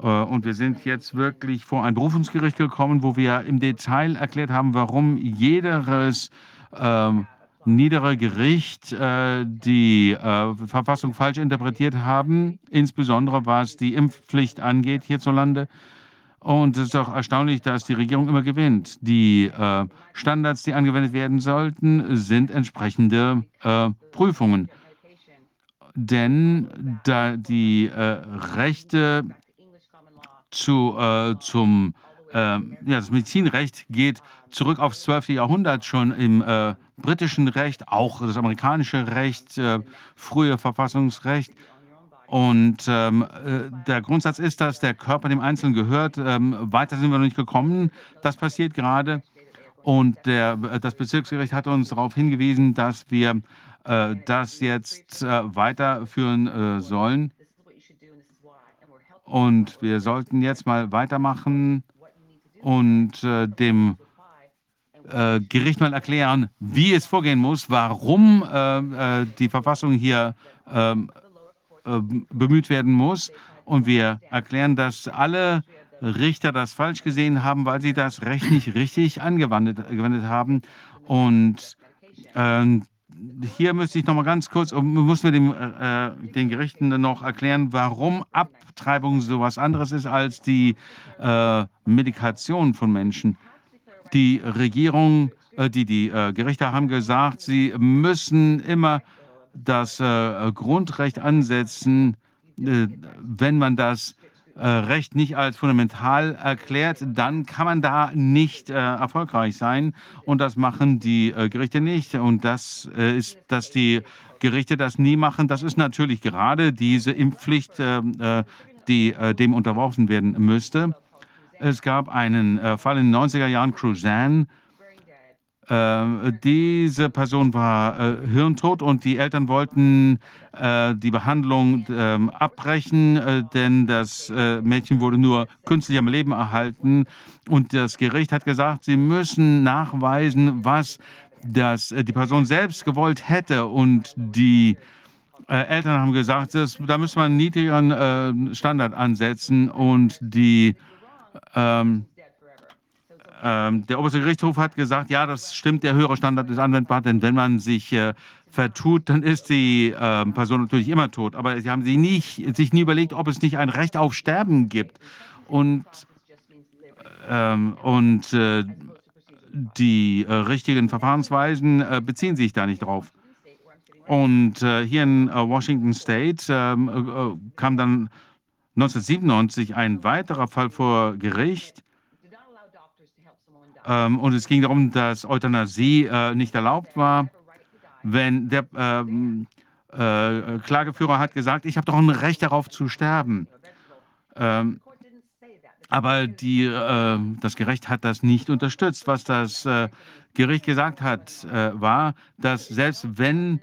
Äh, und wir sind jetzt wirklich vor ein Berufungsgericht gekommen, wo wir im Detail erklärt haben, warum jedes ähm, niedere Gericht äh, die äh, Verfassung falsch interpretiert haben, insbesondere was die Impfpflicht angeht hierzulande. Und es ist auch erstaunlich, dass die Regierung immer gewinnt. Die äh, Standards, die angewendet werden sollten, sind entsprechende äh, Prüfungen. Denn da die äh, Rechte zu, äh, zum ja, das Medizinrecht geht zurück aufs 12. Jahrhundert schon im britischen Recht, auch das amerikanische Recht, äh, frühe Verfassungsrecht. Und ähm, äh, der Grundsatz ist, dass der Körper dem Einzelnen gehört. Ähm, weiter sind wir noch nicht gekommen. Das passiert gerade. Und der, äh, das Bezirksgericht hat uns darauf hingewiesen, dass wir äh, das jetzt äh, weiterführen äh, sollen. Und wir sollten jetzt mal weitermachen und dem äh, Gericht mal erklären, wie es vorgehen muss, warum äh, äh die Verfassung hier ähm, äh, bemüht werden muss. Und wir erklären, dass alle Richter das falsch gesehen haben, weil sie das Recht nicht richtig angewendet, haben. Und ähm, hier müsste ich noch mal ganz kurz, muss mir dem, äh, den Gerichten noch erklären, warum Abtreibung so was anderes ist als die äh, Medikation von Menschen. Die Regierung, äh, die, die äh, Gerichte haben gesagt, sie müssen immer das äh, Grundrecht ansetzen, wenn man das Recht nicht als fundamental erklärt, dann kann man da nicht äh, erfolgreich sein. Und das machen die äh, Gerichte nicht. Und das äh, ist, dass die Gerichte das nie machen. Das ist natürlich gerade diese Impfpflicht, die dem unterworfen werden müsste. Es gab einen äh, Fall in den 90er Jahren, Cruzan. Äh, diese Person war äh, hirntot und die Eltern wollten äh, die Behandlung ähm, abbrechen, äh, denn das äh, Mädchen wurde nur künstlich am Leben erhalten. Und das Gericht hat gesagt, sie müssen nachweisen, was das, die Person selbst gewollt hätte. Und die Eltern haben gesagt, das, da müsste man einen niedrigeren Standard ansetzen. Und die ähm, ähm, der oberste Gerichtshof hat gesagt, ja, das stimmt, der höhere Standard ist anwendbar, denn wenn man sich äh, vertut, dann ist die äh, Person natürlich immer tot. Aber sie haben sie nicht, sich nie überlegt, ob es nicht ein Recht auf Sterben gibt. Und, ähm, und äh, die äh, richtigen Verfahrensweisen äh, beziehen sich da nicht drauf. Und äh, hier in Washington State ähm, kam dann 1997 ein weiterer Fall vor Gericht. Ähm, und es ging darum, dass Euthanasie äh, nicht erlaubt war. Wenn der ähm, äh, Klageführer hat gesagt, ich habe doch ein Recht darauf zu sterben. Ähm, aber die, äh, das Gericht hat das nicht unterstützt. Was das äh, Gericht gesagt hat, äh, war, dass selbst wenn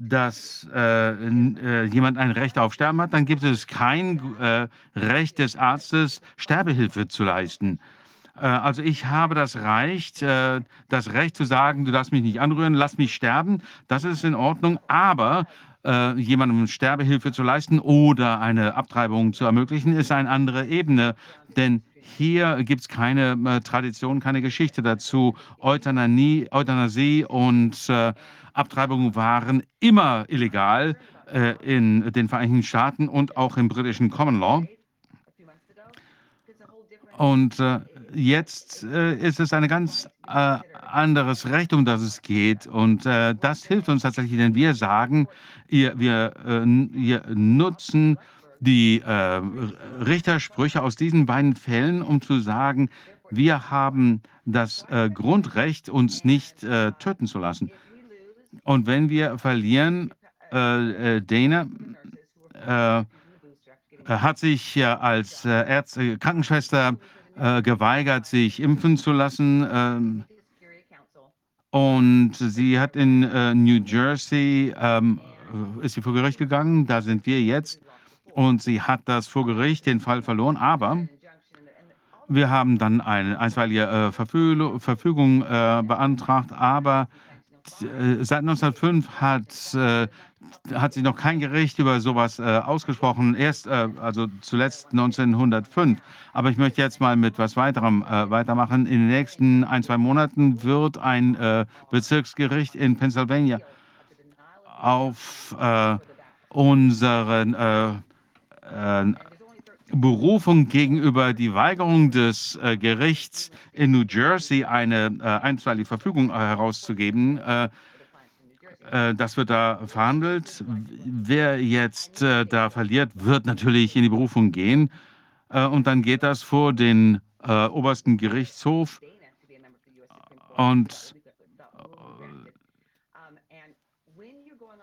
dass äh, äh, jemand ein Recht auf Sterben hat, dann gibt es kein äh, Recht des Arztes, Sterbehilfe zu leisten. Äh, also ich habe das Recht, äh, das Recht zu sagen, du darfst mich nicht anrühren, lass mich sterben, das ist in Ordnung, aber äh, jemandem Sterbehilfe zu leisten oder eine Abtreibung zu ermöglichen, ist eine andere Ebene. Denn hier gibt es keine Tradition, keine Geschichte dazu. Euthanasie, Euthanasie und äh, Abtreibung waren immer illegal äh, in den Vereinigten Staaten und auch im britischen Common Law. Und äh, jetzt äh, ist es ein ganz äh, anderes Recht, um das es geht. Und äh, das hilft uns tatsächlich, denn wir sagen, ihr, wir, äh, wir nutzen die äh, Richtersprüche aus diesen beiden Fällen, um zu sagen, wir haben das äh, Grundrecht, uns nicht äh, töten zu lassen. Und wenn wir verlieren, äh, äh, Dana äh, hat sich als äh, Ärzte, Krankenschwester äh, geweigert, sich impfen zu lassen. ähm, und sie hat in äh, New Jersey, ähm, äh, ist sie vor Gericht gegangen, da sind wir jetzt. Und sie hat das vor Gericht den Fall verloren, aber wir haben dann eine einstweilige Verfügung, beantragt, aber seit 1905 hat, äh, hat sich noch kein Gericht über sowas äh, ausgesprochen. Erst, äh, also zuletzt 1905. Aber ich möchte jetzt mal mit was weiterem äh, weitermachen. In den nächsten ein, zwei Monaten wird ein äh, Bezirksgericht in Pennsylvania auf unseren Berufung gegenüber die Weigerung des äh, Gerichts in New Jersey eine äh, einstweilige Verfügung äh, herauszugeben. Äh, äh, das wird da verhandelt. Wer jetzt äh, da verliert, wird natürlich in die Berufung gehen. und dann geht das vor den obersten Gerichtshof. Und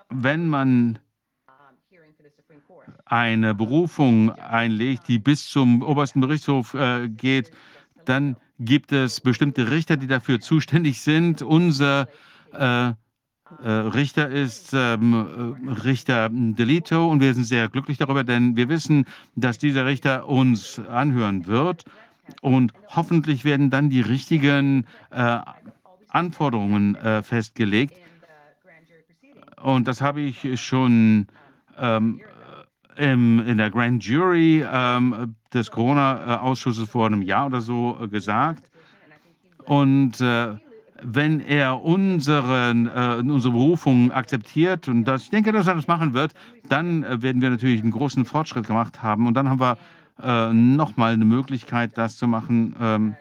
wenn man eine Berufung einlegt, die bis zum obersten Gerichtshof äh, geht, dann gibt es bestimmte Richter, die dafür zuständig sind. Unser äh, äh, Richter ist ähm, äh, Richter Delito und wir sind sehr glücklich darüber, denn wir wissen, dass dieser Richter uns anhören wird und hoffentlich werden dann die richtigen äh, Anforderungen äh, festgelegt. Und das habe ich schon ähm, im, in der Grand Jury ähm, des Corona-Ausschusses vor einem Jahr oder so äh, gesagt. Und äh, wenn er unseren, äh, unsere Berufung akzeptiert, und das, ich denke, dass er das machen wird, dann äh, werden wir natürlich einen großen Fortschritt gemacht haben. Und dann haben wir äh, nochmal eine Möglichkeit, das zu machen. Ähm,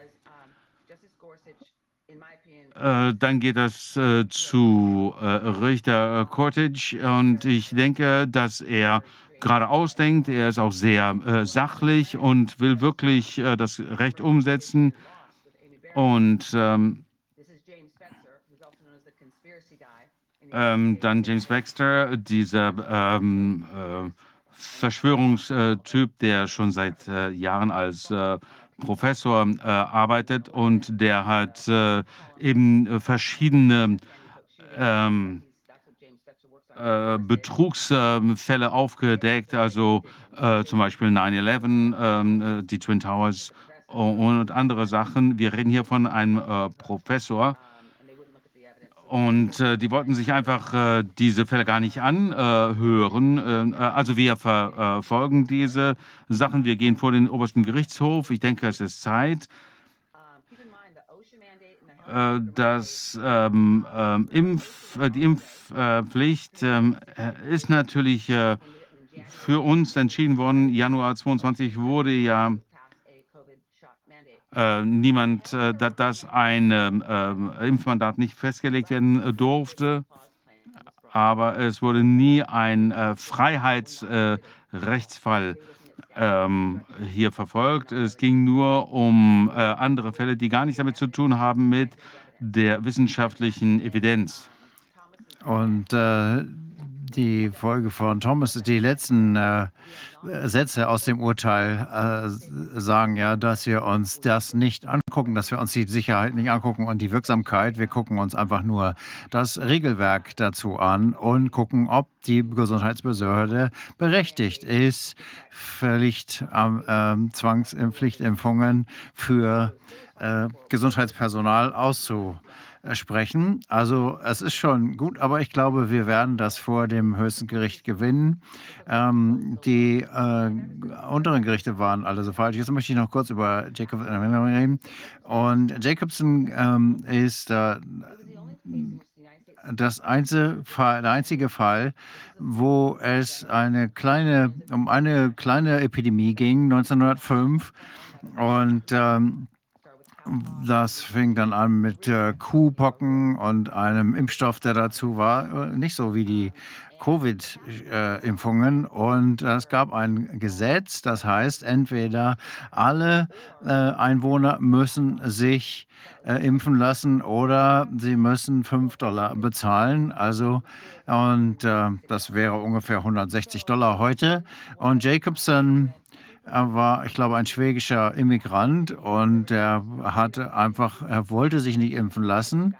äh, dann geht das zu Richter Cortage und ich denke, dass er geradeaus denkt. Er ist auch sehr äh, sachlich und will wirklich äh, das Recht umsetzen. Und ähm, ähm, dann James Baxter, dieser ähm, äh, Verschwörungstyp, der schon seit äh, Jahren als äh, Professor äh, arbeitet und der hat eben verschiedene ähm, äh, Betrugsfälle aufgedeckt, also äh, zum Beispiel 9-11, ähm, äh, die Twin Towers und andere Sachen. Wir reden hier von einem äh, Professor. Und äh, die wollten sich einfach äh, diese Fälle gar nicht anhören. also wir verfolgen diese Sachen. Wir gehen vor den obersten Gerichtshof. Ich denke, es ist Zeit. Äh, dass ähm, ähm, Impf, äh, die Impfpflicht ähm, äh, ist natürlich äh, für uns entschieden worden. Januar 22 wurde ja äh, niemand, äh, dass ein Impfmandat nicht festgelegt werden durfte. Aber es wurde nie ein Freiheitsrechtsfall ähm, hier verfolgt. Es ging nur um äh, andere Fälle, die gar nichts damit zu tun haben mit der wissenschaftlichen Evidenz. Und äh, die Folge von Thomas, die letzten äh, Sätze aus dem Urteil äh, sagen ja, dass wir uns das nicht angucken, dass wir uns die Sicherheit nicht angucken und die Wirksamkeit. Wir gucken uns einfach nur das Regelwerk dazu an und gucken, ob die Gesundheitsbehörde berechtigt ist, Pflicht, äh, Zwangspflichtimpfungen für Gesundheitspersonal auszuprobieren sprechen. Also es ist schon gut, aber ich glaube, wir werden das vor dem höchsten Gericht gewinnen. Ähm, die äh, unteren Gerichte waren alle so falsch. Jetzt möchte ich noch kurz über Jacobson reden. Und Jacobson ähm, ist äh, das einzige Fall, der einzige Fall, wo es eine kleine, um eine kleine Epidemie ging, 1905. Und ähm, das fing dann an mit äh, Kuhpocken und einem Impfstoff, der dazu war, nicht so wie die Covid-Impfungen. Und es gab ein Gesetz, das heißt, entweder alle äh, Einwohner müssen sich äh, impfen lassen oder sie müssen 5 Dollar bezahlen. Also, und äh, das wäre ungefähr 160 Dollar heute. Und Jacobson er war, ich glaube, ein schwäbischer Immigrant und er hatte einfach, er wollte sich nicht impfen lassen.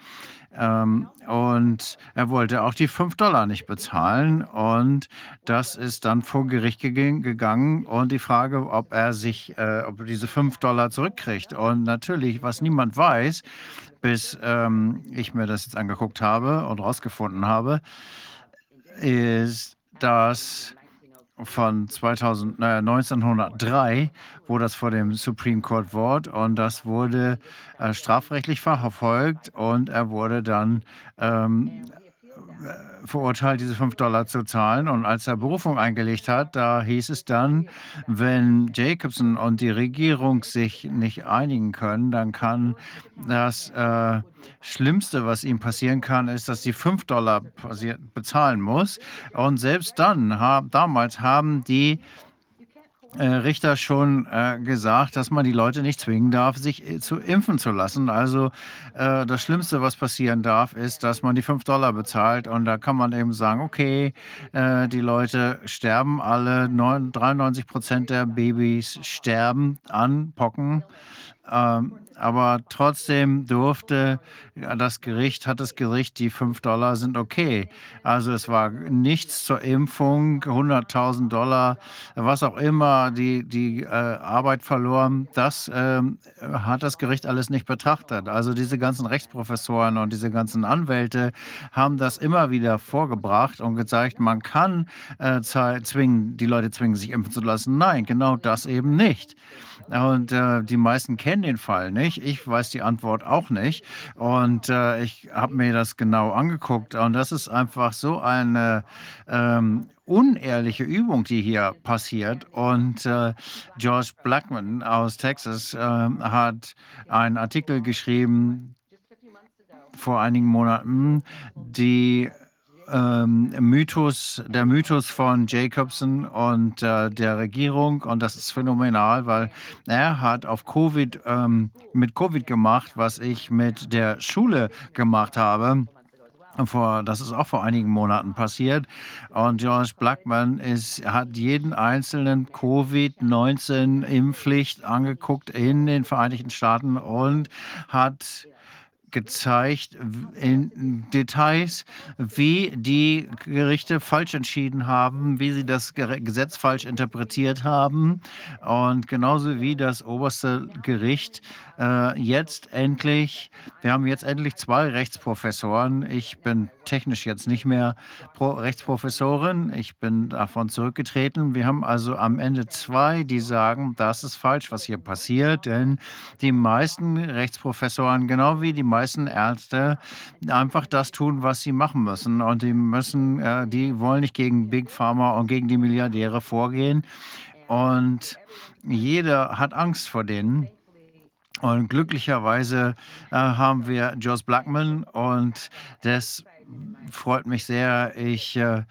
Ähm, und er wollte auch die 5 Dollar nicht bezahlen. Und das ist dann vor Gericht gegangen. Und die Frage, ob er sich, äh, ob er diese 5 Dollar zurückkriegt. Und natürlich, was niemand weiß, bis ähm, ich mir das jetzt angeguckt habe und rausgefunden habe, ist, dass von 2000, äh, 1903, wo das vor dem Supreme Court war und das wurde äh, strafrechtlich verfolgt und er wurde dann ähm, verurteilt, diese 5 Dollar zu zahlen. Und als er Berufung eingelegt hat, da hieß es dann, wenn Jacobson und die Regierung sich nicht einigen können, dann kann das äh, Schlimmste, was ihm passieren kann, ist, dass sie 5 Dollar bezahlen muss. Und selbst dann, hab, damals haben die Richter schon äh, gesagt, dass man die Leute nicht zwingen darf, sich äh, zu impfen zu lassen. Also äh, das Schlimmste, was passieren darf, ist, dass man die 5 Dollar bezahlt und da kann man eben sagen, okay, äh, die Leute sterben alle, 9, 93 Prozent der Babys sterben an Pocken. Ähm, aber trotzdem durfte das Gericht, hat das Gericht, die 5 Dollar sind okay. Also es war nichts zur Impfung, 100.000 Dollar, was auch immer, die, die äh, Arbeit verloren. Das äh, hat das Gericht alles nicht betrachtet. Also diese ganzen Rechtsprofessoren und diese ganzen Anwälte haben das immer wieder vorgebracht und gezeigt, man kann äh, zwingen, die Leute zwingen, sich impfen zu lassen. Nein, genau das eben nicht. Und äh, die meisten kennen den Fall nicht. Ich weiß die Antwort auch nicht. Und äh, ich habe mir das genau angeguckt. Und das ist einfach so eine ähm, unehrliche Übung, die hier passiert. Und äh, George Blackman aus Texas äh, hat einen Artikel geschrieben vor einigen Monaten, die ähm, Mythos, der Mythos von Jacobson und äh, der Regierung. Und das ist phänomenal, weil er hat auf Covid, ähm, mit Covid gemacht, was ich mit der Schule gemacht habe. Vor, das ist auch vor einigen Monaten passiert. Und George Blackman ist, hat jeden einzelnen Covid-19-Impfpflicht angeguckt in den Vereinigten Staaten und hat gezeigt in Details, wie die Gerichte falsch entschieden haben, wie sie das Gesetz falsch interpretiert haben und genauso wie das oberste Gericht äh, jetzt endlich, wir haben jetzt endlich zwei Rechtsprofessoren. Ich bin technisch jetzt nicht mehr Pro Rechtsprofessorin, ich bin davon zurückgetreten. Wir haben also am Ende zwei, die sagen, das ist falsch, was hier passiert, denn die meisten Rechtsprofessoren, genau wie die meisten Ärzte, einfach das tun, was sie machen müssen. Und die müssen, äh, die wollen nicht gegen Big Pharma und gegen die Milliardäre vorgehen. Und jeder hat Angst vor denen. Und glücklicherweise äh, haben wir Joss Blackman und das freut mich sehr. Ich äh,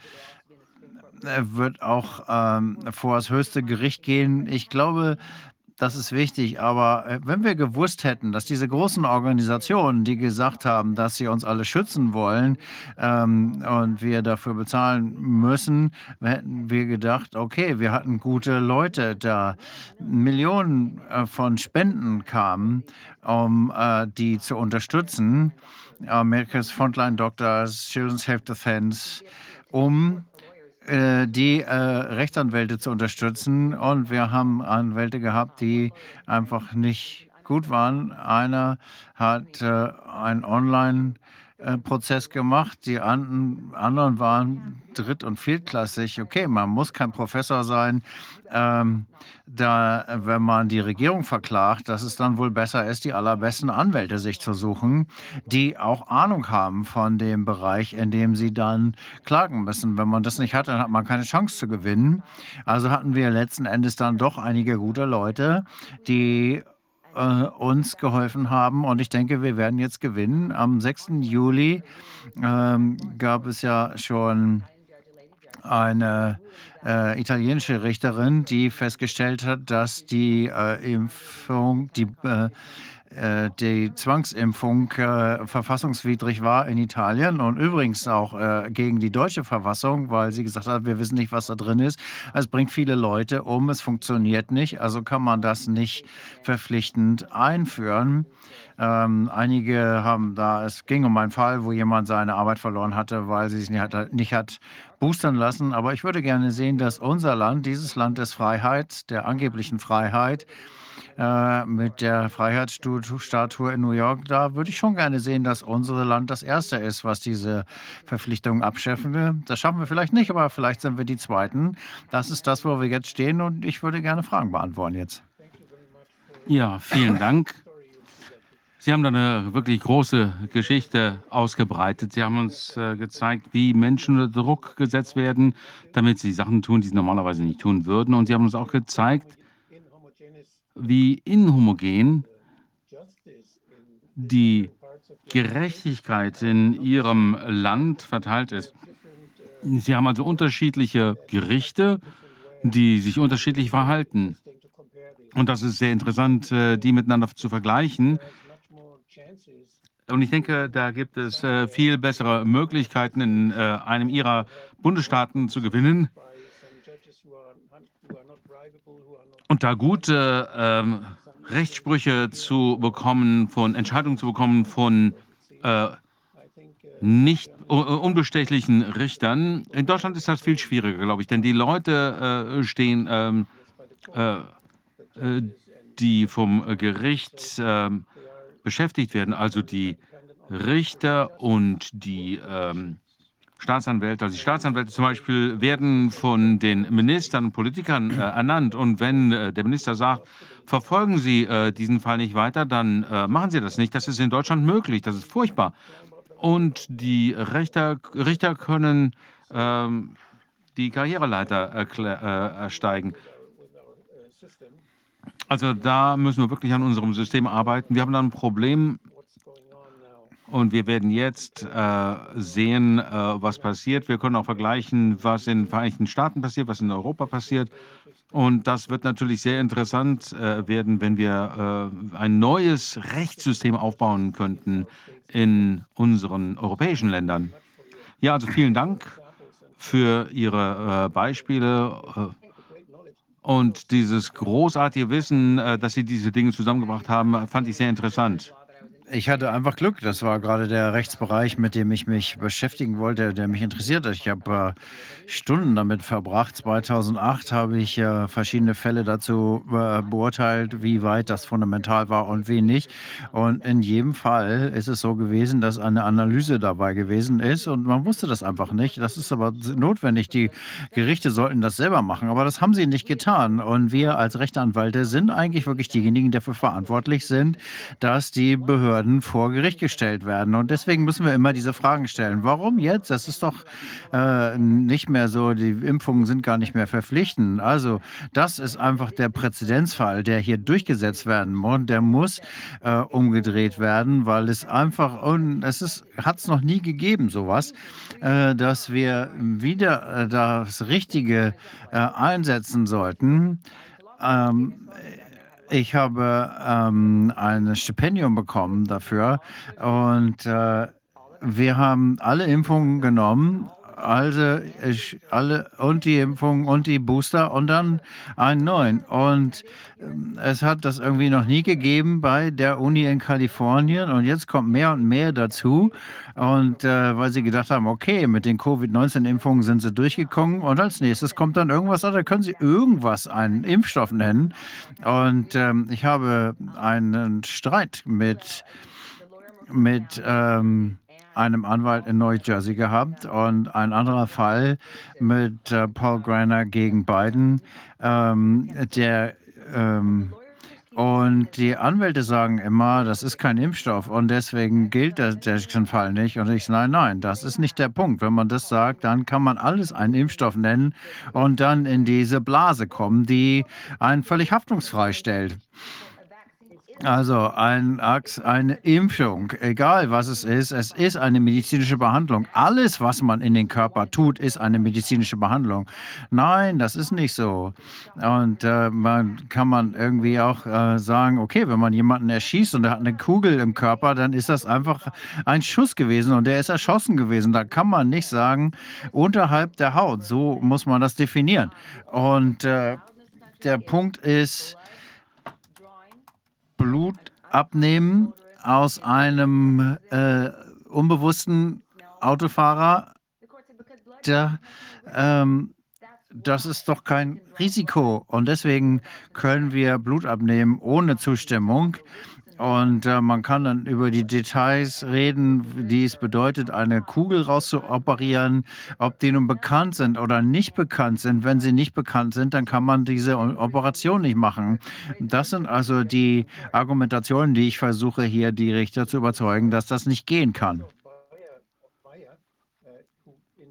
wird auch ähm, vor das höchste Gericht gehen. Ich glaube, das ist wichtig. Aber äh, wenn wir gewusst hätten, dass diese großen Organisationen, die gesagt haben, dass sie uns alle schützen wollen ähm, und wir dafür bezahlen müssen, hätten wir gedacht, okay, wir hatten gute Leute da. Millionen äh, von Spenden kamen, um äh, die zu unterstützen. America's Frontline Doctors, Children's Health Defense, um die äh, Rechtsanwälte zu unterstützen. Und wir haben Anwälte gehabt, die einfach nicht gut waren. Einer hat äh, ein Online- Prozess gemacht. Die anderen waren dritt- und viertklassig. Okay, man muss kein Professor sein, ähm, da, wenn man die Regierung verklagt, dass es dann wohl besser ist, die allerbesten Anwälte sich zu suchen, die auch Ahnung haben von dem Bereich, in dem sie dann klagen müssen. Wenn man das nicht hat, dann hat man keine Chance zu gewinnen. Also hatten wir letzten Endes dann doch einige gute Leute, die äh, uns geholfen haben. Und ich denke, wir werden jetzt gewinnen. Am 6. Juli ähm, gab es ja schon eine äh, italienische Richterin, die festgestellt hat, dass die äh, Impfung, die, äh, die Zwangsimpfung äh, verfassungswidrig war in Italien und übrigens auch äh, gegen die deutsche Verfassung, weil sie gesagt hat, wir wissen nicht, was da drin ist. Es bringt viele Leute um, es funktioniert nicht, also kann man das nicht verpflichtend einführen. Ähm, einige haben da, es ging um einen Fall, wo jemand seine Arbeit verloren hatte, weil sie es nicht hat, nicht hat boostern lassen. Aber ich würde gerne sehen, dass unser Land, dieses Land des Freiheit, der angeblichen Freiheit, äh, mit der Freiheitsstatue in New York, da würde ich schon gerne sehen, dass unser Land das erste ist, was diese Verpflichtungen abschaffen will. Das schaffen wir vielleicht nicht, aber vielleicht sind wir die Zweiten. Das ist das, wo wir jetzt stehen und ich würde gerne Fragen beantworten jetzt. Ja, vielen Dank. Sie haben da eine wirklich große Geschichte ausgebreitet. Sie haben uns äh, gezeigt, wie Menschen unter Druck gesetzt werden, damit sie Sachen tun, die sie normalerweise nicht tun würden. Und Sie haben uns auch gezeigt, wie inhomogen die Gerechtigkeit in Ihrem Land verteilt ist. Sie haben also unterschiedliche Gerichte, die sich unterschiedlich verhalten. Und das ist sehr interessant, äh, die miteinander zu vergleichen. Und ich denke, da gibt es äh, viel bessere Möglichkeiten, in äh, einem Ihrer Bundesstaaten zu gewinnen. Und da gute ähm, Rechtssprüche zu bekommen, von Entscheidungen zu bekommen von äh, nicht unbestechlichen Richtern. In Deutschland ist das viel schwieriger, glaube ich, denn die Leute äh, stehen, ähm, äh, äh, die vom Gericht ähm, beschäftigt werden, also die Richter und die ähm, Staatsanwälte, also die Staatsanwälte zum Beispiel, werden von den Ministern und Politikern äh, ernannt. Und wenn äh, der Minister sagt, verfolgen Sie äh, diesen Fall nicht weiter, dann äh, machen Sie das nicht. Das ist in Deutschland möglich. Das ist furchtbar. Und die Richter, Richter können ähm, die Karriereleiter äh, ersteigen. Also da müssen wir wirklich an unserem System arbeiten. Wir haben da ein Problem und wir werden jetzt äh, sehen, äh, was passiert. Wir können auch vergleichen, was in den Vereinigten Staaten passiert, was in Europa passiert. Und das wird natürlich sehr interessant äh, werden, wenn wir äh, ein neues Rechtssystem aufbauen könnten in unseren europäischen Ländern. Ja, also vielen Dank für Ihre äh, Beispiele äh, und dieses großartige Wissen, dass Sie diese Dinge zusammengebracht haben, fand ich sehr interessant. Ich hatte einfach Glück. Das war gerade der Rechtsbereich, mit dem ich mich beschäftigen wollte, der mich interessiert hat. Ich habe äh, Stunden damit verbracht. 2008 habe ich äh, verschiedene Fälle dazu äh, beurteilt, wie weit das fundamental war und wie nicht. Und in jedem Fall ist es so gewesen, dass eine Analyse dabei gewesen ist und man wusste das einfach nicht. Das ist aber notwendig. Die Gerichte sollten das selber machen, aber das haben sie nicht getan. Und wir als Rechtsanwälte sind eigentlich wirklich diejenigen, die dafür verantwortlich sind, dass die Behörden Behörden vor Gericht gestellt werden. Und deswegen müssen wir immer diese Fragen stellen. Warum jetzt? Das ist doch äh, nicht mehr so, die Impfungen sind gar nicht mehr verpflichtend. Also das ist einfach der Präzedenzfall, der hier durchgesetzt werden muss. Der muss äh, umgedreht werden, weil es einfach, und es hat es noch nie gegeben, sowas, äh, dass wir wieder äh, das Richtige äh, einsetzen sollten. Ähm, ich habe ähm, ein Stipendium bekommen dafür und äh, wir haben alle Impfungen genommen, also ich, alle und die Impfung und die Booster und dann einen neuen. Und ähm, es hat das irgendwie noch nie gegeben bei der Uni in Kalifornien und jetzt kommt mehr und mehr dazu. Und äh, weil sie gedacht haben, okay, mit den Covid-19-Impfungen sind sie durchgekommen und als nächstes kommt dann irgendwas, da können sie irgendwas einen Impfstoff nennen. Und ähm, ich habe einen Streit mit mit ähm, einem Anwalt in New-Jersey gehabt und ein anderer Fall mit äh, Paul Greiner gegen Biden, ähm, der ähm, und die Anwälte sagen immer, das ist kein Impfstoff und deswegen gilt der, der Fall nicht. Und ich sage, nein, nein, das ist nicht der Punkt. Wenn man das sagt, dann kann man alles einen Impfstoff nennen und dann in diese Blase kommen, die einen völlig haftungsfrei stellt. Also ein, eine Impfung, egal was es ist, es ist eine medizinische Behandlung. Alles, was man in den Körper tut, ist eine medizinische Behandlung. Nein, das ist nicht so. Und äh, man kann man irgendwie auch äh, sagen, okay, wenn man jemanden erschießt und er hat eine Kugel im Körper, dann ist das einfach ein Schuss gewesen und der ist erschossen gewesen. Da kann man nicht sagen, unterhalb der Haut. So muss man das definieren. Und äh, der Punkt ist, Blut abnehmen aus einem äh, unbewussten Autofahrer, der, ähm, das ist doch kein Risiko. Und deswegen können wir Blut abnehmen ohne Zustimmung. Und äh, man kann dann über die Details reden, die es bedeutet, eine Kugel rauszuoperieren, ob die nun bekannt sind oder nicht bekannt sind. Wenn sie nicht bekannt sind, dann kann man diese Operation nicht machen. Das sind also die Argumentationen, die ich versuche, hier die Richter zu überzeugen, dass das nicht gehen kann.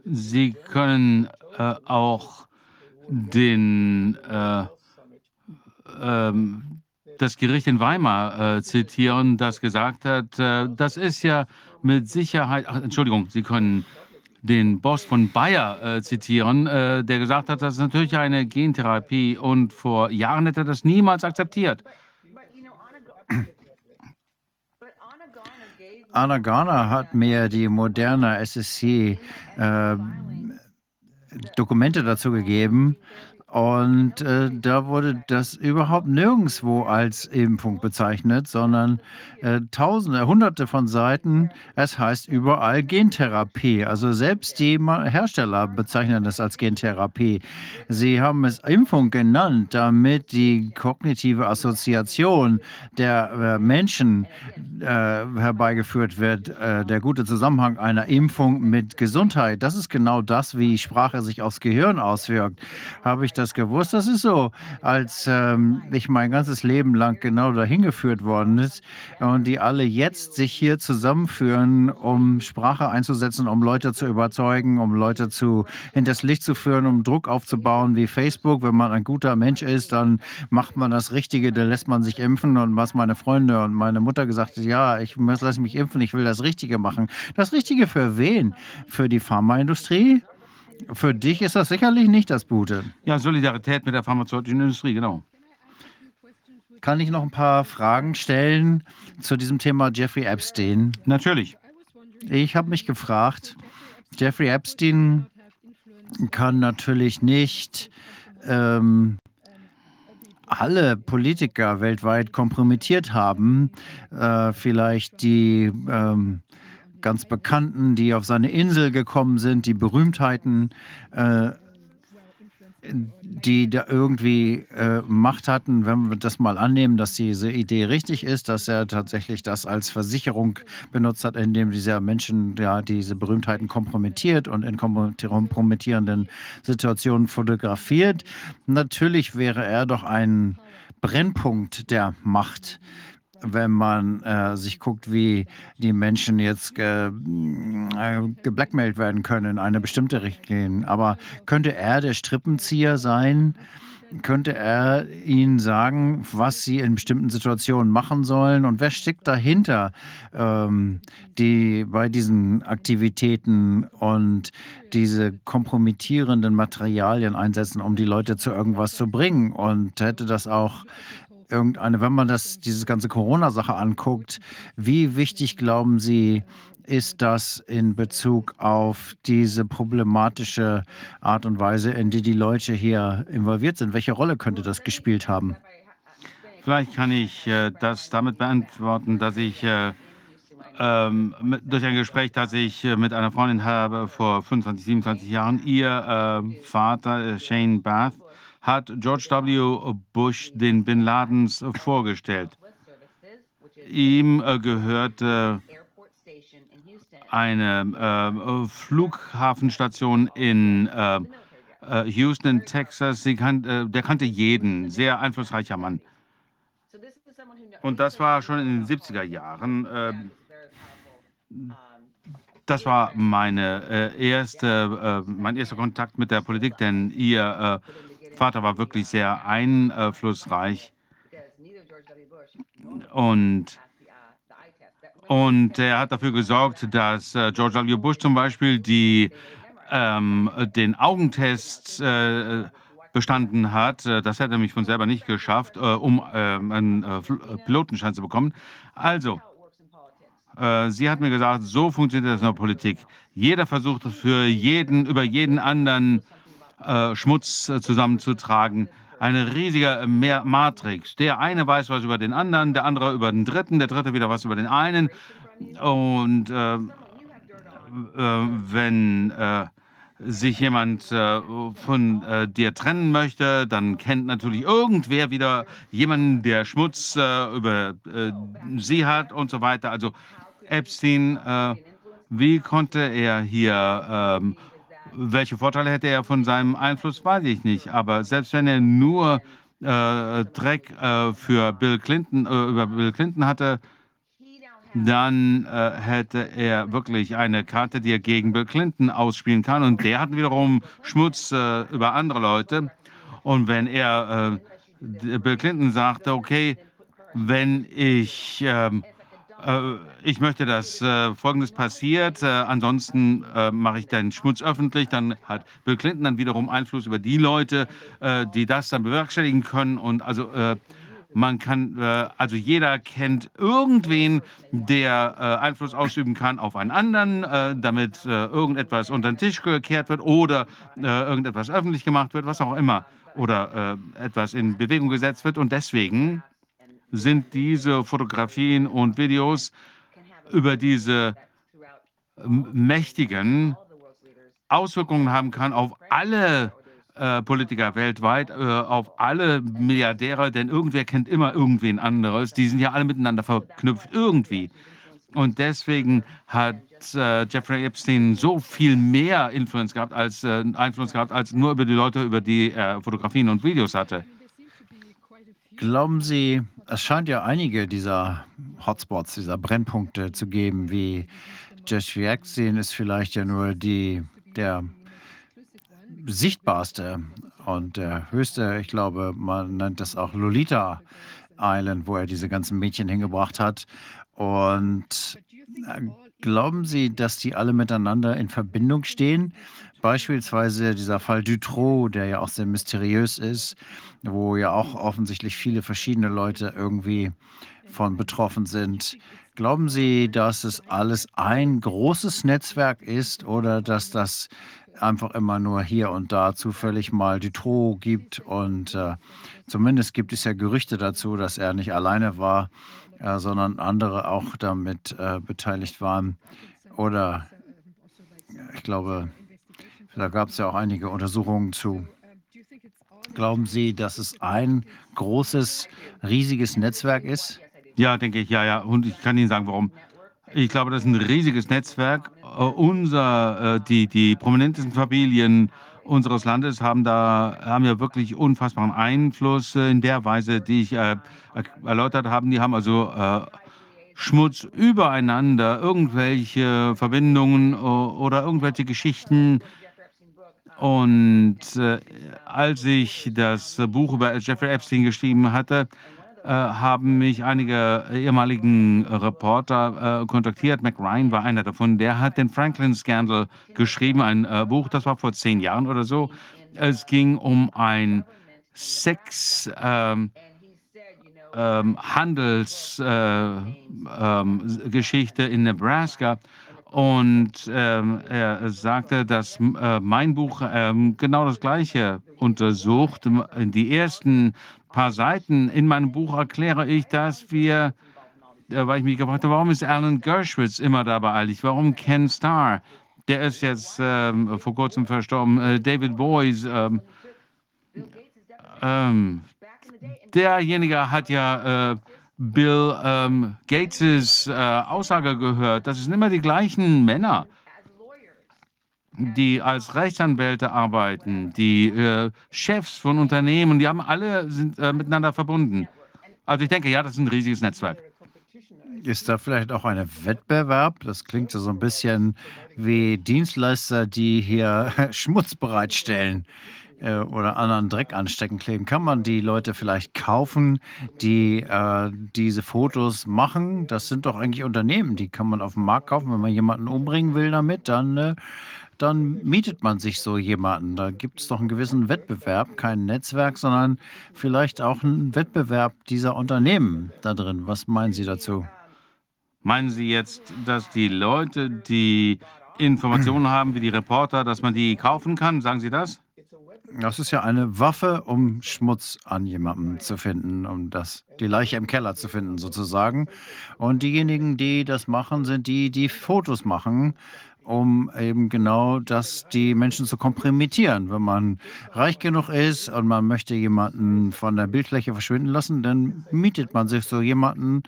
Sie können äh, auch den äh, ähm, das Gericht in Weimar äh, zitieren, das gesagt hat, äh, das ist ja mit Sicherheit, ach, Entschuldigung, Sie können den Boss von Bayer äh, zitieren, äh, der gesagt hat, das ist natürlich eine Gentherapie und vor Jahren hätte er das niemals akzeptiert. Anna Garner hat mir die moderne SSC äh, Dokumente dazu gegeben und äh, da wurde das überhaupt nirgendwo als Impfung bezeichnet, sondern äh, Tausende, Hunderte von Seiten. Es heißt überall Gentherapie. Also selbst die Hersteller bezeichnen das als Gentherapie. Sie haben es Impfung genannt, damit die kognitive Assoziation der äh, Menschen äh, herbeigeführt wird. Äh, der gute Zusammenhang einer Impfung mit Gesundheit. Das ist genau das, wie Sprache sich aufs Gehirn auswirkt. Habe ich das gewusst. Das ist so, als ähm, ich mein ganzes Leben lang genau dahin geführt worden ist und die alle jetzt sich hier zusammenführen, um Sprache einzusetzen, um Leute zu überzeugen, um Leute zu hinters Licht zu führen, um Druck aufzubauen wie Facebook. Wenn man ein guter Mensch ist, dann macht man das Richtige, dann lässt man sich impfen. Und was meine Freunde und meine Mutter gesagt hat, ja, ich lasse mich impfen, ich will das Richtige machen. Das Richtige für wen? Für die Pharmaindustrie? Für dich ist das sicherlich nicht das Gute. Ja, Solidarität mit der pharmazeutischen Industrie, genau. Kann ich noch ein paar Fragen stellen zu diesem Thema Jeffrey Epstein? Natürlich. Ich habe mich gefragt, Jeffrey Epstein kann natürlich nicht ähm, alle Politiker weltweit kompromittiert haben. Äh, vielleicht die ähm, ganz Bekannten, die auf seine Insel gekommen sind, die Berühmtheiten, äh, die da irgendwie äh, Macht hatten, wenn wir das mal annehmen, dass diese Idee richtig ist, dass er tatsächlich das als Versicherung benutzt hat, indem dieser Menschen ja diese Berühmtheiten kompromittiert und in kompromittierenden Situationen fotografiert. Natürlich wäre er doch ein Brennpunkt der Macht wenn man äh, sich guckt, wie die Menschen jetzt ge, äh, geblackmailt werden können in eine bestimmte Richtlinie. Aber könnte er der Strippenzieher sein? Könnte er ihnen sagen, was sie in bestimmten Situationen machen sollen? Und wer steckt dahinter, ähm, die bei diesen Aktivitäten und diese kompromittierenden Materialien einsetzen, um die Leute zu irgendwas zu bringen? Und hätte das auch irgendeine, wenn man das, diese ganze Corona-Sache anguckt, wie wichtig glauben Sie, ist das in Bezug auf diese problematische Art und Weise, in die die Leute hier involviert sind? Welche Rolle könnte das gespielt haben? Vielleicht kann ich äh, das damit beantworten, dass ich äh, ähm, mit, durch ein Gespräch, das ich äh, mit einer Freundin habe vor 25, 27 Jahren, ihr äh, Vater äh, Shane Bath hat George W. Bush den Bin Ladens vorgestellt. Ihm äh, gehörte eine äh, Flughafenstation in äh, äh, Houston, Texas. Kan äh, der kannte jeden, sehr einflussreicher Mann. Und das war schon in den 70er Jahren. ähm, das war meine äh, erste, äh, mein erster Kontakt mit der Politik, denn ihr äh, Vater war wirklich sehr einflussreich. Und und er hat dafür gesorgt, dass äh, George W. Bush zum Beispiel die, ähm, den Augentest äh, bestanden hat. Äh, das hätte er mich von selber nicht geschafft, äh, um ähm, einen äh, äh, Pilotenschein zu bekommen. Also, äh, sie hat mir gesagt, so funktioniert das in der Politik. Jeder versucht für jeden, über jeden anderen äh, Schmutz äh, zusammenzutragen. Eine riesige Mehr Matrix. Der eine weiß was über den anderen, der andere über den dritten, der dritte wieder was über den einen. Und äh, äh, wenn äh, sich jemand äh, von äh, dir trennen möchte, dann kennt natürlich irgendwer wieder jemanden, der Schmutz äh, über äh, sie hat und so weiter. Also Epstein, äh, wie konnte er hier, ähm, welche Vorteile hätte er von seinem Einfluss, weiß ich nicht. Aber selbst wenn er nur äh, Dreck äh, für Bill Clinton, äh, über Bill Clinton hatte, dann äh, hätte er wirklich eine Karte, die er gegen Bill Clinton ausspielen kann. Und der hat wiederum Schmutz äh, über andere Leute. Und wenn er äh, Bill Clinton sagte, okay, wenn ich, ähm, äh, ich möchte, dass äh, Folgendes passiert, äh, ansonsten äh, mache ich den Schmutz öffentlich, dann hat Bill Clinton dann wiederum Einfluss über die Leute, äh, die das dann bewerkstelligen können. Und also äh, man kann, äh, also jeder kennt irgendwen, der äh, Einfluss ausüben kann auf einen anderen, äh, damit äh, irgendetwas unter den Tisch gekehrt wird oder äh, irgendetwas öffentlich gemacht wird, was auch immer, oder äh, etwas in Bewegung gesetzt wird. Und deswegen sind diese Fotografien und Videos über diese mächtigen Auswirkungen haben kann auf alle äh, Politiker weltweit, äh, auf alle Milliardäre, denn irgendwer kennt immer irgendwen anderes. Die sind ja alle miteinander verknüpft, irgendwie. Und deswegen hat äh, Jeffrey Epstein so viel mehr Influence gehabt als, äh, Einfluss gehabt, als nur über die Leute, über die er Fotografien und Videos hatte. Glauben Sie, es scheint ja einige dieser Hotspots, dieser Brennpunkte zu geben, wie Epstein ist vielleicht ja nur die, der sichtbarste und der höchste, ich glaube, man nennt das auch Lolita Island, wo er diese ganzen Mädchen hingebracht hat. Und äh, glauben Sie, dass die alle miteinander in Verbindung stehen? Beispielsweise dieser Fall Dutroux, der ja auch sehr mysteriös ist, wo ja auch offensichtlich viele verschiedene Leute irgendwie von betroffen sind. Glauben Sie, dass es alles ein großes Netzwerk ist oder dass das einfach immer nur hier und da zufällig mal Dutroux gibt? Und äh, zumindest gibt es ja Gerüchte dazu, dass er nicht alleine war, äh, sondern andere auch damit äh, beteiligt waren. Oder ich glaube, da gab es ja auch einige Untersuchungen zu. Glauben Sie, dass es ein großes, riesiges Netzwerk ist? Ja, denke ich, ja, ja. Und ich kann Ihnen sagen, warum. Ich glaube, das ist ein riesiges Netzwerk. Äh, unser, äh, die, die prominentesten Familien unseres Landes haben da haben ja wirklich unfassbaren Einfluss in der Weise, die ich äh, erläutert habe. Die haben also äh, Schmutz übereinander, irgendwelche Verbindungen oder irgendwelche Geschichten. Und äh, als ich das Buch über Jeffrey Epstein geschrieben hatte, äh, haben mich einige ehemaligen Reporter äh, kontaktiert. Mac Ryan war einer davon. Der hat den Franklin-Scandal geschrieben, ein äh, Buch, das war vor zehn Jahren oder so. Es ging um ein Sex. Ähm, ähm, Handelsgeschichte äh, ähm, in Nebraska. Und ähm, er sagte, dass äh, mein Buch ähm, genau das Gleiche untersucht. Die ersten paar Seiten in meinem Buch erkläre ich, dass wir, äh, weil ich mich gefragt habe, warum ist Alan Gershwitz immer dabei eilig? Warum Ken Starr? Der ist jetzt ähm, vor kurzem verstorben. Äh, David Boys. Ähm, ähm, derjenige hat ja äh, Bill ähm, Gates' äh, Aussage gehört. Das sind immer die gleichen Männer, die als Rechtsanwälte arbeiten, die äh, Chefs von Unternehmen, die haben alle sind äh, miteinander verbunden. Also ich denke, ja, das ist ein riesiges Netzwerk. Ist da vielleicht auch ein Wettbewerb? Das klingt so ein bisschen wie Dienstleister, die hier Schmutz bereitstellen äh, oder anderen Dreck anstecken kleben. Kann man die Leute vielleicht kaufen, die äh, diese Fotos machen? Das sind doch eigentlich Unternehmen, die kann man auf dem Markt kaufen. Wenn man jemanden umbringen will damit, dann, äh, dann mietet man sich so jemanden. Da gibt es doch einen gewissen Wettbewerb, kein Netzwerk, sondern vielleicht auch einen Wettbewerb dieser Unternehmen da drin. Was meinen Sie dazu? Meinen Sie jetzt, dass die Leute, die Informationen haben, wie die Reporter, dass man die kaufen kann? Sagen Sie das? Das ist ja eine Waffe, um Schmutz an jemandem zu finden, um das, die Leiche im Keller zu finden, sozusagen. Und diejenigen, die das machen, sind die, die Fotos machen, um eben genau das, die Menschen zu kompromittieren. Wenn man reich genug ist und man möchte jemanden von der Bildfläche verschwinden lassen, dann mietet man sich so jemanden,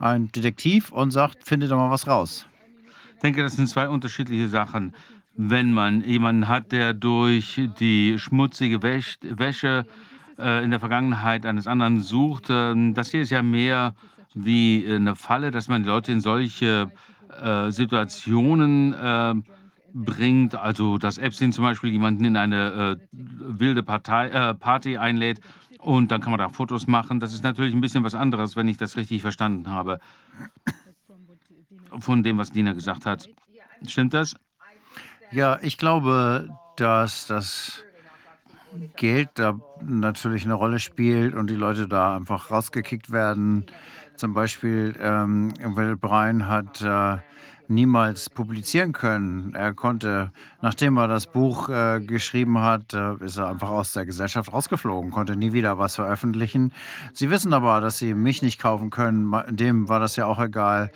einen Detektiv, und sagt, findet doch mal was raus. Ich denke, das sind zwei unterschiedliche Sachen wenn man jemanden hat, der durch die schmutzige Wäsche äh, in der Vergangenheit eines anderen sucht. Äh, das hier ist ja mehr wie eine Falle, dass man die Leute in solche äh, Situationen äh, bringt. Also, dass Epstein zum Beispiel jemanden in eine äh, wilde Partei, äh, Party einlädt und dann kann man da Fotos machen. Das ist natürlich ein bisschen was anderes, wenn ich das richtig verstanden habe, von dem, was Dina gesagt hat. Stimmt das? Ja, ich glaube, dass das Geld da natürlich eine Rolle spielt und die Leute da einfach rausgekickt werden. Zum Beispiel, ähm, Will Bryan hat äh, niemals publizieren können. Er konnte, nachdem er das Buch äh, geschrieben hat, äh, ist er einfach aus der Gesellschaft rausgeflogen, konnte nie wieder was veröffentlichen. Sie wissen aber, dass sie mich nicht kaufen können. Dem war das ja auch egal.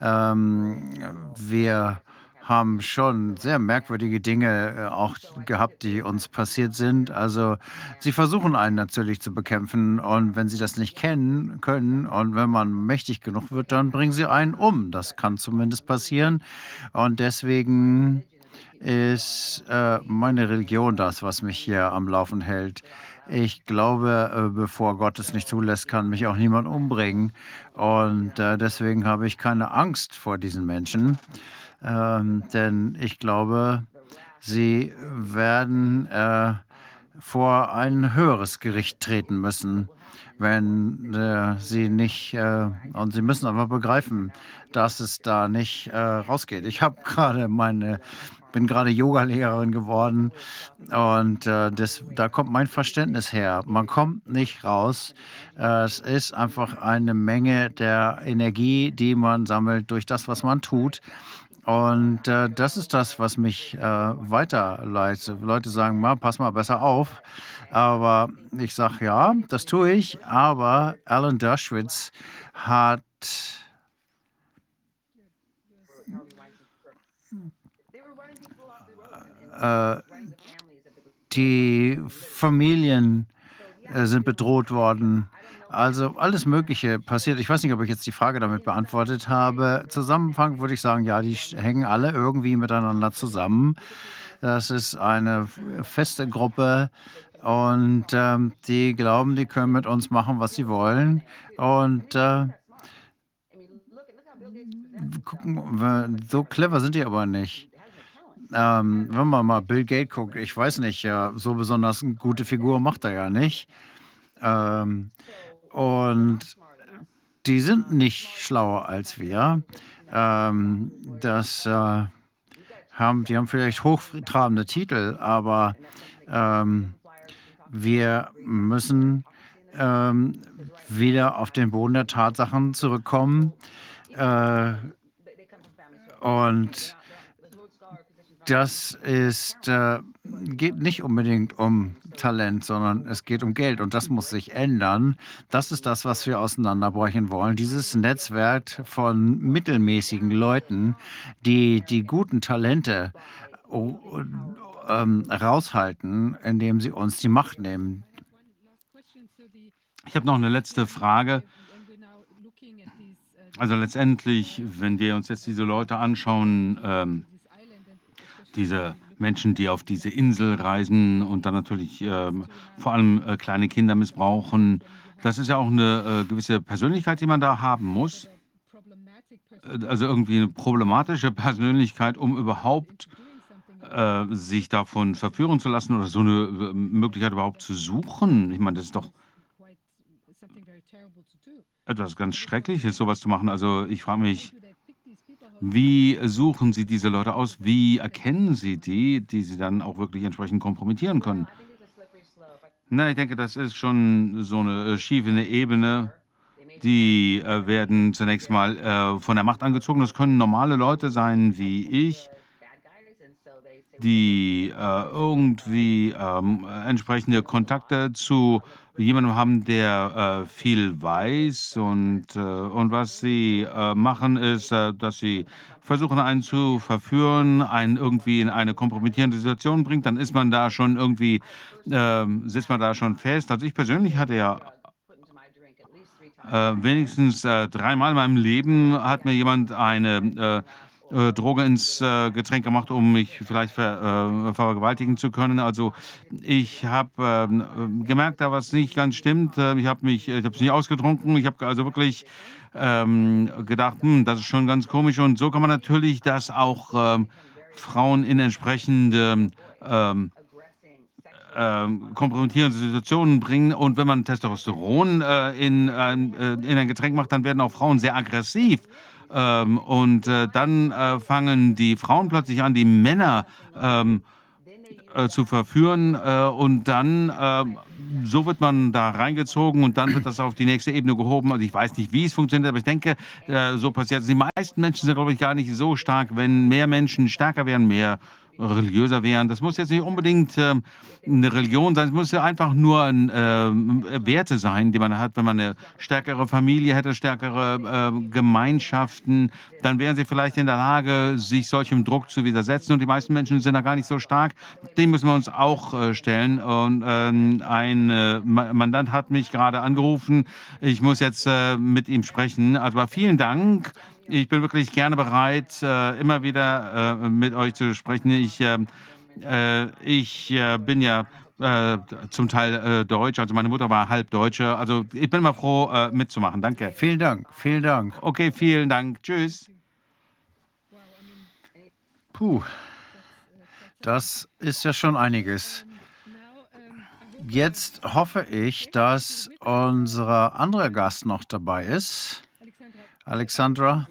Ähm, wir haben schon sehr merkwürdige Dinge äh, auch gehabt, die uns passiert sind. Also sie versuchen einen natürlich zu bekämpfen und wenn sie das nicht kennen können und wenn man mächtig genug wird, dann bringen sie einen um. Das kann zumindest passieren und deswegen ist äh, meine Religion das, was mich hier am Laufen hält. Ich glaube, äh, bevor Gott es nicht zulässt, kann mich auch niemand umbringen. Und äh, deswegen habe ich keine Angst vor diesen Menschen ähm, denn ich glaube, sie werden äh, vor ein höheres Gericht treten müssen, wenn äh, sie nicht, äh, und sie müssen aber begreifen, dass es da nicht äh, rausgeht. Ich habe gerade meine bin gerade Yogalehrerin geworden und äh, das, da kommt mein Verständnis her. Man kommt nicht raus. Äh, es ist einfach eine Menge der Energie, die man sammelt durch das, was man tut. Und äh, das ist das, was mich äh, weiterleitet. Leute sagen, mal, pass mal besser auf. Aber ich sage, ja, das tue ich. Aber Alan Dershowitz hat äh, die Familien äh, sind bedroht worden. Also alles Mögliche passiert. Ich weiß nicht, ob ich jetzt die Frage damit beantwortet habe. Zusammenfassend würde ich sagen, ja, die hängen alle irgendwie miteinander zusammen. Das ist eine feste Gruppe und ähm, die glauben, die können mit uns machen, was sie wollen. Und äh, gucken, so clever sind die aber nicht. Ähm, wenn man mal Bill Gates guckt, ich weiß nicht, ja, so besonders eine gute Figur macht er ja nicht. Ähm, und die sind nicht schlauer als wir. Ähm, das äh, haben, die haben vielleicht hochtrabende Titel, aber ähm, wir müssen ähm, wieder auf den Boden der Tatsachen zurückkommen. Äh, und das ist, äh, geht nicht unbedingt um Talent, sondern es geht um Geld und das muss sich ändern. Das ist das, was wir auseinanderbrechen wollen. Dieses Netzwerk von mittelmäßigen Leuten, die die guten Talente oh, ähm, raushalten, indem sie uns die Macht nehmen. Ich habe noch eine letzte Frage. Also letztendlich, wenn wir uns jetzt diese Leute anschauen, ähm, diese Menschen, die auf diese Insel reisen und dann natürlich ähm, vor allem äh, kleine Kinder missbrauchen, das ist ja auch eine äh, gewisse Persönlichkeit, die man da haben muss. Äh, Also irgendwie eine problematische Persönlichkeit, um überhaupt äh, sich davon verführen zu lassen oder so eine äh, Möglichkeit überhaupt zu suchen. Ich meine, das ist doch etwas ganz Schreckliches, sowas zu machen. Also ich frage mich, wie suchen Sie diese Leute aus? Wie erkennen Sie die, die Sie dann auch wirklich entsprechend kompromittieren können? Na, ich denke, das ist schon so eine äh, schiefe Ebene. Die äh, werden zunächst mal äh, von der Macht angezogen. Das können normale Leute sein wie ich, die äh, irgendwie ähm, entsprechende Kontakte zu jemandem haben, der äh, viel weiß. Und, äh, und was sie äh, machen, ist, äh, dass sie versuchen, einen zu verführen, einen irgendwie in eine kompromittierende Situation bringt. Dann ist man da schon irgendwie, ähm, sitzt man da schon fest. Also ich persönlich hatte ja äh, wenigstens dreimal in meinem Leben hat mir jemand eine äh, Droge ins äh, Getränk gemacht, um mich vielleicht ver, äh, vergewaltigen zu können. Also ich habe ähm, gemerkt, da was nicht ganz stimmt. Äh, Ich habe mich, ich habe es nicht ausgetrunken. Ich habe also wirklich ähm, gedacht, hm, das ist schon ganz komisch. Und so kann man natürlich das auch ähm, Frauen in entsprechende ähm, ähm, kompromittierende Situationen bringen. Und wenn man Testosteron äh, in, äh, in ein Getränk macht, dann werden auch Frauen sehr aggressiv. Ähm, und äh, dann äh, fangen die Frauen plötzlich an, die Männer ähm, äh, zu verführen. Äh, und dann, äh, so wird man da reingezogen und dann wird das auf die nächste Ebene gehoben. Also ich weiß nicht, wie es funktioniert, aber ich denke, äh, so passiert es. Die meisten Menschen sind, glaube ich, gar nicht so stark. Wenn mehr Menschen stärker wären, mehr religiöser wären. Das muss jetzt nicht unbedingt ähm, eine Religion sein, es muss ja einfach nur ein, ähm, Werte sein, die man hat. Wenn man eine stärkere Familie hätte, stärkere ähm, Gemeinschaften, dann wären sie vielleicht in der Lage, sich solchem Druck zu widersetzen. Und die meisten Menschen sind da gar nicht so stark. Dem müssen wir uns auch äh, stellen. Und ähm, ein äh, Ma- Mandant hat mich gerade angerufen. Ich muss jetzt äh, mit ihm sprechen. Also vielen Dank. Ich bin wirklich gerne bereit, äh, immer wieder äh, mit euch zu sprechen. Ich, ähm, äh, ich bin ja äh, zum Teil äh, Deutsch, also meine Mutter war halb Deutsche. Also ich bin immer froh, äh, mitzumachen. Danke. Vielen Dank, vielen Dank. Okay, vielen Dank. Tschüss. Puh, das ist ja schon einiges. Jetzt hoffe ich, dass unser anderer Gast noch dabei ist. Alexandra?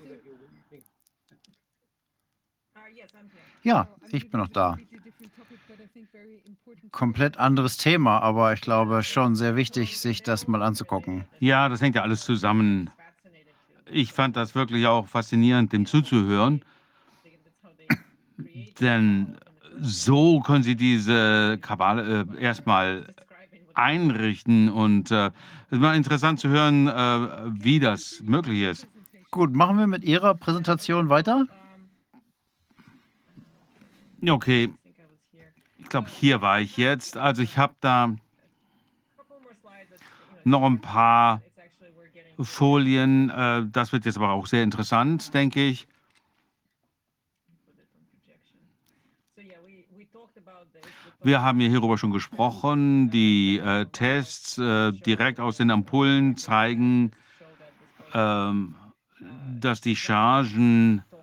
Ja, ich bin noch da. Komplett anderes Thema, aber ich glaube schon sehr wichtig, sich das mal anzugucken. Ja, das hängt ja alles zusammen. Ich fand das wirklich auch faszinierend, dem zuzuhören. Denn so können Sie diese Kabale äh, erstmal einrichten. Und äh, es war interessant zu hören, äh, wie das möglich ist. Gut, machen wir mit Ihrer Präsentation weiter? Okay, ich glaube, hier war ich jetzt. Also ich habe da noch ein paar Folien. Äh, das wird jetzt aber auch sehr interessant, denke ich. Wir haben ja hierüber schon gesprochen. Die äh, Tests äh, direkt aus den Ampullen zeigen, ähm, dass die Chargen äh,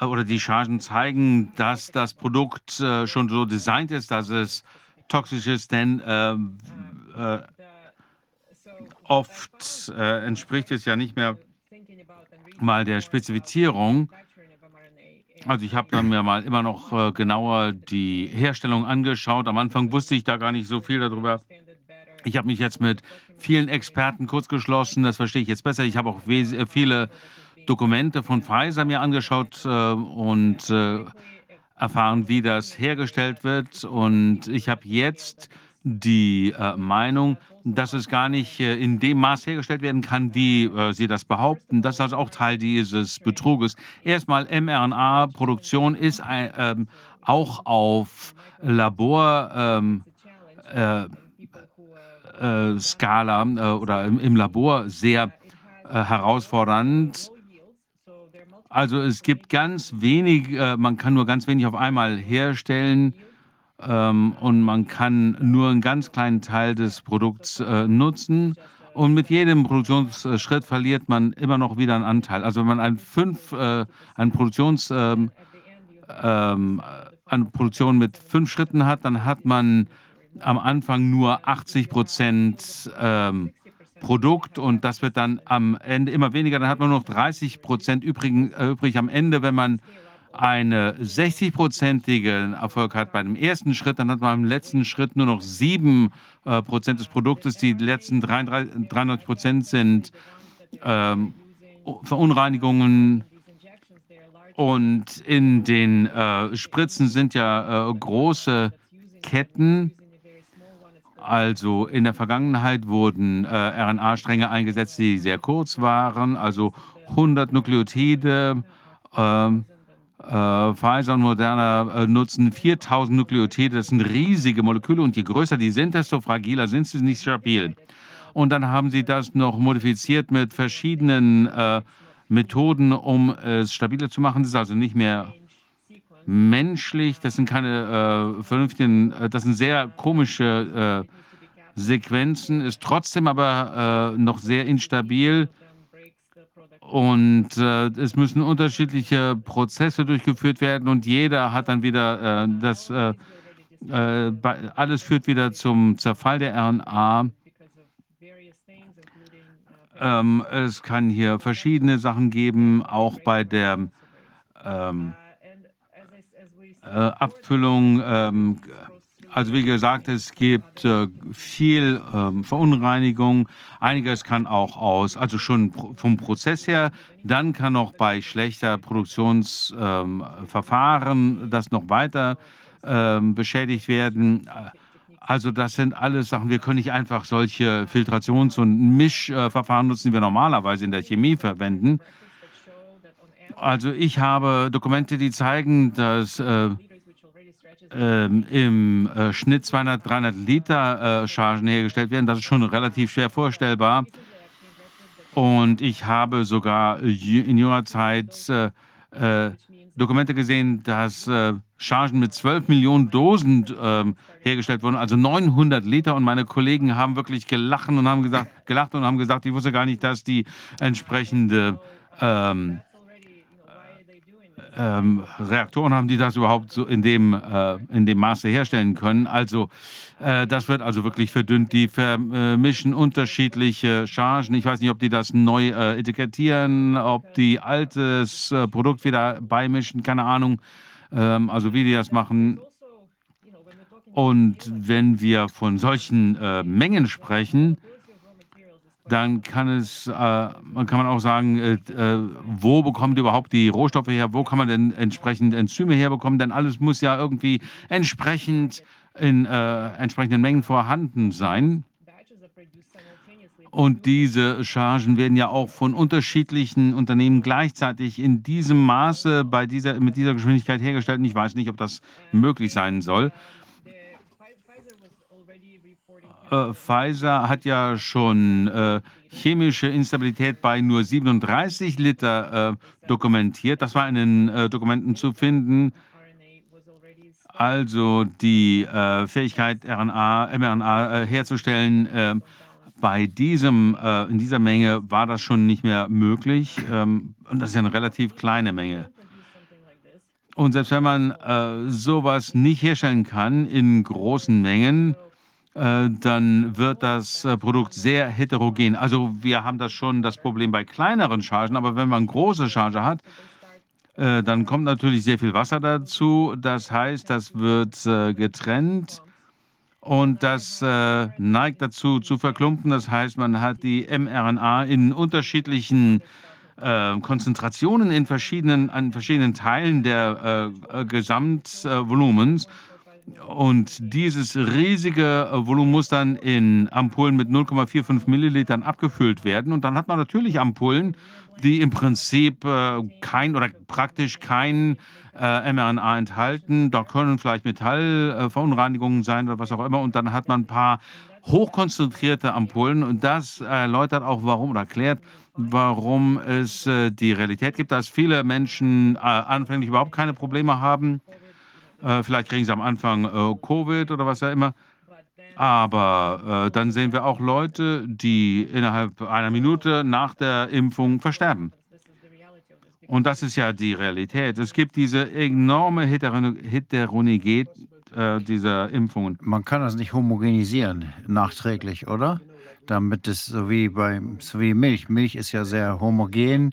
oder die Chargen zeigen, dass das Produkt äh, schon so designt ist, dass es toxisch ist, denn ähm, äh, oft äh, entspricht es ja nicht mehr mal der Spezifizierung. Also ich habe mir mal immer noch äh, genauer die Herstellung angeschaut. Am Anfang wusste ich da gar nicht so viel darüber. Ich habe mich jetzt mit vielen Experten kurzgeschlossen. Das verstehe ich jetzt besser. Ich habe auch äh, viele Dokumente von Pfizer mir angeschaut äh, und äh, erfahren, wie das hergestellt wird. Und ich habe jetzt die äh, Meinung, dass es gar nicht äh, in dem Maß hergestellt werden kann, wie äh, Sie das behaupten. Das ist also auch Teil dieses Betruges. Erstmal mRNA-Produktion ist ein, ähm, auch auf Labor. Ähm, äh, äh, äh, oder im, im, Labor sehr herausfordernd. Also es gibt ganz wenig, äh, man kann nur ganz wenig auf einmal herstellen ähm, und man kann nur einen ganz kleinen Teil des Produkts äh, nutzen. Und mit jedem Produktionsschritt verliert man immer noch wieder einen Anteil. Also wenn man ein fünf, äh, ein Produktions, ähm, ähm, eine Produktion mit fünf Schritten hat, dann hat man am Anfang nur 80 Prozent ähm, Produkt und das wird dann am Ende immer weniger. Dann hat man nur noch 30 Prozent übrig, äh, übrig am Ende, wenn man einen 60-prozentigen Erfolg hat bei dem ersten Schritt, dann hat man im letzten Schritt nur noch 7 äh, Prozent des Produktes. Die letzten 93 Prozent sind ähm, Verunreinigungen. Und in den äh, Spritzen sind ja äh, große Ketten. Also in der Vergangenheit wurden äh, RNA-Stränge eingesetzt, die sehr kurz waren, also 100 Nukleotide. Ähm, äh, Pfizer und Moderna äh, nutzen 4000 Nukleotide. Das sind riesige Moleküle und je größer die sind, desto fragiler sind sie nicht stabil. Und dann haben sie das noch modifiziert mit verschiedenen äh, Methoden, um es stabiler zu machen. Das ist also nicht mehr menschlich. Das sind keine äh, vernünftigen, äh, das sind sehr komische äh, Sequenzen, ist trotzdem aber noch sehr instabil und äh, es müssen unterschiedliche Prozesse durchgeführt werden und jeder hat dann wieder äh, das, äh, äh alles führt wieder zum Zerfall der RNA. Ähm, es kann hier verschiedene Sachen geben, auch bei der ähm, äh, Abfüllung ähm, also wie gesagt, es gibt äh, viel ähm, Verunreinigung. Einiges kann auch aus, also schon vom Prozess her. Dann kann auch bei schlechter Produktionsverfahren ähm, das noch weiter ähm, beschädigt werden. Also das sind alles Sachen. Wir können nicht einfach solche Filtrations- und Mischverfahren nutzen, die wir normalerweise in der Chemie verwenden. Also ich habe Dokumente, die zeigen, dass äh, ähm, im äh, Schnitt 200, 300 Liter äh, Chargen hergestellt werden. Das ist schon relativ schwer vorstellbar. Und ich habe sogar in jüngerer Zeit äh, äh Dokumente gesehen, dass Chargen mit 12 Millionen Dosen ähm, hergestellt wurden, also 900 Liter. Und meine Kollegen haben wirklich gelacht und haben gesagt, gelacht und haben gesagt, ich wusste gar nicht, dass die entsprechende ähm, ähm, Reaktoren haben, die das überhaupt so in dem, äh, in dem Maße herstellen können. Also äh, das wird also wirklich verdünnt. Die vermischen unterschiedliche Chargen. Ich weiß nicht, ob die das neu äh, etikettieren, ob die altes äh, Produkt wieder beimischen, keine Ahnung. Ähm, also wie die das machen. Und wenn wir von solchen äh, Mengen sprechen, dann kann es, äh, man kann man auch sagen, äh, äh, wo bekommt überhaupt die Rohstoffe her, wo kann man denn entsprechend Enzyme herbekommen, denn alles muss ja irgendwie entsprechend in äh, entsprechenden Mengen vorhanden sein. Und diese Chargen werden ja auch von unterschiedlichen Unternehmen gleichzeitig in diesem Maße bei dieser, mit dieser Geschwindigkeit hergestellt. Und ich weiß nicht, ob das möglich sein soll. Äh, Pfizer hat ja schon äh, chemische Instabilität bei nur 37 Liter äh, dokumentiert. Das war in den äh, Dokumenten zu finden. Also die äh, Fähigkeit, RNA, mRNA äh, herzustellen, bei diesem, in dieser Menge war das schon nicht mehr möglich. Ähm, und das ist ja eine relativ kleine Menge. Und selbst wenn man sowas nicht herstellen kann in großen Mengen, dann wird das äh, Produkt sehr heterogen. Also wir haben das schon das Problem bei kleineren Chargen, aber wenn man große Charge hat, äh, dann kommt natürlich sehr viel Wasser dazu. Das heißt, das wird äh, getrennt und das äh, neigt dazu zu verklumpen. Das heißt, man hat die mRNA in unterschiedlichen äh, Konzentrationen in verschiedenen, an verschiedenen Teilen der äh, Gesamtvolumens. Und dieses riesige Volumen muss dann in Ampullen mit 0,45 Millilitern abgefüllt werden. Und dann hat man natürlich Ampullen, die im Prinzip äh, kein oder praktisch kein äh, mRNA enthalten. Da können vielleicht Metallverunreinigungen sein oder was auch immer. Und dann hat man ein paar hochkonzentrierte Ampullen. Und das erläutert auch, warum oder erklärt, warum es äh, die Realität gibt, dass viele Menschen äh, anfänglich überhaupt keine Probleme haben. Äh, vielleicht kriegen sie am Anfang äh, Covid oder was auch immer. Aber äh, dann sehen wir auch Leute, die innerhalb einer Minute nach der Impfung versterben. Und das ist ja die Realität. Es gibt diese enorme Heterogenität äh, dieser Impfungen. Man kann das nicht homogenisieren nachträglich, oder? Damit es so wie bei so wie Milch. Milch ist ja sehr homogen.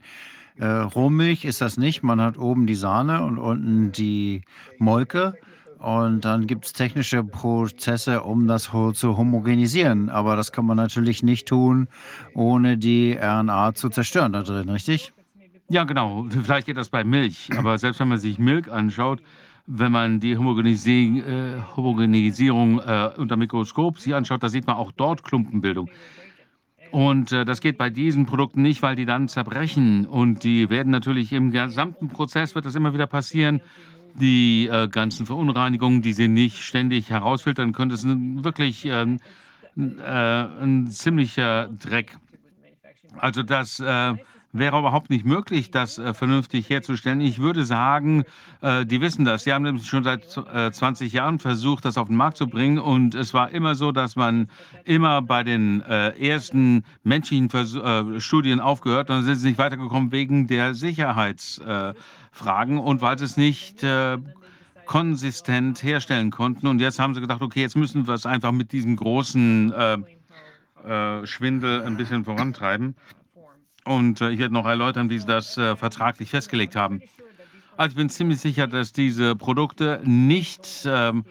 Äh, Rohmilch ist das nicht. Man hat oben die Sahne und unten die Molke. Und dann gibt es technische Prozesse, um das zu homogenisieren. Aber das kann man natürlich nicht tun, ohne die RNA zu zerstören da drin, richtig? Ja, genau. Vielleicht geht das bei Milch. Aber selbst wenn man sich Milch anschaut, wenn man die Homogenisi äh, Homogenisierung äh, unter Mikroskop sich anschaut, da sieht man auch dort Klumpenbildung. Und äh, das geht bei diesen Produkten nicht, weil die dann zerbrechen. Und die werden natürlich im gesamten Prozess, wird das immer wieder passieren. Die äh, ganzen Verunreinigungen, die sie nicht ständig herausfiltern können, das ist wirklich ähm, äh, ein ziemlicher Dreck. Also das äh, wäre überhaupt nicht möglich, das äh, vernünftig herzustellen. Ich würde sagen, äh, die wissen das. Sie haben nämlich schon seit äh, 20 Jahren versucht, das auf den Markt zu bringen. Und es war immer so, dass man immer bei den äh, ersten menschlichen Vers äh, Studien aufgehört und dann sind sie nicht weitergekommen wegen der Sicherheitsfragen und weil sie es nicht äh, konsistent herstellen konnten. Und jetzt haben sie gedacht, okay, jetzt müssen wir es einfach mit diesem großen Schwindel ein bisschen vorantreiben. Und äh, ich werde noch erläutern, wie Sie das äh, vertraglich festgelegt haben. Also ich bin ziemlich sicher, dass diese Produkte nicht ähm,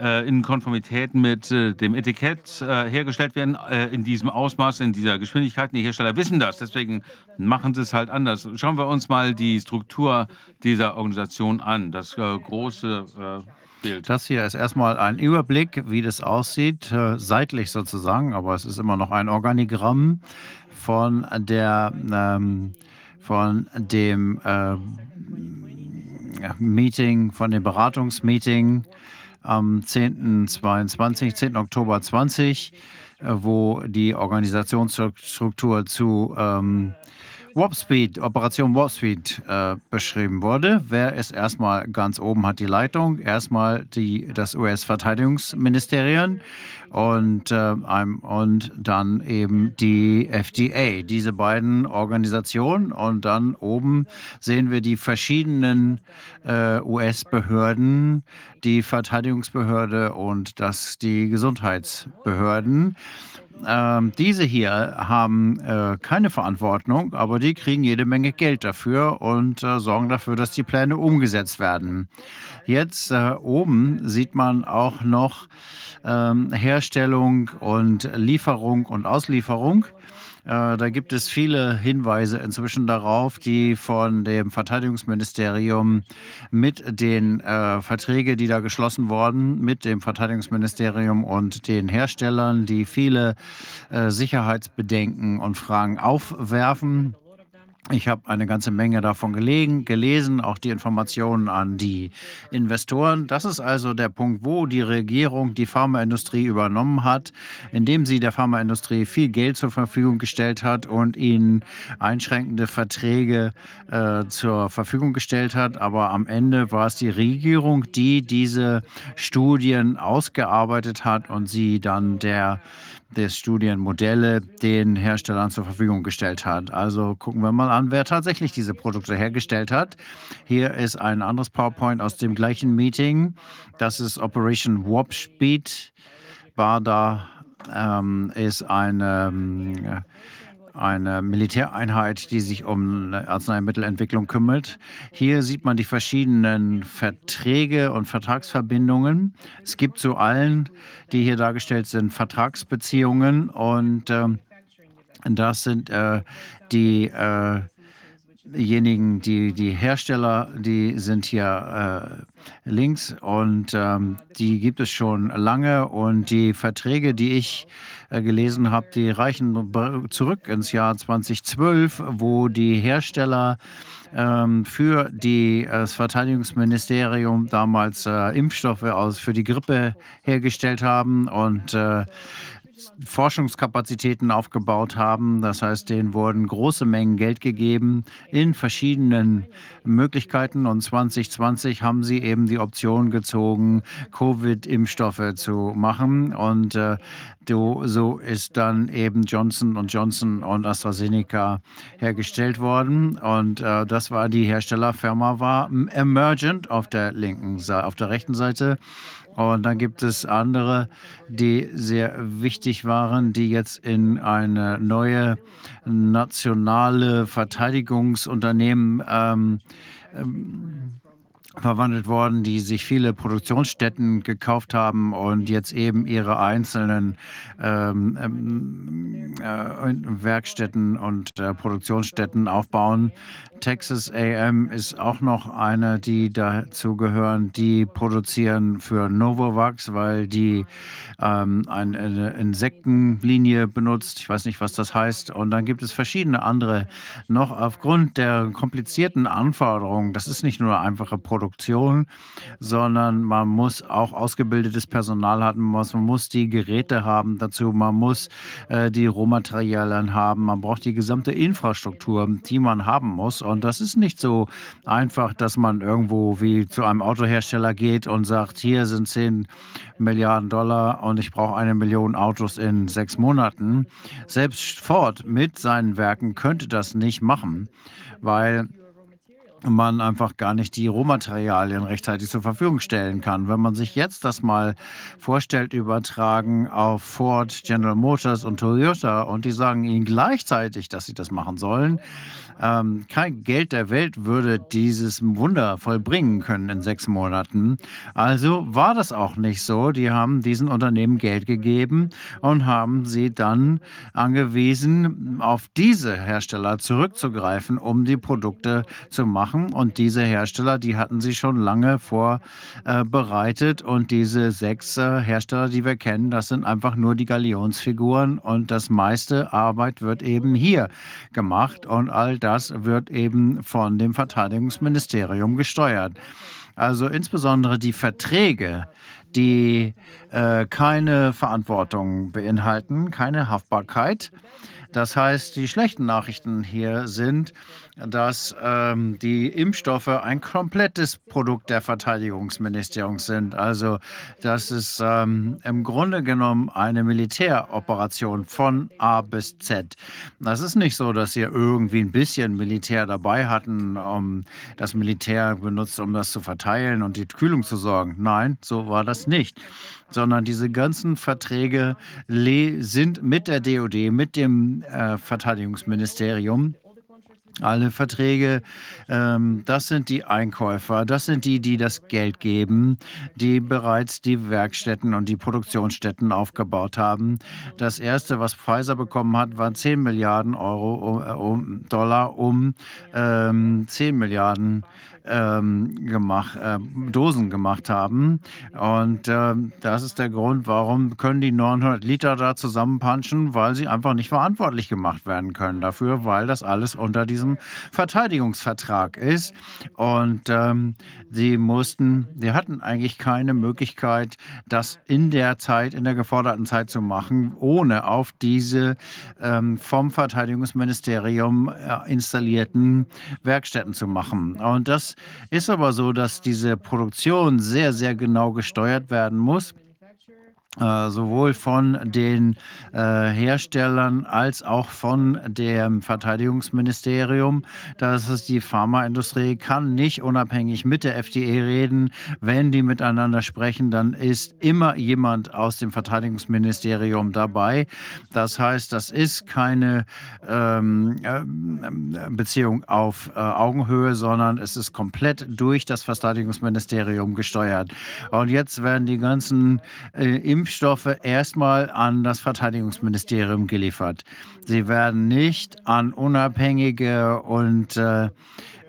äh, in Konformität mit äh, dem Etikett äh, hergestellt werden, äh, in diesem Ausmaß, in dieser Geschwindigkeit. Die Hersteller wissen das, deswegen machen sie es halt anders. Schauen wir uns mal die Struktur dieser Organisation an, das große Bild. Das hier ist erstmal ein Überblick, wie das aussieht, seitlich sozusagen, aber es ist immer noch ein Organigramm von der ähm, von dem äh, Meeting, von dem Beratungsmeeting am 10. 22, 10. Oktober 20, äh, wo die Organisationsstruktur zu ähm, Warp Speed, Operation Warp Speed äh, beschrieben wurde. Wer ist erstmal ganz oben hat die Leitung? Erstmal die, das US-Verteidigungsministerium und, äh, und dann eben die FDA, diese beiden Organisationen. Und dann oben sehen wir die verschiedenen äh, US-Behörden, die Verteidigungsbehörde und das die Gesundheitsbehörden. Ähm, diese hier haben äh, keine Verantwortung, aber die kriegen jede Menge Geld dafür und äh, sorgen dafür, dass die Pläne umgesetzt werden. Jetzt äh, oben sieht man auch noch ähm, Herstellung und Lieferung und Auslieferung. Äh, da gibt es viele Hinweise inzwischen darauf, die von dem Verteidigungsministerium mit den äh, Verträgen, die da geschlossen wurden, mit dem Verteidigungsministerium und den Herstellern, die viele äh, Sicherheitsbedenken und Fragen aufwerfen. Ich habe eine ganze Menge davon gelegen, gelesen, auch die Informationen an die Investoren. Das ist also der Punkt, wo die Regierung die Pharmaindustrie übernommen hat, indem sie der Pharmaindustrie viel Geld zur Verfügung gestellt hat und ihnen einschränkende Verträge äh, zur Verfügung gestellt hat. Aber am Ende war es die Regierung, die diese Studien ausgearbeitet hat und sie dann der des Studienmodelle den Herstellern zur Verfügung gestellt hat. Also gucken wir mal an, wer tatsächlich diese Produkte hergestellt hat. Hier ist ein anderes PowerPoint aus dem gleichen Meeting. Das ist Operation Warp Speed. BARDA ähm, ist eine ähm, eine Militäreinheit, die sich um Arzneimittelentwicklung kümmert. Hier sieht man die verschiedenen Verträge und Vertragsverbindungen. Es gibt zu allen, die hier dargestellt sind, Vertragsbeziehungen und äh, das sind äh, die äh, diejenigen, die, die Hersteller, die sind hier äh, links und ähm, die gibt es schon lange und die Verträge, die ich äh, gelesen habe, die reichen zurück ins Jahr 2012, wo die Hersteller ähm, für die, äh, das Verteidigungsministerium damals äh, Impfstoffe aus für die Grippe hergestellt haben und äh, Forschungskapazitäten aufgebaut haben. Das heißt, denen wurden große Mengen Geld gegeben in verschiedenen Möglichkeiten. Und 2020 haben sie eben die Option gezogen, Covid-Impfstoffe zu machen. Und äh, so ist dann eben Johnson Johnson und AstraZeneca hergestellt worden. Und äh, das war die Herstellerfirma, war Emergent auf der linken, auf der rechten Seite. Und dann gibt es andere, die sehr wichtig waren, die jetzt in eine neue nationale Verteidigungsunternehmen ähm, ähm, verwandelt worden, die sich viele Produktionsstätten gekauft haben und jetzt eben ihre einzelnen ähm, ähm äh, Werkstätten und äh, Produktionsstätten aufbauen. Texas AM ist auch noch eine, die dazu gehören, die produzieren für Novavax, weil die ähm, eine Insektenlinie benutzt. Ich weiß nicht, was das heißt. Und dann gibt es verschiedene andere noch aufgrund der komplizierten Anforderungen. Das ist nicht nur eine einfache Produktion, sondern man muss auch ausgebildetes Personal haben, man muss die Geräte haben dazu, man muss äh, die Rohmaterialien haben, man braucht die gesamte Infrastruktur, die man haben muss. Und das ist nicht so einfach, dass man irgendwo wie zu einem Autohersteller geht und sagt, hier sind 10 Milliarden Dollar und ich brauche eine Million Autos in sechs Monaten. Selbst Ford mit seinen Werken könnte das nicht machen, weil man einfach gar nicht die Rohmaterialien rechtzeitig zur Verfügung stellen kann. Wenn man sich jetzt das mal vorstellt, übertragen auf Ford, General Motors und Toyota und die sagen ihnen gleichzeitig, dass sie das machen sollen, ähm, kein Geld der Welt würde dieses Wunder vollbringen können in sechs Monaten. Also war das auch nicht so. Die haben diesen Unternehmen Geld gegeben und haben sie dann angewiesen, auf diese Hersteller zurückzugreifen, um die Produkte zu machen. Und diese Hersteller, die hatten sie schon lange vorbereitet. Äh, und diese sechs äh, Hersteller, die wir kennen, das sind einfach nur die Galionsfiguren. Und das meiste Arbeit wird eben hier gemacht. Und all das das wird eben von dem Verteidigungsministerium gesteuert. Also insbesondere die Verträge, die äh, keine Verantwortung beinhalten, keine Haftbarkeit. Das heißt, die schlechten Nachrichten hier sind, dass ähm, die Impfstoffe ein komplettes Produkt der Verteidigungsministerium sind. Also das ist ähm, im Grunde genommen eine Militäroperation von A bis Z. Das ist nicht so, dass sie irgendwie ein bisschen Militär dabei hatten, um das Militär benutzt, um das zu verteilen und die Kühlung zu sorgen. Nein, so war das nicht sondern diese ganzen Verträge sind mit der DOD, mit dem äh, Verteidigungsministerium alle Verträge, ähm, das sind die Einkäufer, das sind die, die das Geld geben, die bereits die Werkstätten und die Produktionsstätten aufgebaut haben. Das erste, was Pfizer bekommen hat, waren 10 Milliarden Euro, um, Dollar, um ähm, 10 Milliarden ähm, gemacht, äh, Dosen gemacht haben. Und äh, das ist der Grund, warum können die 900 Liter da zusammenpanschen, weil sie einfach nicht verantwortlich gemacht werden können dafür, weil das alles unter diesem Verteidigungsvertrag ist. Und ähm, sie mussten, sie hatten eigentlich keine Möglichkeit, das in der Zeit, in der geforderten Zeit zu machen, ohne auf diese ähm, vom Verteidigungsministerium äh, installierten Werkstätten zu machen. Und das ist aber so, dass diese Produktion sehr, sehr genau gesteuert werden muss. Äh, sowohl von den äh, Herstellern als auch von dem Verteidigungsministerium. Das ist die Pharmaindustrie kann nicht unabhängig mit der FDA reden. Wenn die miteinander sprechen, dann ist immer jemand aus dem Verteidigungsministerium dabei. Das heißt, das ist keine ähm, äh, Beziehung auf äh, Augenhöhe, sondern es ist komplett durch das Verteidigungsministerium gesteuert. Und jetzt werden die ganzen äh, Impfstoffe erstmal an das Verteidigungsministerium geliefert. Sie werden nicht an unabhängige und äh,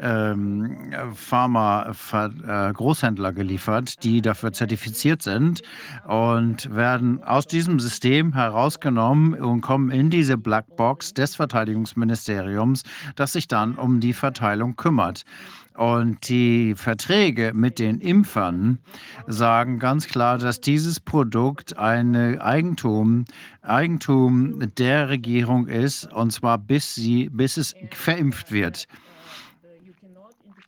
ähm, Pharma-Großhändler äh, geliefert, die dafür zertifiziert sind und werden aus diesem System herausgenommen und kommen in diese Blackbox des Verteidigungsministeriums, das sich dann um die Verteilung kümmert. Und die Verträge mit den Impfern sagen ganz klar, dass dieses Produkt ein Eigentum, Eigentum der Regierung ist, und zwar bis, sie, bis es verimpft wird.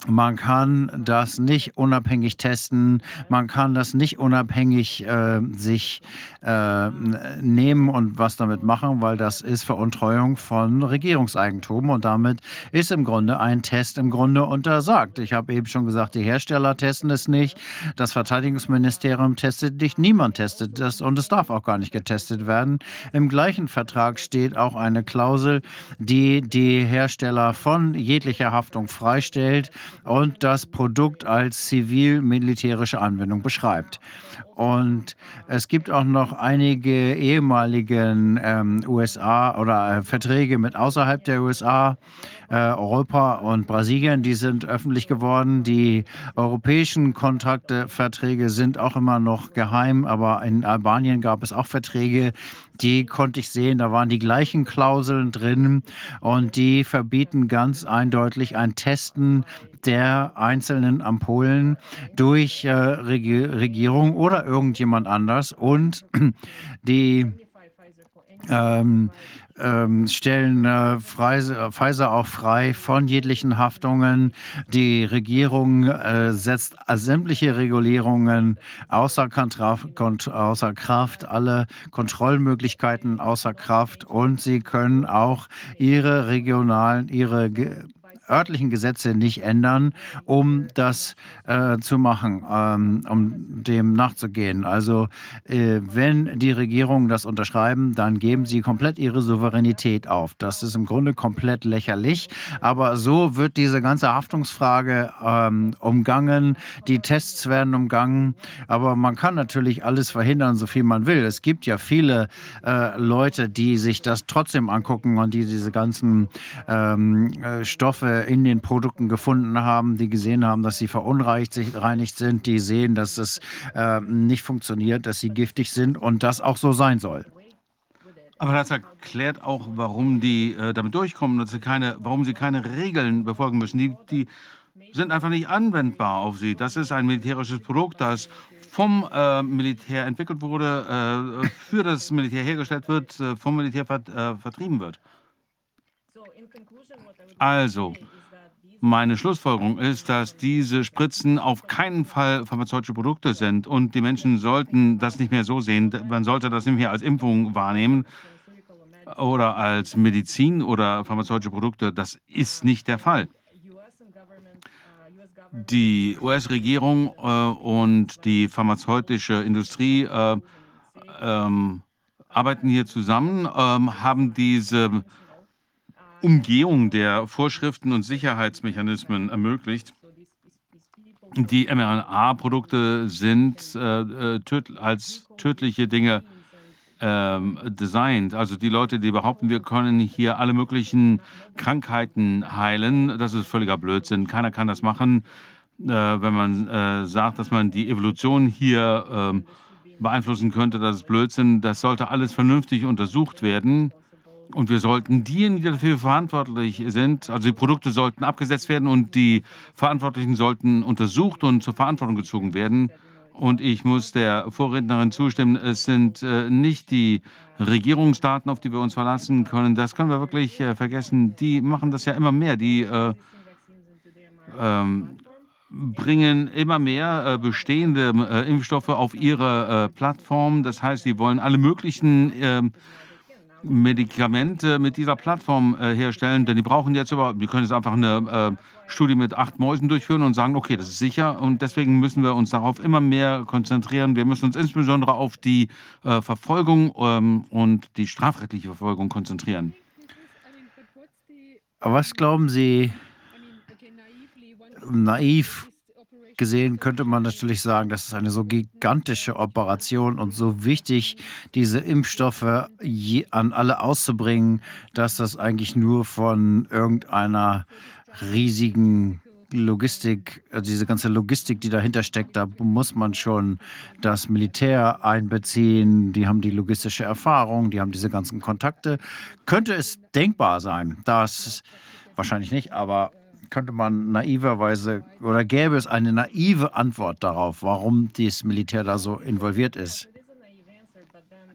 Man kann das nicht unabhängig testen, man kann das nicht unabhängig äh, sich äh, nehmen und was damit machen, weil das ist Veruntreuung von Regierungseigentum. Und damit ist im Grunde ein Test im Grunde untersagt. Ich habe eben schon gesagt, die Hersteller testen es nicht, das Verteidigungsministerium testet nicht, niemand testet das und es darf auch gar nicht getestet werden. Im gleichen Vertrag steht auch eine Klausel, die die Hersteller von jeglicher Haftung freistellt und das Produkt als zivil-militärische Anwendung beschreibt. Und es gibt auch noch einige ehemaligen ähm, USA oder äh, Verträge mit außerhalb der USA, äh, Europa und Brasilien, die sind öffentlich geworden. Die europäischen Kontrakte, Verträge sind auch immer noch geheim, aber in Albanien gab es auch Verträge, die konnte ich sehen, da waren die gleichen Klauseln drin und die verbieten ganz eindeutig ein Testen der einzelnen Ampullen durch äh, Regi Regierung oder irgendjemand anders. Und die ähm, ähm, stellen äh, Pfizer auch frei von jeglichen Haftungen. Die Regierung äh, setzt sämtliche Regulierungen außer, außer Kraft, alle Kontrollmöglichkeiten außer Kraft und sie können auch ihre regionalen, ihre örtlichen Gesetze nicht ändern, um das äh, zu machen, ähm, um dem nachzugehen. Also äh, wenn die Regierungen das unterschreiben, dann geben sie komplett ihre Souveränität auf. Das ist im Grunde komplett lächerlich, aber so wird diese ganze Haftungsfrage ähm, umgangen. Die Tests werden umgangen, aber man kann natürlich alles verhindern, so viel man will. Es gibt ja viele äh, Leute, die sich das trotzdem angucken und die diese ganzen ähm, äh, Stoffe in den Produkten gefunden haben, die gesehen haben, dass sie verunreinigt sind, die sehen, dass es äh, nicht funktioniert, dass sie giftig sind und das auch so sein soll. Aber das erklärt auch, warum die äh, damit durchkommen, dass sie keine, warum sie keine Regeln befolgen müssen. Die, die sind einfach nicht anwendbar auf sie. Das ist ein militärisches Produkt, das vom äh, Militär entwickelt wurde, äh, für das Militär hergestellt wird, äh, vom Militär vert, äh, vertrieben wird. Also, meine Schlussfolgerung ist, dass diese Spritzen auf keinen Fall pharmazeutische Produkte sind und die Menschen sollten das nicht mehr so sehen. Man sollte das nicht mehr als Impfung wahrnehmen oder als Medizin oder pharmazeutische Produkte. Das ist nicht der Fall. Die US-Regierung äh, und die pharmazeutische Industrie äh, ähm, arbeiten hier zusammen, ähm, haben diese Umgehung der Vorschriften und Sicherheitsmechanismen ermöglicht. Die mRNA-Produkte sind äh, äh, töd als tödliche Dinge ähm, designt. Also die Leute, die behaupten, wir können hier alle möglichen Krankheiten heilen, das ist völliger Blödsinn. Keiner kann das machen. äh, wenn man äh, sagt, dass man die Evolution hier ähm, beeinflussen könnte, das ist Blödsinn. Das sollte alles vernünftig untersucht werden. Und wir sollten diejenigen, die dafür verantwortlich sind, also die Produkte sollten abgesetzt werden und die Verantwortlichen sollten untersucht und zur Verantwortung gezogen werden. Und ich muss der Vorrednerin zustimmen, es sind äh, nicht die Regierungsdaten, auf die wir uns verlassen können. Das können wir wirklich äh, vergessen. Die machen das ja immer mehr. Die äh, ähm, bringen immer mehr äh, bestehende äh, Impfstoffe auf ihre äh, Plattform. Das heißt, sie wollen alle möglichen ähm, Medikamente mit dieser Plattform äh, herstellen, denn die brauchen jetzt überhaupt, die können jetzt einfach eine äh, Studie mit acht Mäusen durchführen und sagen, okay, das ist sicher und deswegen müssen wir uns darauf immer mehr konzentrieren. Wir müssen uns insbesondere auf die äh, Verfolgung ähm, und die strafrechtliche Verfolgung konzentrieren. Was glauben Sie, naiv gesehen könnte man natürlich sagen, das ist eine so gigantische Operation und so wichtig, diese Impfstoffe an alle auszubringen, dass das eigentlich nur von irgendeiner riesigen Logistik, also diese ganze Logistik, die dahinter steckt, da muss man schon das Militär einbeziehen. Die haben die logistische Erfahrung, die haben diese ganzen Kontakte. Könnte es denkbar sein, dass, wahrscheinlich nicht, aber könnte man naiverweise oder gäbe es eine naive Antwort darauf, warum das Militär da so involviert ist?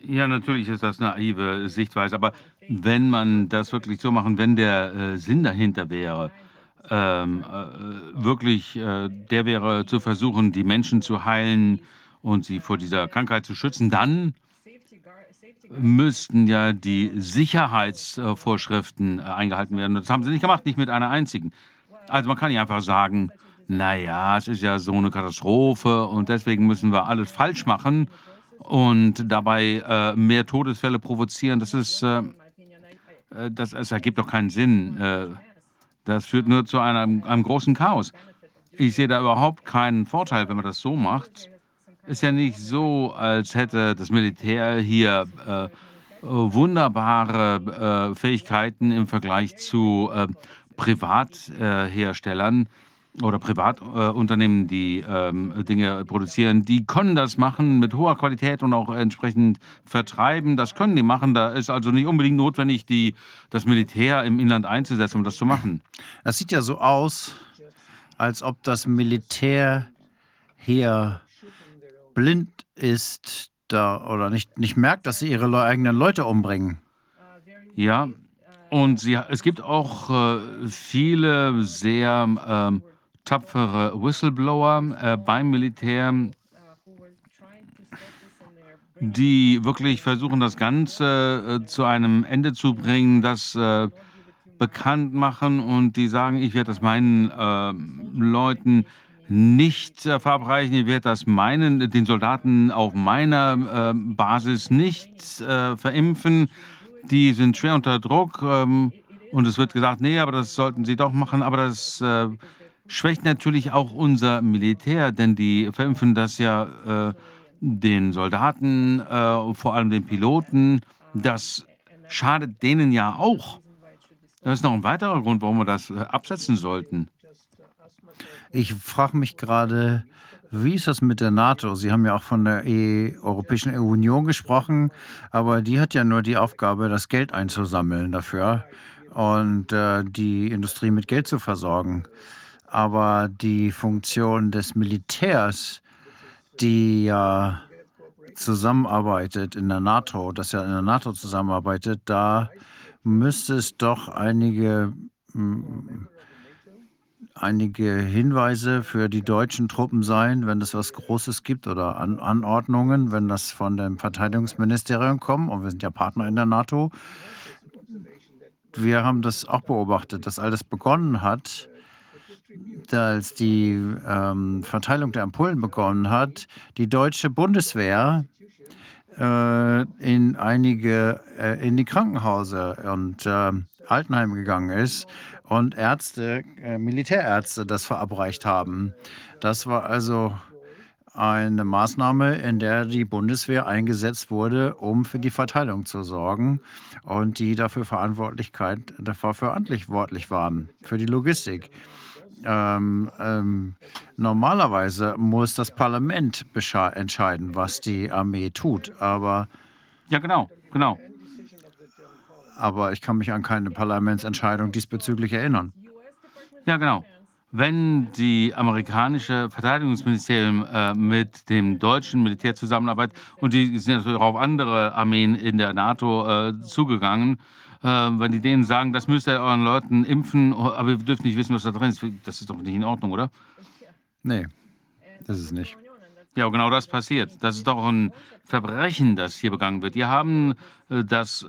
Ja, natürlich ist das eine naive Sichtweise, aber wenn man das wirklich so machen, wenn der äh, Sinn dahinter wäre, ähm, äh, wirklich äh, der wäre zu versuchen, die Menschen zu heilen und sie vor dieser Krankheit zu schützen, dann müssten ja die Sicherheitsvorschriften äh, eingehalten werden. Das haben sie nicht gemacht, nicht mit einer einzigen. Also man kann nicht einfach sagen, naja, es ist ja so eine Katastrophe und deswegen müssen wir alles falsch machen und dabei äh, mehr Todesfälle provozieren. Das ist, äh, äh das, das ergibt doch keinen Sinn. Äh, das führt nur zu einem, einem großen Chaos. Ich sehe da überhaupt keinen Vorteil, wenn man das so macht. Ist ja nicht so, als hätte das Militär hier äh, wunderbare äh, Fähigkeiten im Vergleich zu Privatherstellern äh, oder Privatunternehmen, die ähm, Dinge produzieren, die können das machen mit hoher Qualität und auch entsprechend vertreiben. Das können die machen. Da ist also nicht unbedingt notwendig, die, das Militär im Inland einzusetzen, um das zu machen. Das sieht ja so aus, als ob das Militär hier blind ist da, oder nicht, nicht merkt, dass sie ihre eigenen Leute umbringen. Ja, und sie, es gibt auch äh, viele sehr ähm, tapfere Whistleblower äh, beim Militär, die wirklich versuchen, das Ganze äh, zu einem Ende zu bringen, das äh, bekannt machen. Und die sagen, ich werde das meinen ähm, Leuten nicht äh, verabreichen, ich werde das meinen, den Soldaten auf meiner ähm, Basis nicht äh, verimpfen die sind schwer unter Druck ähm, und es wird gesagt, nee, aber das sollten sie doch machen, aber das äh, schwächt natürlich auch unser Militär, denn die verimpfen das ja äh, den Soldaten, äh, vor allem den Piloten. Das schadet denen ja auch. Das ist noch ein weiterer Grund, warum wir das äh, absetzen sollten. Ich frage mich gerade, wie ist das mit der NATO? Sie haben ja auch von der e Europäischen Union gesprochen, aber die hat ja nur die Aufgabe, das Geld einzusammeln dafür und äh, die Industrie mit Geld zu versorgen. Aber die Funktion des Militärs, die ja zusammenarbeitet in der NATO, das ja in der NATO zusammenarbeitet, da müsste es doch einige einige Hinweise für die deutschen Truppen sein, wenn es was Großes gibt oder An Anordnungen, wenn das von dem Verteidigungsministerium kommt. Und wir sind ja Partner in der NATO. Wir haben das auch beobachtet, dass alles begonnen hat, als die ähm, Verteilung der Ampullen begonnen hat. Die deutsche Bundeswehr äh, in einige, äh, in die Krankenhäuser und äh, Altenheime gegangen ist und Ärzte, äh, Militärärzte das verabreicht haben. Das war also eine Maßnahme, in der die Bundeswehr eingesetzt wurde, um für die Verteilung zu sorgen und die dafür Verantwortlichkeit dafür verantwortlich waren für die Logistik. ähm, ähm, normalerweise muss das Parlament entscheiden, was die Armee tut. Aber ja, genau, genau. Aber ich kann mich an keine Parlamentsentscheidung diesbezüglich erinnern. Ja, genau. Wenn die amerikanische Verteidigungsministerium äh, mit dem deutschen Militär zusammenarbeitet und die sind natürlich auch auf andere Armeen in der NATO äh, zugegangen, äh, wenn die denen sagen, das müsst ihr euren Leuten impfen, aber wir dürfen nicht wissen, was da drin ist, das ist doch nicht in Ordnung, oder? Nee, das ist nicht. Ja, genau das passiert. Das ist doch ein Verbrechen, das hier begangen wird. Die haben äh, das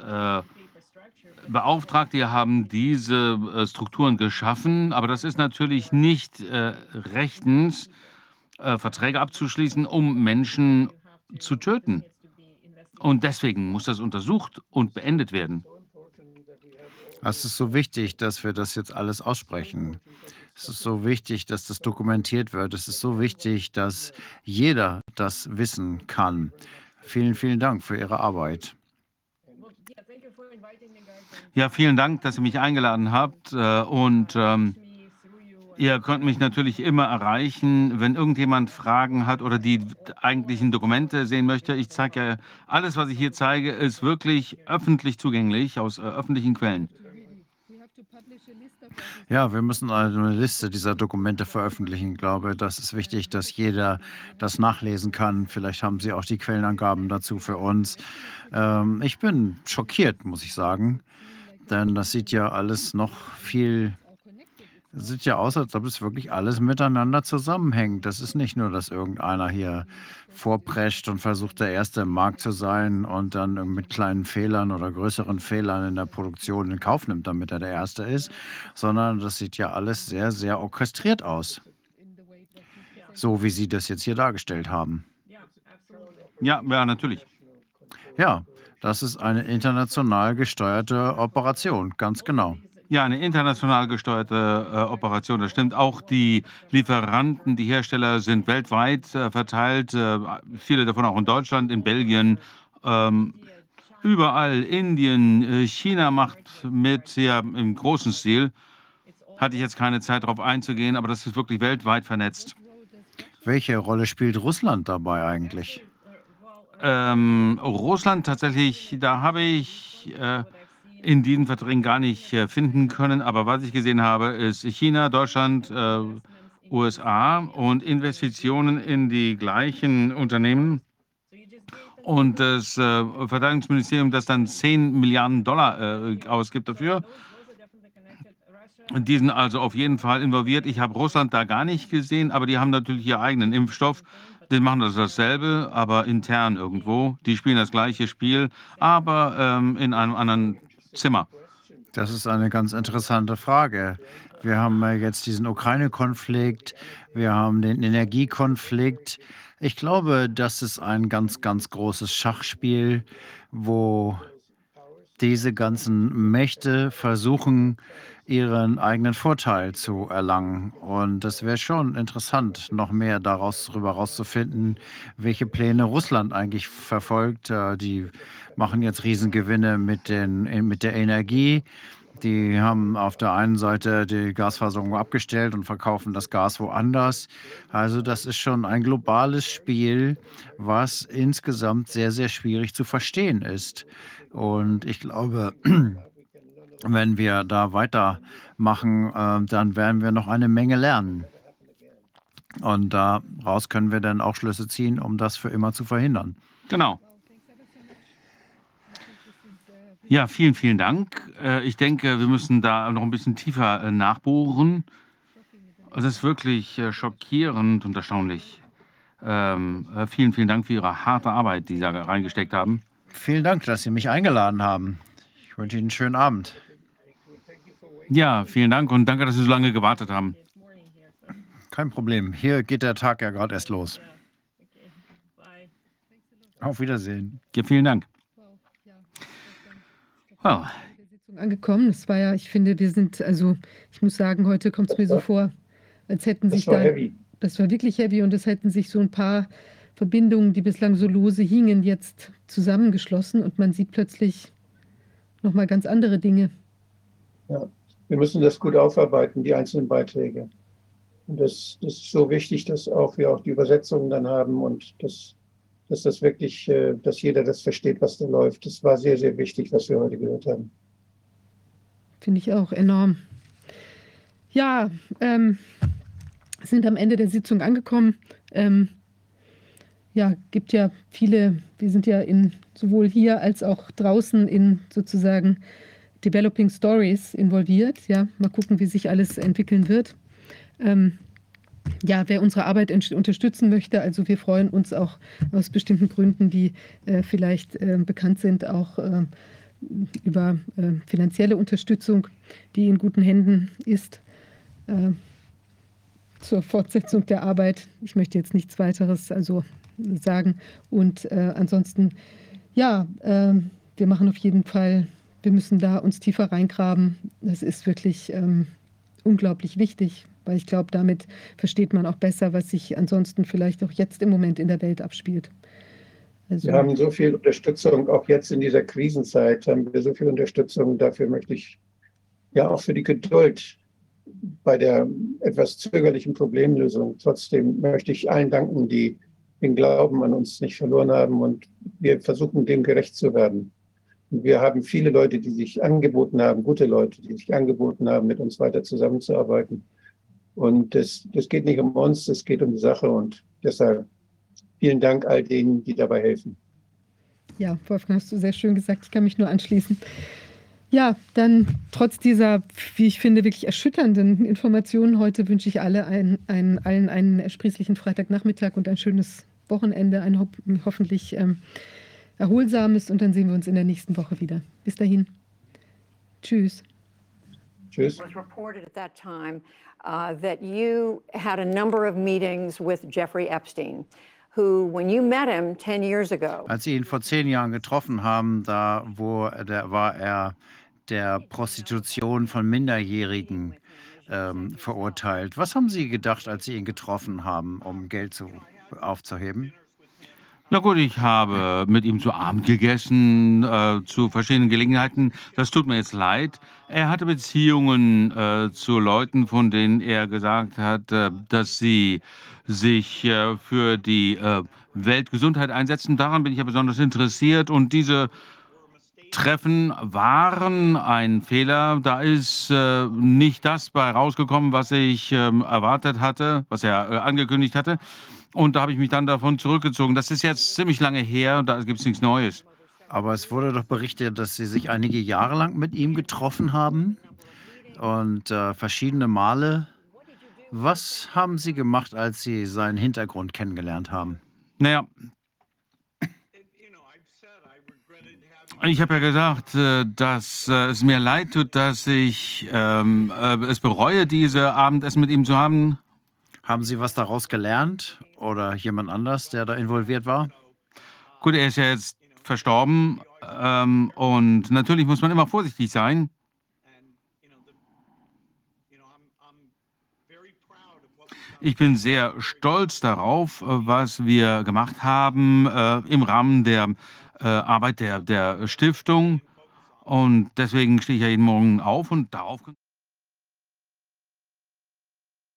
beauftragt, die haben diese äh, Strukturen geschaffen, aber das ist natürlich nicht äh, rechtens, äh, Verträge abzuschließen, um Menschen zu töten. Und deswegen muss das untersucht und beendet werden. Es ist so wichtig, dass wir das jetzt alles aussprechen. Es ist so wichtig, dass das dokumentiert wird. Es ist so wichtig, dass jeder das wissen kann. Vielen, vielen Dank für Ihre Arbeit. Ja, vielen Dank, dass ihr mich eingeladen habt. Äh, und ähm, ihr könnt mich natürlich immer erreichen, wenn irgendjemand Fragen hat oder die eigentlichen Dokumente sehen möchte. Ich zeige ja, alles, was ich hier zeige, ist wirklich öffentlich zugänglich aus äh, öffentlichen Quellen. Ja, wir müssen also eine Liste dieser Dokumente veröffentlichen. Ich glaube, das ist wichtig, dass jeder das nachlesen kann. Vielleicht haben Sie auch die Quellenangaben dazu für uns. Ähm, ich bin schockiert, muss ich sagen, denn das sieht ja alles noch viel sieht ja aus, als ob es wirklich alles miteinander zusammenhängt. Das ist nicht nur, dass irgendeiner hier vorprescht und versucht, der Erste im Markt zu sein und dann mit kleinen Fehlern oder größeren Fehlern in der Produktion in Kauf nimmt, damit er der Erste ist, sondern das sieht ja alles sehr, sehr orchestriert aus. So wie Sie das jetzt hier dargestellt haben. Ja, ja, natürlich. Ja, das ist eine international gesteuerte Operation, ganz genau. Ja, eine international gesteuerte äh, Operation. Das stimmt. Auch die Lieferanten, die Hersteller sind weltweit äh, verteilt. Äh, viele davon auch in Deutschland, in Belgien, ähm, überall. Indien, äh, China macht mit, ja, im großen Stil. Hatte ich jetzt keine Zeit darauf einzugehen, aber das ist wirklich weltweit vernetzt. Welche Rolle spielt Russland dabei eigentlich? Ähm, Russland tatsächlich, da habe ich äh, in diesen Verträgen gar nicht äh, finden können. Aber was ich gesehen habe, ist China, Deutschland, äh, USA und Investitionen in die gleichen Unternehmen. Und das äh, Verteidigungsministerium, das dann 10 Milliarden Dollar äh, ausgibt dafür. Die sind also auf jeden Fall involviert. Ich habe Russland da gar nicht gesehen, aber die haben natürlich ihren eigenen Impfstoff. Die machen das dasselbe, aber intern irgendwo. Die spielen das gleiche Spiel, aber ähm, in einem anderen Zimmer? Das ist eine ganz interessante Frage. Wir haben jetzt diesen Ukraine-Konflikt, wir haben den Energiekonflikt. Ich glaube, das ist ein ganz, ganz großes Schachspiel, wo diese ganzen Mächte versuchen, ihren eigenen Vorteil zu erlangen. Und es wäre schon interessant, noch mehr daraus darüber herauszufinden, welche Pläne Russland eigentlich verfolgt. Äh, die machen jetzt Riesengewinne mit, den, mit der Energie. Die haben auf der einen Seite die Gasversorgung abgestellt und verkaufen das Gas woanders. Also das ist schon ein globales Spiel, was insgesamt sehr, sehr schwierig zu verstehen ist. Und ich glaube, wenn wir da weitermachen, äh, dann werden wir noch eine Menge lernen. Und daraus können wir dann auch Schlüsse ziehen, um das für immer zu verhindern. Genau. Ja, vielen, vielen Dank. Äh, ich denke, wir müssen da noch ein bisschen tiefer äh, nachbohren. Es ist wirklich äh, schockierend und erstaunlich. Ähm, vielen, vielen Dank für Ihre harte Arbeit, die Sie da reingesteckt haben. Vielen Dank, dass Sie mich eingeladen haben. Ich wünsche Ihnen einen schönen Abend. Ja, vielen Dank und danke, dass Sie so lange gewartet haben. Kein Problem. Hier geht der Tag ja gerade erst los. Auf Wiedersehen. Ja, vielen Dank. Wow. Angekommen. Das war ja, ich finde, wir sind, also ich muss sagen, heute kommt es mir so vor, als hätten sich da. Heavy. Das war wirklich heavy und es hätten sich so ein paar Verbindungen, die bislang so lose hingen, jetzt zusammengeschlossen und man sieht plötzlich nochmal ganz andere Dinge. Ja, wir müssen das gut aufarbeiten, die einzelnen Beiträge. Und das, das ist so wichtig, dass auch wir auch die Übersetzungen dann haben und dass, dass das wirklich, äh, dass jeder das versteht, was da läuft. Das war sehr, sehr wichtig, was wir heute gehört haben. Finde ich auch enorm. Ja, ähm, sind am Ende der Sitzung angekommen. Ähm, ja, gibt ja viele, wir sind ja in sowohl hier als auch draußen in sozusagen Developing Stories involviert. Ja, mal gucken, wie sich alles entwickeln wird. Ähm, ja, wer unsere Arbeit unterstützen möchte, also wir freuen uns auch aus bestimmten Gründen, die äh, vielleicht äh, bekannt sind, auch äh, über finanzielle Unterstützung, die in guten Händen ist äh, zur Fortsetzung der Arbeit. Ich möchte jetzt nichts weiteres also sagen. Und äh, ansonsten, ja, wir machen auf jeden Fall, wir müssen da uns tiefer reingraben. Das ist wirklich ähm, unglaublich wichtig, weil ich glaube, damit versteht man auch besser, was sich ansonsten vielleicht auch jetzt im Moment in der Welt abspielt. Also, wir haben so viel Unterstützung, auch jetzt in dieser Krisenzeit haben wir so viel Unterstützung. Dafür möchte ich ja auch für die Geduld bei der etwas zögerlichen Problemlösung. Trotzdem möchte ich allen danken, die den Glauben an uns nicht verloren haben und wir versuchen, dem gerecht zu werden. Wir haben viele Leute, die sich angeboten haben, gute Leute, die sich angeboten haben, mit uns weiter zusammenzuarbeiten. Und das, das geht nicht um uns, es geht um die Sache. Und deshalb vielen Dank all denen, die dabei helfen. Ja, Wolfgang, hast du sehr schön gesagt. Ich kann mich nur anschließen. Ja, dann trotz dieser, wie ich finde, wirklich erschütternden Informationen heute wünsche ich alle ein, ein, allen einen ersprießlichen Freitagnachmittag und ein schönes Wochenende, ein ho hoffentlich ähm, erholsames und dann sehen wir uns in der nächsten Woche wieder. Bis dahin. Tschüss. Tschüss. It was reported at that time uh, that you had a number of meetings with Jeffrey Epstein. Who, when you met him 10 years ago, Als Sie ihn vor zehn Jahren getroffen haben, da wo, da war er der Prostitution von Minderjährigen ähm, verurteilt. Was haben Sie gedacht, als Sie ihn getroffen haben, um Geld zu, aufzuheben? Na gut, ich habe mit ihm zu Abend gegessen, äh, zu verschiedenen Gelegenheiten. Das tut mir jetzt leid. Er hatte Beziehungen äh, zu Leuten, von denen er gesagt hat, äh, dass sie sich äh, für die äh, Weltgesundheit einsetzen. Daran bin ich ja besonders interessiert. Und diese Treffen waren ein Fehler. Da ist äh, nicht das bei rausgekommen, was ich ähm, erwartet hatte, was er äh, angekündigt hatte. Und da habe ich mich dann davon zurückgezogen. Das ist jetzt ziemlich lange her, da gibt es nichts Neues. Aber es wurde doch berichtet, dass Sie sich einige Jahre lang mit ihm getroffen haben und äh, verschiedene Male. Was haben Sie gemacht, als Sie seinen Hintergrund kennengelernt haben? Naja, ich habe ja gesagt, äh, dass äh, es mir leid tut, dass ich ähm, äh, es bereue, diese Abendessen mit ihm zu haben. Haben Sie was daraus gelernt oder jemand anders, der da involviert war? Gut, er ist ja jetzt verstorben ähm, und natürlich muss man immer vorsichtig sein. Ich bin sehr stolz darauf, was wir gemacht haben äh, im Rahmen der äh, Arbeit der, der Stiftung. Und deswegen stehe ich ja jeden Morgen auf und darauf.